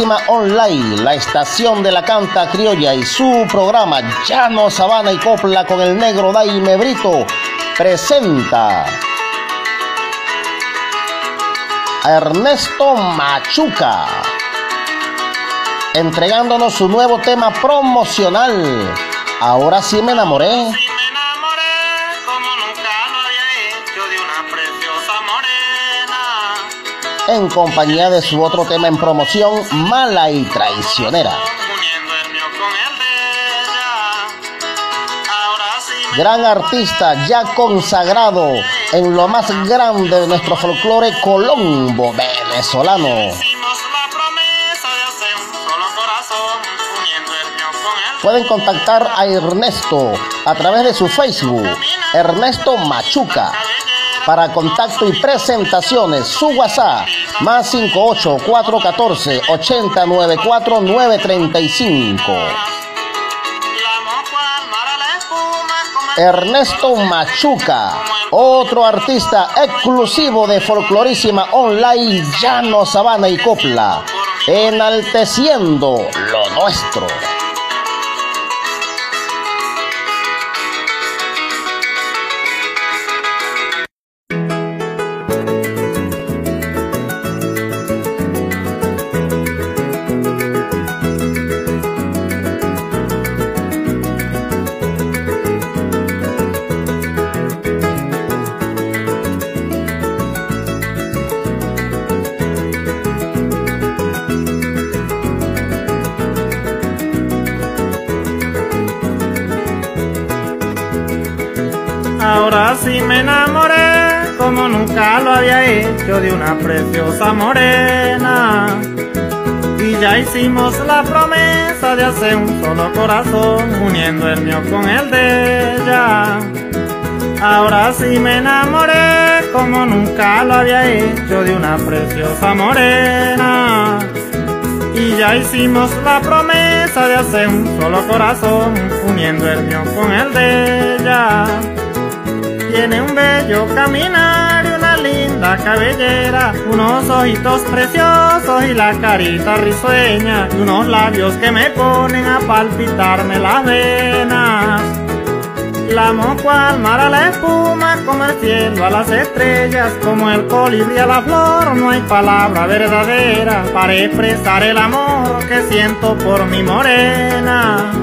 Online, la estación de la canta criolla y su programa Llano Sabana y Copla con el negro Daime Brito presenta a Ernesto Machuca entregándonos su nuevo tema promocional. Ahora sí me enamoré. En compañía de su otro tema en promoción, Mala y Traicionera. Gran artista ya consagrado en lo más grande de nuestro folclore colombo venezolano. Pueden contactar a Ernesto a través de su Facebook, Ernesto Machuca para contacto y presentaciones, su WhatsApp, más 58 414 894 935. Ernesto Machuca, otro artista exclusivo de Folclorísima Online, Llano, Sabana y Copla, enalteciendo lo nuestro. Lo había hecho de una preciosa morena. Y ya hicimos la promesa de hacer un solo corazón, uniendo el mío con el de ella. Ahora sí me enamoré como nunca lo había hecho de una preciosa morena. Y ya hicimos la promesa de hacer un solo corazón, uniendo el mío con el de ella. Tiene un bello caminar cabellera, unos ojitos preciosos y la carita risueña, y unos labios que me ponen a palpitarme las venas. La amo cual mar a la espuma, como el cielo a las estrellas, como el colibrí a la flor, no hay palabra verdadera para expresar el amor que siento por mi morena.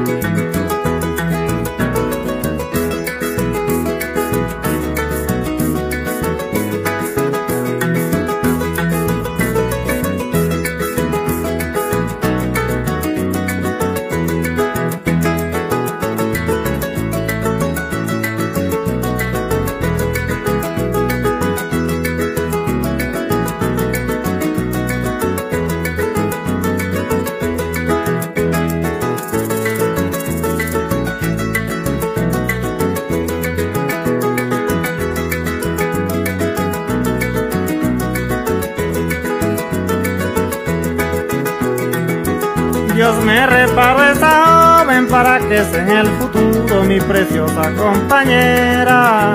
Que sea en el futuro mi preciosa compañera.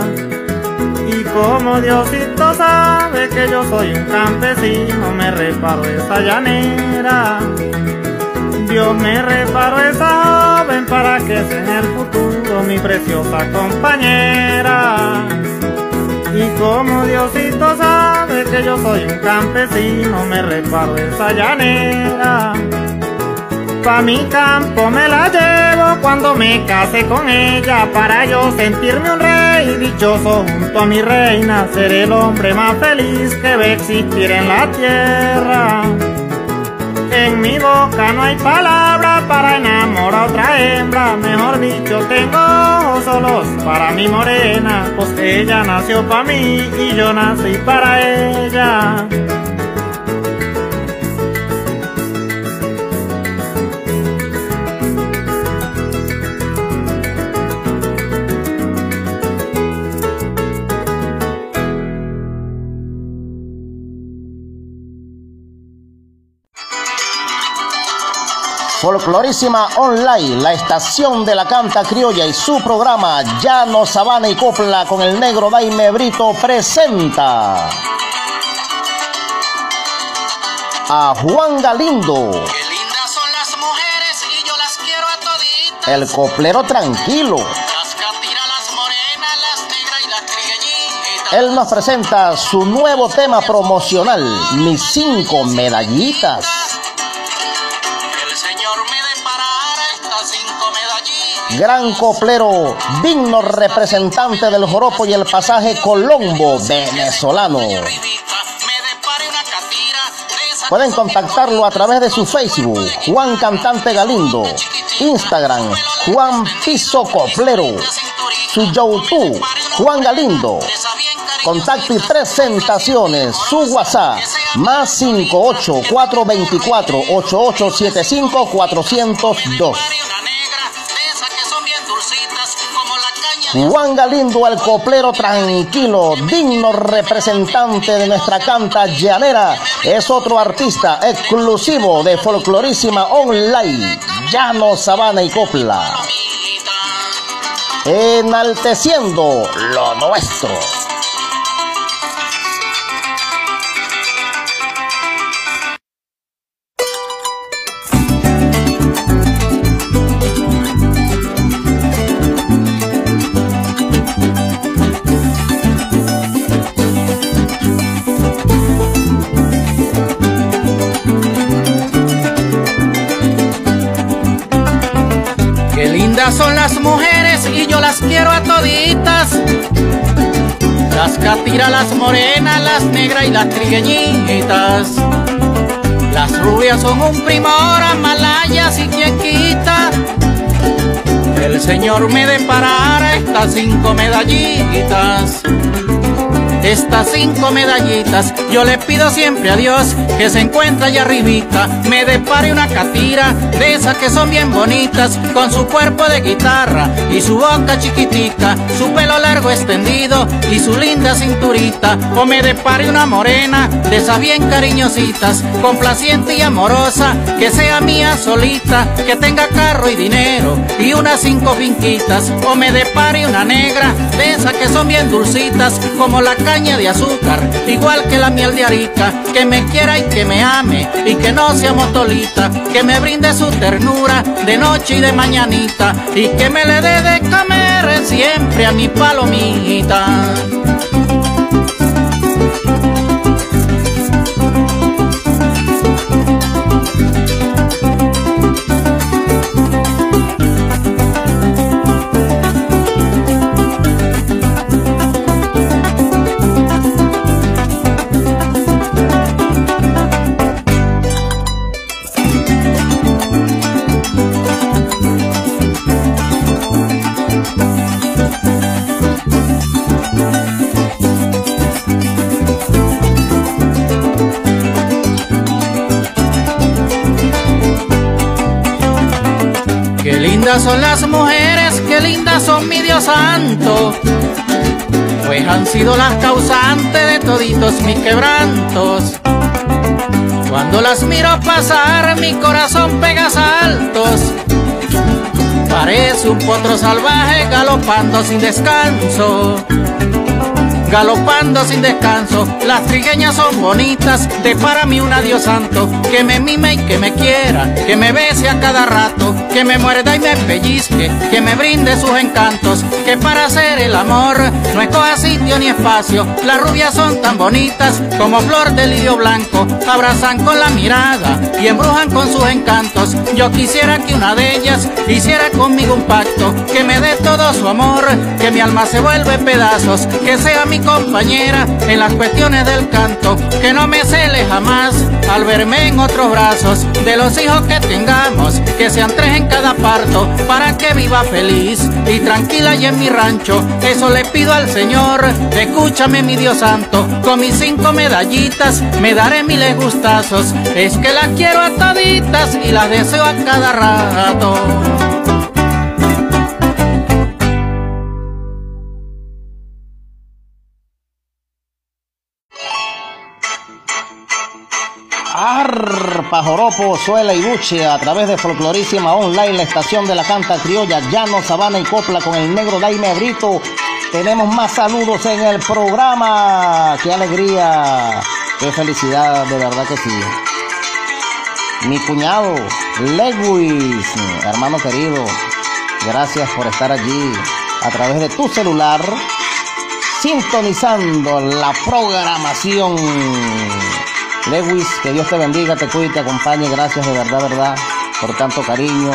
Y como Diosito sabe que yo soy un campesino, me reparó esa llanera. Dios me reparó esa joven para que sea en el futuro mi preciosa compañera. Y como Diosito sabe que yo soy un campesino, me reparo esa llanera. Pa' mi campo me la llevo cuando me case con ella, para yo sentirme un rey dichoso junto a mi reina, ser el hombre más feliz que ve existir en la tierra. En mi boca no hay palabra para enamorar a otra hembra, mejor dicho tengo ojos solos para mi morena, pues ella nació para mí y yo nací para ella. Folclorísima Online, la estación de la canta criolla y su programa Llano, Sabana y Copla con el negro Daime Brito presenta a Juan Galindo. Qué lindas son las mujeres y yo las quiero a toditas. El coplero tranquilo. Las las morenas, las negras y las. Él nos presenta su nuevo tema promocional, Mis cinco medallitas. Gran coplero, digno representante del joropo y el pasaje Colombo venezolano. Pueden contactarlo a través de su Facebook, Juan Cantante Galindo, Instagram, Juan Piso Coplero, su YouTube, Juan Galindo. Contacto y presentaciones, su WhatsApp, más 58 424 8875 402. Juan Galindo, el coplero tranquilo, digno representante de nuestra canta llanera, es otro artista exclusivo de Folclorísima Online, Llano, Sabana y Copla. Enalteciendo lo nuestro. Quiero a toditas. Las catiras, las morenas, las negras y las trigueñitas. Las rubias son un primor, malayas y quien quita. El Señor me deparara estas cinco medallitas. Estas cinco medallitas yo le pido siempre a Dios que se encuentra allá arribita me depare una catira de esas que son bien bonitas con su cuerpo de guitarra y su boca chiquitica, su pelo largo extendido y su linda cinturita o me depare una morena de esas bien cariñositas, complaciente y amorosa, que sea mía solita, que tenga carro y dinero y unas cinco finquitas o me depare una negra de esas que son bien dulcitas como la de azúcar, igual que la miel de arica, que me quiera y que me ame y que no sea motolita, que me brinde su ternura de noche y de mañanita y que me le dé de comer siempre a mi palomita. Son las mujeres, qué lindas son mi Dios santo. Pues han sido las causantes de toditos mis quebrantos. Cuando las miro pasar, mi corazón pega saltos. Parece un potro salvaje galopando sin descanso. Galopando sin descanso, las trigueñas son bonitas, de para mí un adiós santo, que me mime y que me quiera, que me bese a cada rato, que me muerda y me pellizque, que me brinde sus encantos, que para hacer el amor no escoja sitio ni espacio, las rubias son tan bonitas como flor de lirio blanco, abrazan con la mirada y embrujan con sus encantos, yo quisiera que una de ellas hiciera conmigo un pacto, que me dé todo su amor, que mi alma se vuelve pedazos, que sea mi compañera en las cuestiones del canto, que no me cele jamás al verme en otros brazos, de los hijos que tengamos, que sean tres en cada parto, para que viva feliz y tranquila y en mi rancho, eso le pido al Señor, escúchame mi Dios santo, con mis cinco medallitas me daré miles gustazos, es que las quiero a toditas y las deseo a cada rato. Joropo, Suela y Buche a través de Folclorísima Online, la estación de la canta criolla, Llano, Sabana y Copla con el negro Daime Brito. Tenemos más saludos en el programa. ¡Qué alegría! ¡Qué felicidad! De verdad que sí. mi cuñado Lewis, hermano querido, gracias por estar allí a través de tu celular, sintonizando la programación. Lewis, que Dios te bendiga, te cuide y te acompañe. Gracias de verdad, verdad, por tanto cariño.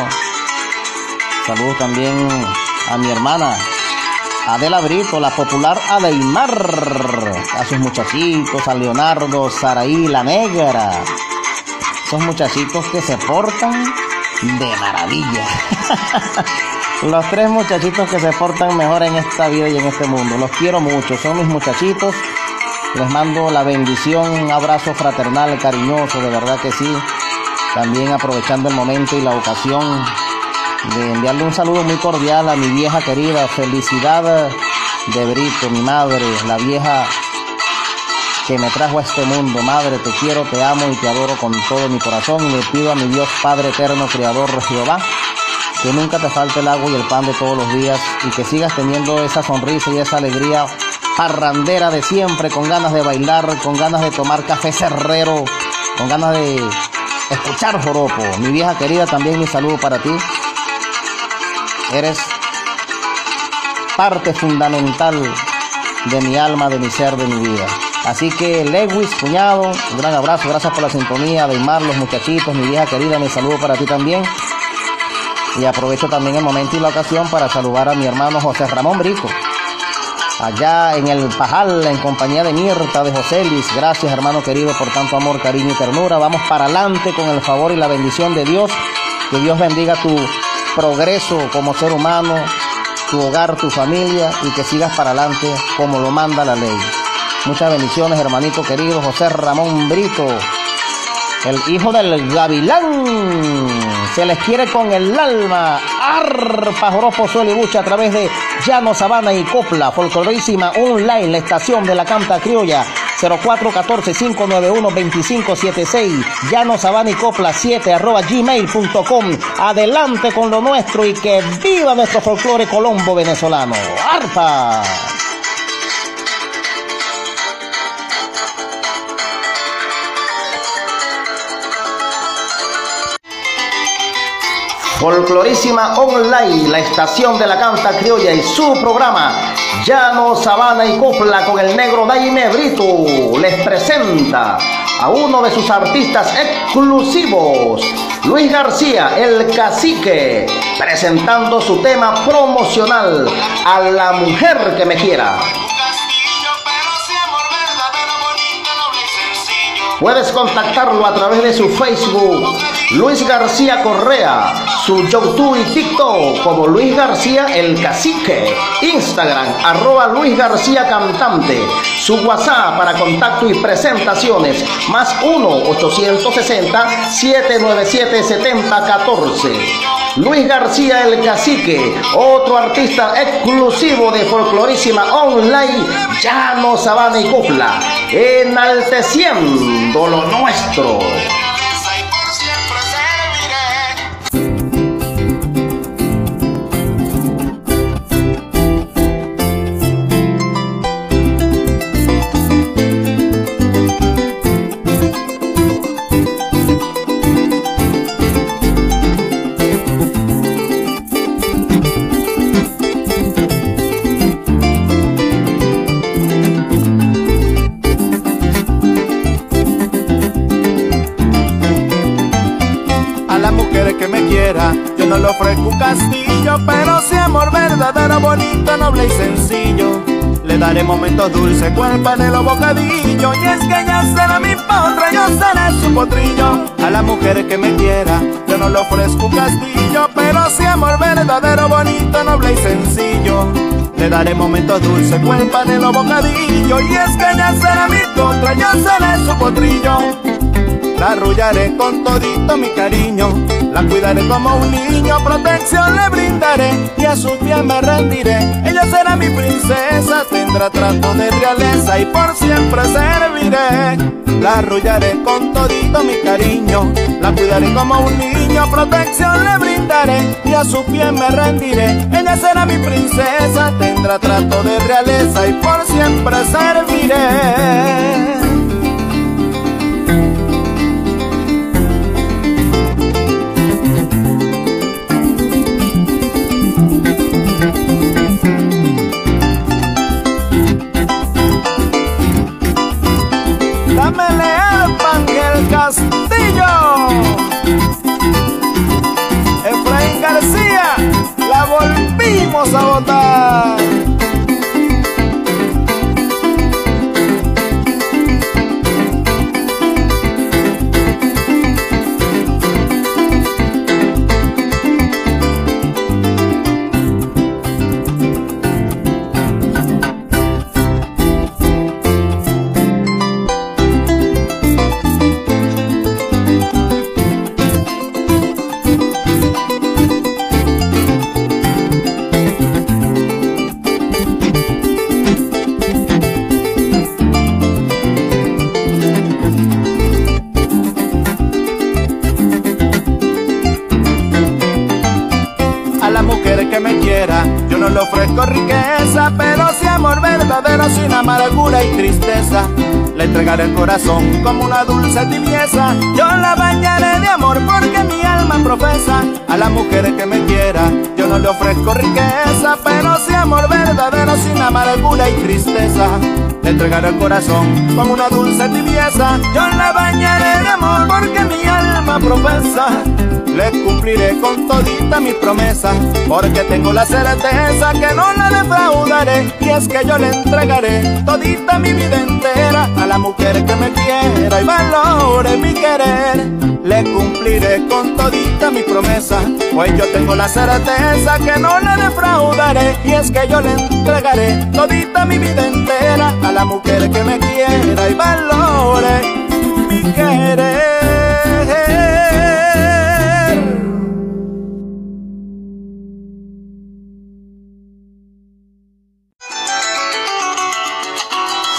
Saludos también a mi hermana Adela Brito, la popular Adeimar, a sus muchachitos, a Leonardo, Saraí, la negra. Esos muchachitos que se portan de maravilla. Los tres muchachitos que se portan mejor en esta vida y en este mundo. Los quiero mucho, son mis muchachitos. Les mando la bendición, un abrazo fraternal, cariñoso, de verdad que sí. También aprovechando el momento y la ocasión de enviarle un saludo muy cordial a mi vieja querida. Felicidad de Brito, mi madre, la vieja que me trajo a este mundo. Madre, te quiero, te amo y te adoro con todo mi corazón. Y le pido a mi Dios Padre eterno, Creador Jehová, que nunca te falte el agua y el pan de todos los días y que sigas teniendo esa sonrisa y esa alegría parrandera de siempre, con ganas de bailar, con ganas de tomar café cerrero, con ganas de escuchar joropo. Mi vieja querida, también mi saludo para ti. Eres parte fundamental de mi alma, de mi ser, de mi vida. Así que Lewis, cuñado, un gran abrazo, gracias por la sintonía, de Mar, los muchachitos, mi vieja querida, mi saludo para ti también. Y aprovecho también el momento y la ocasión para saludar a mi hermano José Ramón Brico, allá en el Pajal, en compañía de Mirta, de José Luis. Gracias, hermano querido, por tanto amor, cariño y ternura. Vamos para adelante con el favor y la bendición de Dios. Que Dios bendiga tu progreso como ser humano, tu hogar, tu familia y que sigas para adelante como lo manda la ley. Muchas bendiciones, hermanito querido José Ramón Brito, el hijo del gavilán. Se les quiere con el alma. Arpa, joropo, sol y bucha a través de Llano, Sabana y Copla. Folclorísima online, la estación de la canta criolla. 0414-591-2576. Llano, Sabana y Copla 7 arroba gmail.com. Adelante con lo nuestro y que viva nuestro folclore colombo venezolano. Arpa. Folclorísima Online, la estación de la canta criolla y su programa Llano, Sabana y Copla con el negro Daime Brito les presenta a uno de sus artistas exclusivos, Luis García, el cacique, presentando su tema promocional a la mujer que me quiera. Puedes contactarlo a través de su Facebook, Luis García Correa, su YouTube y TikTok como Luis García el Cacique, Instagram arroba Luis García Cantante, su WhatsApp para contacto y presentaciones, más 1-860-797-7014. Luis García el Cacique, otro artista exclusivo de Folclorísima Online, Llano, Sabana y Cupla, enalteciendo lo nuestro. Le daré momentos dulces, cual panelo bocadillo, y es que ella será mi potra, yo seré su potrillo. A la mujer que me quiera, yo no le ofrezco un castillo, pero si amor verdadero, bonito, noble y sencillo. Le daré momentos dulces, cual panelo bocadillo, y es que ella será mi potra, yo seré su potrillo. La arrullaré con todito mi cariño, la cuidaré como un niño, protección le brindaré y a sus pies me rendiré. Ella será mi princesa, tendrá trato de realeza y por siempre serviré. La arrullaré con todito mi cariño, la cuidaré como un niño, protección le brindaré y a sus pies me rendiré. Ella será mi princesa, tendrá trato de realeza y por siempre serviré. Vamos a El corazón como una dulce tibieza. Yo la bañaré de amor porque mi alma profesa a la mujer que me quiera. Yo no le ofrezco riqueza, pero si amor verdadero sin amargura y tristeza. Le entregaré el corazón como una dulce tibieza. Yo la bañaré de amor porque mi alma profesa le cumpliré con todita mi promesa, porque tengo la certeza que no la defraudaré, y es que yo le entregaré todita mi vida entera a la mujer que me quiera y valore mi querer. Le cumpliré con todita mi promesa, pues yo tengo la certeza que no la defraudaré, y es que yo le entregaré todita mi vida entera a la mujer que me quiera y valore mi querer.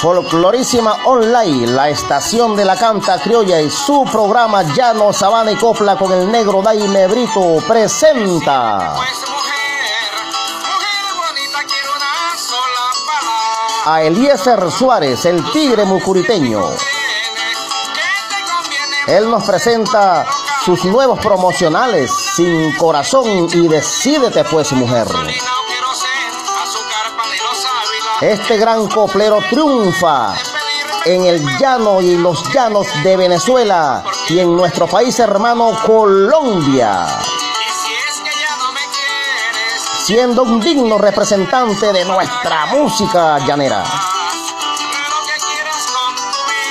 Folclorísima Online, la estación de la canta criolla y su programa Llano, Sabana y Copla con el negro Daime Brito presenta. A Eliezer Suárez, el tigre mucuriteño. Él nos presenta sus nuevos promocionales, Sin Corazón y Decídete pues mujer. Este gran coplero triunfa en el llano y los llanos de Venezuela y en nuestro país hermano Colombia. Siendo un digno representante de nuestra música llanera.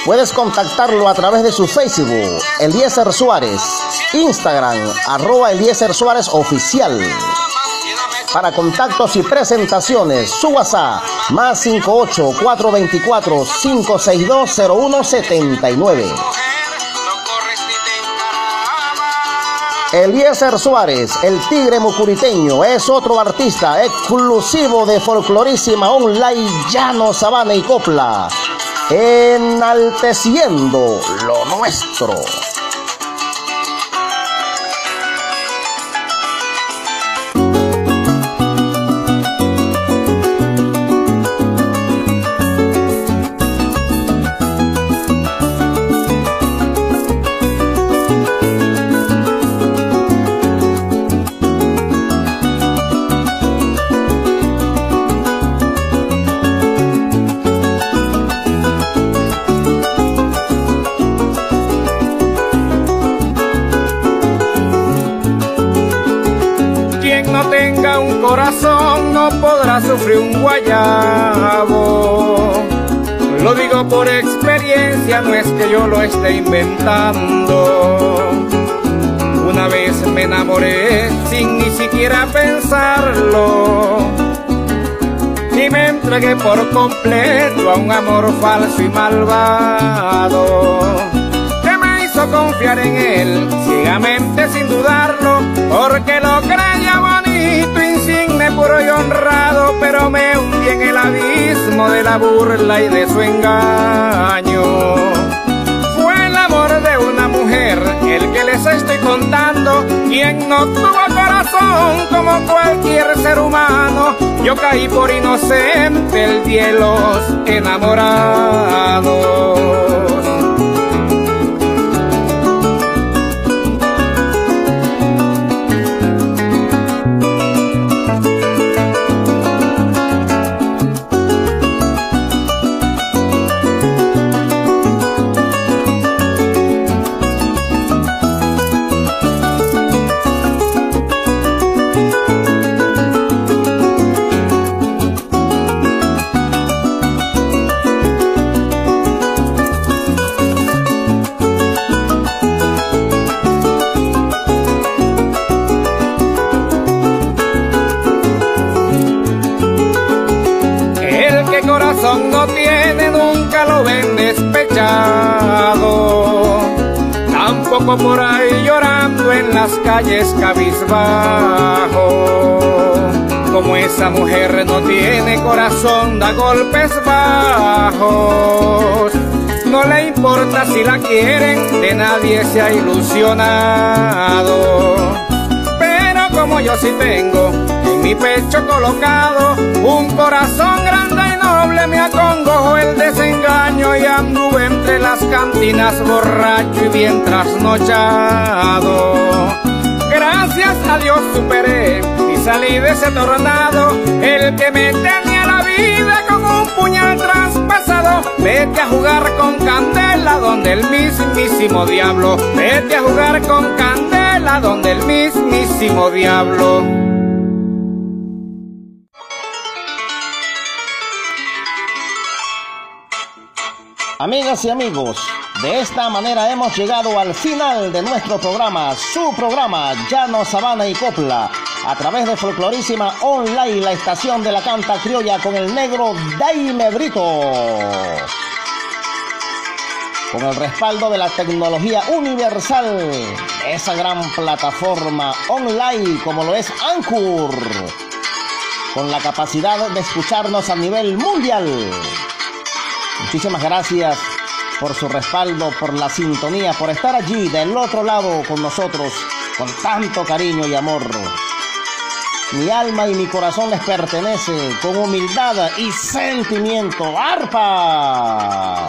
Puedes contactarlo a través de su Facebook, Eliezer Suárez, Instagram, arroba Eliezer Suárez Oficial. Para contactos y presentaciones, su WhatsApp más 58 424 562 0179. Eliezer Suárez, el tigre mucuriteño, es otro artista exclusivo de folclorísima online llano, sabana y copla, enalteciendo lo nuestro. No es que yo lo esté inventando. Una vez me enamoré sin ni siquiera pensarlo. Y me entregué por completo a un amor falso y malvado. Que me hizo confiar en él ciegamente sin dudarlo, porque lo creía bonito puro y honrado, pero me hundí en el abismo de la burla y de su engaño. El que les estoy contando, quien no tuvo corazón como cualquier ser humano. Yo caí por inocente el día los enamorados. Por ahí llorando en las calles cabizbajo. Como esa mujer no tiene corazón, da golpes bajos. No le importa si la quieren, de nadie se ha ilusionado. Pero como yo sí tengo en mi pecho colocado un corazón grande noble, me acongojo el desengaño y anduve entre las cantinas borracho y bien trasnochado. Gracias a Dios superé y salí de ese tornado, el que me tenía la vida con un puñal traspasado. Vete a jugar con candela donde el mismísimo diablo. Vete a jugar con candela donde el mismísimo diablo. Amigas y amigos, de esta manera hemos llegado al final de nuestro programa, su programa Llano Sabana y Copla, a través de Folclorísima Online, la estación de la canta criolla con el negro Daime Brito. Con el respaldo de la tecnología universal, esa gran plataforma online como lo es Anchor, con la capacidad de escucharnos a nivel mundial. Muchísimas gracias por su respaldo, por la sintonía, por estar allí del otro lado con nosotros con tanto cariño y amor. Mi alma y mi corazón les pertenece con humildad y sentimiento. ¡Arpa!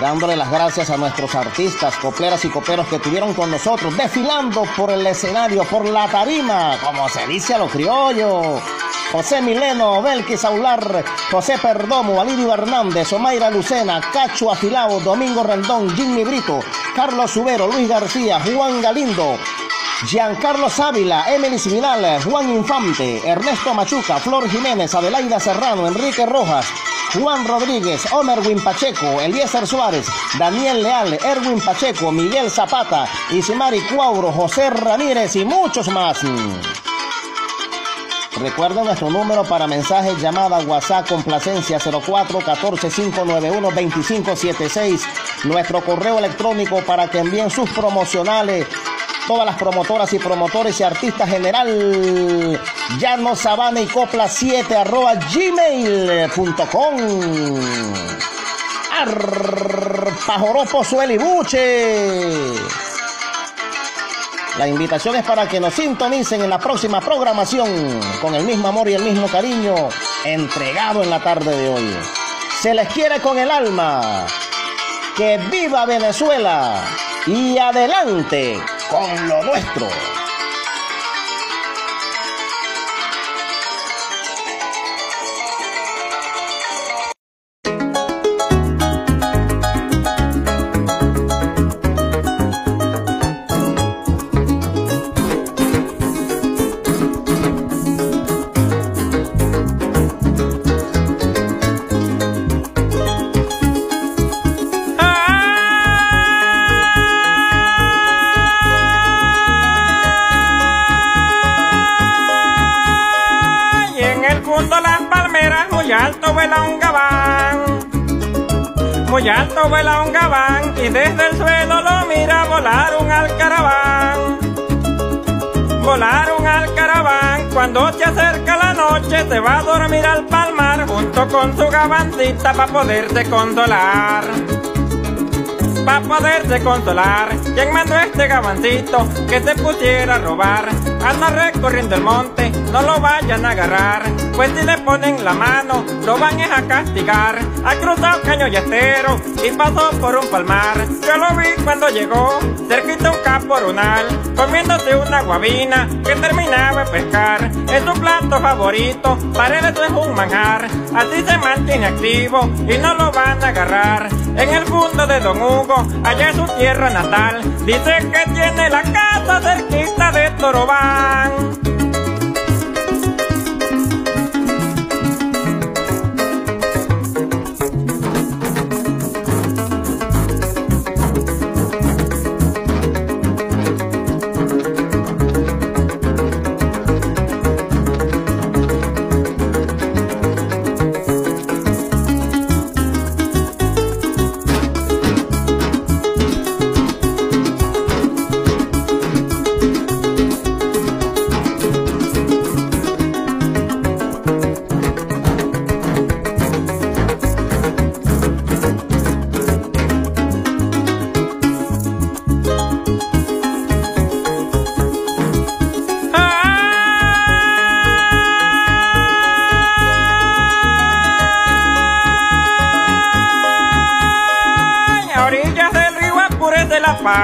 Dándole las gracias a nuestros artistas, copleras y coperos que estuvieron con nosotros, desfilando por el escenario, por la tarima, como se dice a los criollos. José Mileno, Belkis Aular, José Perdomo, Alirio Hernández, Omaira Lucena, Cacho Afilao, Domingo Rendón, Jimmy Brito, Carlos Subero, Luis García, Juan Galindo, Giancarlo Ávila, Emily Siminal, Juan Infante, Ernesto Machuca, Flor Jiménez, Adelaida Serrano, Enrique Rojas, Juan Rodríguez, Omerwin Pacheco, Eliezer Suárez, Daniel Leal, Erwin Pacheco, Miguel Zapata, Isimari Cuauro, José Ramírez y muchos más. Recuerden nuestro número para mensajes, llamada, WhatsApp, complacencia 04 14 591 2576. Nuestro correo electrónico para que envíen sus promocionales. Todas las promotoras y promotores y artistas general. Llano Sabana y Copla 7 arroba gmail.com. Pajoropo Suelibuche. La invitación es para que nos sintonicen en la próxima programación con el mismo amor y el mismo cariño entregado en la tarde de hoy. Se les quiere con el alma. Que viva Venezuela y adelante con lo nuestro. Muy alto vuela un gabán y desde el suelo lo mira volar un alcaraván. Volar un alcaraván cuando se acerca la noche se va a dormir al palmar junto con su gabancita para poderse consolar. Pa' poderse consolar, quien mandó este gabancito que se pusiera a robar. Anda recorriendo el monte, no lo vayan a agarrar, pues si le ponen la mano, lo van es a castigar. Ha cruzado caño y estero y pasó por un palmar. Yo lo vi cuando llegó, cerquita un caporonal, comiéndose una guabina que terminaba de pescar. Es su plato favorito, para él eso es un manjar. Así se mantiene activo y no lo van a agarrar. En el fondo de Don Hugo, allá en su tierra natal, dice que tiene la casa cerquita de Torobán.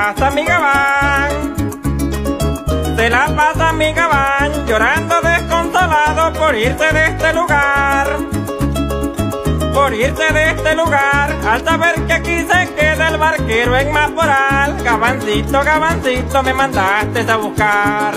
Pasa mi gabán. Se la pasa mi gabán llorando desconsolado por irse de este lugar. Por irse de este lugar, al saber que aquí se queda el barquero en Maporal. Gabancito, gabancito, me mandaste a buscar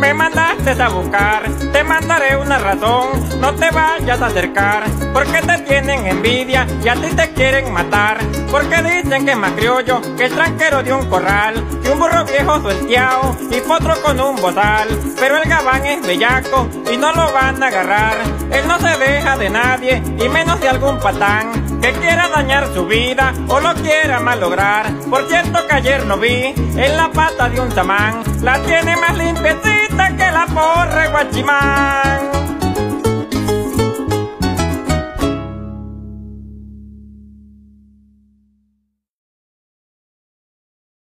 me mandaste a buscar, te mandaré una razón, no te vayas a acercar, porque te tienen envidia y a ti te quieren matar, porque dicen que es más criollo que el tranquero de un corral, y un burro viejo suelteado y potro con un bozal, pero el gabán es bellaco y no lo van a agarrar, él no se deja de nadie y menos de algún patán, que quiera dañar su vida o lo quiera malograr, por cierto que ayer lo vi en la pata de un tamán, la tiene más limpiecita que la porra guachimán.